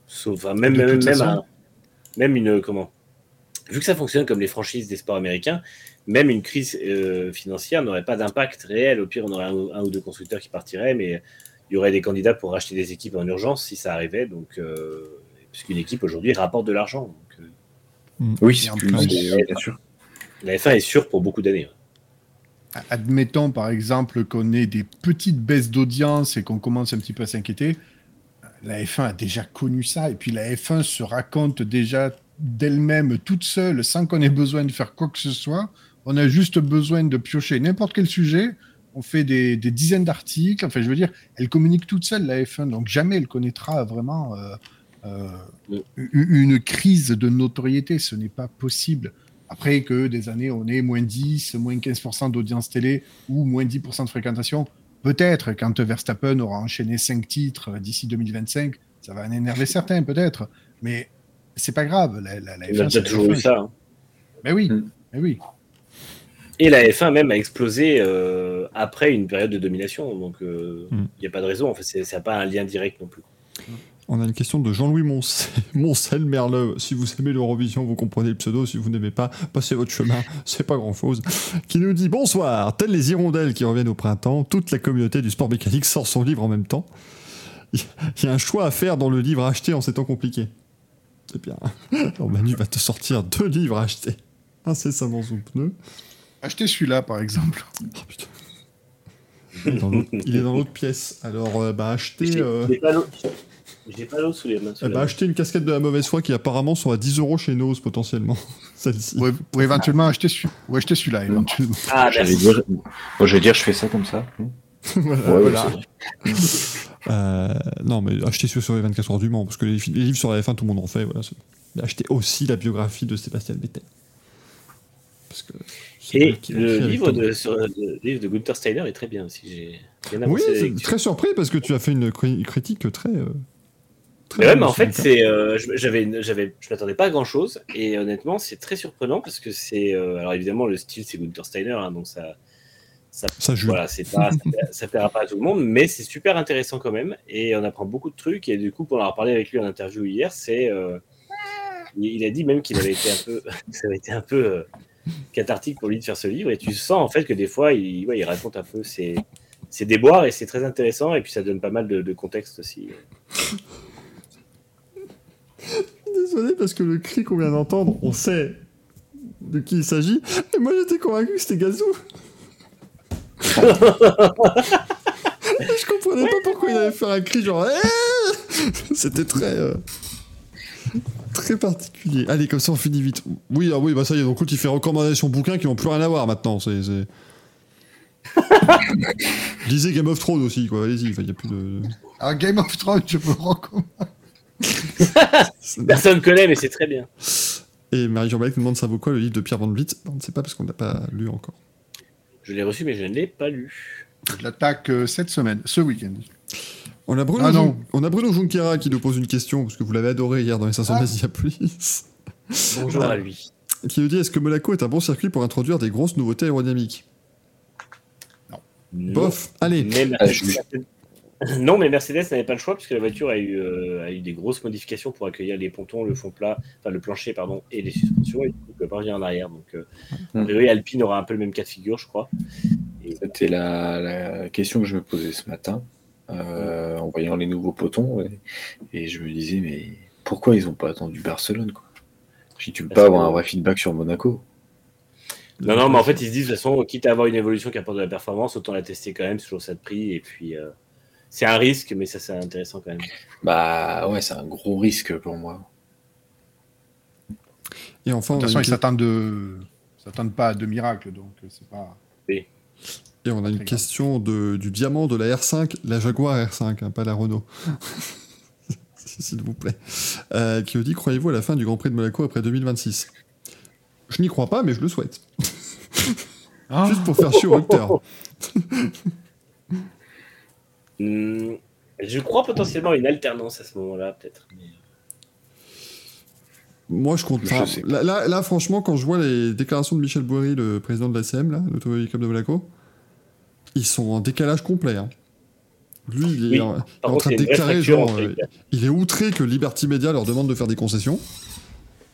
sauf, enfin, même, même, même, un- même une comment, vu que ça fonctionne comme les franchises des sports américains, même une crise euh, financière n'aurait pas d'impact réel. Au pire, on aurait un, ou- un ou deux constructeurs qui partiraient, mais il y aurait des candidats pour racheter des équipes en urgence si ça arrivait. Donc, euh, puisqu'une équipe aujourd'hui rapporte de l'argent. Euh, Oui, Et c'est en plus, plus- bien sûr. la F1 est sûre pour beaucoup d'années. Admettons par exemple qu'on ait des petites baisses d'audience et qu'on commence un petit peu à s'inquiéter. La F1 a déjà connu ça et puis la F1 se raconte déjà d'elle-même toute seule sans qu'on ait besoin de faire quoi que ce soit. On a juste besoin de piocher n'importe quel sujet. On fait des, des dizaines d'articles. Enfin, je veux dire, elle communique toute seule, la F1. Donc jamais elle connaîtra vraiment euh, euh, une crise de notoriété. Ce n'est pas possible. Après que des années, on ait moins 10, moins 15% d'audience télé ou moins 10% de fréquentation, peut-être quand Verstappen aura enchaîné 5 titres d'ici 2025, ça va en énerver certains, peut-être. Mais c'est pas grave. La, la, la On a F1, c'est déjà toujours eu F1. ça. hein. Mais oui, Mm. mais oui. Et la F1 même a explosé euh, après une période de domination. Donc, il Mm. n'y a pas de raison. En fait, c'est- ça n'a pas un lien direct non plus. On a une question de Jean-Louis Moncel, [laughs] Moncel Merleux. Si vous aimez l'Eurovision, vous comprenez le pseudo. Si vous n'aimez pas, passez votre chemin. [laughs] C'est pas grand-chose. Qui nous dit Bonsoir. Telles les hirondelles qui reviennent au printemps, toute la communauté du sport mécanique sort son livre en même temps. Il y a un choix à faire dans le livre à acheter en ces temps compliqués. C'est bien. [laughs] Alors Manu va te sortir deux livres à acheter. Incessamment sous pneu. Achetez celui-là, par exemple. Oh, putain. Il est dans l'autre- Il est dans l'autre pièce. Alors, euh, bah, achetez. Euh, j'ai pas l'eau- sous les mains. sous eh bah, main. achetez une casquette de la mauvaise foi qui apparemment sont à 10 euros chez Nose potentiellement. [laughs] Celle-ci. Ou, ou éventuellement acheter, celui- ou acheter celui-là, éventuellement. Ah, J'allais merci. dire, moi, je vais dire, je fais ça comme ça. [laughs] voilà. Ouais, voilà. [laughs] Euh, non, mais achetez ceux sur les 24 heures du Mans, parce que les, les livres sur la F1, tout le monde en fait. Voilà, achetez aussi la biographie de Sébastien Vettel. Parce que c'est Et l'a le livre de, sur- le livre de Gunther Steiner est très bien aussi. J'ai bien Oui, très surpris parce que tu as fait une cri- critique très. euh, très Mais ouais, mais en fait, c'est, euh, je- j'avais, j'avais, je m'attendais pas à grand chose, et honnêtement, c'est très surprenant parce que c'est, euh, alors évidemment, le style c'est Gunther Steiner, hein, donc ça, ça, Ça joue. voilà, c'est pas, ça, plaira- ça plaira pas à tout le monde, mais c'est super intéressant quand même, et on apprend beaucoup de trucs, et du coup, pour en avoir parlé avec lui en interview hier, c'est, euh, il, a dit même qu'il avait été un peu, [laughs] ça avait été un peu euh, cathartique pour lui de faire ce livre, et tu sens en fait que des fois, il, ouais, il raconte un peu ses, ses déboires, et c'est très intéressant, et puis ça donne pas mal de, de contexte aussi. Désolé parce que le cri qu'on vient d'entendre, on sait de qui il s'agit. Et moi j'étais convaincu que c'était Gazou. [laughs] je comprenais pas pourquoi il allait faire un cri genre. Eh C'était très. euh, Très particulier. Allez, comme ça on finit vite. Oui, ah oui, bah ça y est, donc il fait recommandation bouquins qui n'ont plus rien à voir maintenant. C'est. [laughs] Lisez Game of Thrones aussi, quoi. Allez-y, il n'y a plus de. Alors, Game of Thrones, je peux recommander. [laughs] Personne connaît, mais c'est très bien. Et Marie-Jean nous demande ça vaut quoi le livre de Pierre Van Vliet? On ne sait pas parce qu'on n'a pas lu encore. Je l'ai reçu, mais je ne l'ai pas lu. Je l'attaque euh, cette semaine, ce week-end. On a Bruno, Ah non. Jun- on a Bruno Junquera qui nous pose une question, parce que vous l'avez adoré hier dans les 500 Ah. Asiapolis, Bonjour Ah. à lui. qui nous dit est-ce que Monaco est un bon circuit pour introduire des grosses nouveautés aérodynamiques? Non. Bof, allez. Mercedes- non, mais Mercedes n'avait pas le choix puisque la voiture a eu, euh, a eu des grosses modifications pour accueillir les pontons, le fond plat, enfin le plancher, pardon, et les suspensions. Et du coup, peut pas revenir en arrière. Donc, euh, a priori, Alpine aura un peu le même cas de figure, je crois. Et C'était la, la question que je me posais ce matin. euh, en voyant les nouveaux potons. Et, et je me disais, mais pourquoi ils n'ont pas attendu Barcelone quoi? Si tu peux Parce pas avoir que- un vrai feedback sur Monaco. Non, non, mais en fait, ils se disent, de toute façon, quitte à avoir une évolution qui apporte de la performance, autant la tester quand même, toujours ça de prix. Et puis, euh, c'est un risque, mais ça, c'est intéressant quand même. Bah ouais, c'est un gros risque pour moi. Et enfin, De on toute a façon, ils s'attendent de... ils s'attendent pas à de miracles, donc euh, c'est pas. Et on a une question de, du diamant de la R5, la Jaguar R5, hein, pas la Renault. [laughs] S'il vous plaît. Euh, qui nous dit Croyez-vous à la fin du Grand Prix de Monaco après 2026 Je n'y crois pas, mais je le souhaite. Juste pour faire chier au recteur. [laughs] Hum, je crois potentiellement à une alternance à ce moment-là, peut-être. mais- Moi, je compte. Je pas. là, là, là, franchement, quand je vois les déclarations de Michel Bory, le président de l'ACM, là, l'Automobile Club de Monaco, ils sont en décalage complet. hein. Lui, il est Oui, en, il est Par en contre, train de déclarer, genre, euh, il est outré que Liberty Media leur demande de faire des concessions.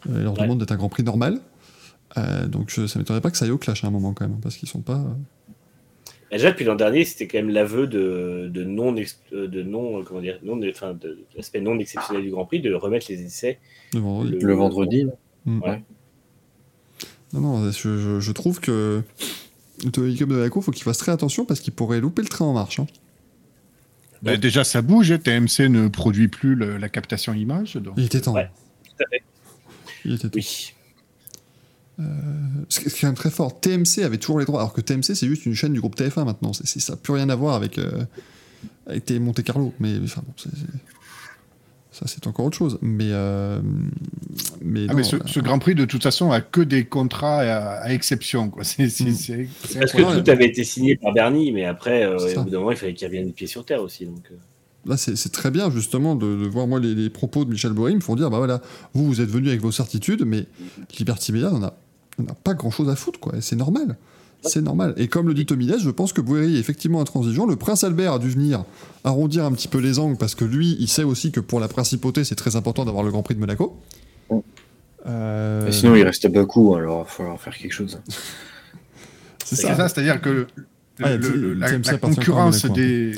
Euh, Il leur Ouais. demande d'être un Grand Prix normal. Euh, donc, je, ça m'étonnerait pas que ça aille au clash à un moment quand même, parce qu'ils sont pas. Bah, Déjà, depuis l'an dernier, c'était quand même l'aveu de, de non, euh, de non, euh, comment dire, non, de, enfin, de, de l'aspect non exceptionnel du Grand Prix, de remettre les essais le vendredi. Le vendredi, Mm. Ouais. Non, non, je, je- je trouve que Club de Monaco, faut qu'il fasse très attention parce qu'il pourrait louper le train en marche. hein. Bah, déjà, ça bouge. TMC ne produit plus le- la captation image. Donc... Il était temps. Ouais. Tout à fait. Il était temps. Oui. Ce qui est quand même très fort. TMC avait toujours les droits, alors que TMC c'est juste une chaîne du groupe TF1 maintenant. C'est, c'est- ça n'a plus rien à voir avec, euh, avec Monte Carlo. Mais enfin, bon, c'est- c'est- ça c'est encore autre chose. Mais, euh, mais, Ah, non, mais ce, euh, ce Grand Prix, de toute façon, a que des contrats à, à exception. Quoi. C'est, c'est, Mm. c'est- c'est Parce que tout avait été signé par Bernie, mais après, euh, au bout d'un moment, il fallait qu'il revienne les pieds sur terre aussi. Donc, euh. Là c'est, très bien justement de, de voir moi les, les propos de Michel Bory me font dire bah voilà, vous vous êtes venu avec vos certitudes, mais Liberty Media n'en a, pas grand chose à foutre quoi. Et c'est normal. C'est normal. Et comme le dit Tommy Less, je pense que Boeri est effectivement intransigeant. Le prince Albert a dû venir arrondir un petit peu les angles parce que lui, il sait aussi que pour la principauté, c'est très important d'avoir le Grand Prix de Monaco. Euh, sinon il reste à Bakou, alors il va falloir faire quelque chose. c'est ça. ça, c'est-à-dire que le- Ah, le- le- le- la, concurrence à des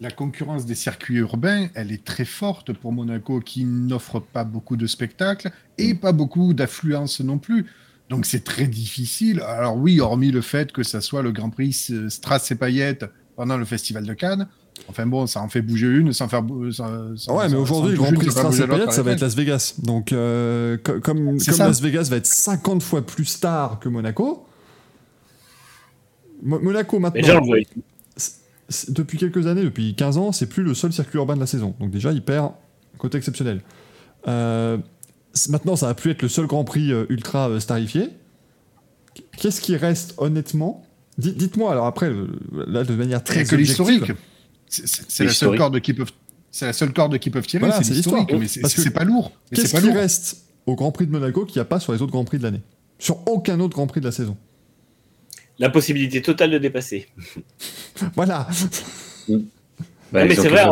la concurrence des circuits urbains, elle est très forte pour Monaco, qui n'offre pas beaucoup de spectacles et pas beaucoup d'affluence non plus. Donc c'est très difficile. Alors oui, hormis le fait que ça soit le Grand Prix S- Strass et Paillettes pendant le Festival de Cannes. Enfin bon, ça en fait bouger une sans faire. bou- sans- sans- Ouais, mais aujourd'hui, le Grand Prix une, ça va être. Las Vegas. Donc, euh, co- comme. Las Vegas va être 50 fois plus star que Monaco, Mo- Monaco maintenant, le ici. Depuis quelques années, depuis 15 ans, c'est plus le seul circuit urbain de la saison. Donc déjà, il perd côté exceptionnel. Euh, maintenant, ça va plus être le seul Grand Prix euh, ultra euh, starifié. Qu'est-ce qui reste honnêtement? Di- Dites-moi alors après, euh, là de manière très que l'historique. C'est- C'est c'est la seule corde qu'ils peuvent. C'est la seule corde qu'ils peuvent tirer, Voilà, c'est c'est l'historique. l'histoire. Mais c'est Parce que c'est pas lourd. Mais Qu'est-ce c'est pas qui lourd. reste au Grand Prix de Monaco qu'il n'y a pas sur les autres Grands Prix de l'année? Sur aucun autre Grand Prix de la saison. La possibilité totale de dépasser. [laughs] Voilà. Bah, mais c'est vrai,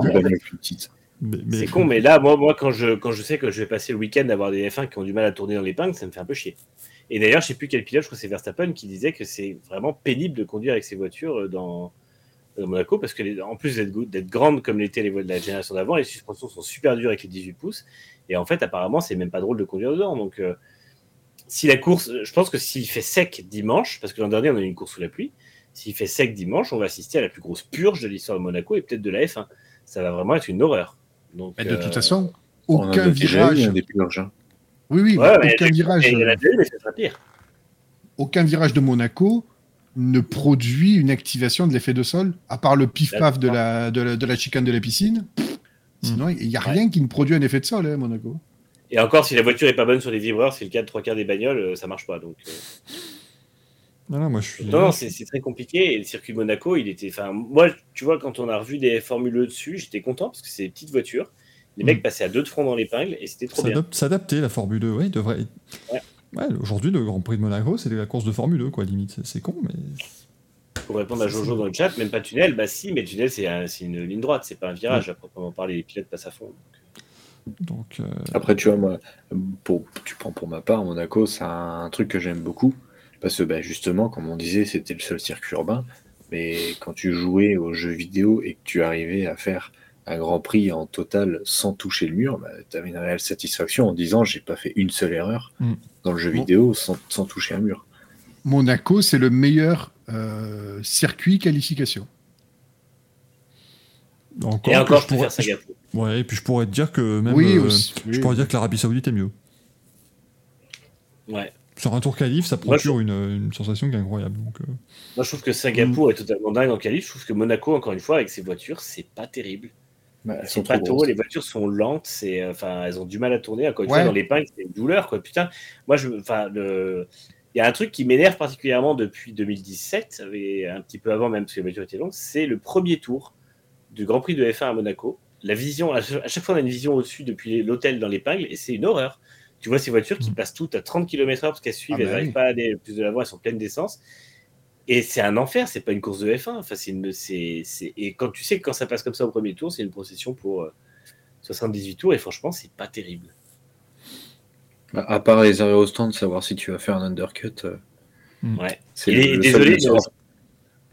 C'est con, mais là, moi, moi quand, je, quand je sais que je vais passer le week-end à avoir des F1 qui ont du mal à tourner dans l'épingle, ça me fait un peu chier. Et d'ailleurs, je sais plus quel pilote, je crois que c'est Verstappen, qui disait que c'est vraiment pénible de conduire avec ces voitures euh, dans, dans Monaco, parce que les- en plus d'être d'être grandes comme l'étaient les voitures de la génération d'avant, les suspensions sont super dures avec les 18 pouces. Et en fait, apparemment, c'est même pas drôle de conduire dedans. Donc, euh, si la course, je pense que s'il fait sec dimanche, parce que l'an dernier, on a eu une course sous la pluie, s'il fait sec dimanche, on va assister à la plus grosse purge de l'histoire de Monaco et peut-être de la F1. Ça va vraiment être une horreur. Donc, Mais de euh, toute façon, On en aucun a déjà eu, virage. hein, des purges. hein. Oui, oui, Ouais, mais mais aucun virage. et il y en a déjà eu, mais sera pire. aucun virage de Monaco ne produit une activation de l'effet de sol, à part le pif-paf de la, de, la, de la chicane de la piscine. Sinon, il n'y a Ouais. rien qui ne produit un effet de sol, hein, Monaco. Et encore, si la voiture est pas bonne sur les vibreurs, c'est le cas de trois quarts des bagnoles, euh, ça marche pas. Donc, euh, Non, non, moi je suis. non, non, c'est très compliqué. Et le circuit de Monaco, il était. Enfin, moi, tu vois, quand on a revu des Formule E dessus, j'étais content parce que c'est des petites voitures. Les mecs Mm. passaient à deux de front dans l'épingle et c'était trop bien. S'adap- S'adapter, la Formule 2, ouais, il devrait. Ouais. Ouais, aujourd'hui, le Grand Prix de Monaco, c'est la course de Formule 2, quoi, limite. C'est- con, mais. Pour répondre à Jojo dans le chat, même pas tunnel, bah si, mais tunnel c'est un- c'est une ligne droite, c'est pas un virage à proprement parler. Les pilotes passent à fond. Donc, euh, Après, tu vois, moi, pour, tu prends pour ma part, Monaco, c'est un truc que j'aime beaucoup. Parce que bah, justement, comme on disait, c'était le seul circuit urbain. Mais quand tu jouais aux jeux vidéo et que tu arrivais à faire un Grand Prix en total sans toucher le mur, bah, tu avais une réelle satisfaction en disant j'ai pas fait une seule erreur Mm. dans le jeu Bon. vidéo sans, sans toucher un mur. Monaco, c'est le meilleur euh, circuit qualification. Et encore, je préfère Singapour. Ouais, et puis je pourrais te dire que même. oui, euh, aussi. Je pourrais dire que l'Arabie Saoudite est mieux. Ouais. Sur un tour qualif, ça Moi, procure une, une sensation qui est incroyable. Donc, euh, Moi, je trouve que Singapour est totalement dingue en qualif. Je trouve que Monaco, encore une fois, avec ses voitures, c'est pas terrible. Bah, elles C'est sont pas grosses. les voitures sont lentes, c'est, euh, enfin, elles ont du mal à tourner. Encore une Ouais. fois, dans les pingles, c'est une douleur, quoi. Putain, moi, je, enfin, le, il y a un truc qui m'énerve particulièrement depuis 2017, et un petit peu avant même, parce que les voitures étaient longues, c'est le premier tour du Grand Prix de F1 à Monaco. La vision, à chaque fois, on a une vision au-dessus depuis l'hôtel dans l'épingle, et c'est une horreur. Tu vois ces voitures qui Mm. passent toutes à 30 km/h parce qu'elles suivent, Ah elles bah n'arrivent oui. pas à aller plus de l'avant, elles sont pleines d'essence. Et c'est un enfer, c'est pas une course de F1. Enfin, Et quand tu sais que quand ça passe comme ça au premier tour, c'est une procession pour euh, 78 tours, et franchement, c'est pas terrible. Bah, À part les arrêts au stand, savoir si tu vas faire un undercut. euh, Ouais. C'est le, le désolé, seul, mais-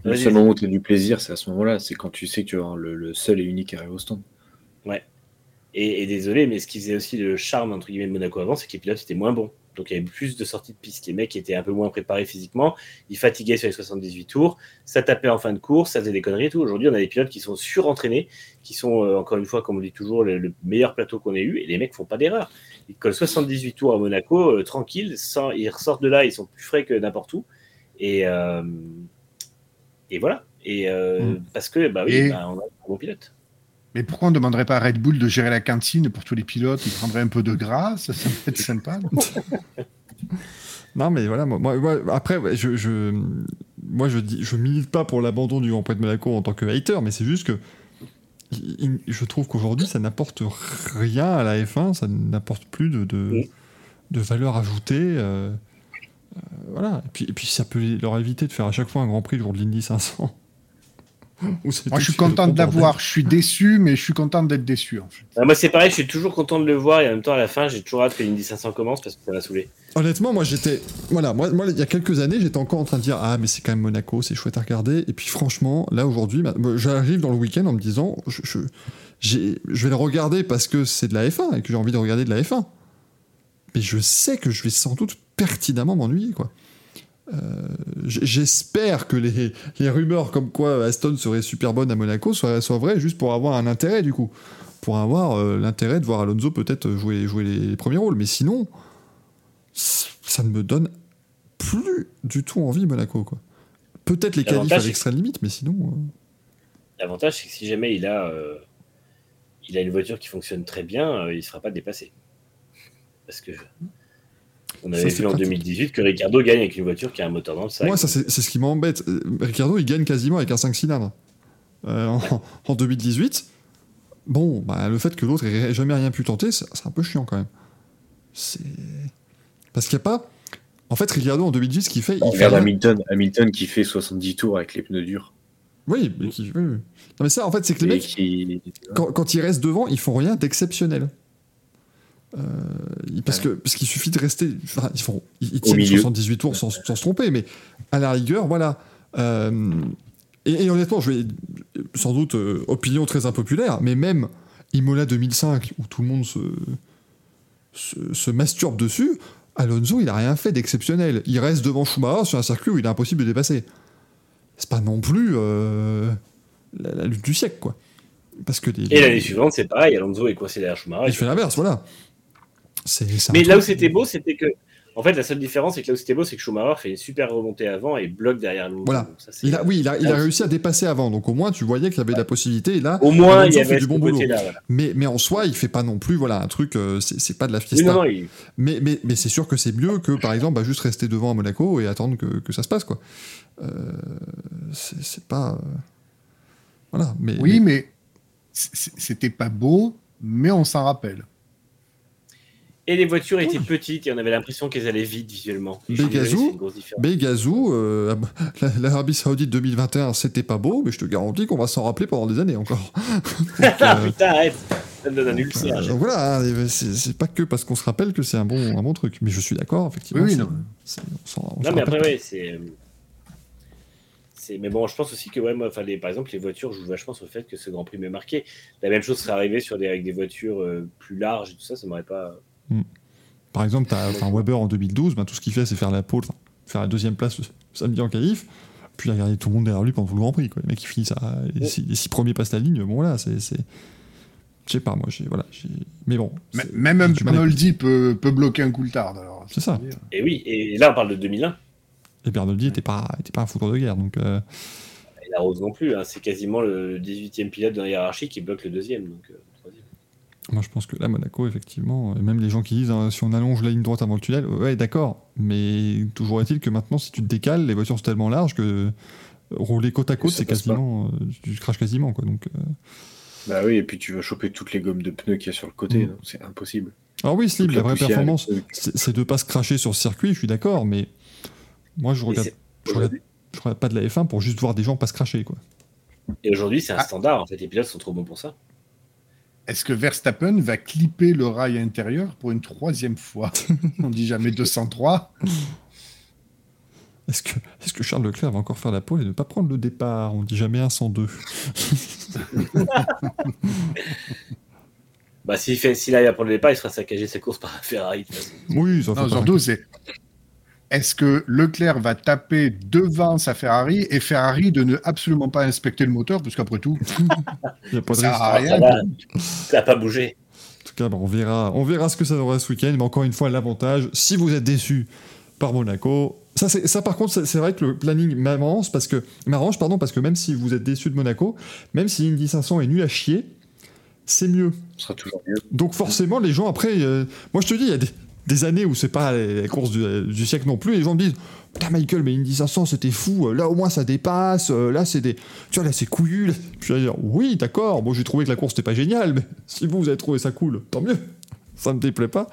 le Vas-y, seul vas-y. moment où tu as du plaisir, c'est à ce moment-là. C'est quand tu sais que tu vas avoir le, le seul et unique arrêt au stand. Et, et désolé, mais ce qui faisait aussi le charme entre guillemets de Monaco avant, c'est que les pilotes étaient moins bons. Donc il y avait plus de sorties de piste. Les mecs étaient un peu moins préparés physiquement, ils fatiguaient sur les 78 tours, ça tapait en fin de course, ça faisait des conneries et tout. Aujourd'hui, on a des pilotes qui sont surentraînés, qui sont euh, encore une fois, comme on dit toujours, le, le meilleur plateau qu'on ait eu, et les mecs font pas d'erreur. Ils collent 78 tours à Monaco, euh, tranquille, sans, ils ressortent de là, ils sont plus frais que n'importe où. Et, euh, et voilà. Et Mm. parce que bah oui, Et- bah, on a un bon pilote. Mais pourquoi on ne demanderait pas à Red Bull de gérer la cantine pour tous les pilotes? Ils prendraient un peu de gras, ça, ça peut être sympa. non? [laughs] Non, mais voilà, moi, moi- après, ouais, je, je, moi, je, dis, je milite pas pour l'abandon du Grand Prix de Monaco en tant que hater, mais c'est juste que il- il- je trouve qu'aujourd'hui, ça n'apporte rien à la F1, ça n'apporte plus de, de valeur ajoutée. euh, euh, voilà, et puis, et puis ça peut leur éviter de faire à chaque fois un Grand Prix le jour de l'Indy 500. Moi, je suis content de l'avoir. Je suis déçu, mais je suis content d'être déçu. En fait. Ah, moi, c'est pareil, je suis toujours content de le voir et en même temps, à la fin, j'ai toujours hâte que l'Indy 500 commence parce que ça va saouler. Honnêtement, moi j'étais. Voilà, moi, moi il y a quelques années, j'étais encore en train de dire Ah, mais c'est quand même Monaco, c'est chouette à regarder. Et puis franchement, là aujourd'hui, ma- moi, j'arrive dans le week-end en me disant je, je vais le regarder parce que c'est de la F1 et que j'ai envie de regarder de la F1. Mais je sais que je vais sans doute pertinemment m'ennuyer, quoi. Euh, J'espère que les, les rumeurs comme quoi Aston serait super bonne à Monaco soient, soient vraies juste pour avoir un intérêt, du coup. Pour avoir euh, l'intérêt de voir Alonso peut-être jouer, jouer les, les premiers rôles. Mais sinon ça ne me donne plus du tout envie Monaco quoi. Peut-être les qualifs à l'extrême limite, mais sinon. euh, L'avantage, c'est que si jamais il a, il a une voiture qui fonctionne très bien, il ne sera pas dépassé. Parce que on avait c'est vu en pratique. 2018 que Ricardo gagne avec une voiture qui a un moteur dans le sac. Moi, ça c'est c'est ce qui m'embête. Ricardo, il gagne quasiment avec un 5 cylindres. Euh, en, en 2018, bon, bah, le fait que l'autre ait jamais rien pu tenter, c'est un peu chiant quand même. C'est. Parce qu'il n'y a pas. En fait, Ricardo en 2018, ce qu'il fait. On il fait regarde rien- Hamilton, Hamilton qui fait 70 tours avec les pneus durs. Oui, mais qui- oui, oui. Non, mais ça, en fait, c'est que les mecs, qui... quand, quand ils restent devant, ils font rien d'exceptionnel. Euh, parce que parce qu'il suffit de rester. enfin, ils font, ils, ils tiennent milieu. 78 tours sans, sans se tromper, mais à la rigueur, voilà. Euh, et, et honnêtement, je vais sans doute euh, opinion très impopulaire, mais même Imola 2005 où tout le monde se se, se masturbe dessus, Alonso, il a rien fait d'exceptionnel. Il reste devant Schumacher sur un circuit où il est impossible de dépasser. C'est pas non plus la, la lutte du siècle, quoi. Parce que les- Et l'année suivante, c'est pareil, Alonso est coincé derrière Schumacher. il fait l'inverse, voilà. C'est, c'est un Mais là où c'était beau, c'était que. En fait, la seule différence, c'est que là où c'était beau, c'est que Schumacher fait une super remontée avant et bloque derrière Alonso. Voilà. Donc ça, c'est- Il a, oui, il a, il a Ah, réussi à dépasser avant, donc au moins tu voyais qu'il y avait de la possibilité. Et là, Au moins, Alonso il y fait avait du bon boulot. Voilà. mais, mais en soi, il fait pas non plus, voilà, un truc, euh, c'est, c'est pas de la fiesta. non, non, il- Mais, mais, mais c'est sûr que c'est mieux que, par exemple, bah, juste rester devant à Monaco et attendre que, que ça se passe, quoi. Euh, c'est, c'est pas. euh, Voilà. Mais, Oui, mais- mais c'était pas beau, mais on s'en rappelle. Et les voitures étaient petites et on avait l'impression qu'elles allaient vite visuellement. Begazou. Begazou, euh, la- l'Arabie Saoudite 2021, c'était pas beau, mais je te garantis qu'on va s'en rappeler pendant des années encore. [laughs] Donc, Ah euh, putain, arrête Ça me donne un ulcère. euh, donc voilà, hein, c'est pas que parce qu'on se rappelle que c'est un bon, un bon truc. Mais je suis d'accord, effectivement. Oui, non. on Non, mais après, ouais, c'est. euh, c'est- Mais bon, je pense aussi que, ouais, moi, les- par exemple, les voitures jouent vachement sur le fait que ce Grand Prix m'est marqué. La même chose serait arrivée sur des, avec des voitures euh, plus larges et tout ça, ça m'aurait pas. Par exemple, t'as enfin, Weber en 2012, ben, tout ce qu'il fait, c'est faire la pole, faire la deuxième place le samedi en qualif, puis regarder tout le monde derrière lui pendant tout le Grand Prix. Quoi. Les mecs qui finissent à. Les, six, les six premiers passent la ligne, bon voilà, c'est. c'est- Je sais pas, moi, j'ai. Voilà, mais bon. Même un peut, peut bloquer un coulthard. alors. C'est ça. Et oui, et là, on parle de 2001. Et Bernoldi était pas, était pas un foudre de guerre, donc. euh, Et la Rose non plus. hein. C'est quasiment le 18e pilote dans la hiérarchie qui bloque le deuxième. Donc, euh. Moi, je pense que là, Monaco, effectivement, et même les gens qui disent hein, si on allonge la ligne droite avant le tunnel, ouais, d'accord. Mais toujours est-il que maintenant, si tu te décales, les voitures sont tellement larges que euh, rouler côte à côte, c'est quasiment. euh, tu craches quasiment, quoi. Donc, euh. Bah oui, et puis tu vas choper toutes les gommes de pneus qu'il y a sur le côté, Mm. donc c'est impossible. Alors oui, Slip, Toute la vraie performance, c'est de pas se cracher sur le circuit, je suis d'accord, mais moi, je regarde, c'est- je regarde, je regarde pas de la F1 pour juste voir des gens pas se cracher, quoi. Et aujourd'hui, c'est un Ah. standard. En fait, les pilotes sont trop bons pour ça. Est-ce que Verstappen va clipper le rail intérieur pour une troisième fois? On dit jamais 203. Est-ce que, est que Charles Leclerc va encore faire la pole et ne pas prendre le départ? On dit jamais un 102. [laughs] Bah, s'il fait, s'il arrive à prendre le départ, il sera saccagé sa course par Ferrari. Oui, Non, surtout, c'est. Est-ce que Leclerc va taper devant sa Ferrari et Ferrari de ne absolument pas inspecter le moteur Parce qu'après tout, [laughs] Il y a pas de ça à rien. Ça n'a pas bougé. En tout cas, bah, on, verra, on verra ce que ça donnera ce week-end. Mais encore une fois, l'avantage, si vous êtes déçu par Monaco, ça, c'est- ça par contre, c'est- c'est vrai que le planning m'arrange parce que, m'arrange, pardon, parce que même si vous êtes déçu de Monaco, même si Indy 500 est nul à chier, c'est mieux. Ce sera toujours mieux. Donc forcément, les gens après, euh, moi je te dis, il y a des, des années où c'est pas les, courses du, du siècle non plus, et les gens me disent, putain Michael, mais Indy 500 c'était fou, là au moins ça dépasse, euh, là c'est des, tu vois là c'est couillu. Puis je vais dire, oui d'accord, bon j'ai trouvé que la course c'était pas géniale, mais [laughs] si vous vous avez trouvé ça cool, tant mieux. Ça me déplaît pas.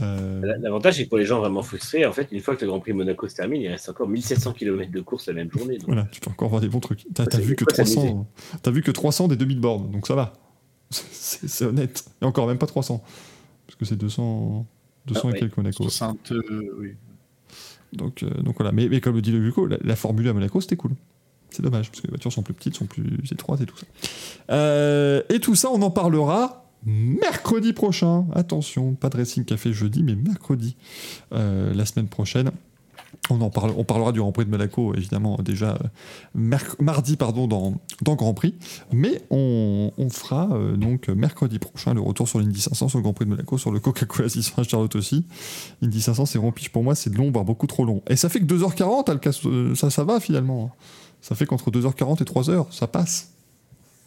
Euh, L'avantage, c'est que pour les gens vraiment frustrés, en fait, une fois que le Grand Prix Monaco se termine, il reste encore 1700 km de course la même journée. donc. voilà, tu peux encore voir des bons trucs. T'as vu que faut s'amuser. 300, t'as vu que 300 des demi de borne, donc ça va. [laughs] C'est honnête. Et encore même pas 300, parce que c'est 200, 200 Ah, et quelques Monaco. 60, euh, oui. Donc, euh, donc voilà, mais, mais comme le dit le Luco, la, la Formule 1 à Monaco, c'était cool. C'est dommage, parce que les voitures sont plus petites, sont plus étroites et tout ça. Euh, et tout ça, on en parlera mercredi prochain. Attention, pas de Racing Café jeudi, mais mercredi, euh, la semaine prochaine. On, en parle, on parlera du Grand Prix de Monaco, évidemment, déjà euh, mardi pardon, dans, dans Grand Prix. Mais on, on fera euh, donc mercredi prochain le retour sur l'Indy 500, sur le Grand Prix de Monaco, sur le Coca-Cola 600 à Charlotte aussi. Indy 500, c'est piche pour moi, c'est long, voire beaucoup trop long. Et ça fait que 2h40, elle casse- euh, ça, ça va finalement. Ça fait qu'entre 2h40 et 3h, ça passe.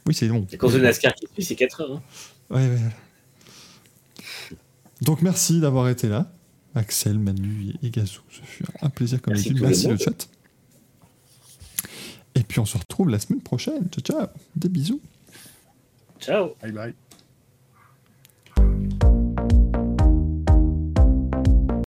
Oui, c'est long. La course de NASCAR qui suit, c'est 4 heures. hein. Ouais, ouais, ouais. Donc merci d'avoir été là. Axel, Manu et Gazou. Ce fut un plaisir comme Merci d'habitude. le Merci le chat. Et puis on se retrouve la semaine prochaine. Ciao, ciao. Des bisous. Ciao. Bye bye.